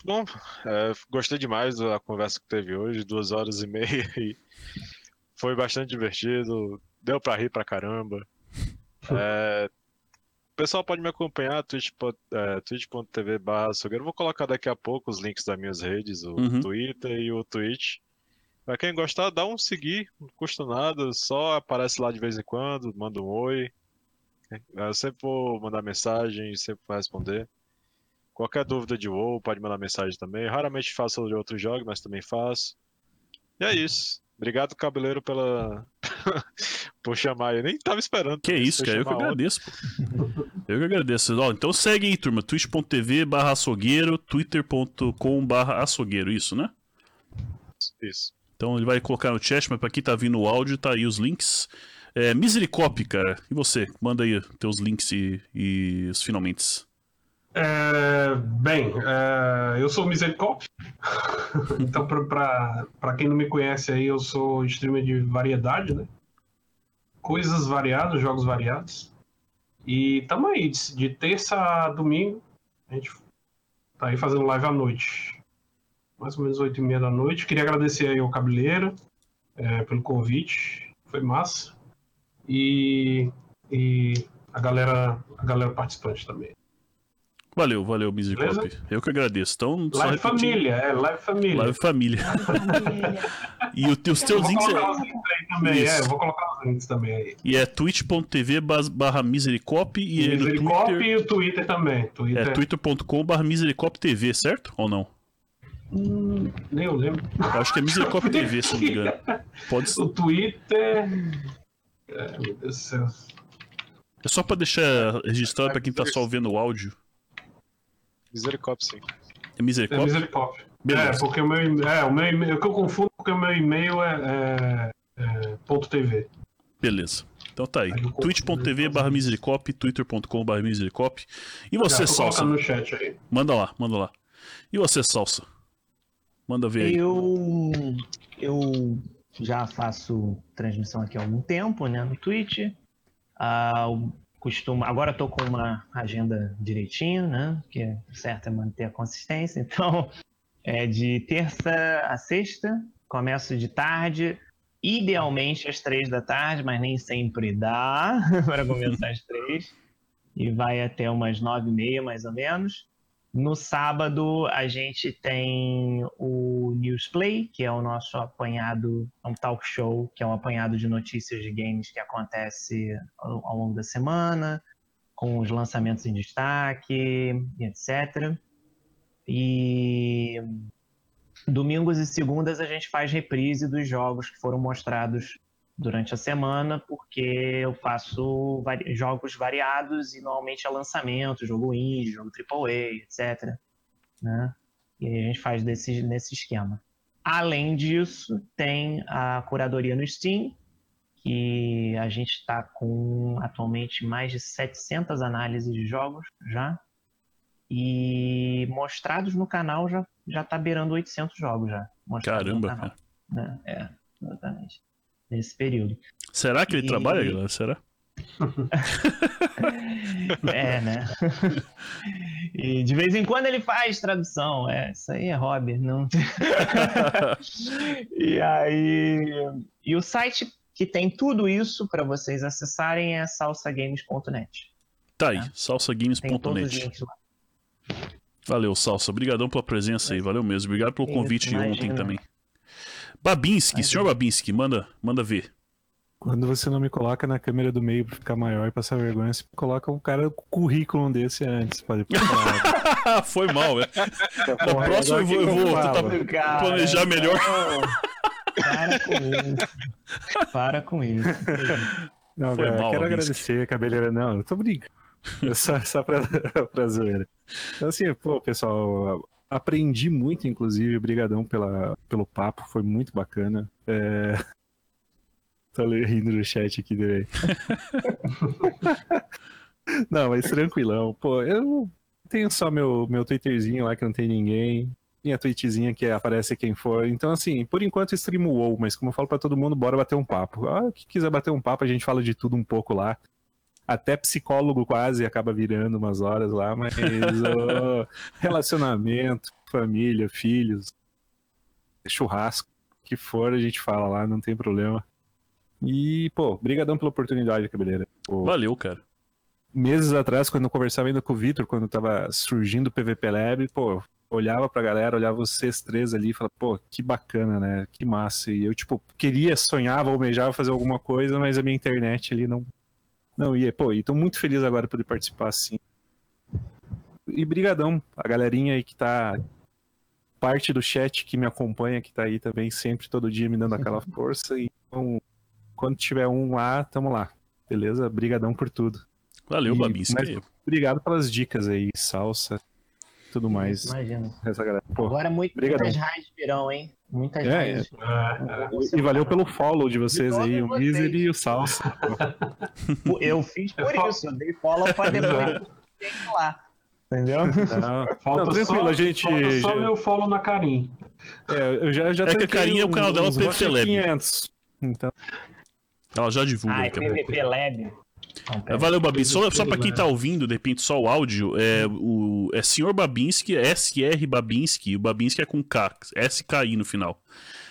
[SPEAKER 5] bom, é, gostei demais da conversa que teve hoje, duas horas e meia, e foi bastante divertido, deu pra rir pra caramba. É, o pessoal pode me acompanhar, twitch po- é, twitch.tv barra açougueiro. Vou colocar daqui a pouco os links das minhas redes, o
[SPEAKER 1] Uhum.
[SPEAKER 5] Twitter e o Twitch. Pra quem gostar, dá um seguir, não custa nada, só aparece lá de vez em quando, manda um oi. Eu sempre vou mandar mensagem, sempre vou responder. Qualquer dúvida de WoW, pode mandar mensagem também. Raramente faço de outros jogos, mas também faço. E é isso. Obrigado, cabeleiro, pela. por chamar. Eu nem tava esperando.
[SPEAKER 1] Que isso, cara, eu que agradeço. Eu que agradeço. Ó, então segue aí, turma, twitch.tv barra açougueiro, twitter.com barra açougueiro, isso, né?
[SPEAKER 5] Isso.
[SPEAKER 1] Então ele vai colocar no chat, mas pra quem tá vindo o áudio, tá aí os links. É, Misericop, cara. E você? Manda aí teus links e, e os finalmente.
[SPEAKER 3] É, bem, é, eu sou Misericop. então, para quem não me conhece aí, eu sou streamer de variedade, né? Coisas variadas, jogos variados. E tamo aí, de, de terça a domingo. A gente tá aí fazendo live à noite. Mais ou menos 8 e meia da noite. Queria agradecer aí ao Cabeleira é, pelo convite. Foi massa. E, e a galera, a galera participante também.
[SPEAKER 1] Valeu, valeu, Misericop. Eu que agradeço. Então,
[SPEAKER 3] Live
[SPEAKER 1] repetindo.
[SPEAKER 3] Família, é, Live Família.
[SPEAKER 1] Live Família. E o, os
[SPEAKER 3] Eu
[SPEAKER 1] teus
[SPEAKER 3] vou
[SPEAKER 1] links
[SPEAKER 3] colocar
[SPEAKER 1] é,
[SPEAKER 3] os links aí também,
[SPEAKER 1] Isso.
[SPEAKER 3] é, eu vou colocar os links também aí.
[SPEAKER 1] e é twitch.tv barra Misericop e aí no
[SPEAKER 3] Misericop
[SPEAKER 1] Twitter
[SPEAKER 3] e o Twitter também. Twitter.
[SPEAKER 1] é twitter.com barra Misericop TV, certo? Ou não?
[SPEAKER 3] Hum, nem eu lembro.
[SPEAKER 1] Eu acho que é Misericop TV, se não me engano. Pode ser.
[SPEAKER 3] O Twitter. É, meu Deus do céu.
[SPEAKER 1] É só pra deixar registrado pra quem tá só ouvindo o áudio.
[SPEAKER 5] Misericórdia, sim.
[SPEAKER 1] É
[SPEAKER 3] É
[SPEAKER 1] Misericop?
[SPEAKER 3] Misericop.
[SPEAKER 1] Beleza.
[SPEAKER 3] É, porque o meu e-mail. É, o meu e-mail. O que eu confundo porque o meu e-mail é. é, é ponto .tv.
[SPEAKER 1] Beleza. Então tá aí.
[SPEAKER 3] Aí eu
[SPEAKER 1] twitch.tv barra Misericop, twitter.com barra Misericop. E você, Salsa?
[SPEAKER 3] no chat aí.
[SPEAKER 1] Manda lá, manda lá. E você, Salsa? Manda ver aí.
[SPEAKER 6] Eu, eu já faço transmissão aqui há algum tempo, né, no Twitch. Ah, costumo, agora estou com uma agenda direitinho, né, que é certo é manter a consistência. Então, é de terça a sexta, começo de tarde. idealmente às três da tarde, mas nem sempre dá para começar às três. E vai até umas nove e meia, mais ou menos. No sábado, a gente tem o Newsplay, que é o nosso apanhado, é um talk show, que é um apanhado de notícias de games que acontece ao, ao longo da semana, com os lançamentos em destaque, etc. E domingos e segundas a gente faz reprise dos jogos que foram mostrados durante a semana, porque eu faço vari... jogos variados e normalmente é lançamento, jogo indie, jogo AAA, etc. Né? E aí a gente faz desse, nesse esquema. Além disso, tem a curadoria no Steam, que a gente está com atualmente mais de 700 análises de jogos já. E mostrados no canal já já tá beirando 800 jogos já.
[SPEAKER 1] Caramba, cara.
[SPEAKER 6] Né? É, exatamente. Nesse período.
[SPEAKER 1] Será que ele e... trabalha, galera? Será?
[SPEAKER 6] é, né? E de vez em quando ele faz tradução. É, isso aí é hobby. Não... e aí. E o site que tem tudo isso para vocês acessarem é salsagames.net.
[SPEAKER 1] Tá aí, tá? salsagames.net. Valeu, Salsa. Obrigadão pela presença aí. Valeu mesmo. Obrigado pelo convite de ontem também. Babinski, senhor Babinski, manda, manda ver.
[SPEAKER 4] Quando você não me coloca na câmera do meio pra ficar maior e passar vergonha, você coloca um cara com currículo desse antes. Pode
[SPEAKER 1] Foi mal, né? Na próxima eu vou, eu vou tentar planejar melhor.
[SPEAKER 6] Para com isso. Para com isso.
[SPEAKER 4] Não, Foi cara, mal, quero agradecer, cabeleira. Não, eu tô brincando. só, só pra, pra zoeira. Então, assim, pô, pessoal, aprendi muito, inclusive. Obrigadão pela, pelo papo, foi muito bacana. É... Tô rindo no chat aqui também. não, mas tranquilão. Pô, eu tenho só meu, meu Twitterzinho lá que não tem ninguém. Minha tweetzinha que aparece quem for. Então, assim, por enquanto streamo WoW, mas como eu falo pra todo mundo, bora bater um papo. Ah, que quiser bater um papo, a gente fala de tudo um pouco lá até psicólogo quase acaba virando umas horas lá, mas oh, relacionamento, família, filhos, churrasco, que for a gente fala lá, não tem problema. E, pô, brigadão pela oportunidade, cabeleira. Pô,
[SPEAKER 1] Valeu, cara.
[SPEAKER 4] Meses atrás, quando eu conversava ainda com o Vitor, quando tava surgindo o PVP Lab, pô, olhava pra galera, olhava vocês três ali e falava, pô, que bacana, né? Que massa. E eu, tipo, queria, sonhava, almejava fazer alguma coisa, mas a minha internet ali não, não, e, pô, e tô muito feliz agora por poder participar assim. E brigadão, a galerinha aí que tá parte do chat que me acompanha, que tá aí também sempre, todo dia me dando aquela força. Então, quando tiver um lá, tamo lá. Beleza? Brigadão por tudo.
[SPEAKER 1] Valeu, Babinski.
[SPEAKER 4] Obrigado pelas dicas aí, salsa, tudo mais.
[SPEAKER 6] Imagina. Essa galera. Pô, Agora muito, muitas raids virão, hein? Muitas é,
[SPEAKER 4] raids. É. E valeu pelo follow de vocês aí, o Miser e o Salsa.
[SPEAKER 6] eu fiz por isso, eu dei follow pra depois lá. Entendeu?
[SPEAKER 3] Não, falta não, tranquilo, só, a gente. Falta só meu follow na Karim.
[SPEAKER 1] É, eu já, já é que a Karim é o canal dela PVP Lab. Então. Ela já divulga.
[SPEAKER 6] Ah, é PVP Lab.
[SPEAKER 1] É, valeu, Babi. Só, só pra quem tá ouvindo, de repente, só o áudio, é o é Sr. Babinski, SR Babinski, o Babinski é com K, SKI no final.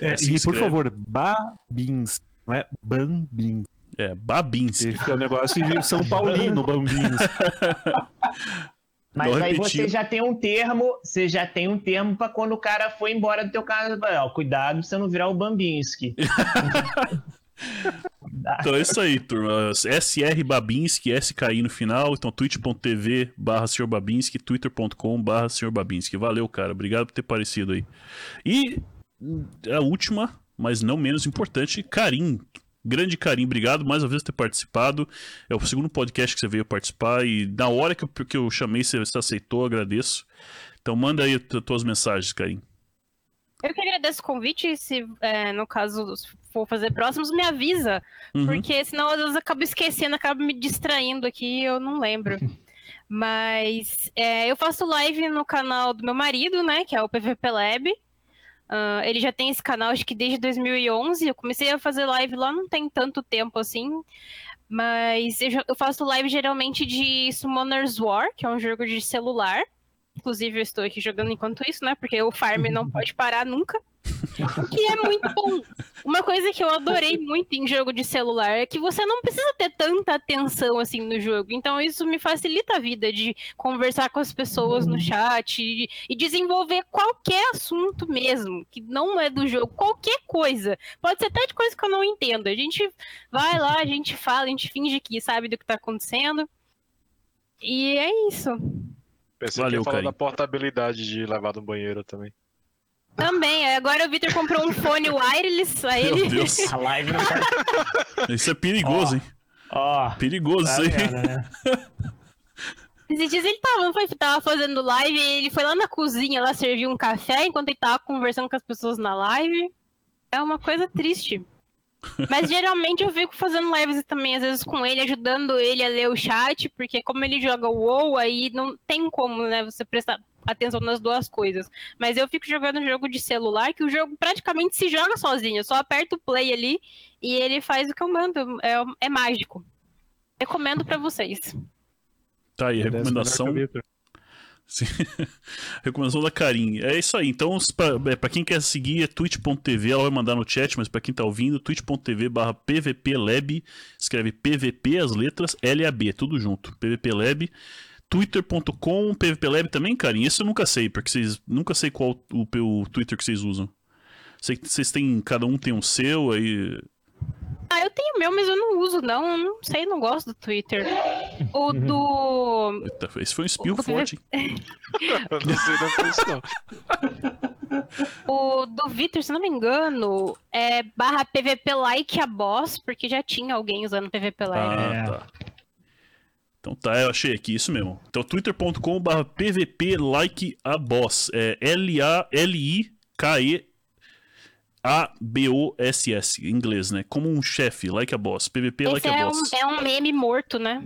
[SPEAKER 4] É, assim e por favor, Babinski, não é Bambinski.
[SPEAKER 1] É, Babinski.
[SPEAKER 4] Esse é o negócio de São Paulino, Bambinski.
[SPEAKER 6] Mas aí você já tem um termo, você já tem um termo para quando o cara foi embora do teu carro, ó, cuidado pra você não virar o Bambinski.
[SPEAKER 1] Então é isso aí, turma. SR Babinski, SKI no final. Então, twitch.tv barra Sr. Babinski, twitter.com barra Sr. Babinski. Valeu, cara. Obrigado por ter aparecido aí. E a última, mas não menos importante, Karim. Grande Karim, obrigado mais uma vez por ter participado. É o segundo podcast que você veio participar e na hora que eu, que eu chamei, você, você aceitou, agradeço. Então manda aí as tuas mensagens, Karim.
[SPEAKER 2] Eu que agradeço o convite. Se, é, no caso, for fazer próximos, me avisa. Uhum. Porque senão às vezes eu acabo esquecendo, acabo me distraindo aqui eu não lembro. Mas é, eu faço live no canal do meu marido, né? Que é o PVP Lab. Uh, ele já tem esse canal, acho que desde 2011. Eu comecei a fazer live lá, não tem tanto tempo assim. Mas eu, eu faço live geralmente de Summoner's War, que é um jogo de celular. Inclusive, eu estou aqui jogando enquanto isso, né? Porque o farm não pode parar nunca. Que é muito bom. Uma coisa que eu adorei muito em jogo de celular é que você não precisa ter tanta atenção assim no jogo. Então isso me facilita a vida de conversar com as pessoas no chat e, e desenvolver qualquer assunto mesmo, que não é do jogo, qualquer coisa. Pode ser até de coisa que eu não entendo. A gente vai lá, a gente fala, a gente finge que sabe do que tá acontecendo. E é isso.
[SPEAKER 5] Pensei
[SPEAKER 1] Valeu,
[SPEAKER 5] que ia falar da portabilidade de levar no banheiro também.
[SPEAKER 2] Também, agora o Victor comprou um fone wireless, aí
[SPEAKER 1] Meu
[SPEAKER 2] ele.
[SPEAKER 1] Deus.
[SPEAKER 6] A live não tá.
[SPEAKER 1] Isso é perigoso, hein?
[SPEAKER 6] Ó,
[SPEAKER 1] Perigoso
[SPEAKER 6] tá
[SPEAKER 1] isso aí.
[SPEAKER 6] vendo, né?
[SPEAKER 2] Esses dias ele tava, foi, tava fazendo live, ele foi lá na cozinha lá servir um café enquanto ele tava conversando com as pessoas na live. É uma coisa triste. Mas geralmente eu fico fazendo lives também, às vezes com ele, ajudando ele a ler o chat, porque como ele joga o WoW, aí não tem como, né, você prestar atenção nas duas coisas. Mas eu fico jogando jogo de celular, que o jogo praticamente se joga sozinho. Eu só aperto o play ali e ele faz o que eu mando. É, é mágico. Recomendo pra vocês.
[SPEAKER 1] Tá aí,
[SPEAKER 4] Merece
[SPEAKER 1] recomendação.
[SPEAKER 4] melhor que o Vitor.
[SPEAKER 1] Sim. Recomendação da Karim. É isso aí. Então, pra, é, quem quer seguir, é twitch.tv. Ela vai mandar no chat, mas pra quem tá ouvindo, twitch.tv barra pvplab. Escreve PVP, as letras, L-A-B, tudo junto. PVPlab. Twitter.com, PVPlab também, Karim. Esse eu nunca sei, porque vocês. Nunca sei qual o, o Twitter que vocês usam. Sei que vocês têm. Cada um tem um seu, aí.
[SPEAKER 2] Ah, eu tenho o meu, mas eu não uso, não. Eu Não sei, não gosto do Twitter. O do.
[SPEAKER 1] Eita, esse foi um espirro
[SPEAKER 2] O
[SPEAKER 1] forte, hein?
[SPEAKER 5] Eu não sei da não.
[SPEAKER 2] O do Vitor, se não me engano, é barra PVP like a boss, porque já tinha alguém usando PVP like.
[SPEAKER 1] Ah,
[SPEAKER 6] É.
[SPEAKER 1] tá. Então tá, eu achei aqui, isso mesmo. Então twitter.com barra pvp like a boss. É L-A-L-I-K-E A-B-O-S-S, em inglês, né? Como um chefe, like a boss. PVP
[SPEAKER 2] Esse
[SPEAKER 1] like a
[SPEAKER 2] é um,
[SPEAKER 1] boss.
[SPEAKER 2] é um meme morto, né?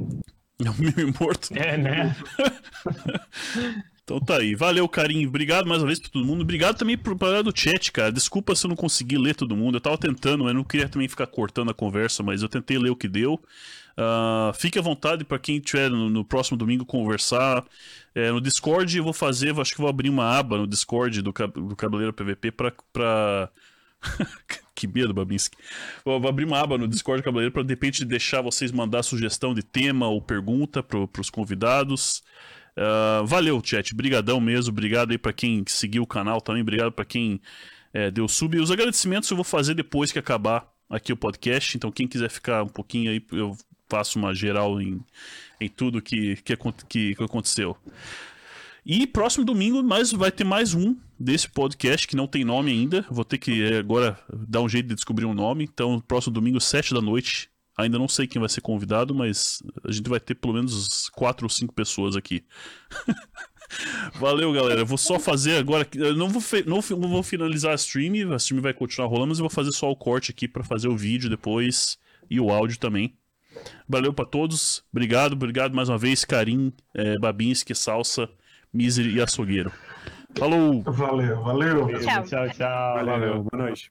[SPEAKER 1] É um meme morto.
[SPEAKER 6] É, né?
[SPEAKER 1] Então tá aí. Valeu, carinho. Obrigado mais uma vez pra todo mundo. Obrigado também por galera do chat, cara. Desculpa se eu não consegui ler todo mundo. Eu tava tentando, mas não queria também ficar cortando a conversa, mas eu tentei ler o que deu. Ah, fique à vontade pra quem tiver no, no próximo domingo conversar. É, no Discord eu vou fazer, acho que vou abrir uma aba no Discord do, do Cabeleiro PVP pra. que medo, Babinski. Vou abrir uma aba no Discord do Cabeleiro pra de repente deixar vocês mandar sugestão de tema ou pergunta pro, pros convidados. Ah, valeu, chat. Brigadão mesmo. Obrigado aí pra quem seguiu o canal também. Obrigado pra quem é, deu sub. E os agradecimentos eu vou fazer depois que acabar aqui o podcast. Então, quem quiser ficar um pouquinho aí, eu faço uma geral em, em tudo que, que, que, que aconteceu. E próximo domingo mais, vai ter mais um desse podcast que não tem nome ainda. Vou ter que é, agora dar um jeito de descobrir um nome. Então, próximo domingo, 7 da noite. Ainda não sei quem vai ser convidado, mas a gente vai ter pelo menos quatro ou cinco pessoas aqui. Valeu, galera. Vou só fazer agora. Eu não vou, não, não vou finalizar a stream. A stream vai continuar rolando, mas eu vou fazer só o corte aqui pra fazer o vídeo depois e o áudio também. Valeu pra todos. Obrigado, obrigado mais uma vez, Karim, é, Babinski, Salsa, Misery e Açougueiro. Falou!
[SPEAKER 3] Valeu, valeu.
[SPEAKER 2] Tchau.
[SPEAKER 6] Tchau, tchau.
[SPEAKER 4] Valeu, boa noite.